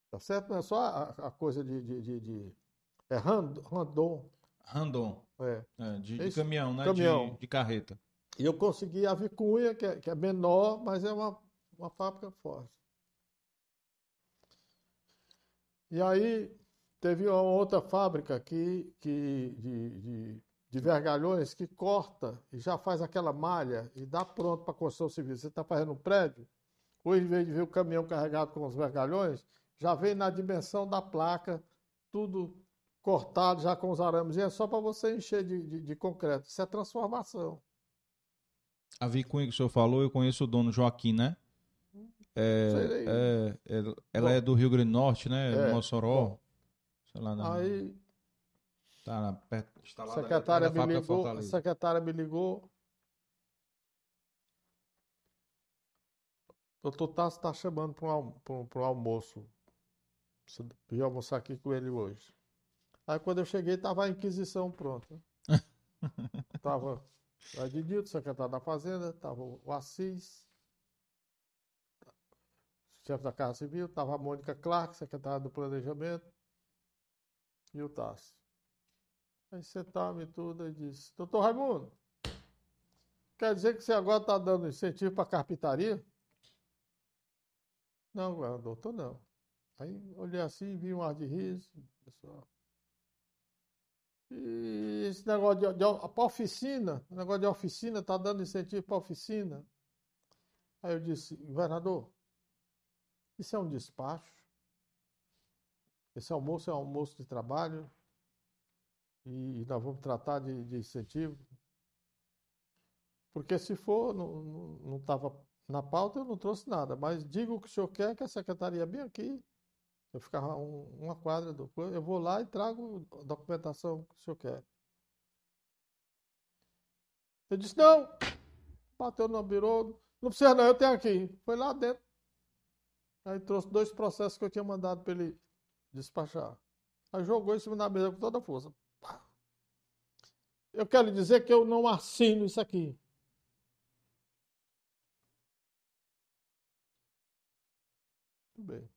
Tá certo? Não é só a, a coisa de, de, de, de. É Randon. Randon. É. é de, de caminhão, né? Caminhão. De, de, carreta. E eu consegui a Vicunha, que é, que é menor, mas é uma, uma fábrica forte. E aí teve uma outra fábrica aqui que, de, de de vergalhões que corta e já faz aquela malha e dá pronto para construção civil. Você está fazendo um prédio, ou em vez de ver o caminhão carregado com os vergalhões, já vem na dimensão da placa, tudo cortado já com os arames, e é só para você encher de, de, de, concreto. Isso é transformação. A Vicunha que o senhor falou, eu conheço o dono Joaquim, né? É, é, é, ela Bom, é do Rio Grande do Norte, né? É, Mossoró. Bom, sei lá, na... Aí Tá perto, a secretária me ligou, a secretária me ligou. O doutor Tasso está chamando para um, um, almoço. Vim almoçar aqui com ele hoje. Aí quando eu cheguei, estava a Inquisição pronta. *laughs* Estava o Ednilton, secretário da Fazenda, estava o Assis, chefe da Casa Civil, estava a Mônica Clark, secretária do Planejamento, e o Tasso. Aí sentava e tudo e disse, doutor Raimundo, quer dizer que você agora está dando incentivo para carpintaria? Não, doutor, não. Aí olhei assim, vi um ar de riso, pessoal. E esse negócio de, de, para oficina, negócio de oficina, está dando incentivo para oficina. Aí eu disse, governador, isso é um despacho. Esse almoço é um almoço de trabalho e nós vamos tratar de, de incentivo. Porque se for, não estava na pauta, eu não trouxe nada. Mas diga o que o senhor quer, que a secretaria bem aqui. Eu ficava um, uma quadra do eu vou lá e trago a documentação que o senhor quer. Ele disse, não, bateu no birô, não precisa não, eu tenho aqui. Foi lá dentro. Aí trouxe dois processos que eu tinha mandado para ele despachar. Aí jogou em cima da mesa com toda a força. Eu quero dizer que eu não assino isso aqui. Tudo bem.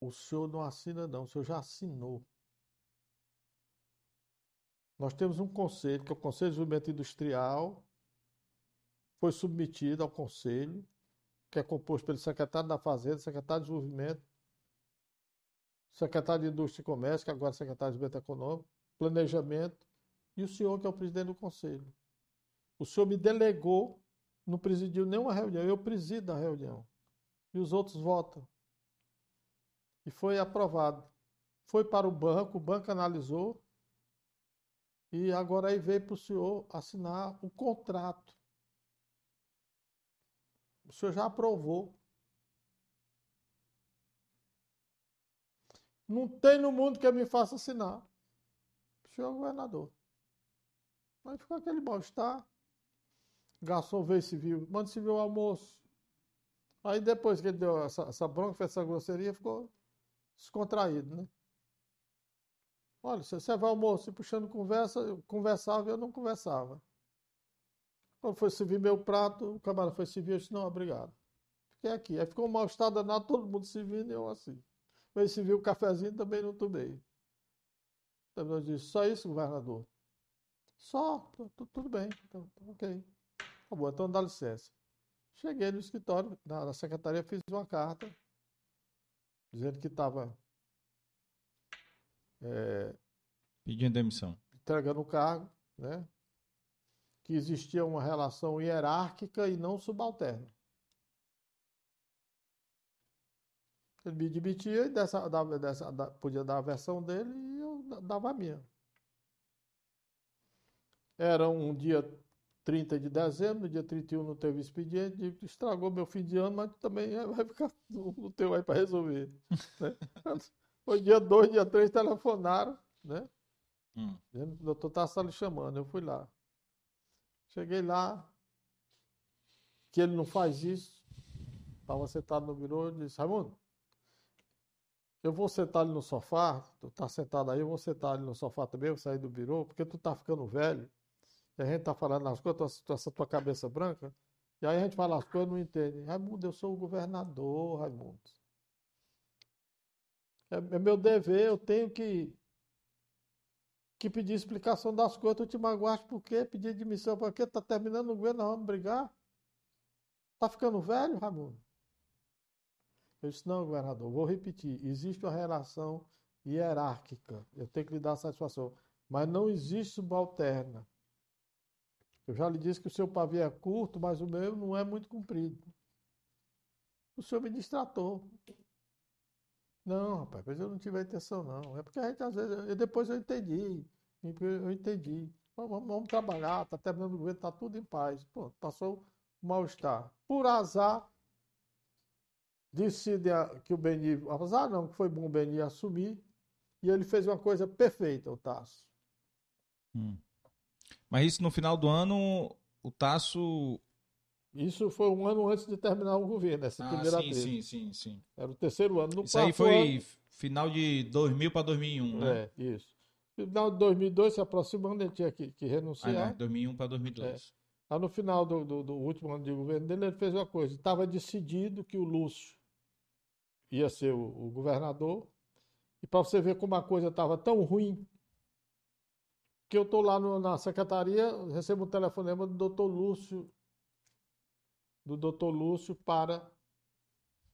O senhor não assina, não, o senhor já assinou. Nós temos um conselho, que é o Conselho de Desenvolvimento Industrial, foi submetido ao conselho, que é composto pelo secretário da Fazenda, secretário de Desenvolvimento, secretário de Indústria e Comércio, que agora é secretário de Desenvolvimento Econômico, Planejamento, e o senhor, que é o presidente do conselho. O senhor me delegou, não presidiu nenhuma reunião, eu presido a reunião. E os outros votam. E foi aprovado. Foi para o banco, o banco analisou, e agora aí veio para o senhor assinar o contrato. O senhor já aprovou. Não tem no mundo que me faça assinar. Senhor governador. Aí ficou aquele mal-estar. Garçom veio civil, manda civil almoço. Aí depois que ele deu essa, essa bronca, fez essa grosseria, ficou descontraído, né? Olha, você vai almoço e puxando conversa, eu conversava e eu não conversava. Quando foi servir meu prato, o camarada foi servir, eu disse, não, obrigado. Fiquei aqui. Aí ficou um mal-estar danado, todo mundo servindo e eu assim. Mas se viu o cafezinho também não tomei. Então eu disse, só isso, governador. Só, tudo bem, então, ok. Tá bom, então dá licença. Cheguei no escritório, na, na secretaria, fiz uma carta dizendo que estava é, pedindo demissão, entregando o cargo, né? Que existia uma relação hierárquica e não subalterna. Ele me demitia e dessa, dessa, podia dar a versão dele e eu dava a minha. Era um dia 30 de dezembro, no dia 31 não teve expediente, estragou meu fim de ano, mas também vai ficar no teu aí para resolver. né? *laughs* Foi dia 2, dia 3, telefonaram, né? Hum. O doutor estava lhe chamando, eu fui lá. Cheguei lá, que ele não faz isso. Estava sentado no birô e disse, Raimundo, eu vou sentar ali no sofá, tu tá sentado aí, eu vou sentar ali no sofá também, eu vou sair do birô, porque tu tá ficando velho, e a gente tá falando as coisas, essa tua cabeça branca, e aí a gente fala as coisas não entende. Raimundo, eu sou o governador, Raimundo. É, é meu dever, eu tenho que, que pedir explicação das coisas. Tu te magoaste por quê? Pedir admissão por quê? Tá terminando o governo, nós vamos brigar? Tá ficando velho, Raimundo? Eu disse, não, governador, vou repetir, existe uma relação hierárquica, eu tenho que lhe dar satisfação, mas não existe subalterna. Eu já lhe disse que o seu pavio é curto, mas o meu não é muito comprido. O senhor me distratou. Não, rapaz, mas eu não tive intenção, não. É porque a gente, às vezes, eu, depois eu entendi. Eu entendi. Vamos, vamos trabalhar, está terminando o governo, está tudo em paz. Pô, passou mal-estar. Por azar, disse que o Beni, apesar não, que foi bom o Beni assumir, e ele fez uma coisa perfeita, o Tasso. Hum. Mas isso no final do ano, o Tasso. Isso foi um ano antes de terminar o governo, essa ah, primeira sim, vez. Sim, sim, sim. Era o terceiro ano. No isso aí foi ano... final de 2000 para 2001, né? É, isso. Final de 2002, se aproximando, ele tinha que, que renunciar. Ah, 2001 para 2002. É. Aí no final do, do, do, último ano de governo dele, ele fez uma coisa. Estava decidido que o Lúcio ia ser o, o governador. E para você ver como a coisa estava tão ruim, que eu estou lá no, na secretaria, recebo um telefonema do doutor Lúcio, do doutor Lúcio para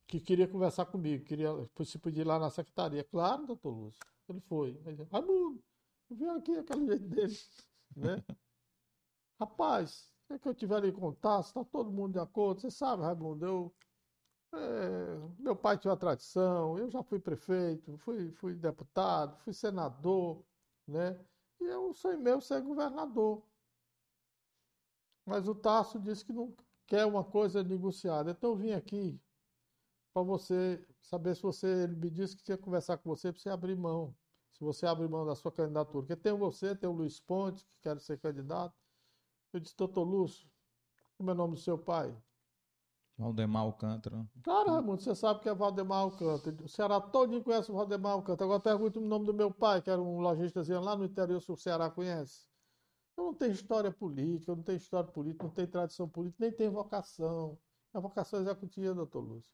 que queria conversar comigo, queria se pedir lá na secretaria. Claro, doutor Lúcio. Ele foi. Raimundo, viu aqui aquele jeito dele, *laughs* né? Rapaz, é que eu tiver ali contato, está todo mundo de acordo. Você sabe, Raimundo, eu é, meu pai tinha uma tradição, eu já fui prefeito, fui, fui deputado, fui senador, né? E eu sonho meu ser governador. Mas o Tasso disse que não quer uma coisa negociada. Então eu vim aqui para você saber se você. Ele me disse que tinha que conversar com você para você abrir mão. Se você abrir mão da sua candidatura. Porque tem você, tem o Luiz Ponte, que quer ser candidato. Eu disse, doutor Lúcio, como é o nome do seu pai? Valdemar Alcântara. Claro, Raimundo, você sabe que é Valdemar Alcântara. O Ceará todo conhece o Valdemar Alcântara. Agora pergunta o nome do meu pai, que era um lojistazinho lá no interior, se o Ceará conhece. Eu não tenho história política, eu não tenho história política, não tenho tradição política, nem tenho vocação. É vocação executiva, doutor Lúcio.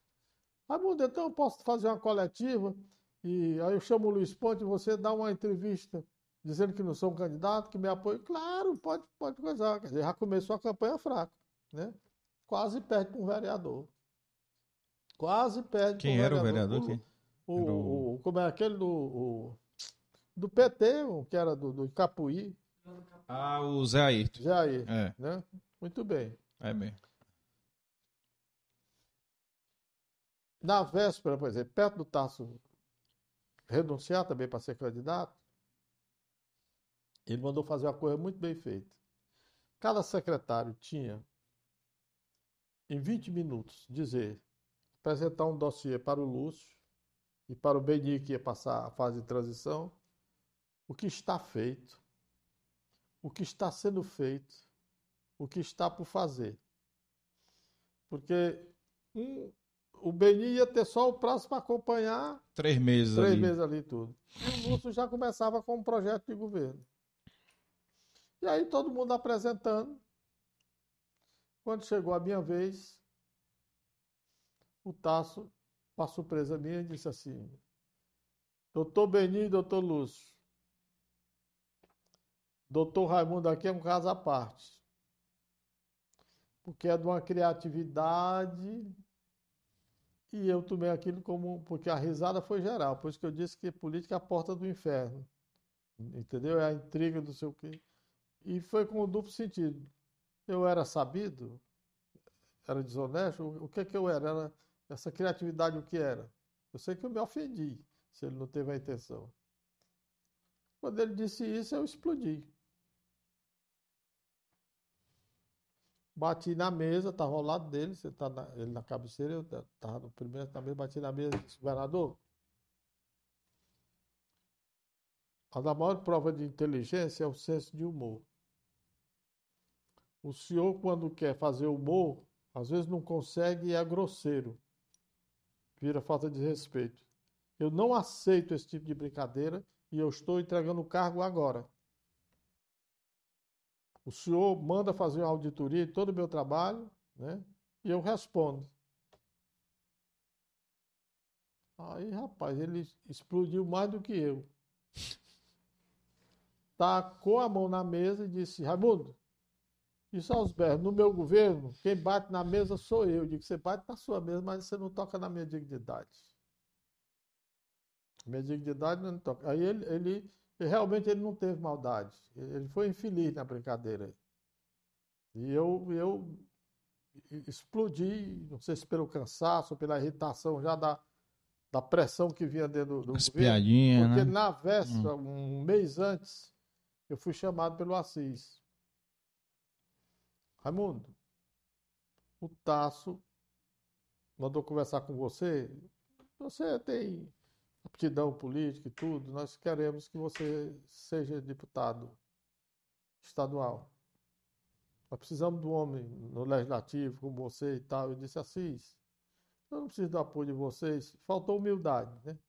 Raimundo, então eu posso fazer uma coletiva e aí eu chamo o Luiz Ponte e você dá uma entrevista dizendo que não sou um candidato, que me apoia. Claro, pode, pode coisar. Quer dizer, já começou a campanha fraca, né? Quase perde para um vereador. Quase perde Quem era o vereador? Quem? O, o, o, como é aquele do, do PT, o que era do, do Capuí. Ah, o Zé Ayrton. Zé Ayrton, é. né? Muito bem. É mesmo. Na véspera, por exemplo, perto do Tasso renunciar também para ser candidato, ele mandou fazer uma coisa muito bem feita. Cada secretário tinha em 20 minutos, dizer, apresentar um dossiê para o Lúcio e para o Beni, que ia passar a fase de transição, o que está feito, o que está sendo feito, o que está por fazer. Porque um, o Beni ia ter só o prazo para acompanhar. Três meses três ali. meses ali tudo. E o Lúcio já começava com um projeto de governo. E aí todo mundo apresentando. Quando chegou a minha vez, o Tasso, para surpresa minha, disse assim: Doutor Beni e doutor Lúcio, Doutor Raimundo aqui é um caso à parte. Porque é de uma criatividade e eu tomei aquilo como. Porque a risada foi geral. Por isso que eu disse que política é a porta do inferno. Entendeu? É a intriga do seu quê. E foi com o duplo sentido. Eu era sabido? Era desonesto? O que é que eu era? Era essa criatividade, o que era? Eu sei que eu me ofendi, se ele não teve a intenção. Quando ele disse isso, eu explodi. Bati na mesa, estava ao lado dele, na, ele na cabeceira, eu estava no primeiro na mesa, bati na mesa disse, governador, a maior prova de inteligência é o senso de humor. O senhor, quando quer fazer humor, às vezes não consegue e é grosseiro. Vira falta de respeito. Eu não aceito esse tipo de brincadeira e eu estou entregando o cargo agora. O senhor manda fazer uma auditoria de todo o meu trabalho, né? E eu respondo. Aí, rapaz, ele explodiu mais do que eu. Tacou a mão na mesa e disse: Raimundo, aos berros, no meu governo, quem bate na mesa sou eu. Eu digo: você bate na sua mesa, mas você não toca na minha dignidade. Minha dignidade não toca. Aí ele, ele e realmente ele não teve maldade. Ele foi infeliz na brincadeira. E eu, eu explodi, não sei se pelo cansaço, pela irritação já da, da pressão que vinha dentro do, do As piadinhas, Porque né? na véspera, hum. um mês antes, eu fui chamado pelo Assis. Raimundo, o Tasso mandou conversar com você. Você tem aptidão política e tudo, nós queremos que você seja deputado estadual. Nós precisamos de um homem no legislativo como você e tal. Eu disse, Assis, eu não preciso do apoio de vocês. Faltou humildade, né?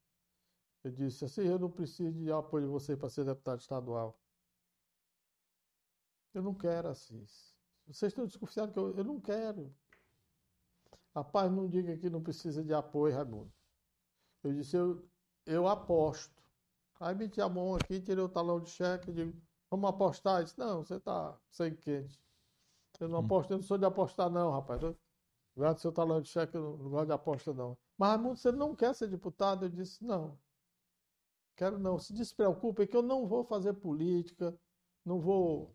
Eu disse assim, eu não preciso de apoio de você para ser deputado estadual. Eu não quero, Assis. Vocês estão desconfiados que eu, eu não quero. Rapaz, não diga que não precisa de apoio, Raimundo. Eu disse, eu, eu aposto. Aí meti a mão aqui, tirei o talão de cheque e digo, vamos apostar? Ele disse, não, você está sem quente. Eu não hum. aposto, eu não sou de apostar não, rapaz. Eu, guarda seu talão de cheque, eu não gosto de aposta não. Mas, Raimundo, você não quer ser deputado? Eu disse, não. Quero não. Se despreocupe que eu não vou fazer política, não vou...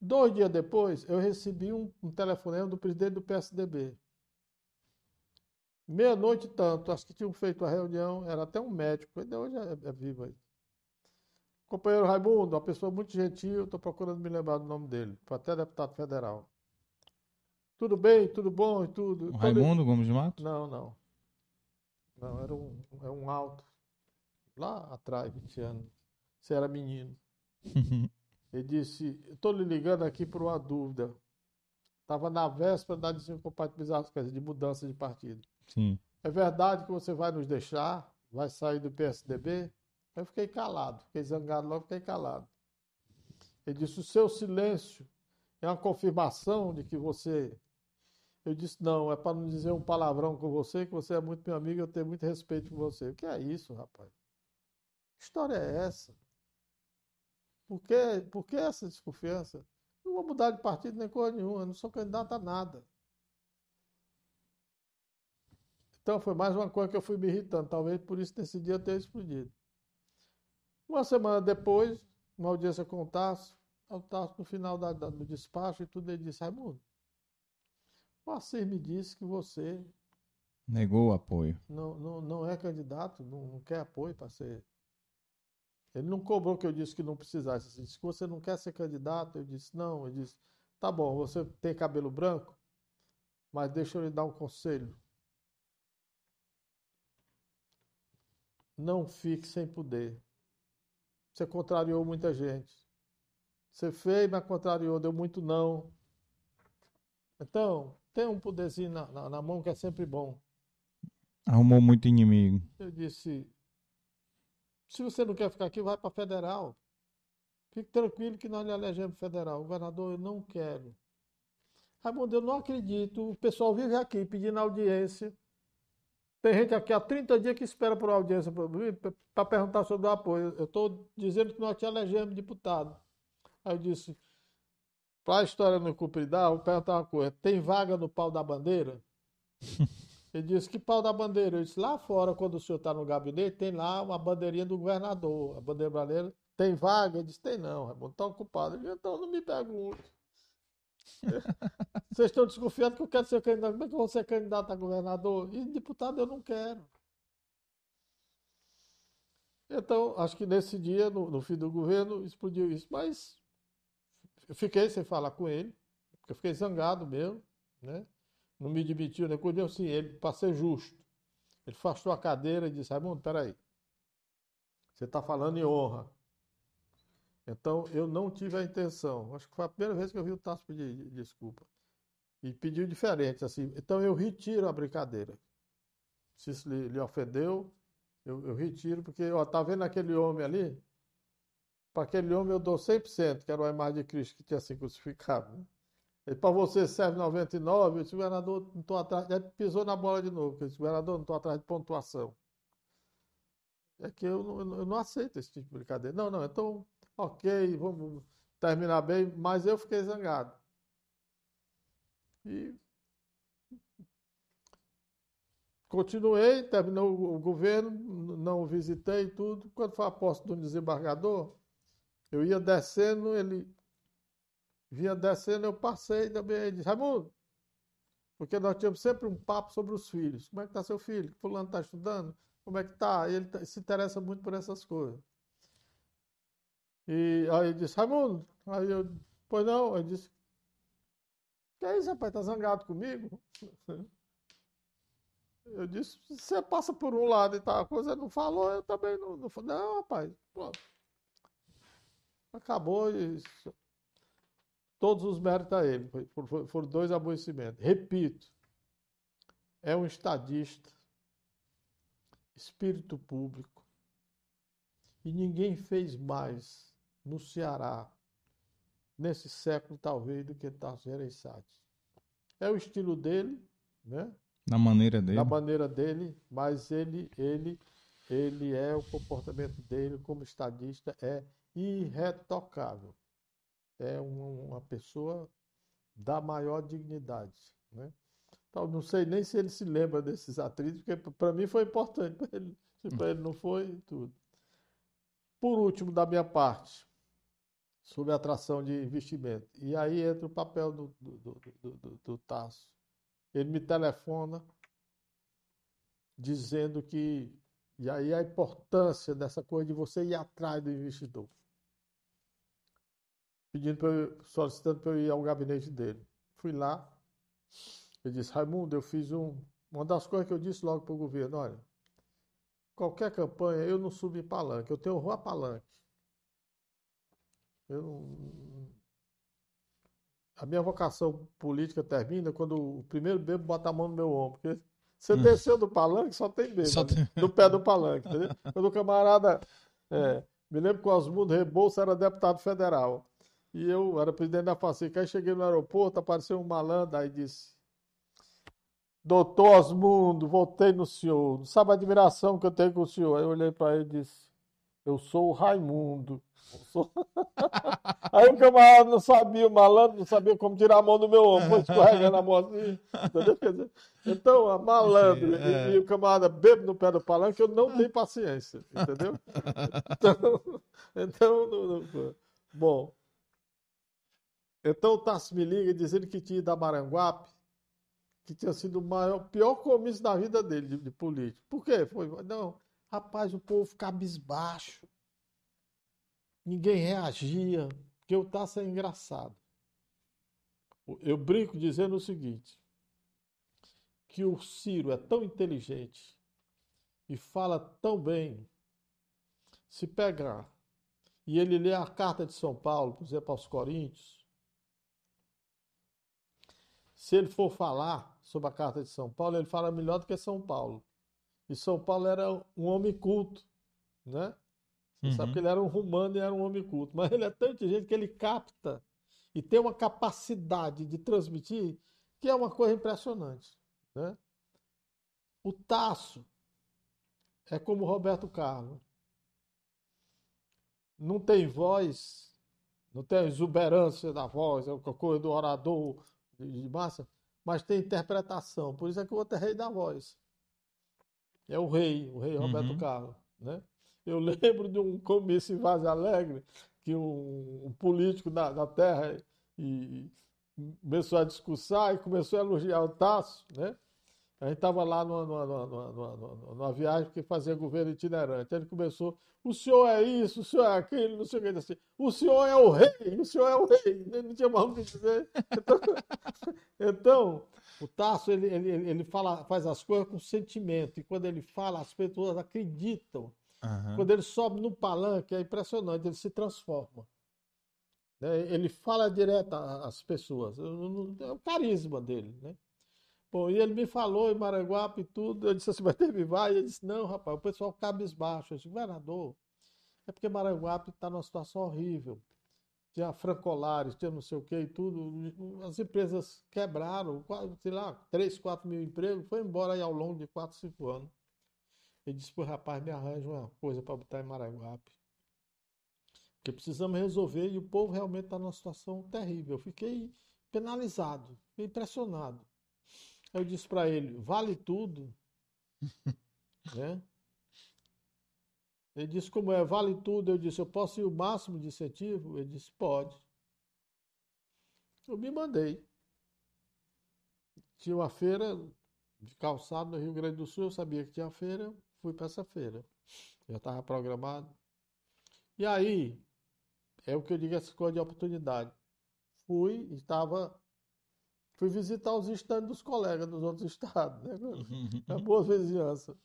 Dois dias depois, eu recebi um, um telefonema do presidente do PSDB. Meia-noite tanto, acho que tinham feito a reunião, era até um médico, ainda hoje é, é vivo aí. Companheiro Raimundo, uma pessoa muito gentil, estou procurando me lembrar do nome dele, foi até deputado federal. Tudo bem, tudo bom e tudo. O Raimundo Gomes de Mato? Não, não. Não, era um, era um alto. Lá atrás, 20 anos. Você era menino. *laughs* Ele disse, estou lhe ligando aqui por uma dúvida. Estava na véspera da desincompatibilização, quer dizer, de mudança de partido. Sim. É verdade que você vai nos deixar? Vai sair do PSDB? Eu fiquei calado, fiquei zangado logo, fiquei calado. Ele disse: o seu silêncio é uma confirmação de que você. Eu disse: não, é para não dizer um palavrão com você, que você é muito meu amigo, eu tenho muito respeito por você. O que é isso, rapaz? Que história é essa? Por que, por que essa desconfiança? Não vou mudar de partido nem coisa nenhuma, não sou candidato a nada. Então foi mais uma coisa que eu fui me irritando. Talvez por isso nesse dia eu tenha explodido. Uma semana depois, uma audiência com o Tasso, o Tasso no final da, da, do despacho e tudo, ele disse, Raimundo, o Assir me disse que você... Negou o apoio. Não, não, não é candidato, não, não quer apoio para ser... Ele não cobrou que eu disse que não precisasse. Ele disse que você não quer ser candidato. Eu disse, não. Ele disse, tá bom, você tem cabelo branco, mas deixa eu lhe dar um conselho. não fique sem poder. Você contrariou muita gente. Você fez, mas contrariou, deu muito não. Então, tem um poderzinho na, na, na mão que é sempre bom. Arrumou muito inimigo. Eu disse: se você não quer ficar aqui, vai para federal. Fique tranquilo que nós lhe elegemos federal. Governador, eu não quero. Raimundo, eu não acredito. O pessoal vive aqui pedindo audiência Tem gente aqui há 30 dias que espera por audiência para perguntar sobre o apoio. Eu estou dizendo que nós te elegemos deputado. Aí eu disse, para a história não cumpridar, vou perguntar uma coisa. Tem vaga no pau da bandeira? *laughs* Ele disse, que pau da bandeira? Eu disse, lá fora, quando o senhor está no gabinete, tem lá uma bandeirinha do governador. A bandeira brasileira tem vaga? Ele disse, tem não, Raimundo, está ocupado. Eu disse, então não me pergunte. *laughs* Vocês estão desconfiando que eu quero ser candidato. Como é que eu vou ser candidato a governador? E deputado eu não quero. Então, acho que nesse dia, no, no fim do governo, explodiu isso. Mas eu fiquei sem falar com ele, porque eu fiquei zangado mesmo, né? Não me demitiu, né? Quando eu, assim, ele, para ser justo, ele afastou a cadeira e disse, Raimundo, peraí, você está falando em honra. Então, eu não tive a intenção. Acho que foi a primeira vez que eu vi o Tasso pedir desculpa. E pediu diferente, assim. Então, eu retiro a brincadeira. Se isso lhe, lhe ofendeu, eu, eu, retiro, porque, ó, tá vendo aquele homem ali? Para aquele homem eu dou 100%, que era a imagem de Cristo que tinha sido crucificado. Né? Para você serve 99, eu disse, governador, não estou atrás. Ele pisou na bola de novo, eu disse, governador, não estou atrás de pontuação. É que eu não, eu não aceito esse tipo de brincadeira. Não, não, então ok, vamos terminar bem, mas eu fiquei zangado. E continuei, terminou o governo, não visitei tudo. Quando foi a posse do desembargador, eu ia descendo, ele vinha descendo, eu passei também, ele disse, Raimundo, porque nós tínhamos sempre um papo sobre os filhos. Como é que está seu filho? Fulano está estudando? Como é que está? Ele se interessa muito por essas coisas. E aí ele disse, Raimundo, aí eu, pois não, ele disse, que é isso, rapaz, tá zangado comigo? *laughs* Eu disse, você passa por um lado e tal, coisa não falou, eu também não, não não, rapaz, pronto. Acabou e todos os méritos a ele, foram dois aborrecimentos. Repito, é um estadista, espírito público, e ninguém fez mais no Ceará, nesse século talvez, do que Tasso Gereissati. É o estilo dele, né? Na maneira dele. Na maneira dele, mas ele, ele, ele é o comportamento dele como estadista é irretocável. É uma, pessoa da maior dignidade, né? Então, não sei nem se ele se lembra desses atrizes, porque para mim foi importante, para ele, se para ele não foi, tudo. Por último, da minha parte, sobre atração de investimento. E aí entra o papel do, do, do, do, do Tasso. Ele me telefona dizendo que. E aí a importância dessa coisa de você ir atrás do investidor. Pedindo para eu, solicitando para eu ir ao gabinete dele. Fui lá. Ele disse, Raimundo, eu fiz um. Uma das coisas que eu disse logo para o governo, olha, qualquer campanha eu não subo em palanque, eu tenho rua palanque. Eu não... A minha vocação política termina quando o primeiro bebo bota a mão no meu ombro. Porque *laughs* você hum. desceu do palanque, só tem bebo. Só tem... No pé do palanque. Entendeu? *laughs* Quando o camarada. É, me lembro que o Osmundo Rebouça era deputado federal. E eu era presidente da FACIC. Aí cheguei no aeroporto, apareceu um malandro, aí disse: Doutor Osmundo, voltei no senhor. Não sabe a admiração que eu tenho com o senhor. Aí eu olhei para ele e disse: Eu sou o Raimundo. *laughs* Aí o camarada não sabia, o malandro não sabia como tirar a mão do meu ombro, foi escorregando a mão assim. Entendeu? Então, a malandro é. e, e, o camarada bebe no pé do palanque, eu não tenho paciência, entendeu? Então, *laughs* então não, não, bom. Então o Tassi me liga dizendo que tinha ido a Maranguape, que tinha sido o maior, pior comício da vida dele, de, de político. Por quê? Foi, não, rapaz, o povo cabisbaixo ninguém reagia, porque eu estava engraçado. Eu brinco dizendo o seguinte: que o Ciro é tão inteligente e fala tão bem, se pegar e ele lê a carta de São Paulo, por exemplo, aos Coríntios, se ele for falar sobre a carta de São Paulo, ele fala melhor do que São Paulo. E São Paulo era um homem culto, né? Você uhum. sabe que ele era um romano e era um homem culto, mas ele é tão inteligente que ele capta e tem uma capacidade de transmitir que é uma coisa impressionante. Né? O Tasso é como Roberto Carlos. Não tem voz, não tem a exuberância da voz, é o coisa do orador de massa, mas tem interpretação. Por isso é que o outro é rei da voz. É o rei, o rei Roberto uhum. Carlos. Né? Eu *laughs* lembro de um comício em Vaz Alegre, que um, um político da, da terra e, começou a discursar e começou a elogiar o Tasso, né? A gente estava lá numa, numa, numa, numa, viagem que fazia governo itinerante. Ele começou, o senhor é isso, o senhor é aquilo, não sei o que. Assim, o senhor é o rei, o senhor é o rei. Ele não tinha mais o que dizer. Então, *laughs* então o Tasso, ele, ele, ele fala, faz as coisas com sentimento. E quando ele fala, as pessoas acreditam. Uhum. Quando ele sobe no palanque, é impressionante, ele se transforma. Né? Ele fala direto às pessoas. É o carisma dele, né? Bom, e ele me falou em Maranguape e tudo. Eu disse assim, mas teve vai? Ele disse, não, rapaz, o pessoal cabisbaixo. Eu disse, governador, é porque Maranguape está numa situação horrível. Tinha francolares, tinha não sei o que e tudo. As empresas quebraram, sei lá, 3, 4 mil empregos. Foi embora aí ao longo de 4, 5 anos. Ele disse, pô, rapaz, me arranja uma coisa para botar em Maranguape. Porque precisamos resolver e o povo realmente está numa situação terrível. Eu fiquei penalizado, fiquei impressionado. Eu disse para ele, vale tudo. *laughs* né? Ele disse, como é, vale tudo. Eu disse, eu posso ir o máximo de incentivo? Ele disse, pode. Eu me mandei. Tinha uma feira de calçado no Rio Grande do Sul, eu sabia que tinha feira, fui para essa feira. Já estava programado. E aí, é o que eu digo, essa coisa de oportunidade. Fui, estava Fui visitar os estandes dos colegas dos outros estados, né? É boa vizinhança.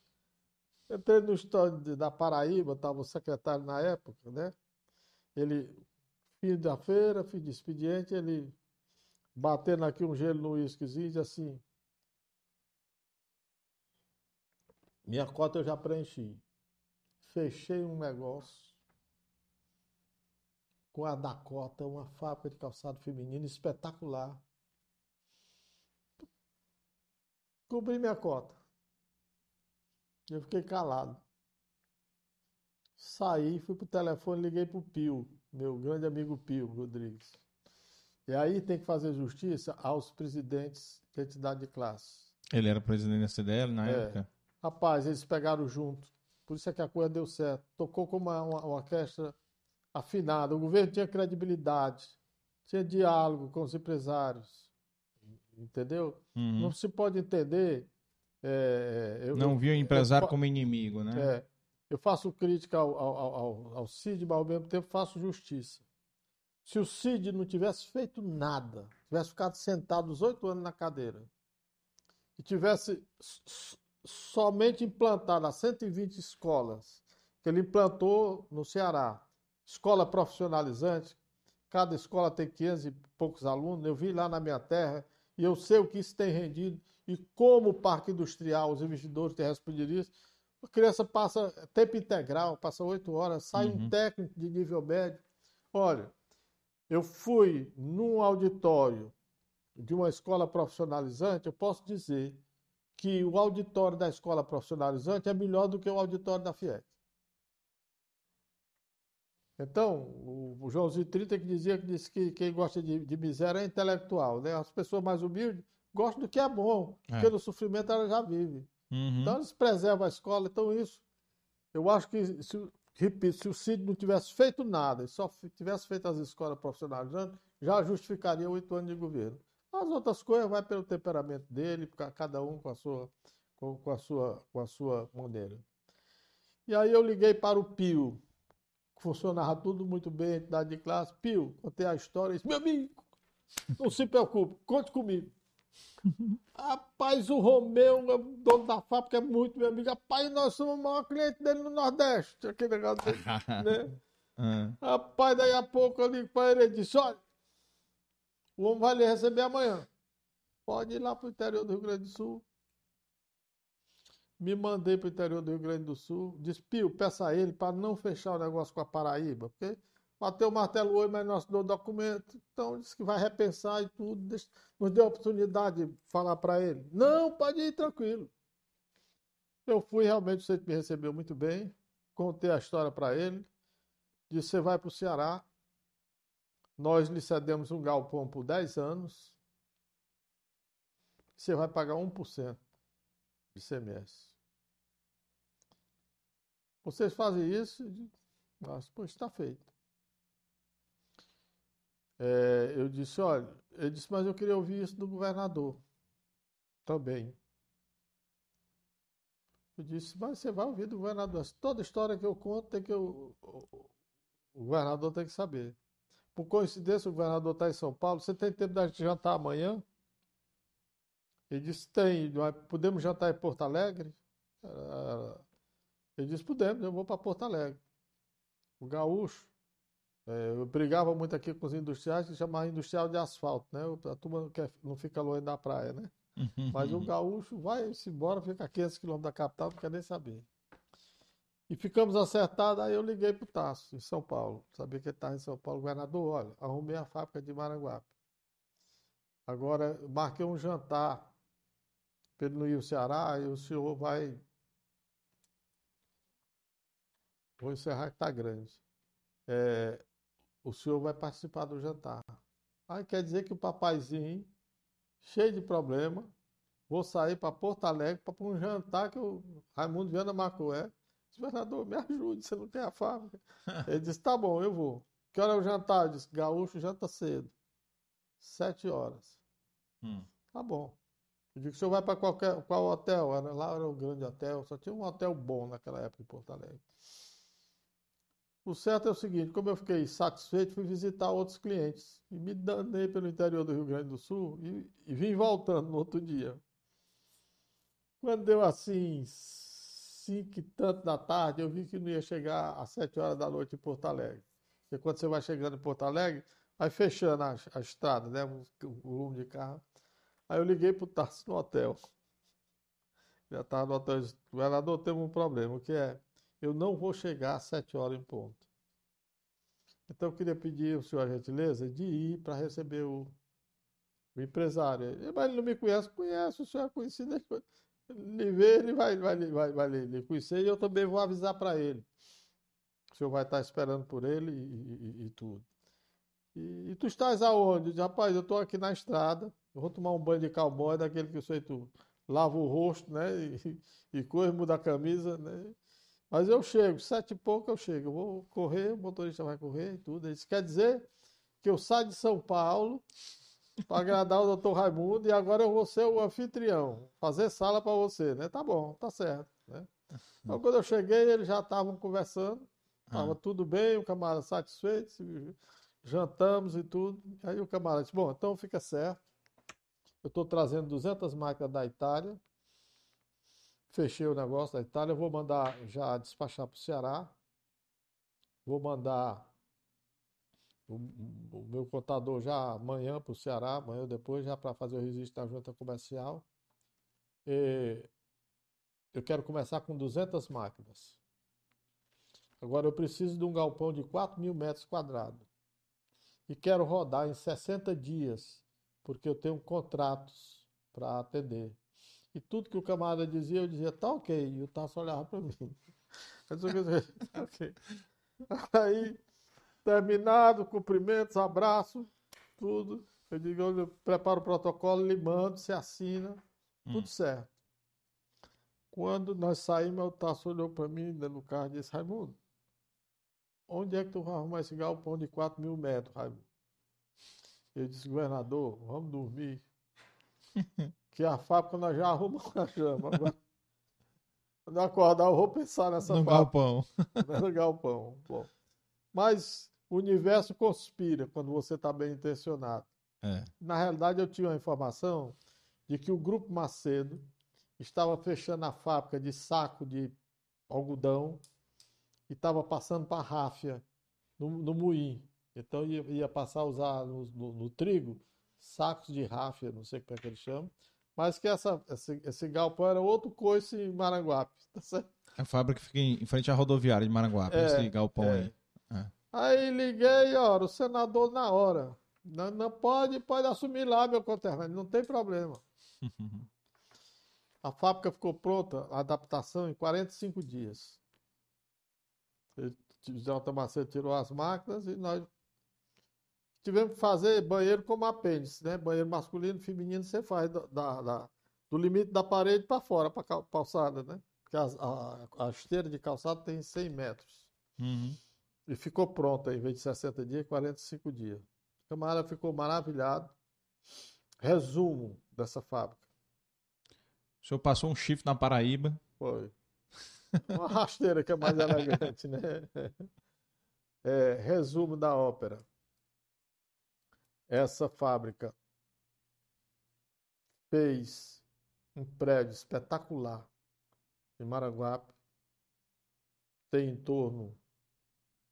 Entrei no estande da Paraíba, estava o secretário na época, né? Ele, fim da feira, fim de expediente, ele batendo aqui um gelo no uísquezinho e disse assim: Minha cota eu já preenchi. Fechei um negócio com a Dakota, uma fábrica de calçado feminino espetacular. Cobri minha cota. Eu fiquei calado. Saí, fui pro telefone, liguei pro Pio, meu grande amigo Pio Rodrigues. E aí tem que fazer justiça aos presidentes de entidade de classe. Ele era presidente da CDL na é. época? Rapaz, eles pegaram junto. Por isso é que a coisa deu certo. Tocou com uma, uma, uma orquestra afinada. O governo tinha credibilidade, tinha diálogo com os empresários entendeu? Uhum. Não se pode entender. É, eu, não viu o empresário eu, como inimigo, né? É, eu faço crítica ao, ao, ao, ao Cid, mas ao mesmo tempo faço justiça. Se o Cid não tivesse feito nada, tivesse ficado sentado os oito anos na cadeira, e tivesse somente implantado as 120 escolas que ele implantou no Ceará, escola profissionalizante, cada escola tem 500 e poucos alunos, eu vi lá na minha terra, e eu sei o que isso tem rendido e como o parque industrial, os investidores têm respondido isso. A criança passa tempo integral, passa oito horas, sai uhum. um técnico de nível médio. Olha, eu fui num auditório de uma escola profissionalizante, eu posso dizer que o auditório da escola profissionalizante é melhor do que o auditório da FIEC. Então, o, Joãozinho 30 que dizia que, disse que quem gosta de, de, miséria é intelectual, né? As pessoas mais humildes gostam do que é bom, é. porque no sofrimento ela já vive. Uhum. Então, eles preservam a escola. Então, isso, eu acho que, se, repito, se o Cid não tivesse feito nada e só tivesse feito as escolas profissionalizantes, já justificaria oito anos de governo. As outras coisas vai pelo temperamento dele, cada um com a sua, com, com a sua, com a sua maneira. E aí eu liguei para o Pio, funcionava tudo muito bem, entidade de classe. Pio, contei a história disse, meu amigo, não se preocupe, conte comigo. *laughs* Rapaz, o Romeu, dono da fábrica, é muito meu amigo. Rapaz, nós somos o maior cliente dele no Nordeste. Aquele negócio dele, *laughs* né? Uhum. Rapaz, daí a pouco eu ligo para ele e disse, olha, o homem vai lhe receber amanhã. Pode ir lá para o interior do Rio Grande do Sul me mandei para o interior do Rio Grande do Sul, disse, Pio, peça a ele para não fechar o negócio com a Paraíba, porque bateu o martelo hoje, mas não assinou o documento, então disse que vai repensar e tudo, nos deu a oportunidade de falar para ele. Não, pode ir tranquilo. Eu fui, realmente, você me recebeu muito bem, contei a história para ele, disse, você vai para o Ceará, nós lhe cedemos um galpão por 10 anos, você vai pagar 1% de CMS. Vocês fazem isso? Mas, pois está feito. É, eu disse, olha, ele disse, mas eu queria ouvir isso do governador também. Eu disse, mas você vai ouvir do governador. Toda história que eu conto tem que eu, o, o governador tem que saber. Por coincidência, o governador está em São Paulo. Você tem tempo de jantar amanhã? Ele disse, tem. Podemos jantar em Porto Alegre? Ele disse, podemos, eu vou para Porto Alegre. O gaúcho. É, eu brigava muito aqui com os industriais, que chamavam industrial de asfalto, né? A turma não, quer, não fica longe da praia, né? *laughs* Mas o gaúcho vai-se embora, fica a 500 quilômetros da capital, não quer nem saber. E ficamos acertados, aí eu liguei para o Tasso, em São Paulo. Sabia que ele estava em São Paulo. Governador, olha, arrumei a fábrica de Maranguape. Agora, marquei um jantar ao Ceará e o senhor vai... Vou encerrar que está grande. É, o senhor vai participar do jantar. Aí quer dizer que o papaizinho cheio de problema. Vou sair para Porto Alegre para um jantar que o Raimundo Viana marcou. É, governador, me ajude, você não tem a fábrica. *laughs* Ele disse: tá bom, eu vou. Que hora é o jantar? Eu disse: gaúcho janta cedo. Sete horas. Hum. Tá bom. Eu disse: o senhor vai para qualquer, qual hotel? Lá era um grande hotel, só tinha um hotel bom naquela época em Porto Alegre. O certo é o seguinte: como eu fiquei satisfeito, fui visitar outros clientes. E me danei pelo interior do Rio Grande do Sul e, e vim voltando no outro dia. Quando deu assim, cinco e tanto da tarde, eu vi que não ia chegar às sete horas da noite em Porto Alegre. Porque quando você vai chegando em Porto Alegre, vai fechando a, a estrada, né? O, volume de carro. Aí eu liguei para o Tarso no hotel. Já estava no hotel. Governador, temos um problema. Que é? eu não vou chegar às sete horas em ponto. Então eu queria pedir ao senhor a gentileza de ir para receber o, o empresário. Mas ele não me conhece, conhece, o senhor é conhecido, ele vê, ele vai, vai, vai, vai lhe conhecer e eu também vou avisar para ele. O senhor vai estar esperando por ele e, e, e tudo. E, e, tu estás aonde? Diz, Rapaz, eu estou aqui na estrada, eu vou tomar um banho de cowboy daquele que eu sei tu lava o rosto, né? E, e coisa, muda a camisa, né? Mas eu chego, sete e pouco eu chego. Eu vou correr, o motorista vai correr e tudo. Isso quer dizer que eu saio de São Paulo para agradar o doutor Raimundo e agora eu vou ser o anfitrião, fazer sala para você, né? Tá bom, tá certo. Né? Então, quando eu cheguei, eles já estavam conversando, estava ah. tudo bem, o camarada satisfeito, jantamos e tudo. Aí o camarada disse: Bom, então fica certo. Eu estou trazendo 200 máquinas da Itália Fechei o negócio da Itália, vou mandar já despachar para o Ceará. Vou mandar o, o, meu contador já amanhã para o Ceará, amanhã ou depois, já para fazer o registro da junta comercial. E eu quero começar com 200 máquinas. Agora eu preciso de um galpão de 4 mil metros quadrados. E quero rodar em 60 dias, porque eu tenho contratos para atender. E tudo que o camarada dizia, eu dizia, tá ok. E o Tasso olhava para mim. *laughs* *laughs* tá ok. Aí, terminado, cumprimentos, abraço, tudo. Eu digo, eu preparo o protocolo, lhe mando, se assina, tudo hum. certo. Quando nós saímos, o Tasso olhou para mim no carro e disse, Raimundo, onde é que tu vai arrumar esse galpão de 4 mil metros, Raimundo? Eu disse, governador, vamos dormir. *laughs* que a fábrica nós já arrumamos a chama. Agora, *laughs* quando eu acordar, eu vou pensar nessa no fábrica. galpão. *laughs* No galpão. Bom. Mas o universo conspira quando você está bem intencionado. É. Na realidade, eu tinha uma informação de que o Grupo Macedo estava fechando a fábrica de saco de algodão e estava passando para a ráfia no, no moinho. Então ia, ia passar a usar no, no, no trigo sacos de ráfia, não sei como é que eles chamam, mas que essa, esse, esse galpão era outro coice em Maranguape, *laughs* tá certo? A fábrica fica em frente à rodoviária de Maranguape, é, esse galpão é. aí. É. Aí liguei, ó, o senador na hora. Não, não pode, pode assumir lá meu conterrâneo, não tem problema. *laughs* A fábrica ficou pronta, a adaptação, em 45 dias. O Jota Macedo tirou as máquinas e nós tivemos que fazer banheiro como apêndice, né? Banheiro masculino, feminino, você faz da, da, da do limite da parede para fora, para a calçada, né? Porque a, a, a, esteira de calçado tem 100 metros. Uhum. E ficou pronta, em vez de 60 dias, 45 dias. O camarada ficou maravilhado. Resumo dessa fábrica. O senhor passou um chifre na Paraíba. Foi. *laughs* Uma rasteira que é mais elegante, né? É, resumo da ópera. Essa fábrica fez um prédio espetacular em Maranguape. Tem em torno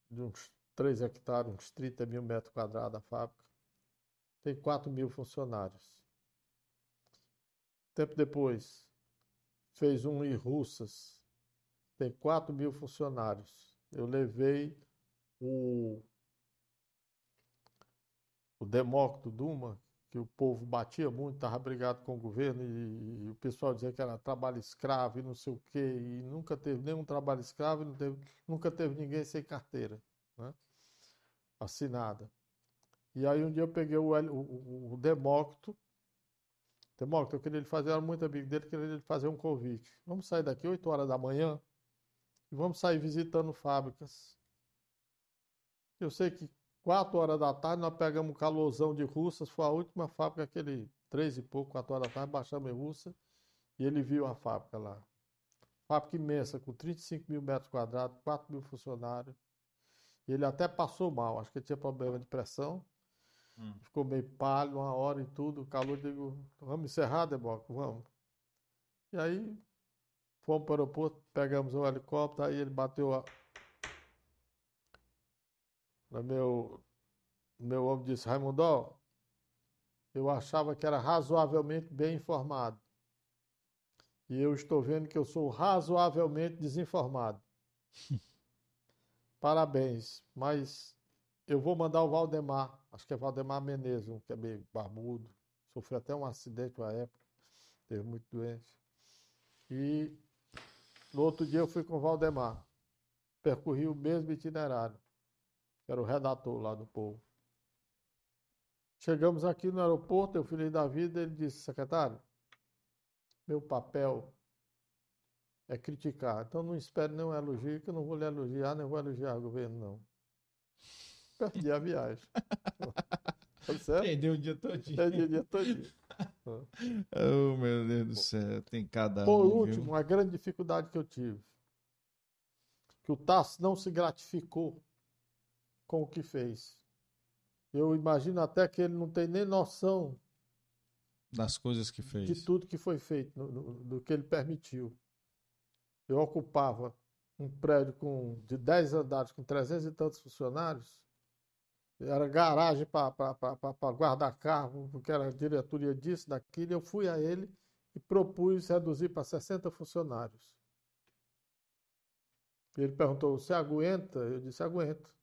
de uns 3 hectares, uns 30 mil metros quadrados a fábrica. Tem 4 mil funcionários. Tempo depois, fez um em Russas. Tem 4 mil funcionários. Eu levei o, o Demócrito Duma, que o povo batia muito, estava brigado com o governo e, e, o pessoal dizia que era trabalho escravo e não sei o quê, e nunca teve nenhum trabalho escravo e teve, nunca teve ninguém sem carteira né? assinada. E aí um dia eu peguei o, o, o Demócrito, Demócrito, eu queria ele fazer, era muito amigo dele, queria ele fazer um convite. Vamos sair daqui 8 horas da manhã e vamos sair visitando fábricas. Eu sei que 4 horas da tarde nós pegamos um calorzão de Russas, foi a última fábrica, aquele 3 e pouco, 4 horas da tarde, baixamos em Russa e ele viu a fábrica lá. Fábrica imensa, com 35 mil metros quadrados, 4 mil funcionários. Ele até passou mal, acho que ele tinha problema de pressão. Hum. Ficou meio pálido, uma hora e tudo. Calor, digo, vamos encerrar, Deboco, vamos. E aí, fomos para o aeroporto, pegamos o helicóptero, aí ele bateu a, no meu, meu homem disse, Raimundo, eu achava que era razoavelmente bem informado. E eu estou vendo que eu sou razoavelmente desinformado. *laughs* Parabéns, mas eu vou mandar o Valdemar, acho que é Valdemar Menezes, que é meio barbudo, sofreu até um acidente na época, teve muito doente. E no outro dia eu fui com o Valdemar, percorri o mesmo itinerário era o redator lá do povo. Chegamos aqui no aeroporto, eu filho da vida, ele disse, secretário, meu papel é criticar. Então não espere nenhum elogio, que eu não vou lhe elogiar, nem vou elogiar o governo, não. Perdi a viagem. *laughs* Tá certo? Perdeu o dia todinho. Perdi o dia todinho. *laughs* oh, meu Deus do céu, tem cada Por um, último, viu? a grande dificuldade que eu tive, que o TAS não se gratificou com o que fez. Eu imagino até que ele não tem nem noção das coisas que fez. De tudo que foi feito, no, no, do que ele permitiu. Eu ocupava um prédio com, de 10 andares com 300 e tantos funcionários. Era garagem para guardar carro, porque era diretoria disso, daquilo. Eu fui a ele e propus reduzir para 60 funcionários. Ele perguntou: Você aguenta? Eu disse: Aguento.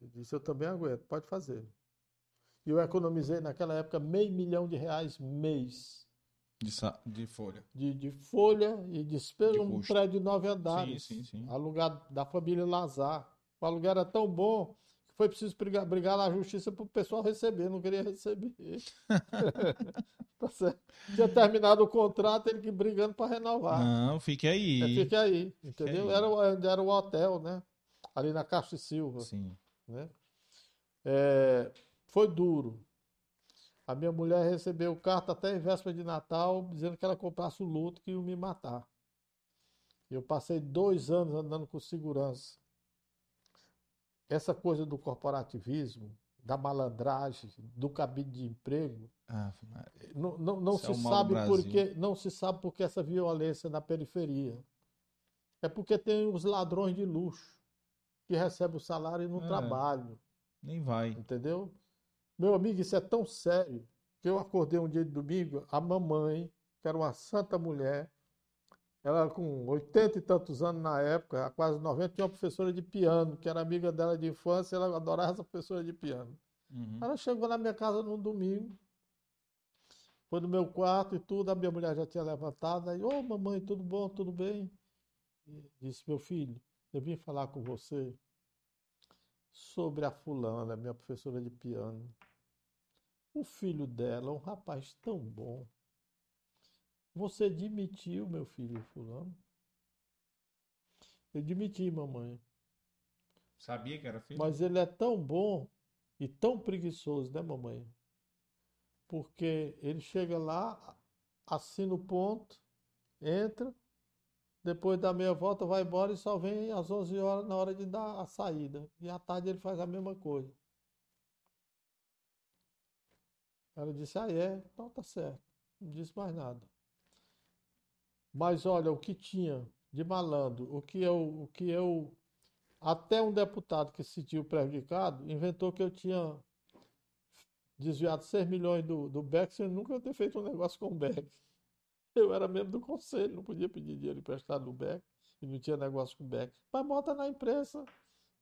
Ele disse, eu também aguento, pode fazer. E eu economizei naquela época meio milhão de reais mês. De, de folha. De, de folha e despesa de um prédio de nove andares. Sim, sim, sim. Alugado da família Lazar. O aluguel era tão bom foi preciso brigar, brigar na justiça para o pessoal receber, não queria receber. *laughs* *laughs* tá certo. Tinha terminado o contrato, ele que brigando para renovar. Não, fique aí. É, fique aí, entendeu? Fique aí. Era, era o hotel, né? Ali na Caixa e Silva. Sim. Né? É, foi duro. A minha mulher recebeu carta até em véspera de Natal, dizendo que ela comprasse o luto que ia me matar. Eu passei dois anos andando com segurança. Essa coisa do corporativismo, da malandragem, do cabide de emprego, ah, não, não, não se é sabe porque não se sabe porque essa violência na periferia. É porque tem os ladrões de luxo que recebe o salário e não é, trabalho. Nem vai. Entendeu? Meu amigo, isso é tão sério que eu acordei um dia de domingo, a mamãe, que era uma santa mulher, ela com 80 e tantos anos na época, quase 90, tinha uma professora de piano, que era amiga dela de infância, ela adorava essa professora de piano. Uhum. Ela chegou na minha casa num domingo Foi no meu quarto e tudo, a minha mulher já tinha levantado. Aí, ô oh, mamãe, tudo bom, tudo bem? E disse, meu filho, eu vim falar com você sobre a fulana, minha professora de piano. O filho dela, um rapaz tão bom. Você demitiu meu filho fulano? Eu demiti, mamãe. Sabia que era filho? Mas ele é tão bom e tão preguiçoso, né, mamãe? Porque ele chega lá, assina o ponto, entra, depois da meia volta vai embora e só vem às 11 horas na hora de dar a saída. E à tarde ele faz a mesma coisa. Ela disse: Ah, é? Então tá certo. Não disse mais nada. Mas olha, o que tinha de malandro, o que eu, o que eu até um deputado que se sentiu prejudicado inventou que eu tinha desviado 6 milhões do, do BEC sem nunca ter feito um negócio com o BEC. *laughs* Eu era membro do conselho, não podia pedir dinheiro emprestado do BEC e não tinha negócio com o BEC. Mas bota na imprensa,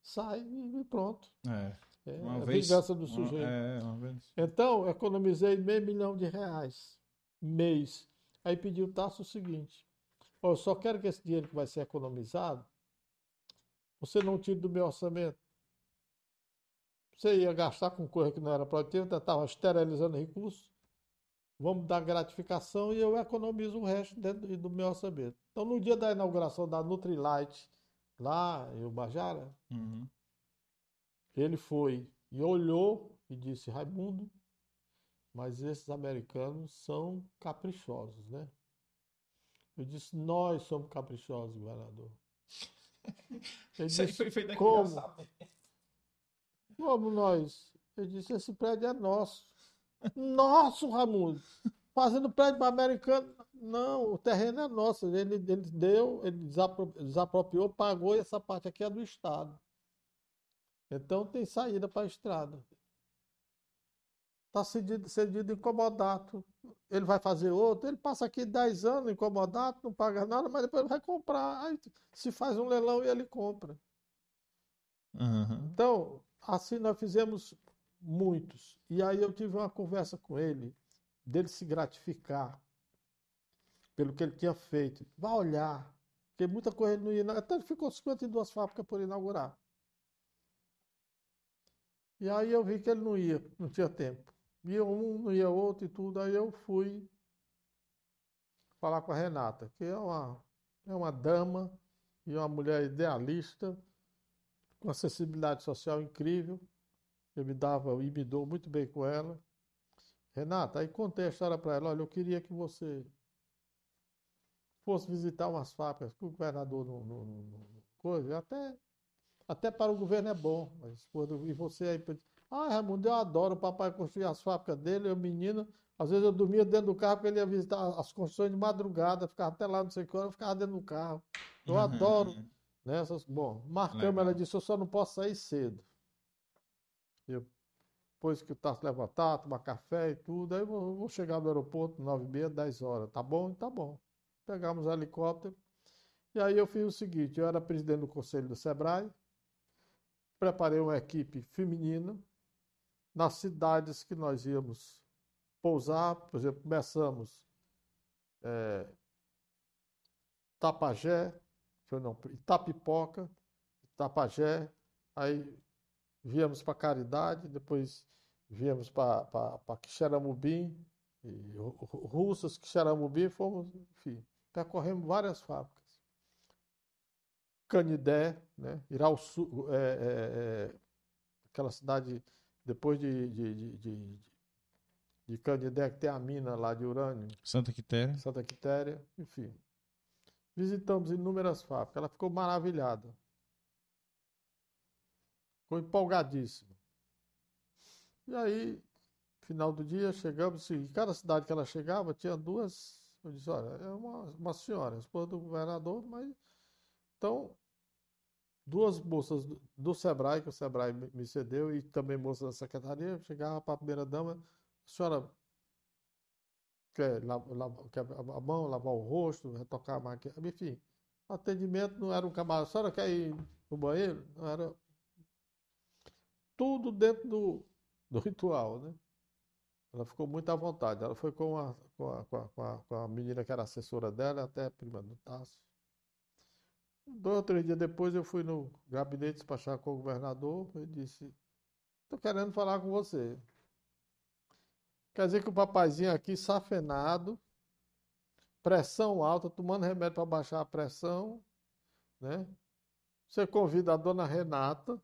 sai e pronto. É. É Uma a vez- vingança do sujeito. Uma, é, uma vez. Então, economizei meio milhão de reais mês. Aí pedi o Tasso o seguinte: ó, eu só quero que esse dinheiro que vai ser economizado, você não tire do meu orçamento. Você ia gastar com coisa que não era produtiva, eu estava esterilizando recursos. Vamos dar gratificação e eu economizo o resto dentro do meu orçamento. Então, no dia da inauguração da Nutrilite, lá em Ubajara, Uhum. ele foi e olhou e disse: Raimundo, mas esses americanos são caprichosos, né? Eu disse: Nós somos caprichosos, governador. *laughs* Ele Isso aí disse: foi feito aqui, Como? Como nós? Eu disse: Esse prédio é nosso. Nosso, Raimundo! Fazendo prédio para americano. Não, o terreno é nosso. Ele, ele deu, ele desapro- desapropriou, pagou e essa parte aqui é do Estado. Então tem saída para a estrada. Está cedido, cedido incomodato. Ele vai fazer outro, ele passa aqui 10 anos incomodado, não paga nada, mas depois ele vai comprar. Aí se faz um leilão e ele compra. Uhum. Então, assim nós fizemos muitos. E aí eu tive uma conversa com ele, dele se gratificar pelo que ele tinha feito. Vá olhar, porque muita coisa ele não ia. Até ele ficou 52 fábricas por inaugurar. E aí eu vi que ele não ia, não tinha tempo. Ia um, não ia outro e tudo. Aí eu fui falar com a Renata, que é uma, é uma dama e uma mulher idealista, com acessibilidade social incrível. Eu me dava e me dou muito bem com ela. Renata, aí contei a história para ela. Olha, eu queria que você fosse visitar umas fábricas que o governador não, não, não- não- coisa. Até, até para o governo é bom. Mas quando, e você aí. Ah, Raimundo, eu adoro o papai construir as fábricas dele, eu menino. Às vezes eu dormia dentro do carro porque ele ia visitar as construções de madrugada, ficava até lá, não sei o que hora, eu ficava dentro do carro. Eu adoro nessas. Bom, marcamos, Legal. ela disse: eu só não posso sair cedo. Eu, depois que o Tasso levantar, tomar café e tudo, aí eu vou, vou chegar no aeroporto, 9 e meia, 10 horas. Tá bom? Tá bom. Pegamos o helicóptero. E aí eu fiz o seguinte: eu era presidente do conselho do Sebrae, preparei uma equipe feminina nas cidades que nós íamos pousar. Por exemplo, começamos eh, Tapajé, foi não, Itapipoca, Itapajé, aí viemos para Caridade, depois viemos para Quixeramobim, e Ru- Ru- Russas, Quixeramobim, fomos, enfim, percorremos várias fábricas. Canidé, né? Irauçu, é, é, é, aquela cidade, depois de, de, de, de, de que tem a mina lá de urânio, Santa Quitéria. Santa Quitéria, enfim. Visitamos inúmeras fábricas. Ela ficou maravilhada. Ficou empolgadíssima. E aí, final do dia, chegamos. E cada cidade que ela chegava tinha duas. Eu disse: olha, é uma, uma senhora, esposa do governador, mas. Então, duas moças do, Sebrae, que o Sebrae me cedeu, e também moças da secretaria, chegava para a primeira dama, a senhora quer, la- la- quer a mão, lavar o rosto, retocar a maquiagem, enfim. O atendimento não era um camarada, a senhora quer ir no banheiro? Não era. Tudo dentro do, do ritual, né? Ela ficou muito à vontade. Ela foi com a, com a, com a, com a menina que era assessora dela, até a prima do Tasso. Dois ou três dias depois eu fui no gabinete despachar com o governador e disse, estou querendo falar com você. Quer dizer que o papazinho aqui, safenado, pressão alta, tomando remédio para baixar a pressão, né? Você convida a dona Renata,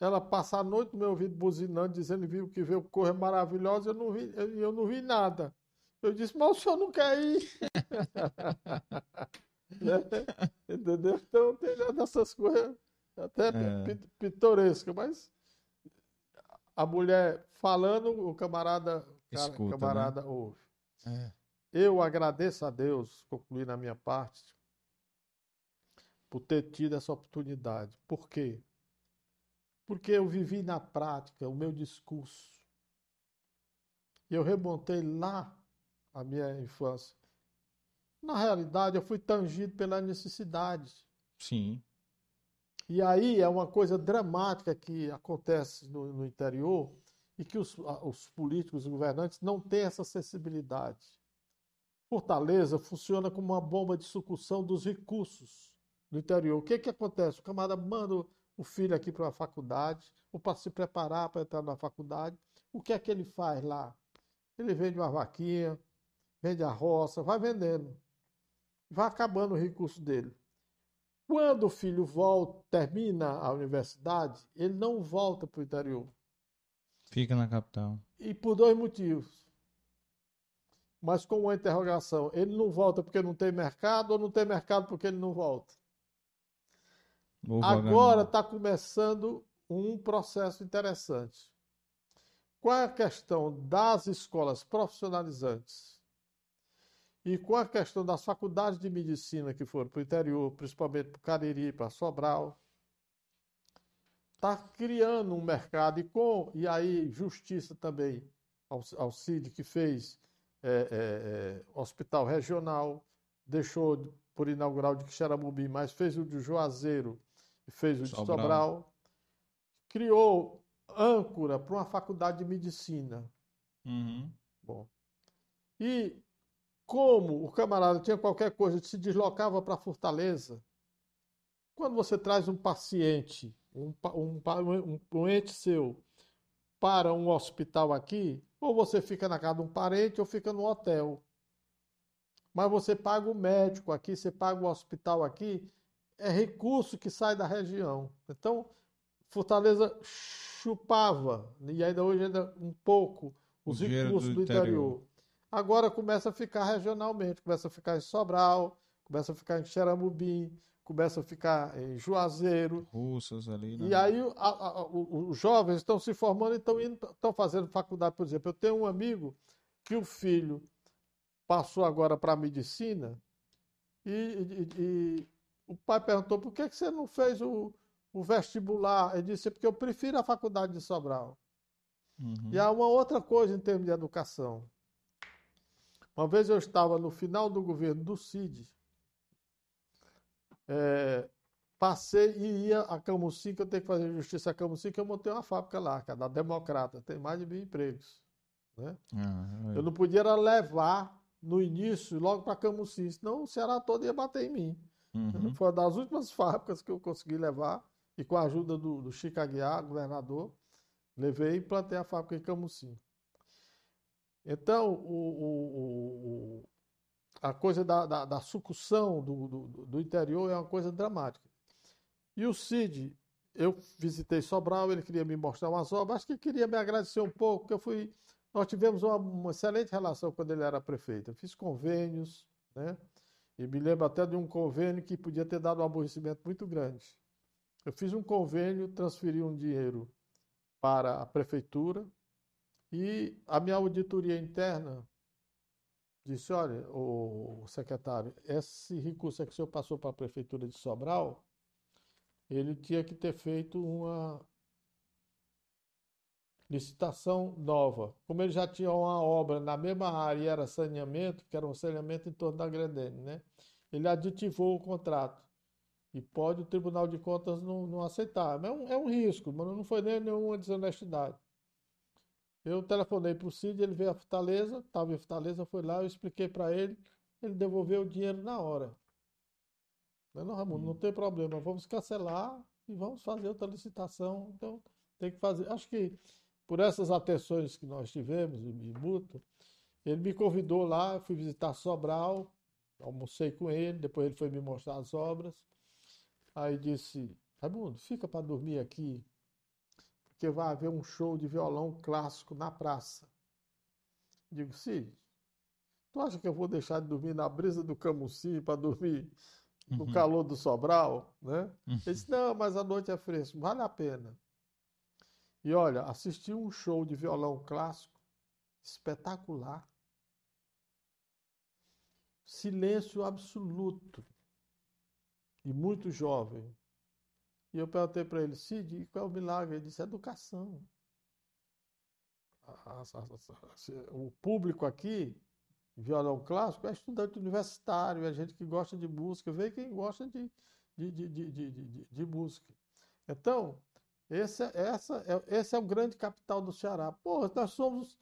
ela passa a noite no meu ouvido buzinando, dizendo viu que veio correr maravilhosa, eu não vi, eu, eu não vi nada. Eu disse, mas o senhor não quer ir. *laughs* né? *laughs* Entendeu? Então tem dessas coisas até é. pitorescas, mas a mulher falando, o camarada, cara, Escuta, camarada né? ouve. É. Eu agradeço a Deus, concluí na minha parte, por ter tido essa oportunidade. Por quê? Porque eu vivi na prática o meu discurso. E eu remontei lá a minha infância. Na realidade, eu fui tangido pela necessidade. Sim. E aí é uma coisa dramática que acontece no, no interior e que os, os políticos e governantes não têm essa sensibilidade. Fortaleza funciona como uma bomba de sucção dos recursos do interior. O que, que acontece? O camarada manda o filho aqui para a faculdade, ou para se preparar para entrar na faculdade. O que é que ele faz lá? Ele vende uma vaquinha, vende a roça, vai vendendo. Vai acabando o recurso dele. Quando o filho volta, termina a universidade, ele não volta para o interior. Fica na capital. E por dois motivos. Mas com uma interrogação, ele não volta porque não tem mercado ou não tem mercado porque ele não volta? Agora está começando um processo interessante. Qual é a questão das escolas profissionalizantes e com a questão das faculdades de medicina que foram para o interior, principalmente para o Cariri, para Sobral, está criando um mercado e com, e aí justiça também ao, ao CID que fez é, é, é, hospital regional, deixou por inaugurar o de Xaramubi, mas fez o de Juazeiro fez o de Sobral. Sobral, criou âncora para uma faculdade de medicina. Uhum. Bom. E como o camarada tinha qualquer coisa, se deslocava para Fortaleza, quando você traz um paciente, um, um, um, um ente seu, para um hospital aqui, ou você fica na casa de um parente ou fica no hotel. Mas você paga o médico aqui, você paga o hospital aqui, é recurso que sai da região. Então, Fortaleza chupava, e ainda hoje ainda um pouco, os recursos do, do interior. interior. Agora começa a ficar regionalmente, começa a ficar em Sobral, começa a ficar em Xeramubim, começa a ficar em Juazeiro. Russas ali. Né? E aí a, a, os jovens estão se formando e estão, indo, estão fazendo faculdade, por exemplo. Eu tenho um amigo que o filho passou agora para a medicina e, e, e, o pai perguntou por que, que você não fez o, o vestibular. Ele disse, porque eu prefiro a faculdade de Sobral. Uhum. E há uma outra coisa em termos de educação. Uma vez eu estava no final do governo do CID, é, passei e ia a Camusim, que eu tenho que fazer justiça a Camusim, que eu montei uma fábrica lá, que é da Democrata, tem mais de mil empregos. Né? Ah, é. Eu não podia levar no início, logo para Camusim, senão o Ceará todo ia bater em mim. Uhum. Foi uma das últimas *laughs* fábricas que eu consegui levar, e com a ajuda do, do Chico Aguiar, governador, levei e plantei a fábrica em Camusim. Então, o, o, o, a coisa da, da, da sucção do, do, do, interior é uma coisa dramática. E o Cid, eu visitei Sobral, ele queria me mostrar umas obras, acho que queria me agradecer um pouco, porque eu fui. Nós tivemos uma, uma excelente relação quando ele era prefeito. Eu fiz convênios, né? E me lembro até de um convênio que podia ter dado um aborrecimento muito grande. Eu fiz um convênio, transferi um dinheiro para a prefeitura e a minha auditoria interna disse: olha, o secretário, esse recurso que o senhor passou para a prefeitura de Sobral, ele tinha que ter feito uma licitação nova. Como ele já tinha uma obra na mesma área e era saneamento, que era um saneamento em torno da Grandene, né? Ele aditivou o contrato. E pode o Tribunal de Contas não, não aceitar. É um, é um risco, mas não foi nem nenhuma desonestidade. Eu telefonei para o Cid, ele veio a Fortaleza, estava em Fortaleza, foi lá, eu expliquei para ele, ele devolveu o dinheiro na hora. Não, não Ramon, hum. não tem problema, vamos cancelar e vamos fazer outra licitação. Então, tem que fazer. Acho que por essas atenções que nós tivemos, e mútuo, ele me convidou lá, fui visitar Sobral, almocei com ele, depois ele foi me mostrar as obras. Aí disse, Raimundo, fica para dormir aqui, porque vai haver um show de violão clássico na praça. Digo, Cid, tu acha que eu vou deixar de dormir na brisa do Camusim para dormir no uhum. calor do Sobral? Né? Uhum. Ele disse, não, mas a noite é fresco, vale a pena. E olha, assisti um show de violão clássico espetacular. Silêncio absoluto. E muito jovem. E eu perguntei para ele, Cid, qual é o milagre? Ele disse, educação. O público aqui, violão clássico, é estudante universitário, é gente que gosta de música, vê quem gosta de, de, de, de, de, de, de música. Então, esse, essa, é, esse é o grande capital do Ceará. Pô, nós somos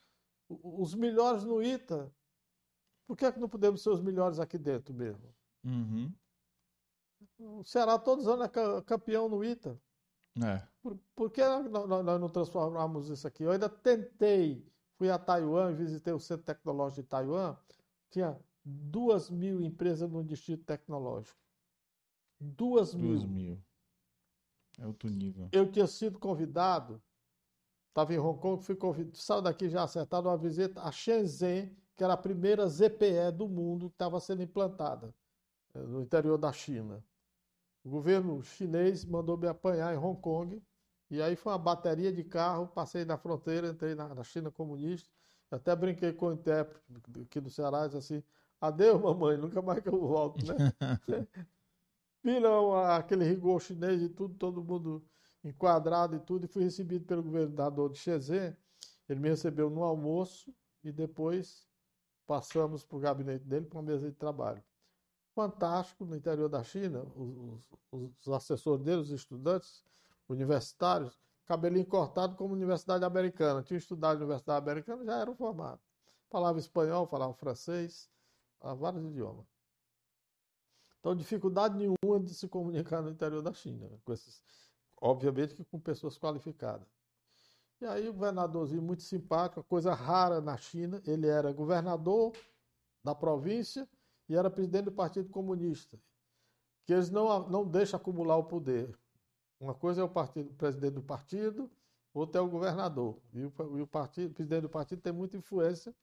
os melhores no ITA. Por que, é que não podemos ser os melhores aqui dentro mesmo? Uhum. O Ceará todos os anos é campeão no ITA. É. Por, por que nós, nós não transformamos isso aqui? Eu ainda tentei, fui a Taiwan, visitei o Centro Tecnológico de Taiwan, tinha duas mil empresas no Distrito Tecnológico. Duas, duas mil. mil. É outro nível. Eu tinha sido convidado, estava em Hong Kong, fui convidado, saiu daqui já acertado uma visita a Shenzhen, que era a primeira ZPE do mundo que estava sendo implantada eh, no interior da China. O governo chinês mandou me apanhar em Hong Kong, e aí foi uma bateria de carro, passei na fronteira, entrei na, na China comunista, até brinquei com o intérprete aqui do Ceará, disse assim, adeus mamãe, nunca mais que eu volto, né? *laughs* Viram aquele rigor chinês e tudo, todo mundo enquadrado e tudo, e fui recebido pelo governador de Shenzhen, ele me recebeu no almoço, e depois passamos para o gabinete dele para uma mesa de trabalho fantástico no interior da China, os, os, assessores dele, os estudantes universitários, cabelinho cortado como universidade americana. Tinham estudado na universidade americana, já eram formados. Falava espanhol, falava francês, falava vários idiomas. Então, dificuldade nenhuma de se comunicar no interior da China, com esses, obviamente que com pessoas qualificadas. E aí o governadorzinho muito simpático, coisa rara na China, ele era governador da província e era presidente do Partido Comunista, que eles não, não deixam acumular o poder. Uma coisa é o partido, presidente do partido, outra é o governador. E o, e o, partido, o presidente do partido tem muita influência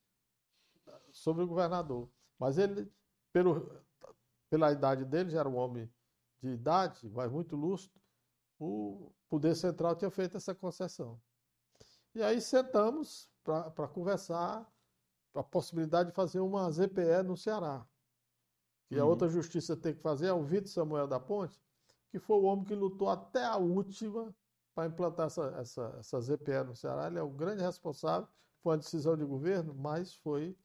sobre o governador. Mas ele, pelo, pela idade dele, já era um homem de idade, mas muito lúcido, o poder central tinha feito essa concessão. E aí sentamos para conversar a possibilidade de fazer uma ZPE no Ceará. E a uhum. outra justiça tem que fazer é o Vitor Samuel da Ponte, que foi o homem que lutou até a última para implantar essa, essa, essa ZPE no Ceará. Ele é o grande responsável, foi uma decisão de governo, mas foi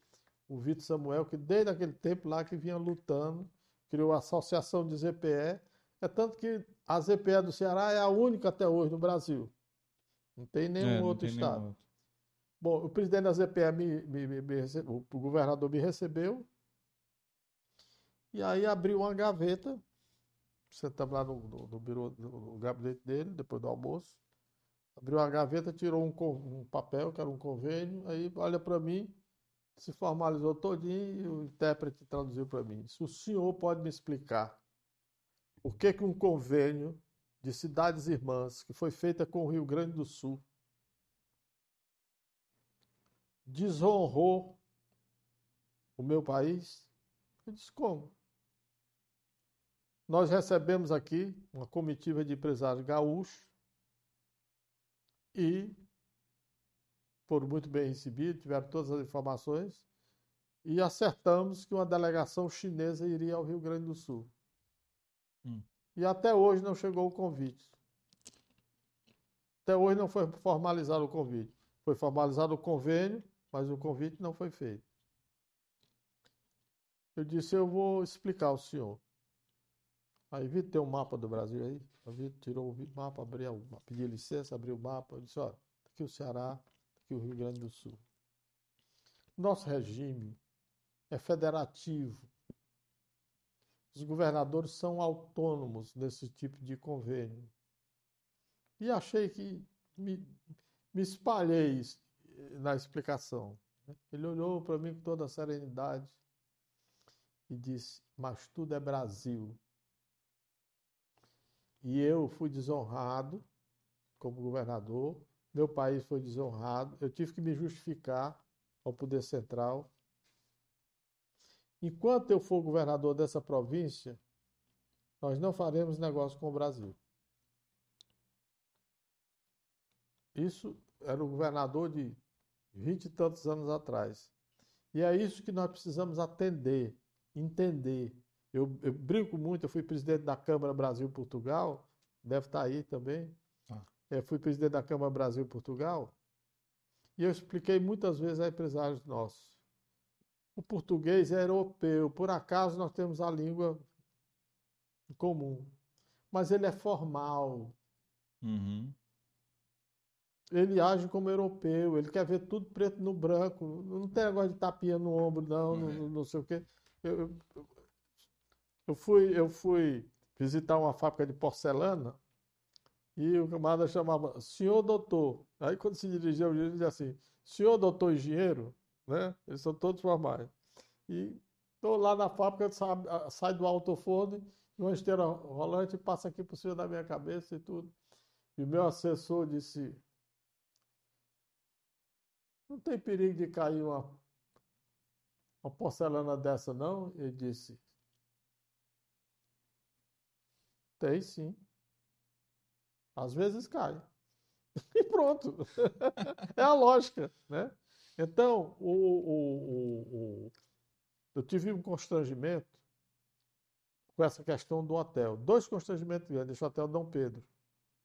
o Vitor Samuel, que desde aquele tempo lá que vinha lutando, criou a associação de ZPE. É tanto que a ZPE do Ceará é a única até hoje no Brasil. Não tem nenhum é, outro tem estado. Nenhum outro. Bom, o presidente da ZPE, me, me, me, me o governador me recebeu, e aí abriu uma gaveta, sentamos lá no, no, no, no, gabinete dele, depois do almoço. Abriu uma gaveta, tirou um, um papel, que era um convênio, aí olha para mim, se formalizou todinho e o intérprete traduziu para mim. Se o senhor pode me explicar o que, que um convênio de cidades irmãs, que foi feita com o Rio Grande do Sul, desonrou o meu país? Eu disse, como? Nós recebemos aqui uma comitiva de empresários gaúchos e foram muito bem recebidos, tiveram todas as informações e acertamos que uma delegação chinesa iria ao Rio Grande do Sul. Hum. E até hoje não chegou o convite. Até hoje não foi formalizado o convite. Foi formalizado o convênio, mas o convite não foi feito. Eu disse: Eu vou explicar ao senhor. Aí Vitor tem um mapa do Brasil aí. Vitor tirou o mapa, abriu, pediu licença, abriu o mapa. Disse, ó, aqui o Ceará, que o Rio Grande do Sul. Nosso regime é federativo. Os governadores são autônomos nesse tipo de convênio. E achei que me, me espalhei na explicação. Ele olhou para mim com toda a serenidade e disse: Mas tudo é Brasil. E eu fui desonrado como governador, meu país foi desonrado, eu tive que me justificar ao Poder Central. Enquanto eu for governador dessa província, nós não faremos negócio com o Brasil. Isso era o governador de vinte e tantos anos atrás. E é isso que nós precisamos atender, entender. Eu, eu brinco muito, eu fui presidente da Câmara Brasil-Portugal, deve estar aí também. Ah. Eu fui presidente da Câmara Brasil-Portugal e eu expliquei muitas vezes a empresários nossos. O português é europeu, por acaso nós temos a língua comum, mas ele é formal. Uhum ele age como europeu, ele quer ver tudo preto no branco, não tem negócio de tapinha no ombro, não, não, não, não sei o quê. Eu, eu, eu, fui, eu fui visitar uma fábrica de porcelana e o camarada chamava senhor doutor. Aí quando se dirigia ao ele dizia assim, senhor doutor engenheiro, né? Eles são todos formais. E estou lá na fábrica, sai, do autofone, numa esteira rolante, passa aqui por cima da minha cabeça e tudo. E o meu assessor disse, não tem perigo de cair uma, uma porcelana dessa, não? Ele disse. Tem sim. Às vezes cai. *laughs* E pronto. é a lógica, né? Então, o, o, o, eu tive um constrangimento com essa questão do hotel. Dois constrangimentos grandes. Esse hotel Dom Pedro.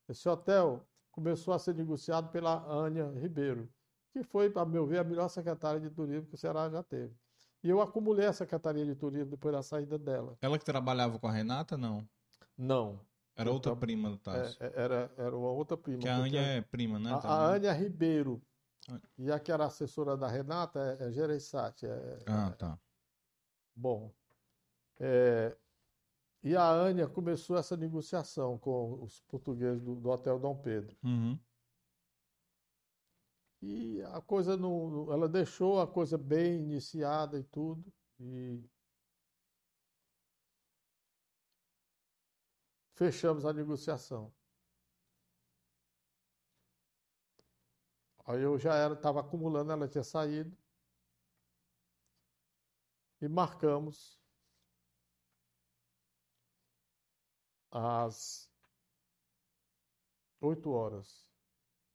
Esse hotel começou a ser negociado pela Ania Ribeiro que foi, a meu ver, a melhor secretária de turismo que o Ceará já teve. E eu acumulei a secretaria de turismo depois da saída dela. Ela que trabalhava com a Renata, não? Não. Era outra prima do. É, é, era, era uma outra prima. Que a Ania é prima, né? A, a Ania Ribeiro. Ah. E a que era assessora da Renata é, é Gereissati. É, ah, tá. Bom. É, e a Ania começou essa negociação com os portugueses do, do Hotel Dom Pedro. Uhum. E a coisa não. Ela deixou a coisa bem iniciada e tudo. E fechamos a negociação. Aí eu já era, estava acumulando, ela tinha saído. E marcamos às oito horas.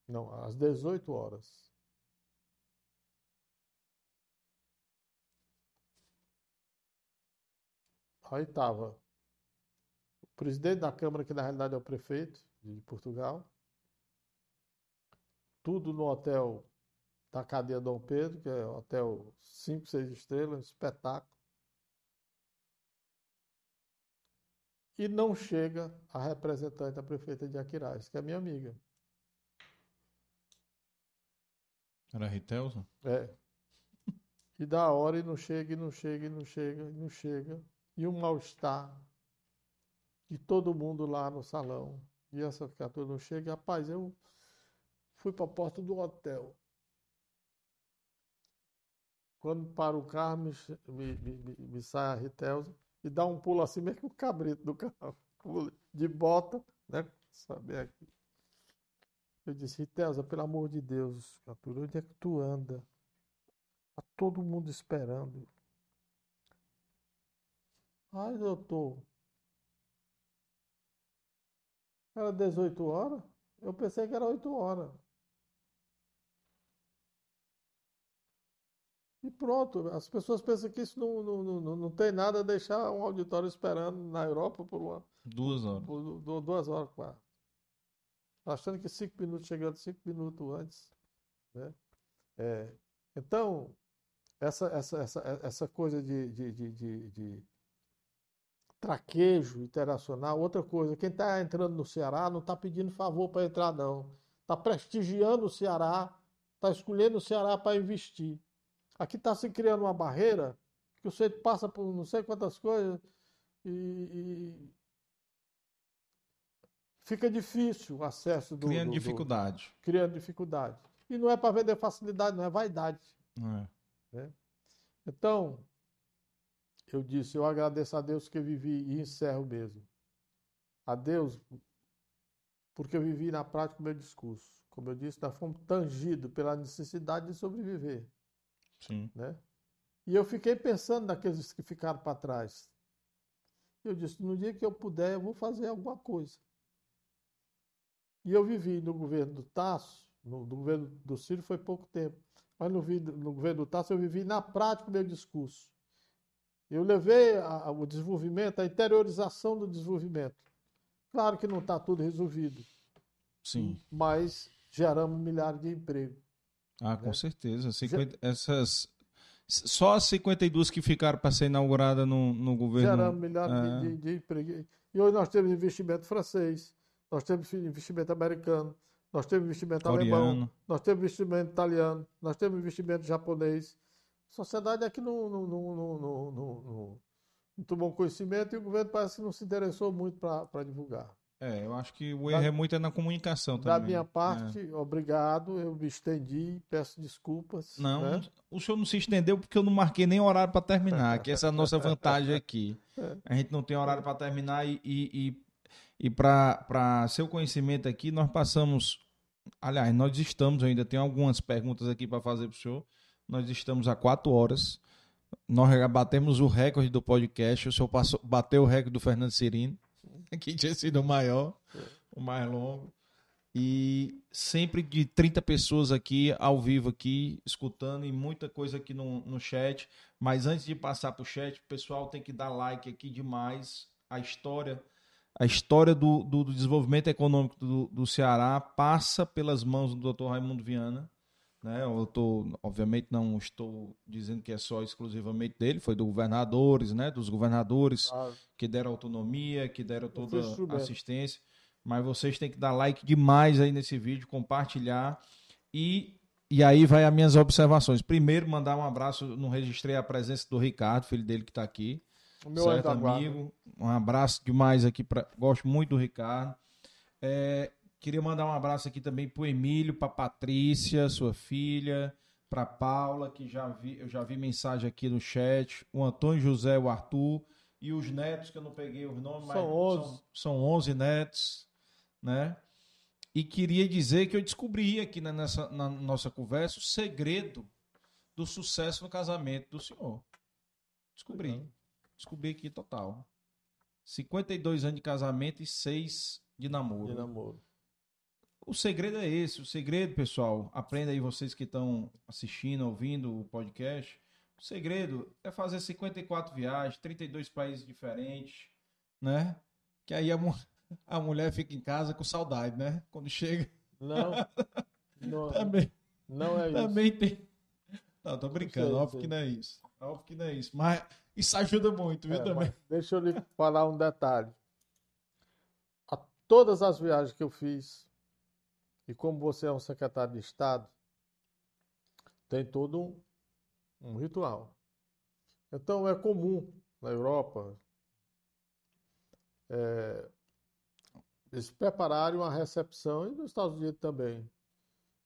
Não, às 18 horas. Aí estava presidente da Câmara, que na realidade é o prefeito de Portugal, tudo no hotel da cadeia Dom Pedro, que é hotel 5, 6 estrelas, espetáculo. E não chega a representante da prefeita de Aquiraz, que é minha amiga. Era Ritelson? É. E da hora e não chega, e não chega, e não chega, e não chega. E um mal-estar de todo mundo lá no salão. E essa criatura não chega. Rapaz, eu fui para a porta do hotel. Quando para o carro, me, me, me, me sai a Ritelson e dá um pulo assim, meio que um cabrito do carro. *laughs* De bota, né? Saber aqui. Eu disse, Ritelza, pelo amor de Deus, Captura, onde é que tu anda? Tá todo mundo esperando. Ai, doutor. Era 18 horas? Eu pensei que era 8 horas. E pronto, as pessoas pensam que isso não, não, não, não tem nada a deixar um auditório esperando na Europa por uma. Duas horas. Por, duas horas quase achando que cinco minutos, chegando cinco minutos antes. Né? É, então, essa, essa, essa, essa coisa de, de, de, de traquejo internacional, outra coisa, quem está entrando no Ceará não está pedindo favor para entrar, não. Está prestigiando o Ceará está escolhendo o Ceará para investir. Aqui está se criando uma barreira que o sujeito passa por não sei quantas coisas e, e fica difícil o acesso do. Criando do, dificuldade. Do, criando dificuldade. E não é para vender facilidade, não é vaidade. É. Né? Então, eu disse, eu agradeço a Deus que eu vivi e encerro mesmo. A Deus, porque eu vivi na prática o meu discurso. Como eu disse, nós fomos tangidos pela necessidade de sobreviver. Sim. Né? E eu fiquei pensando naqueles que ficaram para trás. Eu disse, no dia que eu puder, eu vou fazer alguma coisa. E eu vivi no governo do Tasso, no, no governo do Ciro foi pouco tempo, mas no, no governo do Tasso eu vivi na prática o meu discurso. Eu levei a, a, o desenvolvimento, a interiorização do desenvolvimento. Claro que não está tudo resolvido. Sim. Mas geramos milhares de empregos. Ah, com né? certeza. 50, essas, só as 52 que ficaram para ser inaugurada no, no governo. Geramos milhares é. de, de, de empregos. E hoje nós temos investimento francês, nós temos investimento americano, nós temos investimento Coreano. alemão, nós temos investimento italiano, nós temos investimento japonês. Sociedade aqui não, não, não, não, não, tomou conhecimento e o governo parece que não se interessou muito para divulgar. É, eu acho que o erro da, é muito na comunicação também. Da minha parte, é. obrigado, eu me estendi, peço desculpas. Não, né? o senhor não se estendeu porque eu não marquei nem horário para terminar, que essa é a nossa *laughs* vantagem aqui. É. A gente não tem horário para terminar e, e, e, e para seu conhecimento aqui, nós passamos. Aliás, nós estamos, ainda tenho algumas perguntas aqui para fazer para o senhor. Nós estamos há quatro horas. Nós batemos o recorde do podcast. O senhor passou, bateu o recorde do Fernando Cirino, *laughs* que tinha sido o maior, o mais longo. E sempre de 30 pessoas aqui, ao vivo aqui, escutando, e muita coisa aqui no, no chat. Mas antes de passar para o chat, o pessoal tem que dar like aqui demais. A história a história do, do, do desenvolvimento econômico do, do, Ceará passa pelas mãos do Dr. Raimundo Viana. Né? Eu tô, obviamente não estou dizendo que é só exclusivamente dele, foi dos governadores, né? dos governadores ah. que deram autonomia, que deram toda assistência. Mas vocês têm que dar like demais aí nesse vídeo, compartilhar e e aí vai as minhas observações. Primeiro, mandar um abraço, não registrei a presença do Ricardo, filho dele que está aqui. O meu certo, amigo. Um abraço demais aqui, pra... gosto muito do Ricardo. É, Queria mandar um abraço aqui também para o Emílio, para Patrícia, sua filha, para Paula, que já vi, eu já vi mensagem aqui no chat, o Antônio José, o Arthur e os netos, que eu não peguei os nomes, são mas 11. São, são 11 netos, né? E queria dizer que eu descobri aqui na, nessa, na nossa conversa o segredo do sucesso no casamento do senhor. Descobri. Uhum. Descobri aqui total. 52 anos de casamento e 6 de namoro. De namoro. O segredo é esse. O segredo, pessoal, aprenda aí vocês que estão assistindo, ouvindo o podcast. O segredo é fazer 54 viagens, 32 países diferentes, né? Que aí a, *laughs* a mulher fica em casa com saudade, né? Quando chega. Não. *laughs* não também, não é também isso. Também tem. Não, tô brincando, sei, óbvio sei. que não é isso. Óbvio que não é isso. Mas isso ajuda muito, viu, é, também. Deixa eu lhe falar um detalhe. A todas as viagens que eu fiz, e como você é um secretário de Estado, tem todo um, um ritual. Então é comum na Europa é, eles prepararem uma recepção e nos Estados Unidos também.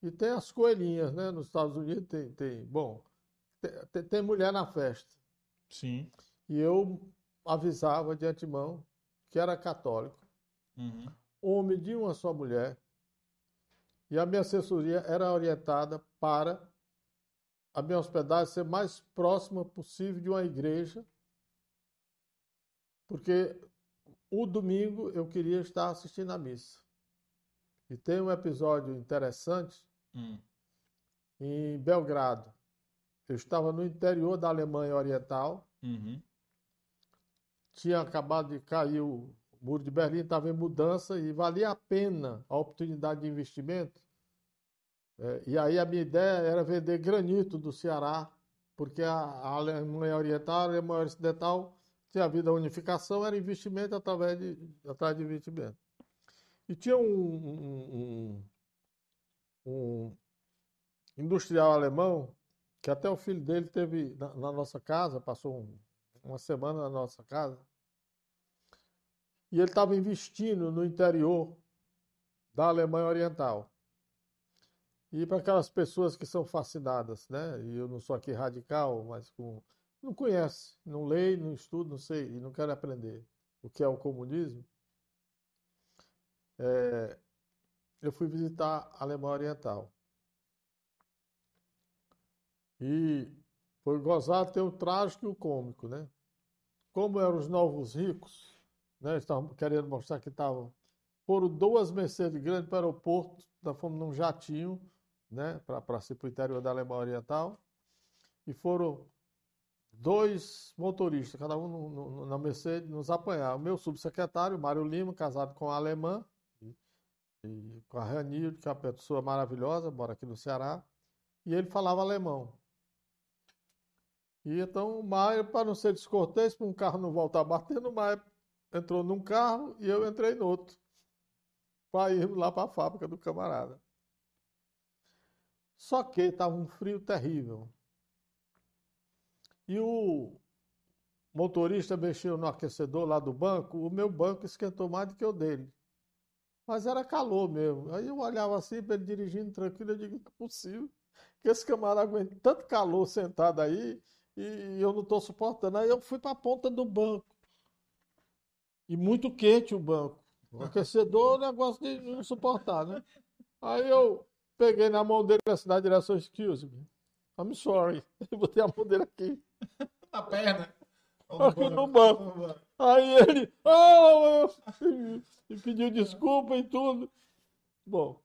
E tem as coelhinhas, né? Nos Estados Unidos tem, tem bom, tem, tem mulher na festa. Sim. E eu avisava de antemão que era católico, uhum. homem de uma só mulher, e a minha assessoria era orientada para a minha hospedagem ser mais próxima possível de uma igreja, porque o domingo eu queria estar assistindo a missa. E tem um episódio interessante hum. em Belgrado. Eu estava no interior da Alemanha Oriental. Uhum. Tinha acabado de cair o o Muro de Berlim estava em mudança e valia a pena a oportunidade de investimento. É, e aí a minha ideia era vender granito do Ceará, porque a, Alemanha Oriental, a Alemanha Ocidental tinha havido a unificação, era investimento através de, atrás de investimento. E tinha um, um, um, um industrial alemão, que até o filho dele teve na, na nossa casa, passou um, uma semana na nossa casa, e ele estava investindo no interior da Alemanha Oriental. E para aquelas pessoas que são fascinadas, né? E eu não sou aqui radical, mas com não conhece, não leio, não estudo, não sei, e não quero aprender o que é o comunismo. É, eu fui visitar a Alemanha Oriental. E foi gozado ter o trágico e o cômico, né? Como eram os novos ricos, né? Estavam querendo mostrar que estavam. Foram duas Mercedes grandes para o aeroporto, nós fomos num jatinho, né? Para ir para o interior da Alemanha Oriental. E foram dois motoristas, cada um no, no, na Mercedes, nos apanhar. O meu subsecretário, Mário Lima, casado com a alemã, e, e com a Ranilde, que é uma pessoa maravilhosa, mora aqui no Ceará, e ele falava alemão. E então o Maia, para não ser descortês, para um carro não voltar batendo, o Maia entrou num carro e eu entrei no outro, para ir lá para a fábrica do camarada. Só que estava um frio terrível. E o motorista mexeu no aquecedor lá do banco, o meu banco esquentou mais do que o dele. Mas era calor mesmo. Aí eu olhava assim, para ele dirigindo tranquilo, eu digo, não é possível que esse camarada aguente tanto calor sentado aí e eu não estou suportando. Aí eu fui para a ponta do banco. E muito quente o banco. O aquecedor é um negócio de não suportar, né? Aí eu peguei na mão dele na direção, excuse me. I'm sorry. Eu botei a mão dele aqui. *laughs* Na perna. Aqui no banco. Aí ele. Oh, *laughs* e pediu desculpa e tudo. Bom,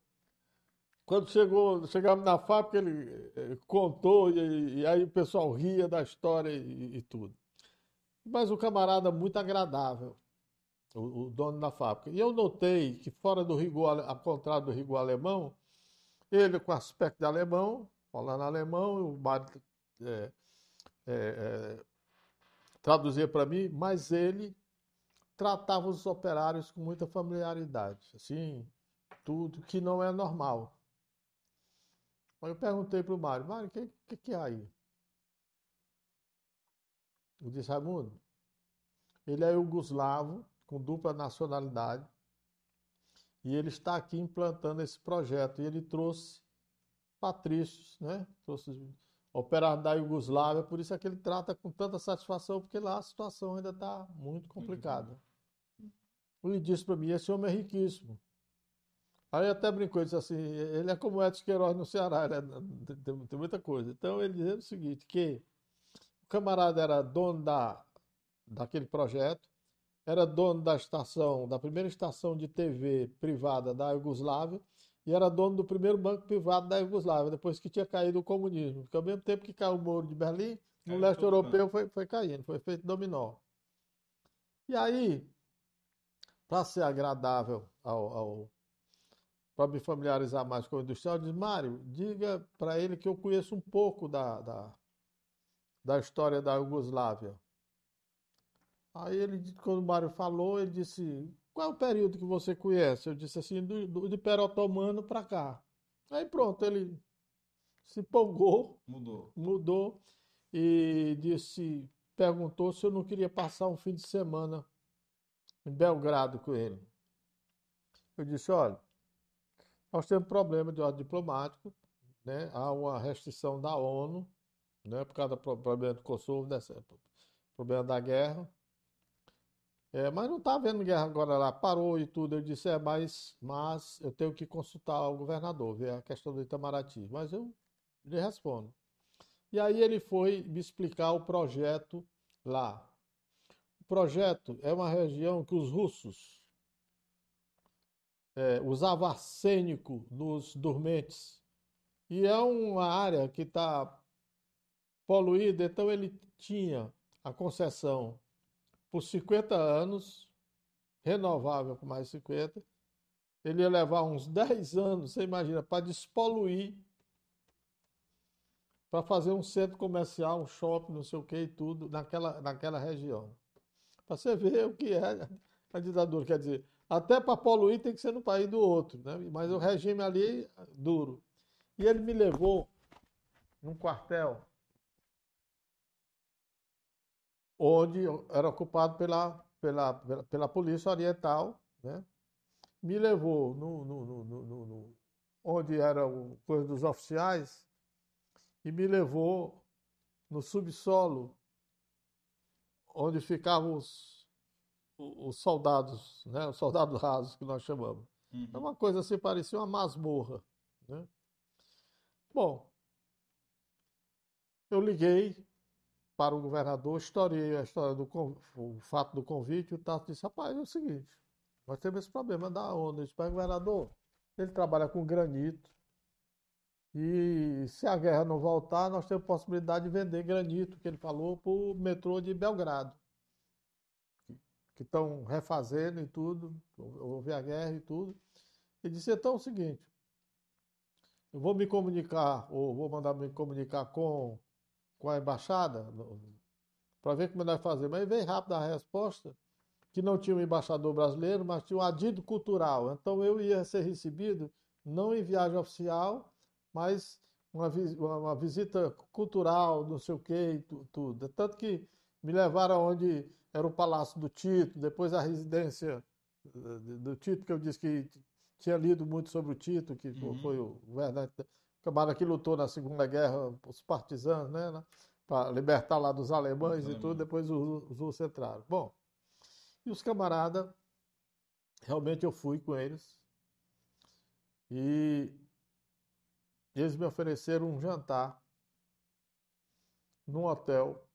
quando chegou, chegamos na fábrica, ele contou, e, e aí o pessoal ria da história e, e, tudo. Mas o camarada muito agradável, o, dono da fábrica. E eu notei que fora do rigor, contrário do rigor alemão, ele com aspecto de alemão, falando alemão, o Mário é, é, é, traduzia para mim, mas ele tratava os operários com muita familiaridade, assim, tudo que não é normal. Aí eu perguntei para o Mário, Mário, o que, que, que é aí? Eu disse, Raimundo, ele é yugoslavo, com dupla nacionalidade, e ele está aqui implantando esse projeto. E ele trouxe patrícios, né? Trouxe operar da Iugoslávia, por isso é que ele trata com tanta satisfação, porque lá a situação ainda está muito complicada. Ele disse para mim, esse homem é riquíssimo. Aí até brincou, disse assim, ele é como Edson Queiroz no Ceará, né? tem, tem, muita coisa. Então ele dizia o seguinte, que o camarada era dono da, daquele projeto, era dono da estação, da primeira estação de TV privada da Iugoslávia, e era dono do primeiro banco privado da Iugoslávia, depois que tinha caído o comunismo. Porque ao mesmo tempo que caiu o muro de Berlim, no leste europeu foi, foi caindo, foi feito dominó. E aí, para ser agradável ao, ao para me familiarizar mais com o industrial, diz, Mário, diga para ele que eu conheço um pouco da, da, da história da Iugoslávia. Aí ele, quando o Mário falou, ele disse, qual é o período que você conhece? Eu disse assim, do, do Império Otomano para cá. Aí pronto, ele se empolgou. Mudou. Mudou e disse, perguntou se eu não queria passar um fim de semana em Belgrado com ele. Eu disse, olha, nós temos problema de ordem diplomático, né? há uma restrição da ONU, né? por causa do problema do Kosovo, desse, problema da guerra. É, mas não está havendo guerra agora lá, parou e tudo. Eu disse, é, mas, mas eu tenho que consultar o governador, ver a questão do Itamaraty. Mas eu lhe respondo. E aí ele foi me explicar o projeto lá. O projeto é uma região que os russos é, usavam arsênico nos dormentes. E é uma área que está poluída, então ele tinha a concessão por 50 anos, renovável por mais 50. Ele ia levar uns 10 anos, você imagina, para despoluir, para fazer um centro comercial, um shopping, não sei o que e tudo, naquela, naquela região. Para você ver o que é a ditadura. Quer dizer, até para poluir tem que ser no país do outro, né? mas o regime ali duro. E ele me levou num quartel onde era ocupado pela, pela, pela, pela Polícia Oriental, né? me levou no, no, no, no, onde era o coisa dos oficiais e me levou no subsolo onde ficavam os, os soldados, né? os soldados rasos que nós chamamos. Uhum. É uma coisa assim, parecia uma masmorra. Né? Bom, eu liguei para o governador, historiei a história do o fato do convite, o Tato disse, rapaz, é o seguinte, nós temos esse problema da onda. Eu disse, mas governador, ele trabalha com granito, e se a guerra não voltar, nós temos possibilidade de vender granito, que ele falou, para o metrô de Belgrado. Que estão refazendo e tudo, houve a guerra e tudo. Ele disse, então é o seguinte, eu vou me comunicar, ou vou mandar me comunicar com, com a embaixada, para ver como ele vai fazer. Mas veio rápido a resposta, que não tinha um embaixador brasileiro, mas tinha um adido cultural. Então eu ia ser recebido, não em viagem oficial, mas uma, uma visita cultural, não sei o quê, tudo. Tanto que me levaram onde era o Palácio do Tito, depois a residência eh, do Tito, que eu disse que tinha lido muito sobre o Tito, que uhum. foi o governante, camarada que lutou na Segunda Guerra, os partisanos, né, né para libertar lá dos alemães e tudo, depois os, os russos entraram. Bom, e os camaradas, realmente eu fui com eles, e eles me ofereceram um jantar num hotel.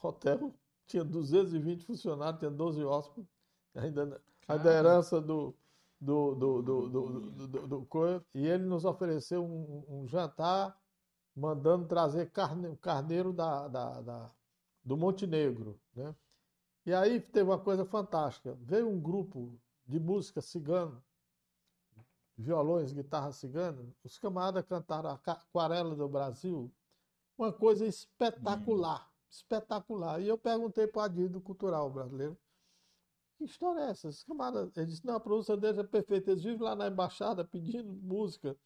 Hotel tinha 220 funcionários, tinha 12 hóspedes, ainda a herança do, do, do, do, do, do, do, do e ele nos ofereceu um, um, jantar mandando trazer carne, carneiro da, da, da, do Montenegro. Né? E aí teve uma coisa fantástica. Veio um grupo de música cigana, violões, guitarra cigana, os camaradas cantaram a Aquarela do Brasil, uma coisa espetacular, espetacular. E eu perguntei para o Adido Cultural brasileiro, que história é essa? Esse camarada, ele disse, não, a pronúncia deles é perfeita. Eles vivem lá na embaixada pedindo música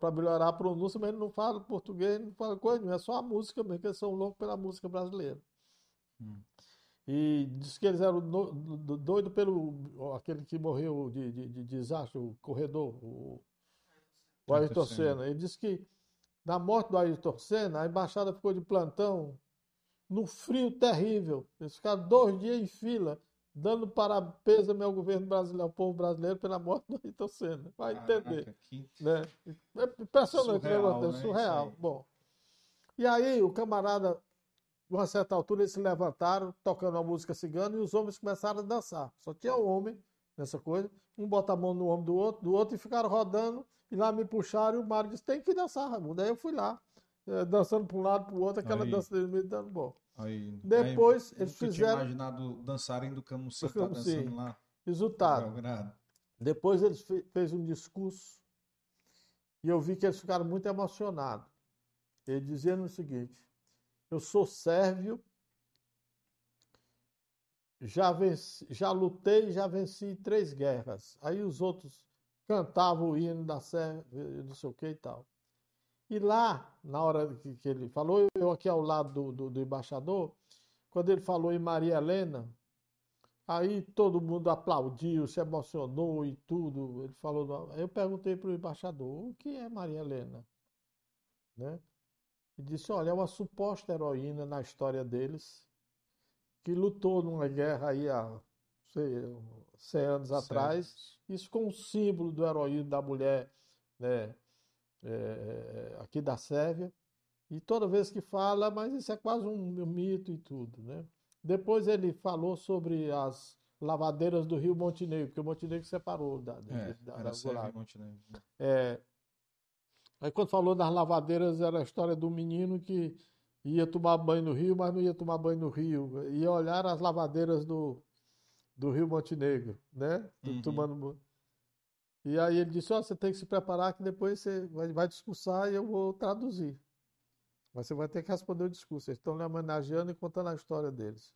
para melhorar a pronúncia, mas eles não falam português, não falam coisa nenhuma, é só a música mesmo, que eles são loucos pela música brasileira. Hum. E disse que eles eram doidos pelo aquele que morreu de, de, de desastre, o corredor, o, o Ayrton Senna. Ele disse que na morte do Ayrton Senna, a embaixada ficou de plantão no frio terrível. Eles ficaram dois dias em fila dando parabéns ao governo brasileiro, ao povo brasileiro pela morte do Ayrton Senna. Vai entender. que... né? É impressionante surreal, né? surreal. Bom. E aí o camarada, a uma certa altura, eles se levantaram, tocando a música cigana, e os homens começaram a dançar. Só tinha um homem nessa coisa, um bota a mão no ombro do outro, do outro, e ficaram rodando, e lá me puxaram, e o Mário disse, tem que dançar, Raimundo. Aí eu fui lá, eh, dançando para um lado, para o outro, aquela aí. dança dele me dando bom. Aí, Depois aí, eles fizeram. Tinha imaginado dançarem do Camusim, tá dançando lá. Resultado. Depois eles fe fez um discurso e eu vi que eles ficaram muito emocionados. Ele dizendo o seguinte: Eu sou sérvio, já, venci, já lutei, já venci três guerras. Aí os outros cantavam o hino da Sérvia, não sei o que e tal. E lá, na hora que, que ele falou, eu aqui ao lado do, do, do, embaixador, quando ele falou em Maria Helena, aí todo mundo aplaudiu, se emocionou e tudo. Ele falou. Eu perguntei para o embaixador: o que é Maria Helena? Né? E disse: olha, é uma suposta heroína na história deles, que lutou numa guerra aí há sei, 100 anos certo. atrás. Isso com o símbolo do heroísmo da mulher, né? É, aqui da Sérvia, e toda vez que fala, mas isso é quase um mito e tudo, né? Depois ele falou sobre as lavadeiras do Rio Montenegro, porque o Montenegro separou da, é, da, da Montenegro. É, aí quando falou das lavadeiras, era a história do menino que ia tomar banho no rio, mas não ia tomar banho no rio, ia olhar as lavadeiras do, do Rio Montenegro, né? Uhum. Tomando e aí ele disse: oh, você tem que se preparar que depois você vai, vai discursar e eu vou traduzir. Mas você vai ter que responder o discurso. Eles estão lhe homenageando e contando a história deles.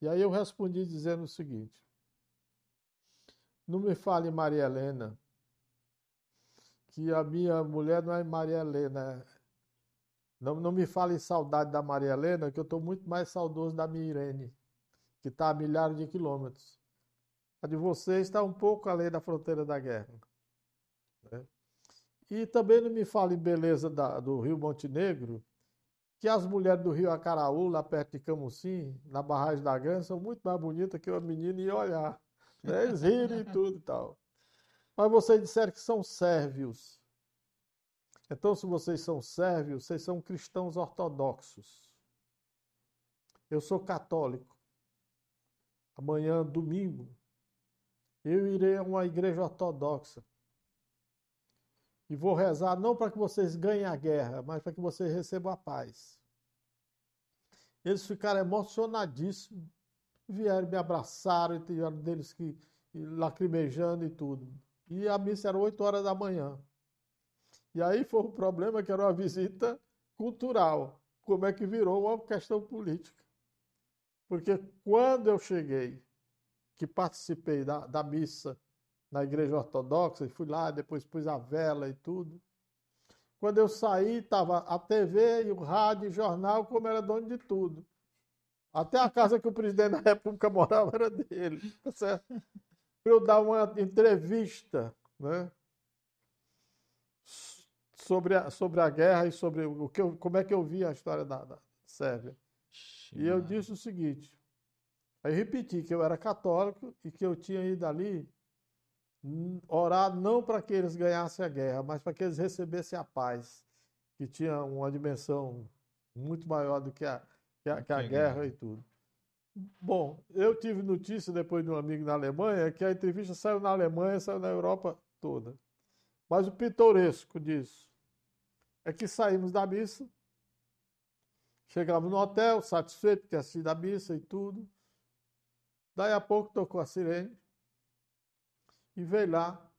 E aí eu respondi dizendo o seguinte: Não me fale Maria Helena, que a minha mulher não é Maria Helena, Não, não me fale saudade da Maria Helena, que eu estou muito mais saudoso da minha Irene, que está a milhares de quilômetros. A de vocês está um pouco além da fronteira da guerra. Né? E também não me fale em beleza da, do Rio Montenegro, que as mulheres do Rio Acaraú, lá perto de Camusim, na barragem da Grande, são muito mais bonitas que uma menina ia olhar. Né? Eles riram e tudo e tal. Mas vocês disseram que são sérvios. Então, se vocês são sérvios, vocês são cristãos ortodoxos. Eu sou católico. Amanhã, domingo, eu irei a uma igreja ortodoxa. E vou rezar não para que vocês ganhem a guerra, mas para que vocês recebam a paz. Eles ficaram emocionadíssimos. Vieram, me abraçaram, e tiveram deles que lacrimejando e tudo. E a missa era 8 horas da manhã. E aí foi o problema que era uma visita cultural. Como é que virou uma questão política? Porque quando eu cheguei, que participei da, da missa na igreja ortodoxa, e fui lá, depois pus a vela e tudo. Quando eu saí, estava a TV e o rádio e o jornal, como era dono de tudo. Até a casa que o presidente da República *laughs* morava era dele. Tá certo? Para eu dar uma entrevista né, sobre, a, sobre a guerra e sobre o que eu, como é que eu vi a história da, da Sérvia. E eu disse o seguinte: aí repeti que eu era católico e que eu tinha ido ali orar não para que eles ganhassem a guerra, mas para que eles recebessem a paz, que tinha uma dimensão muito maior do que a, que a, que a guerra e tudo. Bom, eu tive notícia depois de um amigo na Alemanha que a entrevista saiu na Alemanha, saiu na Europa toda. Mas o pitoresco disso é que saímos da missa, chegamos no hotel, satisfeito que assisti da missa e tudo. Daí a pouco tocou a sirene e veio lá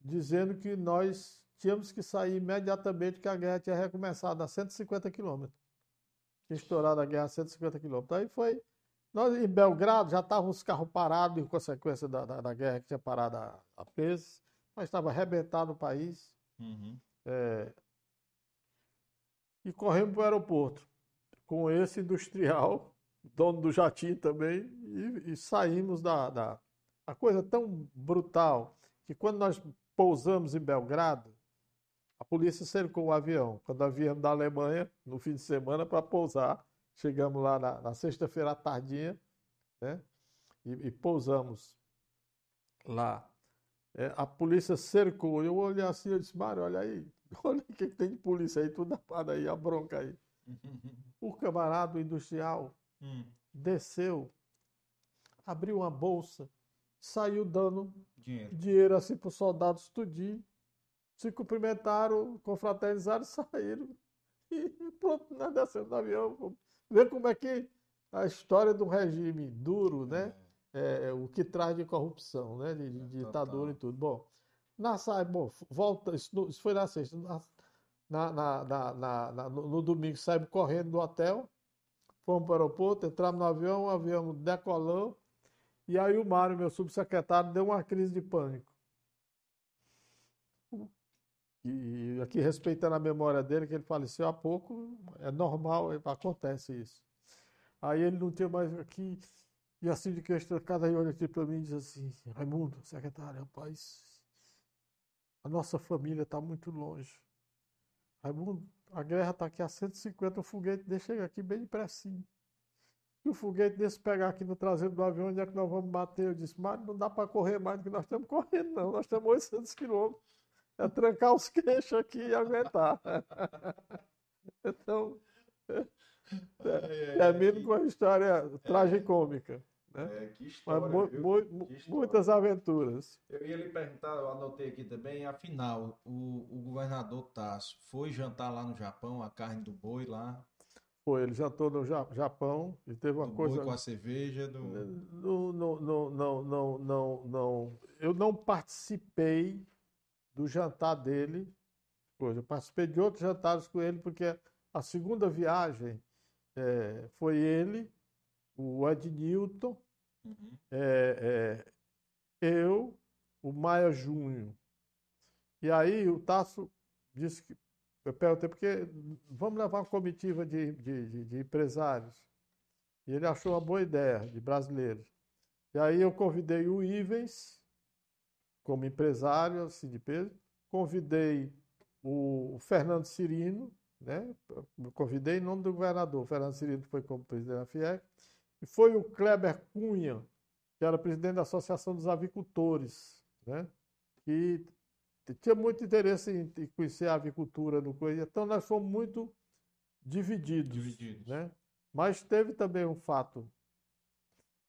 dizendo que nós tínhamos que sair imediatamente, que a guerra tinha recomeçado a 150 quilômetros. Tinha estourado a guerra a 150 quilômetros. Aí foi. Nós em Belgrado já estavam os carros parados em consequência da, da, da guerra que tinha parado a, a mas estava arrebentado o país. Uhum. É, e corremos para o aeroporto com esse industrial, dono do jatinho também, e, e saímos da, da, a coisa tão brutal que quando nós pousamos em Belgrado, a polícia cercou o avião. Quando nós viemos da Alemanha, no fim de semana, para pousar, chegamos lá na, na sexta-feira à tardinha, né? E, e pousamos lá. É, a polícia cercou. Eu olhei assim, eu disse, Mário, olha aí, *laughs* olha o que, que tem de polícia aí, tudo apado aí, a bronca aí. *laughs* o camarada industrial hum. desceu, abriu uma bolsa, saiu dando dinheiro, dinheiro assim para os soldados tudinho. Se cumprimentaram, confraternizaram, *laughs* saíram. E pronto, nós descemos do avião. Ver como é que a história do regime duro, né? É. É, o que traz de corrupção, né? De, de ditadura e tudo. Bom, na bom, volta, isso, isso foi na sexta. Na, na, na, no, no domingo saímos correndo do hotel, fomos para o aeroporto, entramos no avião, o avião decolou, e aí o Mário, meu subsecretário, deu uma crise de pânico. E aqui, respeitando a memória dele, que ele faleceu há pouco, é normal, acontece isso. Aí ele não tinha mais aqui, e assim de que cada olha aqui para mim e diz assim, Raimundo, secretário, rapaz, a nossa família está muito longe. Raimundo, a guerra está aqui a 150, o foguete deixa aqui bem depressinho. E o foguete desse pegar aqui no traseiro do avião, onde é que nós vamos bater? Eu disse, mas não dá para correr mais do que nós estamos correndo, não. Nós estamos 800 quilômetros. É trancar os *laughs* queixos aqui e aguentar. *laughs* então, termino *laughs* é, com a história tragicômica. Né? É, que história, Mas, mu que história. Muitas aventuras. Eu ia lhe perguntar, eu anotei aqui também, afinal, o, o governador Tasso foi jantar lá no Japão, a carne do boi lá? Foi, ele jantou no Japão e teve uma do coisa. com a cerveja do. Não, não, não, não, não, não, não. Eu não participei do jantar dele. Eu participei de outros jantares com ele, porque a segunda viagem é, foi ele, o Ed Newton, uhum. é, é, eu, o Maia Júnior. E aí o Tasso disse que eu perguntei, porque vamos levar uma comitiva de, de, de, empresários. E ele achou uma boa ideia, de brasileiros. E aí eu convidei o Ivens, como empresário, assim, de peso. Convidei o Fernando Cirino, né? convidei em nome do governador. O Fernando Cirino foi como presidente da FIEC. E foi o Kleber Cunha, que era presidente da Associação dos Avicultores, né? que tinha muito interesse em conhecer a avicultura no coisa. Então nós fomos muito divididos. divididos. Né? Mas teve também um fato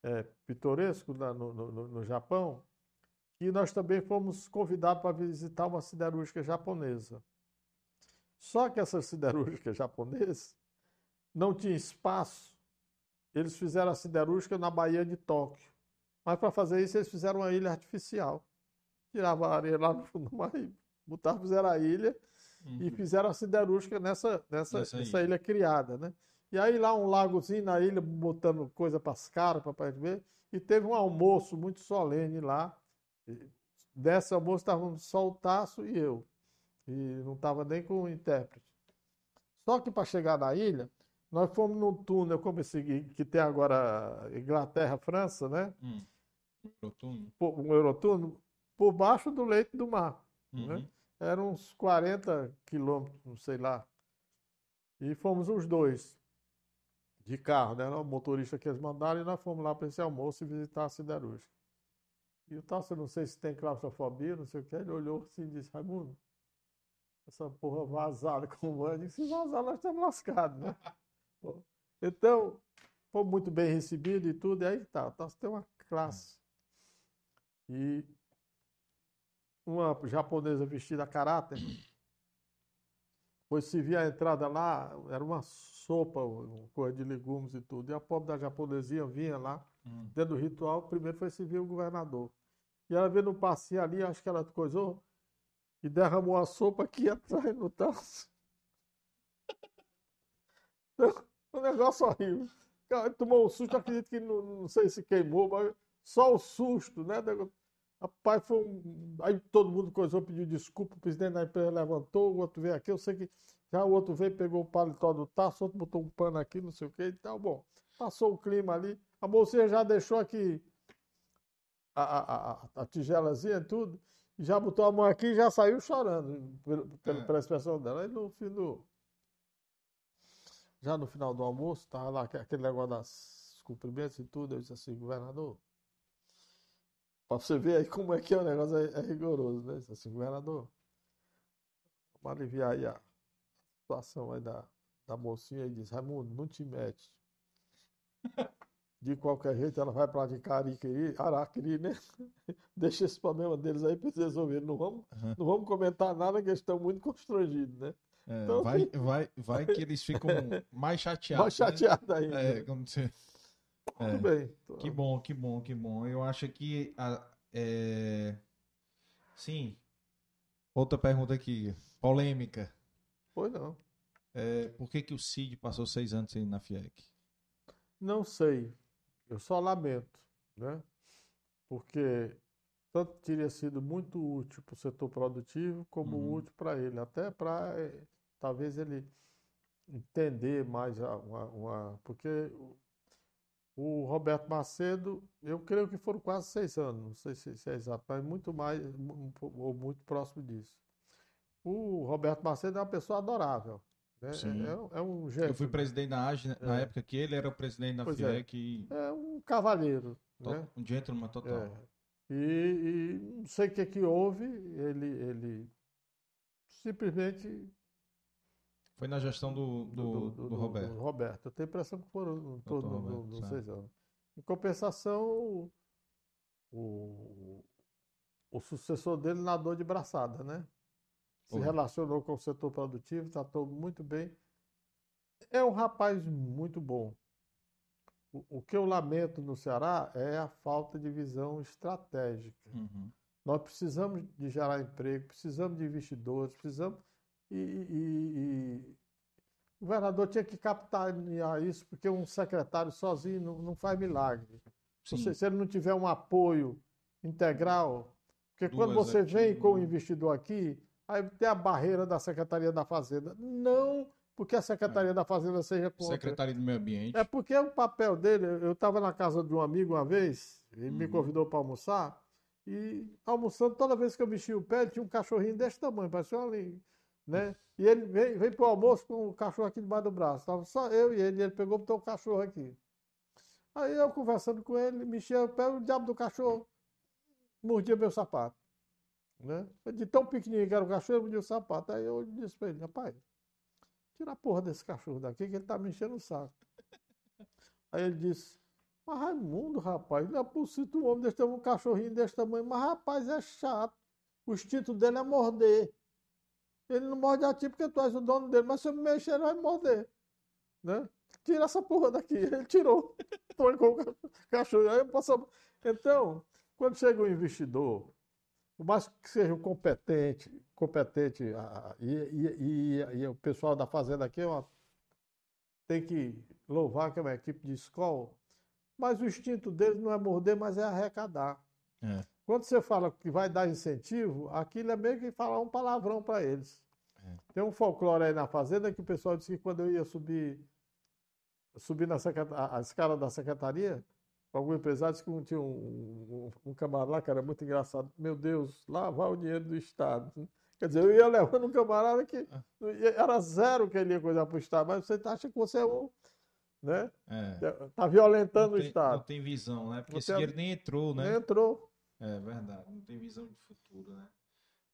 é, pitoresco no, no, no Japão, que nós também fomos convidados para visitar uma siderúrgica japonesa. Só que essa *laughs* siderúrgica japonesa não tinha espaço. Eles fizeram a siderúrgica na Baía de Tóquio. Mas para fazer isso, eles fizeram uma ilha artificial. Tiravam a areia lá no fundo do mar e botaram, fizeram a ilha uhum. e fizeram a siderúrgica nessa, nessa, nessa ilha. ilha criada. Né? E aí lá um lagozinho na ilha, botando coisa para as caras, para ver. E teve um almoço muito solene lá. Desse almoço estavam só o Tasso e eu. E não estava nem com o intérprete. Só que para chegar na ilha, nós fomos num túnel, como esse que tem agora Inglaterra, França, né? Hum. Eurotúnel. Um Eurotúnel, por baixo do leito do mar. Uhum. Né? Eram uns 40 quilômetros, não sei lá. E fomos os dois de carro, né? O motorista que eles mandaram e nós fomos lá para esse almoço e visitar a siderúrgica. E o Tasso, não sei se tem claustrofobia, não sei o que, ele olhou assim e disse, Raimundo, essa porra vazada como é, se vazar nós estamos lascados, né? *laughs* então, foi muito bem recebido e tudo, e aí tá, Tasso tem uma classe. E uma japonesa vestida a caráter, pois se via a entrada lá, era uma sopa, coisa de legumes e tudo. E a pobre da japonesinha vinha lá, hum. dentro do ritual, primeiro foi servir o governador. E ela veio no passinho ali, acho que ela coisou, e derramou a sopa aqui atrás *laughs* no taço. *laughs* um negócio horrível. Tomou um susto, acredito que não, não sei se queimou, mas só o susto, né? Rapaz, foi um... Aí todo mundo coisou, pediu desculpa, o presidente da empresa levantou, o outro veio aqui, eu sei que já o outro veio, pegou o paletó do taço, outro botou um pano aqui, não sei o que e tal. Bom, passou o clima ali. A mocinha já deixou aqui a, a, a, a tigelazinha e tudo, já botou a mão aqui e já saiu chorando, pela, pela é. expressão dela. Aí no fim do. Já no final do almoço, tava lá aquele negócio das cumprimentos e tudo, eu disse assim, governador, para você ver aí como é que é o negócio, é, é rigoroso, né? Disse assim, governador, vamos aliviar aí a situação aí da, da mocinha e diz, Raimundo, não te mete. De qualquer jeito, ela vai praticar ariquiri, araquiri, né? *laughs* Deixa esse problema deles aí para eles resolverem. Não vamos, uhum. não vamos comentar nada, que eles estão muito constrangidos, né? É, então, vai, vai, vai que eles ficam *laughs* mais chateados. Mais chateados né? ainda. É, como. É, bem. Que bom, que bom, que bom. Eu acho que. A, é... Sim. Outra pergunta aqui. Polêmica. Pois não. É, por que, que o Cid passou seis anos na FIEC? Não sei. Eu só lamento, né? Porque tanto teria sido muito útil para o setor produtivo, como uhum. útil para ele, até para eh, talvez ele entender mais uma, uma, porque o Roberto Macedo, eu creio que foram quase seis anos, não sei se, se é exato, mas muito mais ou muito próximo disso. O Roberto Macedo é uma pessoa adorável. Né? É, é, um gênio. Eu fui presidente da AGE né, na é. época que ele era o presidente da pois FIEC. É. E... é um cavalheiro. Né? Um gentleman total. É. E, e, não sei o que, é que houve, ele, ele simplesmente. Foi na gestão do, do, do, do, do Roberto. Roberto. Eu tenho a impressão que foram todos os seis anos. Em compensação, o, o, o sucessor dele nadou de braçada, né? se relacionou com o setor produtivo, tratou muito bem. É um rapaz muito bom. O, o que eu lamento no Ceará é a falta de visão estratégica. Uhum. Nós precisamos de gerar emprego, precisamos de investidores, precisamos. E, e, e, o governador tinha que captar isso, porque um secretário sozinho não, não faz milagre. Se, se ele não tiver um apoio integral, porque Duas quando você vem com o investidor aqui, Aí tem a barreira da Secretaria da Fazenda. Não porque a Secretaria é. da Fazenda seja contra. Secretaria do Meio Ambiente. É porque o papel dele. Eu estava na casa de um amigo uma vez, ele uhum. me convidou para almoçar, e almoçando, toda vez que eu mexia o pé, tinha um cachorrinho desse tamanho, parecia ali. Né? E ele veio, veio para o almoço com o cachorro aqui debaixo do braço. Estava só eu e ele, e ele pegou e botou o cachorro aqui. Aí eu conversando com ele, mexia o pé, o diabo do cachorro mordia meu sapato. Né? De tão pequenininho que era o cachorro, mordia o sapato. Aí eu disse para ele, rapaz, tira a porra desse cachorro daqui que ele tá me enchendo o saco. Aí ele disse, mas Raimundo, rapaz, não é possível um homem desse um cachorrinho desse tamanho, mas rapaz, é chato. O instinto dele é morder. Ele não morde a ti porque tu és o dono dele, mas se eu me mexer, ele vai morder. Né? Tira essa porra daqui. *laughs* Ele tirou. Trancou o cachorro. Aí eu posso... Então, quando chega um investidor, por mais que seja um competente, competente e, e, e, e, o pessoal da fazenda aqui ó, tem que louvar que é uma equipe de escola, mas o instinto deles não é morder, mas é arrecadar. É. Quando você fala que vai dar incentivo, aquilo é meio que falar um palavrão para eles. É. Tem um folclore aí na fazenda que o pessoal disse que quando eu ia subir, subir na a, a escala da secretaria, algum empresário disse que tinha um, um, um, camarada lá que era muito engraçado. Meu Deus, lá vai o dinheiro do Estado. Quer dizer, eu ia levando um camarada que ah. era zero que ele ia coisar para o Estado, mas você acha que você é um. Né? É. Tá violentando tem, o Estado. Não tem visão, né? Porque esse dinheiro nem entrou, né? Nem entrou. É verdade, não tem visão de futuro, né?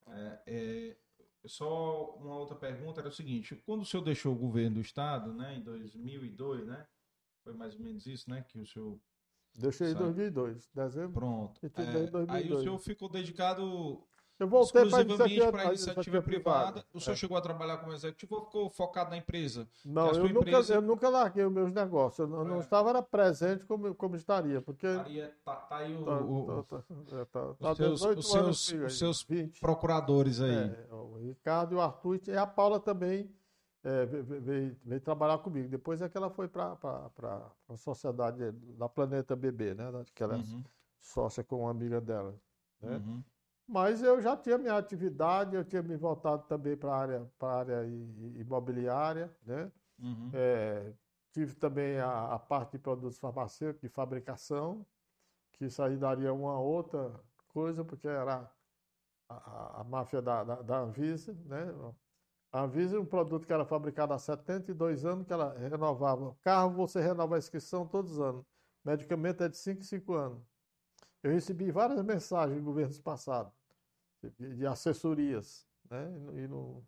É, é, só uma outra pergunta era o seguinte: quando o senhor deixou o governo do Estado, né, em 2002, né? Foi mais ou menos isso, né? Que o senhor Deixei em 2002, dezembro. Pronto. É, aí o senhor ficou dedicado eu voltei exclusivamente para a iniciativa, privada. O senhor é. chegou a trabalhar como executivo ou ficou focado na empresa? Não, eu, empresa... nunca, eu nunca larguei os meus negócios. Eu não, é. estava era presente como, como estaria. Porque... Estaria, tá, tá aí o, tá, o, tá, tá, tá, tá os seus, os seus, os seus procuradores aí. É, o Ricardo e o Arthur e a Paula também é, veio, veio, trabalhar comigo. Depois é que ela foi para a sociedade da Planeta BB, né? Que ela é uhum. sócia com uma amiga dela. Né? Uhum. Mas eu já tinha minha atividade, eu tinha me voltado também para a área, área imobiliária, né? Uhum. É, tive também a, a, parte de produtos farmacêuticos, de fabricação, que isso aí daria uma outra coisa, porque era a, a, a máfia da, da, da Anvisa, né? A é um produto que era fabricado há 72 anos, que ela renovava. Carro, você renova a inscrição todos os anos. Medicamento é de 5 em 5 anos. Eu recebi várias mensagens de governos passados, de assessorias, né? e não,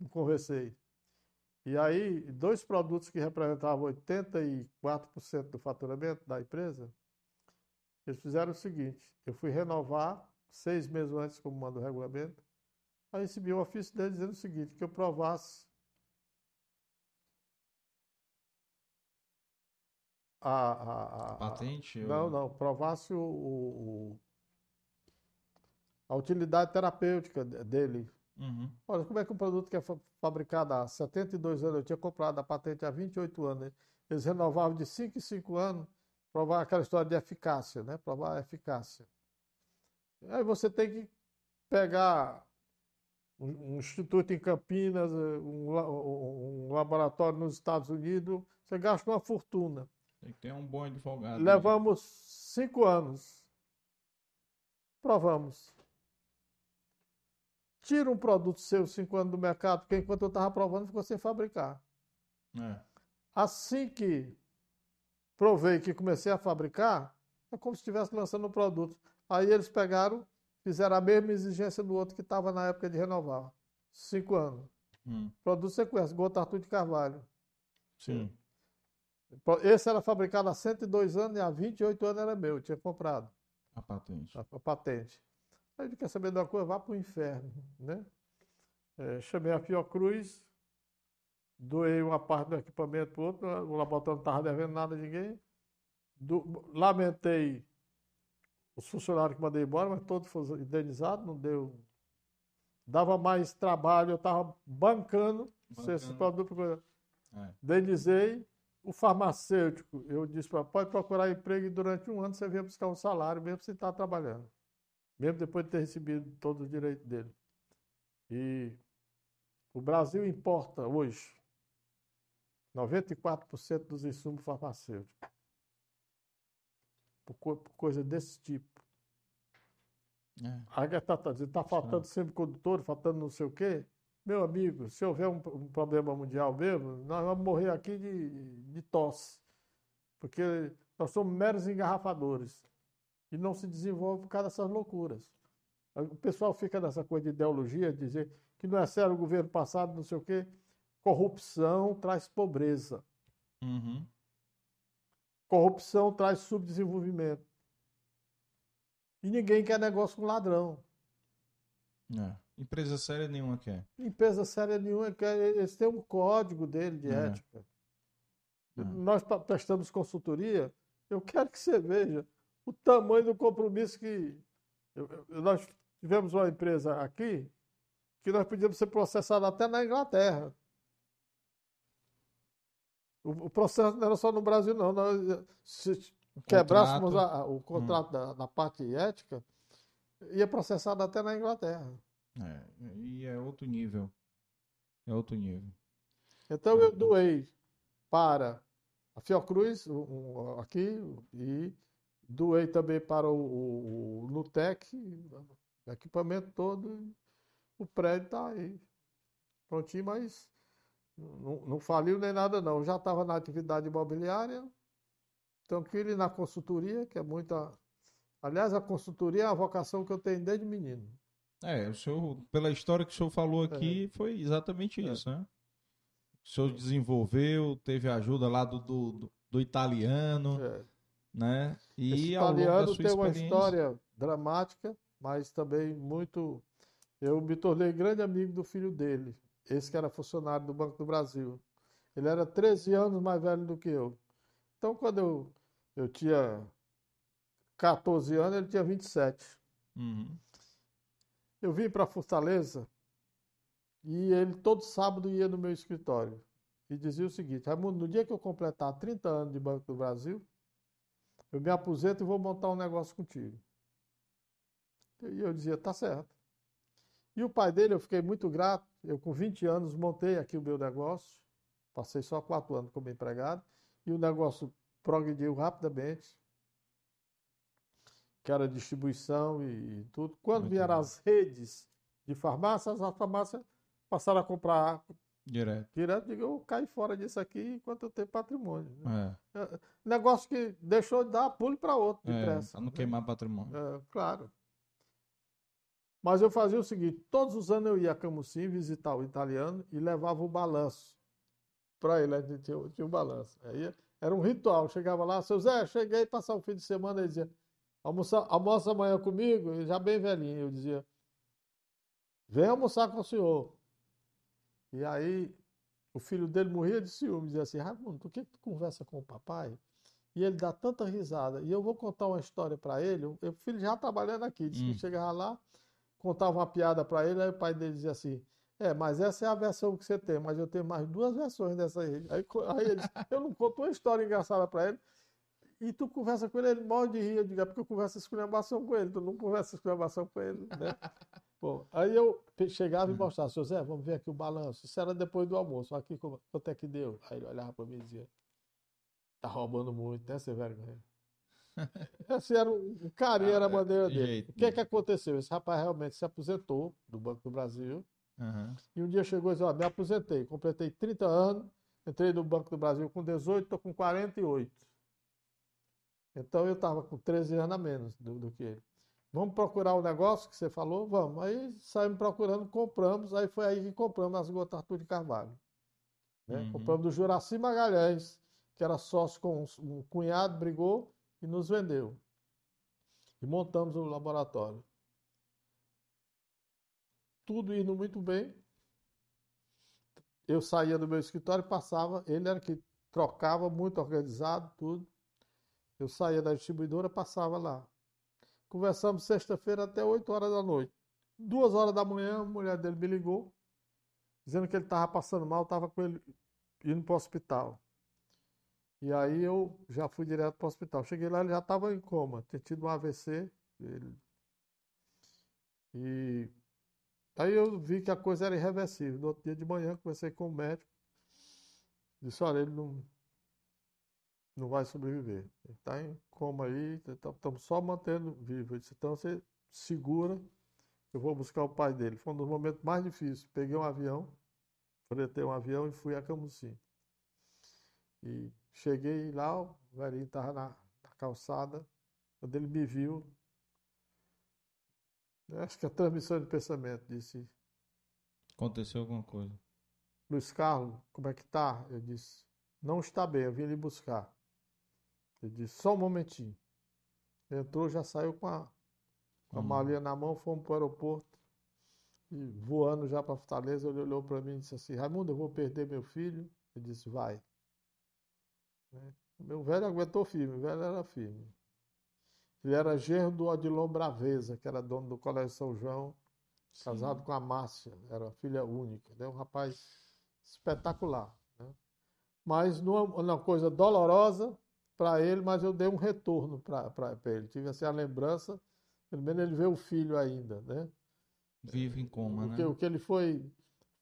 não conversei. E aí, dois produtos que representavam 84% do faturamento da empresa, eles fizeram o seguinte: eu fui renovar seis meses antes, como manda o regulamento, Aí recebi o ofício dele dizendo o seguinte, que eu provasse a, a, a patente? Não, ou... não, provasse o, o, a utilidade terapêutica dele. Uhum. Olha, como é que um produto que é fabricado há 72 anos, eu tinha comprado a patente há 28 anos, eles renovavam de 5 em 5 anos, provar aquela história de eficácia, né? Provar a eficácia. Aí você tem que pegar um, instituto em Campinas, eh, um, um, laboratório nos Estados Unidos, você gasta uma fortuna. Tem que ter um bom advogado. Levamos cinco anos. Provamos. Tira um produto seu cinco anos do mercado, porque enquanto eu estava provando, ficou sem fabricar. É. Assim que provei que comecei a fabricar, é como se estivesse lançando um produto. Aí eles pegaram fizeram a mesma exigência do outro que estava na época de renovar. Cinco anos. Hum. Produto você conhece, Gota Arthur de Carvalho. Sim. Esse era fabricado há 102 anos e há 28 anos era meu, eu tinha comprado. A patente. A, a patente. Aí ele quer saber de uma coisa, vá para o inferno. Né? É, chamei a Fiocruz, doei uma parte do equipamento para o outro, o laboratório não estava devendo nada a ninguém. Do, lamentei os funcionários que mandei embora, mas todos foram indenizados, não deu. Dava mais trabalho, eu estava bancando, bancando. esse produto. É. Indenizei. O farmacêutico, eu disse para pode procurar emprego e durante um ano você vem buscar um salário, mesmo sem estar trabalhando. Mesmo depois de ter recebido todo o direito dele. E o Brasil importa hoje 94% dos insumos farmacêuticos. Por, por coisa desse tipo. É. Aí está tá dizendo, está faltando semicondutor, faltando não sei o quê. Meu amigo, se houver um, um, problema mundial mesmo, nós vamos morrer aqui de, de tosse. Porque nós somos meros engarrafadores. E não se desenvolve por causa dessas loucuras. O pessoal fica nessa coisa de ideologia, dizer que não é sério o governo passado, não sei o quê. Corrupção traz pobreza. Uhum. Corrupção traz subdesenvolvimento. E ninguém quer negócio com ladrão. É. Empresa séria nenhuma quer. Empresa séria nenhuma quer. Eles têm um código dele de é. ética. É. Nós prestamos consultoria. Eu quero que você veja o tamanho do compromisso que. Eu, eu, nós tivemos uma empresa aqui que nós podíamos ser processados até na Inglaterra. O, o processo não era só no Brasil, não. Nós, se quebrássemos a, o contrato hum. da, da, parte ética, ia processado até na Inglaterra. É, e é outro nível. É outro nível. Então eu doei para a Fiocruz um, um, aqui e doei também para o, o, o Nutec, equipamento todo, o prédio está aí. Prontinho, mas não, não faliu nem nada, não. Já estava na atividade imobiliária, tranquilo, e na consultoria, que é muita. Aliás, a consultoria é a vocação que eu tenho desde menino. É, o senhor, pela história que o senhor falou aqui, é. foi exatamente é. isso, né? O senhor desenvolveu, teve ajuda lá do, do, do italiano, é. né? E Esse italiano tem uma história dramática, mas também muito. Eu me tornei grande amigo do filho dele, esse que era funcionário do Banco do Brasil. Ele era 13 anos mais velho do que eu. Então, quando eu, eu tinha 14 anos, ele tinha 27. Uhum. Eu vim para Fortaleza e ele todo sábado ia no meu escritório e dizia o seguinte: Raimundo, no dia que eu completar 30 anos de Banco do Brasil, eu me aposento e vou montar um negócio contigo. E eu dizia: tá certo. E o pai dele, eu fiquei muito grato. Eu, com 20 anos, montei aqui o meu negócio. Passei só quatro anos como empregado. E o negócio progrediu rapidamente. Que era distribuição e, e tudo. Quando muito vieram bom. as redes de farmácias, as farmácias passaram a comprar Direto. Direto, digo, eu caí fora disso aqui enquanto eu tenho patrimônio. Né? É. É, negócio que deixou de dar pulo para outro, depressa. É, para não queimar patrimônio. É, claro. Mas eu fazia o seguinte: todos os anos eu ia a Camusim visitar o italiano e levava o balanço para ele. A gente tinha, tinha um balanço. Aí era um ritual. Chegava lá, seu Zé, cheguei passar o fim de semana. Ele dizia: almoça, almoça amanhã comigo, já bem velhinho. Eu dizia: vem almoçar com o senhor. E aí o filho dele morria de ciúme, dizia assim: Raimundo, por que tu conversa com o papai? E ele dá tanta risada. E eu vou contar uma história para ele. O filho já trabalhando aqui, disse hum. que chegava lá contava uma piada para ele, aí o pai dele dizia assim: É, mas essa é a versão que você tem, mas eu tenho mais duas versões dessa aí. Aí, aí ele, eu não conto uma história engraçada para ele. E tu conversa com ele, ele morre de rir. Eu digo, é porque eu converso esculhambação com ele, tu não conversa esculhambação com ele, né? *laughs* Bom, aí eu chegava e mostrava, seu Zé, vamos ver aqui o balanço. Isso era depois do almoço, aqui quanto é que deu? Aí ele olhava para mim e dizia, tá roubando muito, né, sem vergonha. Essa era o carinho, era a maneira dele. Jeito. O que é que aconteceu? Esse rapaz realmente se aposentou do Banco do Brasil. Uhum. E um dia chegou e disse: Ó, me aposentei, completei 30 anos, entrei no Banco do Brasil com 18, estou com 48. Então eu estava com 13 anos a menos do, do, que ele. Vamos procurar o negócio que você falou? Vamos. Aí saímos procurando, compramos. Aí foi aí que compramos as gotas Arthur de Carvalho. Né? Uhum. Compramos do Juraci Magalhães, que era sócio com um cunhado, brigou e nos vendeu. E montamos o laboratório. Tudo indo muito bem. Eu saía do meu escritório passava, ele era que trocava, muito organizado, tudo. Eu saía da distribuidora, passava lá. Conversamos sexta-feira até 8 horas da noite. Duas horas da manhã, a mulher dele me ligou, dizendo que ele estava passando mal, estava com ele indo para o hospital. E aí eu já fui direto para o hospital. Cheguei lá, ele já estava em coma, tinha tido um AVC. Ele... E Aí eu vi que a coisa era irreversível. No outro dia de manhã, conversei com o médico. Disse, olha, ele não, não vai sobreviver. Ele está em coma aí, estamos só mantendo vivo. Eu disse, então você segura, eu vou buscar o pai dele. Foi um dos momentos mais difíceis. Peguei um avião, fretei um avião e fui a Camusim. E cheguei lá, o velhinho estava na, na calçada. Quando ele me viu, acho que a transmissão de pensamento disse. Aconteceu alguma coisa. Luiz Carlos, como é que tá? Eu disse, não está bem, eu vim lhe buscar. Ele disse, só um momentinho. Entrou, já saiu com a, com a hum. malinha na mão, fomos para o aeroporto. E voando já para Fortaleza, ele olhou para mim e disse assim, Raimundo, eu vou perder meu filho? Ele disse, vai. Né? Meu velho aguentou firme, o velho era firme. Ele era genro do Odilon Braveza, que era dono do Colégio São João, Sim. casado com a Márcia, era filha única. Né? Um rapaz espetacular. Né? Mas numa, numa coisa dolorosa, para ele, mas eu dei um retorno para ele. Tive assim a lembrança, pelo menos ele vê o filho ainda, né? Vive em coma, o né? O que ele foi,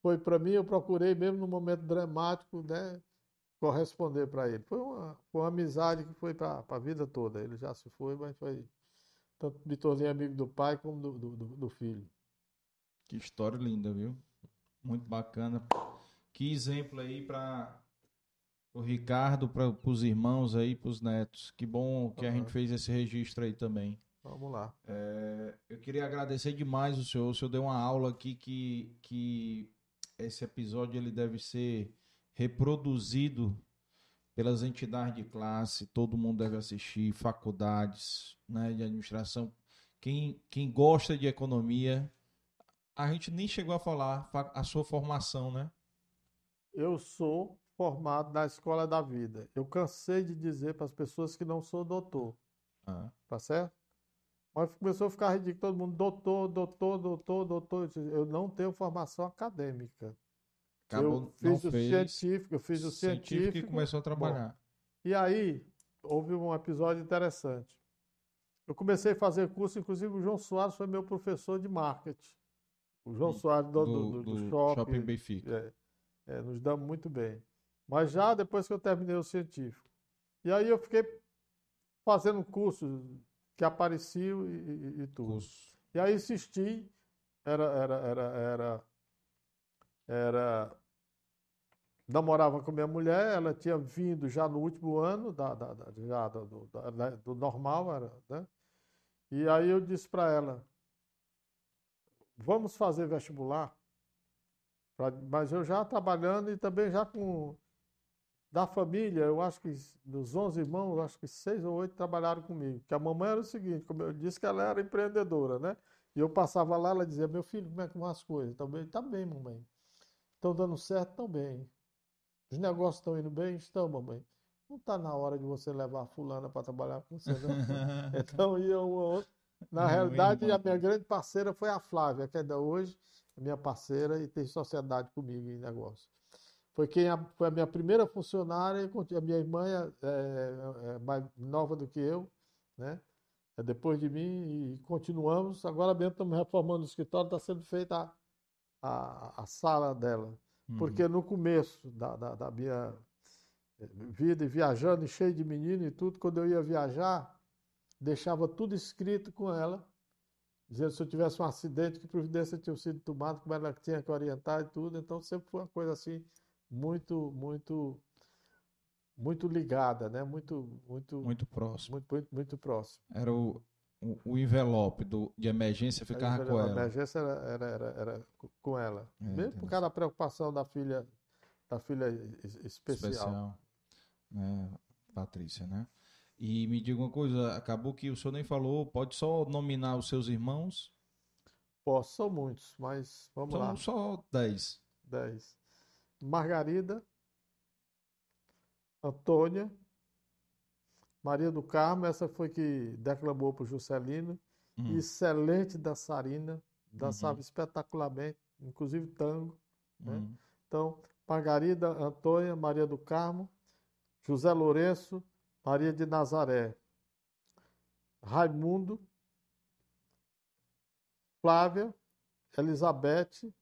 foi para mim, eu procurei mesmo no momento dramático, né? Corresponder para ele. Foi uma, foi uma amizade que foi para a vida toda. Ele já se foi, mas foi. Tanto me tornei amigo do pai como do, do, do filho. Que história linda, viu? Muito bacana. Que exemplo aí para o Ricardo, para os irmãos aí, para os netos. Que bom que a gente fez esse registro aí também. Vamos lá. É, eu queria agradecer demais o senhor. O senhor deu uma aula aqui que, que esse episódio ele deve ser reproduzido pelas entidades de classe, todo mundo deve assistir, faculdades né, de administração. Quem, quem gosta de economia, a gente nem chegou a falar a sua formação, né? Eu sou formado na escola da vida. Eu cansei de dizer para as pessoas que não sou doutor. Ah. Tá certo? Mas começou a ficar ridículo, todo mundo, doutor, doutor, doutor, doutor. Eu não tenho formação acadêmica. Acabou, eu fiz o fez, científico, eu fiz o científico. científico e começou a trabalhar. Bom, e aí, houve um episódio interessante. Eu comecei a fazer curso, inclusive o João Soares foi meu professor de marketing. O João Soares do, do, do, do, shopping. Shopping Benfica. É, é, nos damos muito bem. Mas já depois que eu terminei o científico. E aí eu fiquei fazendo cursos que apareciam e, e, e tudo. Curso. E aí insisti, era, era, era, era, era, namorava com minha mulher, ela tinha vindo já no último ano da, da, da já do, da, do normal, era, né? E aí eu disse para ela, vamos fazer vestibular, pra, mas eu já trabalhando e também já com da família, eu acho que dos 11 irmãos, acho que seis ou oito trabalharam comigo. Porque a mamãe era o seguinte, como eu disse que ela era empreendedora, né? E eu passava lá, ela dizia, meu filho, como é que vão as coisas? Tá bem, tá bem, mamãe. Estão dando certo? Bem. Os negócios estão indo bem? Estão, mamãe. Não está na hora de você levar a fulana para trabalhar com você, não. *laughs* então ia um ou outro. Na realidade, a minha grande parceira foi a Flávia, que ainda hoje é minha parceira e tem sociedade comigo em negócio foi quem a, foi a minha primeira funcionária, a minha irmã é, é, é mais nova do que eu, né? É depois de mim e continuamos. Agora mesmo estamos reformando o escritório, está sendo feita a, a, a sala dela. Uhum. Porque no começo da, da, da minha eh, vida, viajando, cheio de menino e tudo, quando eu ia viajar, deixava tudo escrito com ela, dizendo se eu tivesse um acidente, que providência tinha sido tomada, como ela tinha que orientar e tudo. Então sempre foi uma coisa assim muito, muito, muito ligada, né? Muito, muito, muito próximo. Muito, muito, muito próximo. Era o, o, o envelope do, de emergência ficava com ela. A emergência era, era, era, era com ela. É, Mesmo por causa da preocupação da filha, da filha especial. especial. É, Patrícia, né? E me diga uma coisa, acabou que o senhor nem falou, pode só nominar os seus irmãos? Posso, são muitos, mas vamos são lá. Só dez. Dez. Margarida, Antônia, Maria do Carmo, essa foi que declamou para o Juscelino, uhum. excelente dançarina, dançava uhum. espetacularmente, inclusive tango. Né? Uhum. Então, Margarida, Antônia, Maria do Carmo, José Lourenço, Maria de Nazaré, Raimundo, Flávia, Elizabeth,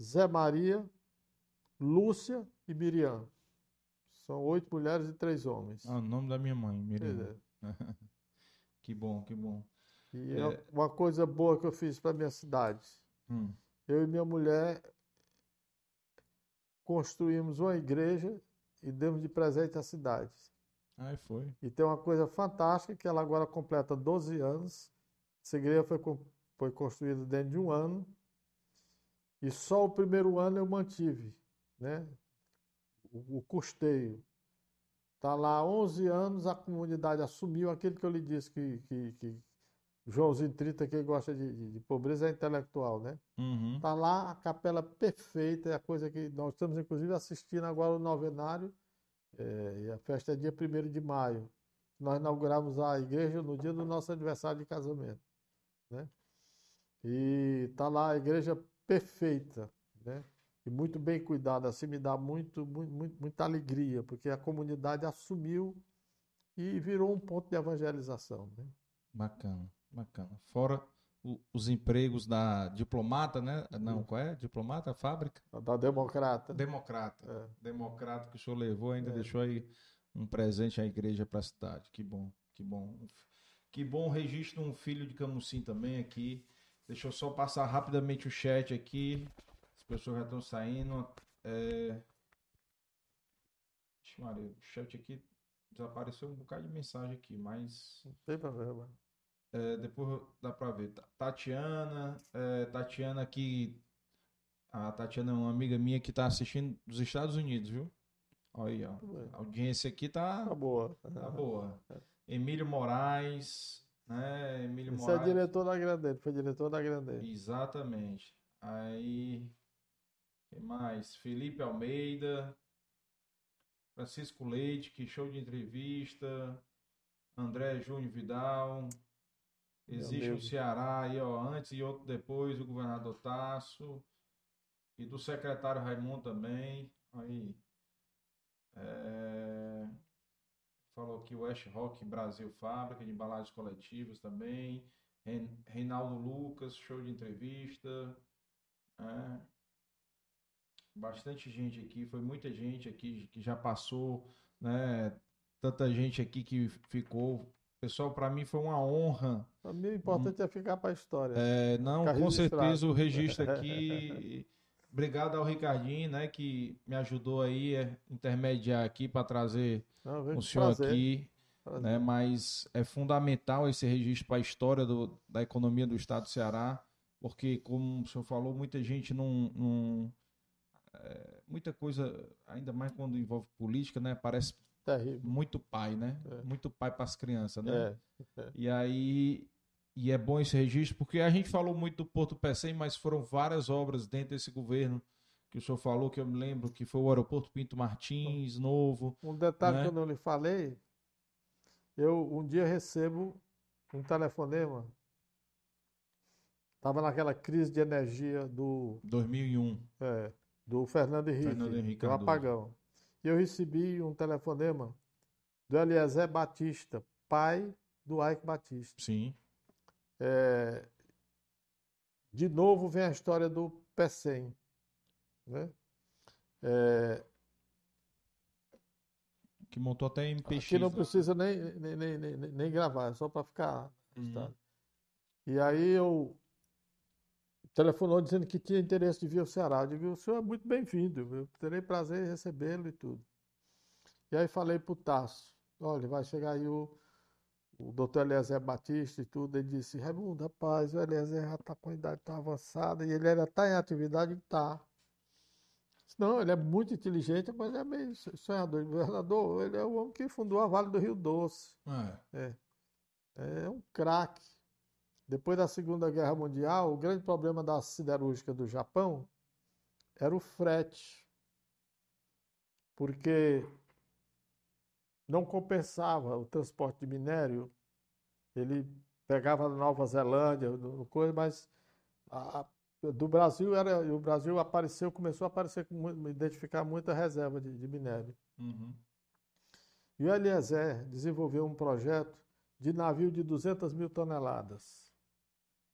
Zé Maria, Lúcia e Miriam. São oito mulheres e três homens. Ah, o nome da minha mãe, Miriam. É. *laughs* que bom, que bom. E É. é uma coisa boa que eu fiz para minha cidade. Hum, Eu e minha mulher construímos uma igreja e demos de presente à cidade. Aí foi. E tem uma coisa fantástica que ela agora completa 12 anos. Essa igreja foi, foi construída dentro de um ano. E só o primeiro ano eu mantive, né? O, o custeio. Está lá há 11 anos, a comunidade assumiu aquilo que eu lhe disse que, que, que Joãozinho 30, que gosta de, de- de pobreza, é intelectual, né? Uhum. Está lá a capela perfeita, é a coisa que nós estamos inclusive assistindo agora o novenário, é, e a festa é dia 1 de maio. Nós inauguramos a igreja no dia do nosso aniversário de casamento, né? E está lá a igreja perfeita, né? E muito bem cuidada, assim me dá muito, muito, muita alegria, porque a comunidade assumiu e virou um ponto de evangelização, né? Bacana, bacana. Fora o- os empregos da diplomata, né? Não, qual é? Diplomata, fábrica? Da democrata. Democrata. É. Democrata que o senhor levou, ainda É. deixou aí um presente à igreja para a cidade. Que bom, que bom. Que bom registro de um filho de Camusim também aqui. Deixa eu só passar rapidamente o chat aqui. As pessoas já estão saindo. É... Ixi, Maria, o chat aqui desapareceu um bocado de mensagem aqui, mas Não tem problema. é, depois dá pra ver. Ta- Tatiana, é, Tatiana aqui. A Tatiana é uma amiga minha que tá assistindo dos Estados Unidos, viu? Olha aí, ó. A audiência aqui tá, Tá boa. tá boa. Emílio Moraes, né? Emílio Esse é Moraes. diretor da Grandeira, foi diretor da Grandeira. Exatamente. Aí. Quem mais? Felipe Almeida. Francisco Leite, que show de entrevista. André Júnior Vidal. Existe amigo. Ceará aí, ó, antes e outro depois, o governador Tasso. E do secretário Raimundo também. Aí. É, Falou aqui o West Rock Brasil Fábrica de embalagens coletivas também. Reinaldo Lucas, show de entrevista. né? Bastante gente aqui, foi muita gente aqui que já passou, né? Tanta gente aqui que ficou. Pessoal, para mim foi uma honra. Para mim, o importante é ficar para a história. É, não, com registrado. certeza o registro *laughs* aqui. Obrigado ao Ricardinho, né, que me ajudou aí a intermediar aqui para trazer Não, o senhor prazer, aqui prazer. né? Mas é fundamental esse registro para a história do- da economia do estado do Ceará, porque, como o senhor falou, muita gente não. não- é, muita coisa, ainda mais quando envolve política, né? Parece Terrível. muito pai, né? É. Muito pai para as crianças, né? É, E aí. E é bom esse registro, porque a gente falou muito do Porto Pecém, mas foram várias obras dentro desse governo que o senhor falou, que eu me lembro, que foi o aeroporto Pinto Martins, novo. Um detalhe Né? que eu não lhe falei, eu um dia recebo um telefonema, estava naquela crise de energia do, 2001. é, do Fernando Henrique, Fernando Henrique do apagão. E eu recebi um telefonema do Eliezer Batista, pai do Ike Batista. Sim. É, de novo vem a história do PECEM. Né? É, Que montou até MPX. aqui não lá. precisa nem, nem, nem, nem, nem gravar, é só para ficar Uhum. E aí eu telefonou dizendo que tinha interesse de vir ao Ceará. Eu digo, o senhor é muito bem-vindo, eu terei prazer em recebê-lo e tudo. E aí falei para o Tasso, olha, vai chegar aí o, o doutor Eliezer Batista e tudo. Ele disse, Raimundo, rapaz, o Eliezer já está com a idade tão avançada e ele ainda está em atividade, está. Não, ele é muito inteligente, mas é meio sonhador. Governador, ele é o homem que fundou a Vale do Rio Doce. É. É um craque. Depois da Segunda Guerra Mundial, o grande problema da siderúrgica do Japão era o frete. Porque não compensava o transporte de minério. Ele pegava na Nova Zelândia, coisa, mas a- do Brasil era, o Brasil apareceu, começou a aparecer identificar muita reserva de, de minério. Uhum. E o Eliezer desenvolveu um projeto de navio de 200 mil toneladas.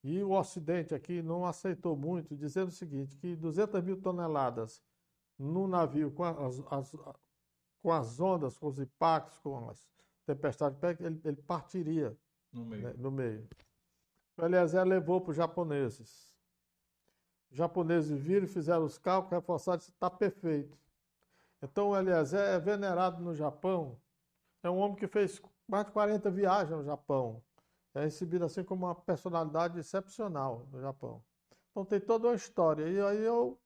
E o Ocidente aqui não aceitou muito, dizendo o seguinte, que 200 mil toneladas no navio com as, as, com as ondas, com os impactos, com as tempestades, ele, ele partiria no meio. Né, no meio. O Eliezer levou para os japoneses. Os japoneses viram, fizeram os cálculos, reforçaram, disse, está perfeito. Então o Eliezer é venerado no Japão. É um homem que fez mais de 40 viagens no Japão. É recebido assim como uma personalidade excepcional no Japão. Então tem toda uma história. E aí eu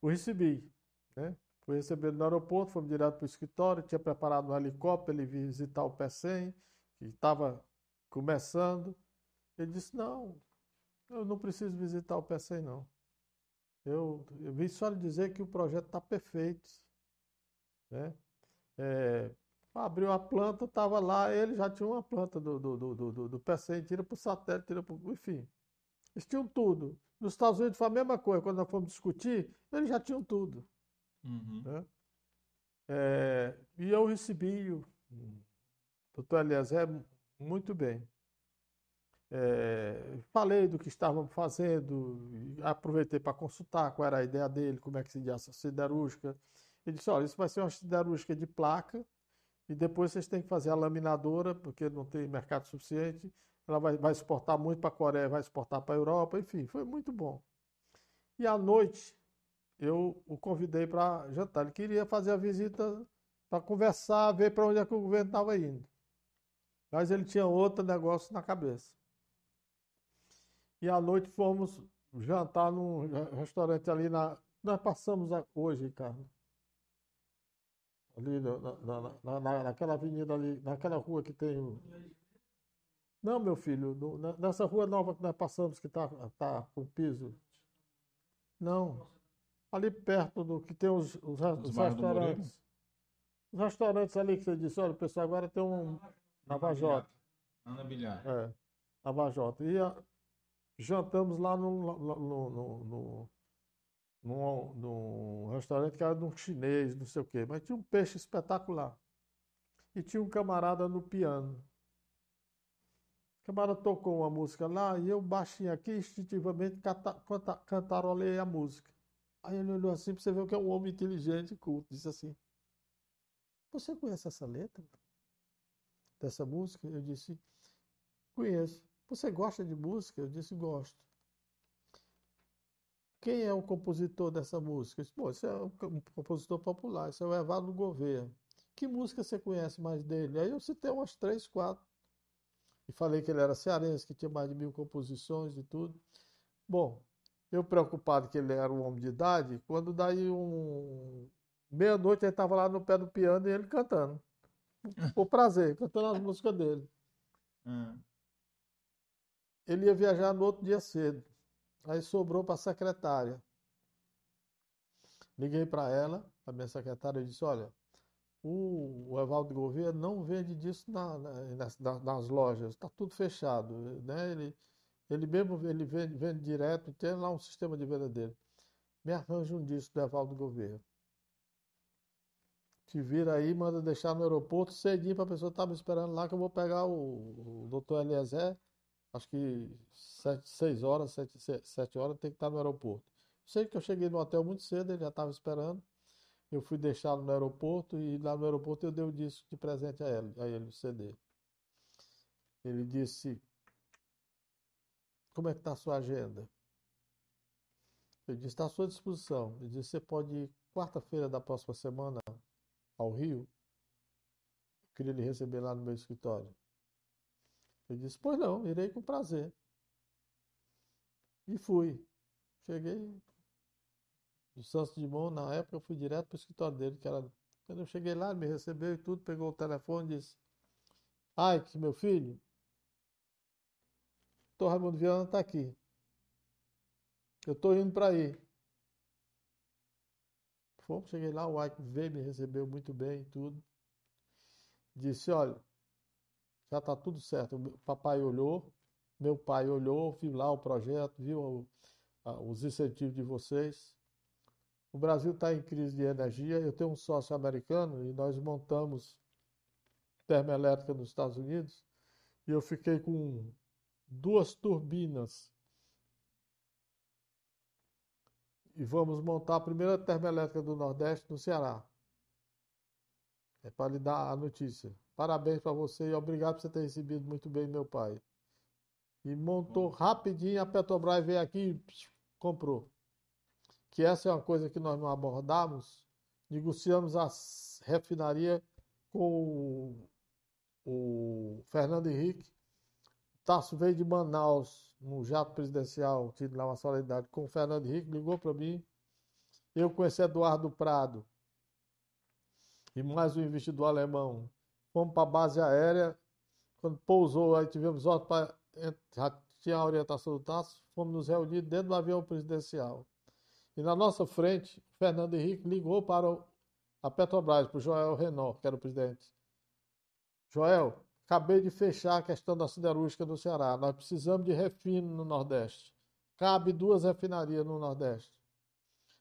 o recebi. Né? Fui receber no aeroporto, fomos direto para o escritório, tinha preparado um helicóptero, ele visitar o PECEM, que estava começando. Ele disse, não, eu não preciso visitar o PECEM, não. Eu, eu vim só lhe dizer que o projeto está perfeito. Né? É, abriu a planta, estava lá, ele já tinha uma planta do, do, do, do, do PECEM, tira para o satélite, tira para Enfim, eles tinham tudo. Nos Estados Unidos foi a mesma coisa, quando nós fomos discutir, eles já tinham tudo. Uhum. Né? É, e eu recebi o doutor Eliezer muito bem. É, falei do que estávamos fazendo, aproveitei para consultar qual era a ideia dele, como é que se diz essa siderúrgica. Ele disse: olha, isso vai ser uma siderúrgica de placa, e depois vocês têm que fazer a laminadora, porque não tem mercado suficiente. Ela vai, vai exportar muito para a Coreia, vai exportar para a Europa, enfim, foi muito bom. E à noite, eu o convidei para jantar. Ele queria fazer a visita para conversar, ver para onde é que o governo estava indo. Mas ele tinha outro negócio na cabeça. E à noite fomos jantar num restaurante ali na. Nós passamos hoje, Ricardo. Ali na, na, na, naquela avenida ali, naquela rua que tem. Não, meu filho, no, nessa rua nova que nós passamos, que está tá com piso. Não ali perto do que tem os, os, os restaurantes. Os restaurantes ali que você disse, olha, o pessoal agora tem um Navajota. Ana Bilhar. É, Navajota. E a, jantamos lá no, no, no, no, no, restaurante que era de um chinês, não sei o quê, mas tinha um peixe espetacular. E tinha um camarada no piano. O camarada tocou uma música lá e eu baixinho aqui, instintivamente cantarolei a música. Aí ele olhou assim para você ver que é um homem inteligente e culto. Disse assim: Você conhece essa letra dessa música? Eu disse: Conheço. Você gosta de música? Eu disse: Gosto. Quem é o compositor dessa música? Disse, Bom, esse é um compositor popular, esse é o Evado Gouveia. Que música você conhece mais dele? Aí eu citei umas três, quatro. E falei que ele era cearense, que tinha mais de mil composições e tudo. Bom, eu preocupado que ele era um homem de idade, quando daí um meia-noite ele estava lá no pé do piano e ele cantando. *laughs* Por prazer, cantando as músicas dele. Hum. Ele ia viajar no outro dia cedo. Aí sobrou para a secretária. Liguei para ela, a minha secretária, e disse: Olha, o, o Evaldo Gouveia não vende disso na, na, nas, nas, lojas, está tudo fechado. Né? Ele, ele mesmo ele vende, vende direto, tem lá um sistema de venda dele. Me arranja um disco do Evaldo Gouveia. Te vira aí, manda deixar no aeroporto cedinho para a pessoa estar me esperando lá que eu vou pegar o, o doutor Eliezer, acho que sete, seis horas, sete, sete horas, tem que estar no aeroporto. Sei que eu cheguei no hotel muito cedo, ele já estava esperando. Eu fui deixá-lo no aeroporto e lá no aeroporto eu dei o disco de presente a ele, a ele o CD. Ele disse: como é que está a sua agenda? Eu disse, está à sua disposição. Ele disse, você pode ir quarta-feira da próxima semana ao Rio? Eu queria lhe receber lá no meu escritório. Eu disse, pois não, irei com prazer. E fui. Cheguei do Santos Mão, na época eu fui direto para o escritório dele, que era. Quando eu cheguei lá, ele me recebeu e tudo, pegou o telefone e disse, que meu filho, Doutor Raimundo Viana está aqui. Eu estou indo para aí. Fomos, cheguei lá, o Ike veio, me recebeu muito bem e tudo. Disse, olha, já está tudo certo. O papai olhou, meu pai olhou, viu lá o projeto, viu os incentivos de vocês. O Brasil está em crise de energia. Eu tenho um sócio americano e nós montamos termoelétrica nos Estados Unidos. E eu fiquei com duas turbinas. E vamos montar a primeira termoelétrica do Nordeste no Ceará. É para lhe dar a notícia. Parabéns para você e obrigado por você ter recebido muito bem meu pai. E montou rapidinho, a Petrobras veio aqui e comprou. Que essa é uma coisa que nós não abordamos. Negociamos a refinaria com o, o Fernando Henrique. Tasso veio de Manaus, no jato presidencial, tido lá uma solidariedade com o Fernando Henrique, ligou para mim. Eu conheci Eduardo Prado e mais um investidor alemão. Fomos para a base aérea. Quando pousou, aí tivemos ordem para. Já tinha a orientação do Tasso, fomos nos reunir dentro do avião presidencial. E na nossa frente, o Fernando Henrique ligou para a Petrobras, para o Joel Renault, que era o presidente. Joel, acabei de fechar a questão da siderúrgica do Ceará. Nós precisamos de refino no Nordeste. Cabe duas refinarias no Nordeste.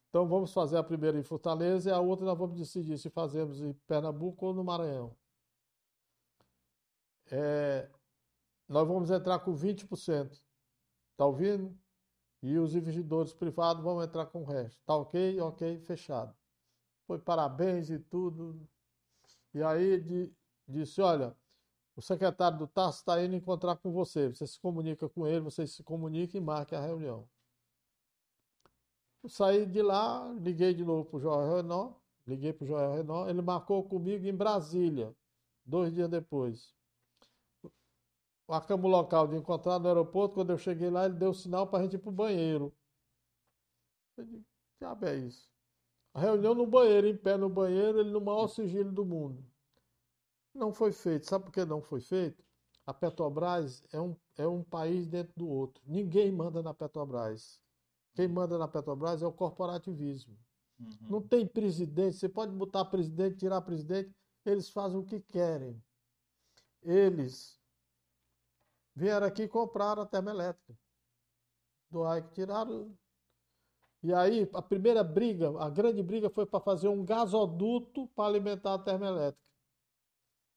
Então vamos fazer a primeira em Fortaleza e a outra nós vamos decidir se fazemos em Pernambuco ou no Maranhão. É, nós vamos entrar com 20%. Está ouvindo? E os investidores privados vão entrar com o resto. Tá ok? Ok, fechado. Foi parabéns e tudo. E aí de, disse: olha, o secretário do TAS está indo encontrar com você. Você se comunica com ele, você se comunica e marque a reunião. Eu saí de lá, liguei de novo para o Joel Renault, liguei para o Joel Renault, ele marcou comigo em Brasília, dois dias depois. Marcamos o local de encontrar no aeroporto, quando eu cheguei lá, ele deu sinal para a gente ir para o banheiro. Eu disse, que é isso? A reunião no banheiro, em pé no banheiro, ele no maior sigilo do mundo. Não foi feito. Sabe por que não foi feito? A Petrobras é um, é um país dentro do outro. Ninguém manda na Petrobras. Quem manda na Petrobras é o corporativismo. Uhum. Não tem presidente, você pode botar presidente, tirar presidente, eles fazem o que querem. Eles vieram aqui e compraram a termoelétrica. Do AIC tiraram. E aí, a primeira briga, a grande briga foi para fazer um gasoduto para alimentar a termoelétrica.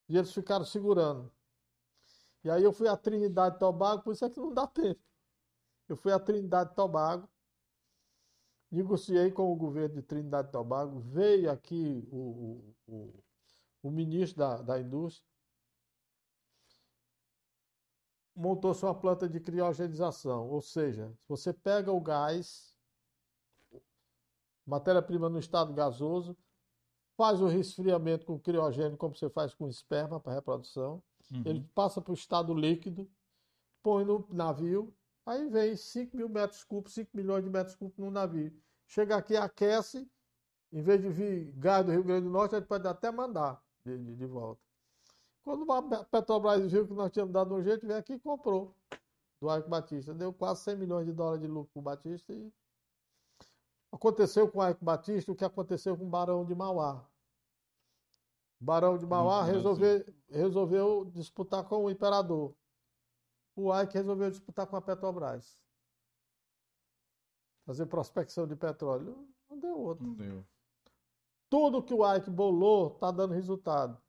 E eles ficaram segurando. E aí eu fui a Trinidade e Tobago, por isso é que não dá tempo. Eu fui a Trinidade e Tobago, negociei com o governo de Trindade e Tobago, veio aqui o, o, o ministro da, da indústria, montou-se uma planta de criogenização, ou seja, você pega o gás, matéria-prima no estado gasoso, faz o resfriamento com criogênio, como você faz com esperma para reprodução, uhum. ele passa para o estado líquido, põe no navio, Aí vem 5 mil metros cúbicos, 5 milhões de metros cúbicos no navio. Chega aqui, aquece, em vez de vir gás do Rio Grande do Norte, a gente pode até mandar de, de, de volta. Quando a Petrobras viu que nós tínhamos dado um jeito, veio aqui e comprou do Arco Batista. Deu quase 100 milhões de dólares de lucro para o Batista e aconteceu com o Arco Batista o que aconteceu com o Barão de Mauá. O Barão de Mauá resolveu, resolveu disputar com o Imperador o Ike resolveu disputar com a Petrobras. Fazer prospecção de petróleo. Não deu outro. Não deu. Tudo que o Ike bolou está dando resultado.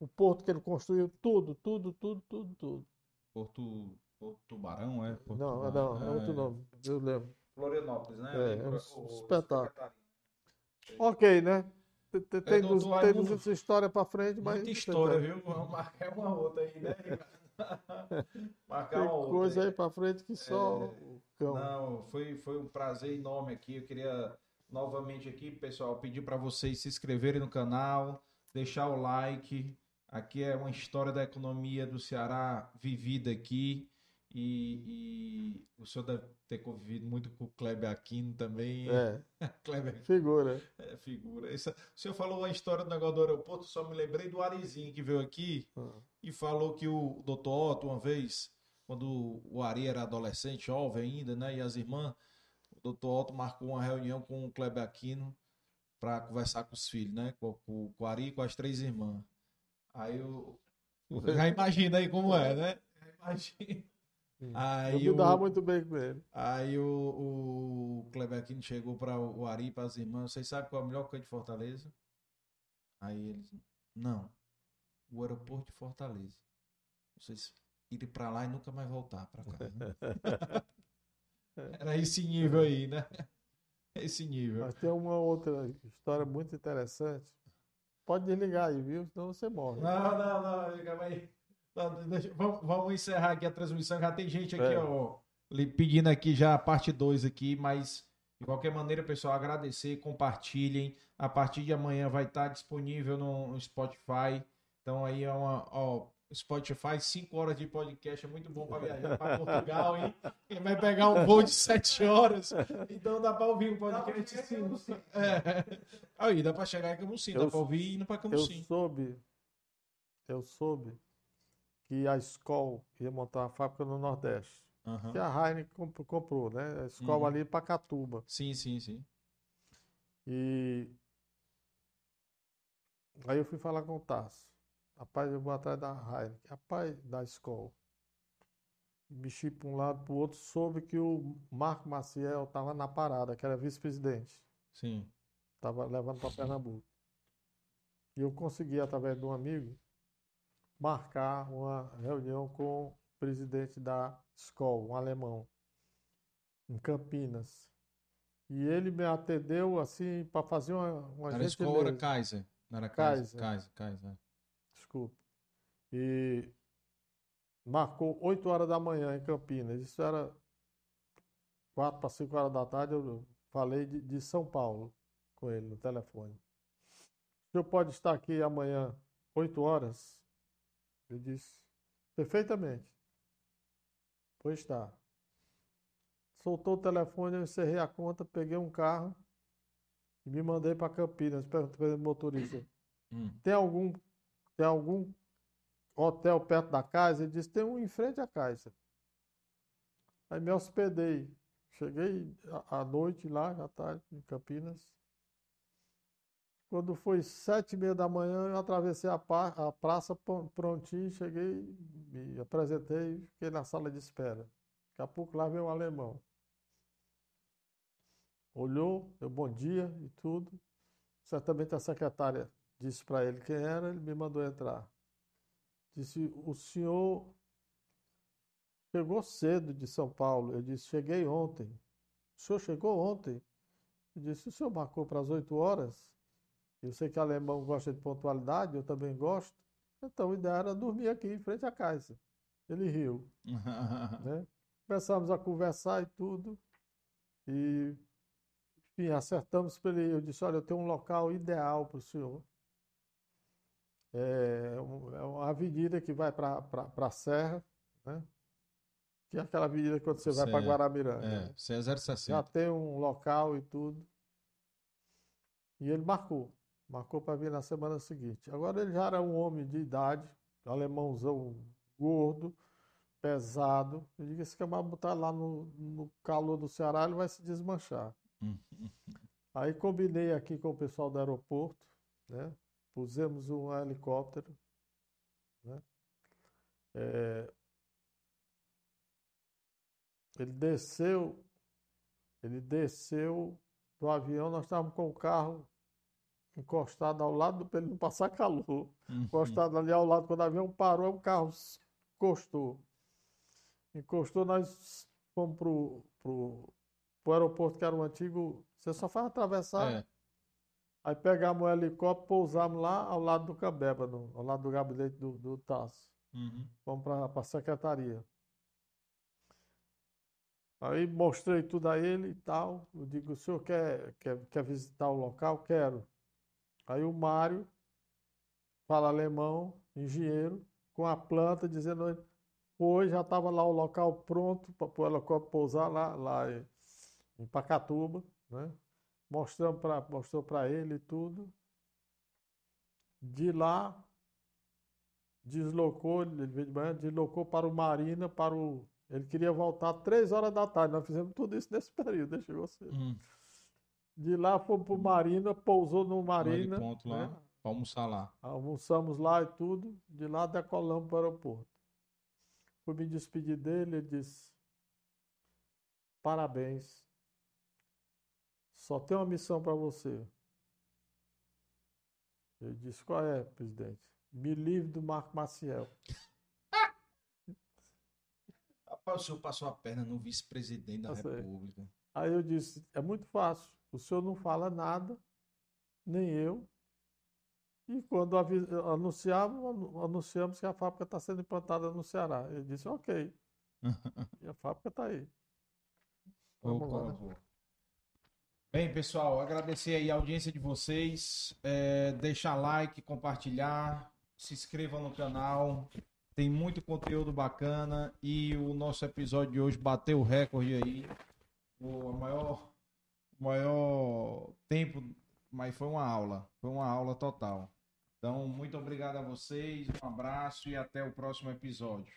O porto que ele construiu, tudo, tudo, tudo, tudo, tudo. Porto, porto Tubarão, é? Porto não, Tubarão. não, é outro nome. Eu lembro. Florianópolis, né? É, é um espetáculo. Ok, né? Tem, tem, tem, tem muita história para frente, mas. Muita história, viu? Vamos marcar uma outra aí, né? *laughs* Marcar Tem coisa aí para frente que só é. Não, foi, foi um prazer enorme aqui. Eu queria novamente aqui, pessoal, pedir para vocês se inscreverem no canal, deixar o like. Aqui é uma história da economia do Ceará vivida aqui. E, e, o senhor deve ter convivido muito com o Kleber Aquino também. É. *laughs* Kleber. Figura. É, figura. Essa, o senhor falou a história do negócio do aeroporto, só me lembrei do Arizinho que veio aqui ah. e falou que o doutor Otto, uma vez, quando o Ari era adolescente, jovem ainda, né? E as irmãs, o doutor Otto marcou uma reunião com o Kleber Aquino para conversar com os filhos, né? Com, com, com o Ari e com as três irmãs. Aí eu. Já imagina aí como é, né? Imagina. Aí eu me dava o, muito bem com ele. Aí o, o Kleber Aquino chegou para o Ari, para as irmãs. Vocês sabem qual é a melhor coisa de Fortaleza? Aí eles, não. O aeroporto de Fortaleza. Vocês ir para lá e nunca mais voltar para cá. Né? *laughs* Era esse nível aí, né? Esse nível. Mas tem uma outra história muito interessante. Pode desligar aí, viu? Senão você morre. Não, não, não, calma aí. Não, deixa, vamos, vamos, encerrar aqui a transmissão. Já tem gente aqui, é. ó, pedindo aqui já a parte 2 aqui, mas de qualquer maneira, pessoal, agradecer, compartilhem. A partir de amanhã vai estar disponível no Spotify. Então aí é uma, ó, Spotify, 5 horas de podcast é muito bom para viajar para Portugal, hein? Quem vai pegar um voo de 7 horas, então dá para ouvir um podcast sim. É. Aí dá para chegar em Camusim, dá para ouvir indo para Camusim. Eu soube, eu soube que a Skol ia montar uma fábrica no Nordeste. Uhum. Que a Heineken comprou, né? A Skol uhum. ali para Catuba. Sim, sim, sim. E aí eu fui falar com o Tasso. Rapaz, eu vou atrás da Heineken. Rapaz, da escola. Mexi para um lado para o outro, soube que o Marco Maciel estava na parada, que era vice-presidente. Sim. Estava levando para Pernambuco. E eu consegui, através de um amigo, marcar uma reunião com o presidente da escola, um alemão, em Campinas. E ele me atendeu assim para fazer uma, uma Era escola, era Kaiser. Não era Kaiser. Kaiser, Kaiser. Kaiser desculpa. E marcou 8 horas da manhã em Campinas. Isso era 4 para 5 horas da tarde. Eu falei de, de São Paulo com ele no telefone. O senhor pode estar aqui amanhã, 8 horas? Ele disse, perfeitamente. Pois está. Soltou o telefone, eu encerrei a conta, peguei um carro e me mandei para Campinas. Perguntei para o motorista: hum. tem algum tem algum hotel perto da casa? Ele disse, tem um em frente à casa. Aí me hospedei. Cheguei à noite lá, à tarde, em Campinas. Quando foi sete e meia da manhã, eu atravessei a, a praça prontinho, cheguei, me apresentei, fiquei na sala de espera. Daqui a pouco lá veio um alemão. Olhou, deu bom dia e tudo. Certamente a secretária Disse para ele quem era, ele me mandou entrar. Disse: O senhor chegou cedo de São Paulo. Eu disse: Cheguei ontem. O senhor chegou ontem? Eu disse: O senhor marcou para as 8 horas? Eu sei que alemão gosta de pontualidade, eu também gosto. Então, a ideia era dormir aqui em frente à casa. Ele riu. *laughs* né? Começamos a conversar e tudo. E, enfim, acertamos para ele. Eu disse: Olha, eu tenho um local ideal para o senhor é, é uma avenida que vai para a Serra, né? que é aquela avenida quando você vai para Guaramiranga. É, né? C060. Já tem um local e tudo. E ele marcou. Marcou para vir na semana seguinte. Agora ele já era um homem de idade, alemãozão gordo, pesado. Eu digo, esse camarada botar lá no, no calor do Ceará, ele vai se desmanchar. Aí combinei aqui com o pessoal do aeroporto, né? Pusemos um helicóptero. Né? É, ele desceu, ele desceu do avião, nós estávamos com o carro encostado ao lado para ele não passar calor. Uhum. Encostado ali ao lado, quando o avião parou, o carro encostou. Encostou, nós fomos para o aeroporto, que era o antigo. Você só faz atravessar. É Aí pegamos o helicóptero, pousamos lá ao lado do Cabeba, no, ao lado do gabinete do, do Tasso. Uhum. Vamos para a secretaria. Aí mostrei tudo a ele e tal. Eu digo, o senhor quer, quer, quer visitar o local? Quero. Aí o Mário fala alemão, engenheiro, com a planta, dizendo, foi, já estava lá o local pronto para o helicóptero pousar lá, lá em, em Pacatuba, né? Mostrando pra, mostrou para ele tudo. De lá, deslocou, ele veio de manhã, deslocou para o Marina, para o. Ele queria voltar três horas da tarde. Nós fizemos tudo isso nesse *laughs* período, deixa você. Hum. De lá fomos para o Marina, pousou no Marina. ponto lá, né? para almoçar lá. Almoçamos lá e tudo. De lá decolamos para o aeroporto. Fui me despedir dele, ele disse: Parabéns só tem uma missão para você. Ele disse: Qual é, presidente? Me livre do Marco Maciel. *laughs* O senhor passou a perna no vice-presidente da. República. Aí eu disse, é muito fácil. O senhor não fala nada, nem eu. E quando avi- anunciavam, anu- anunciamos que a fábrica está sendo implantada no Ceará. Ele disse, ok. *laughs* E a fábrica está aí. Vamos lá. Bem, pessoal, agradecer aí a audiência de vocês. É, deixar like, compartilhar, se inscreva no canal. Tem muito conteúdo bacana e o nosso episódio de hoje bateu o recorde aí. O maior, maior tempo, mas foi uma aula. Foi uma aula total. Então, muito obrigado a vocês, um abraço e até o próximo episódio.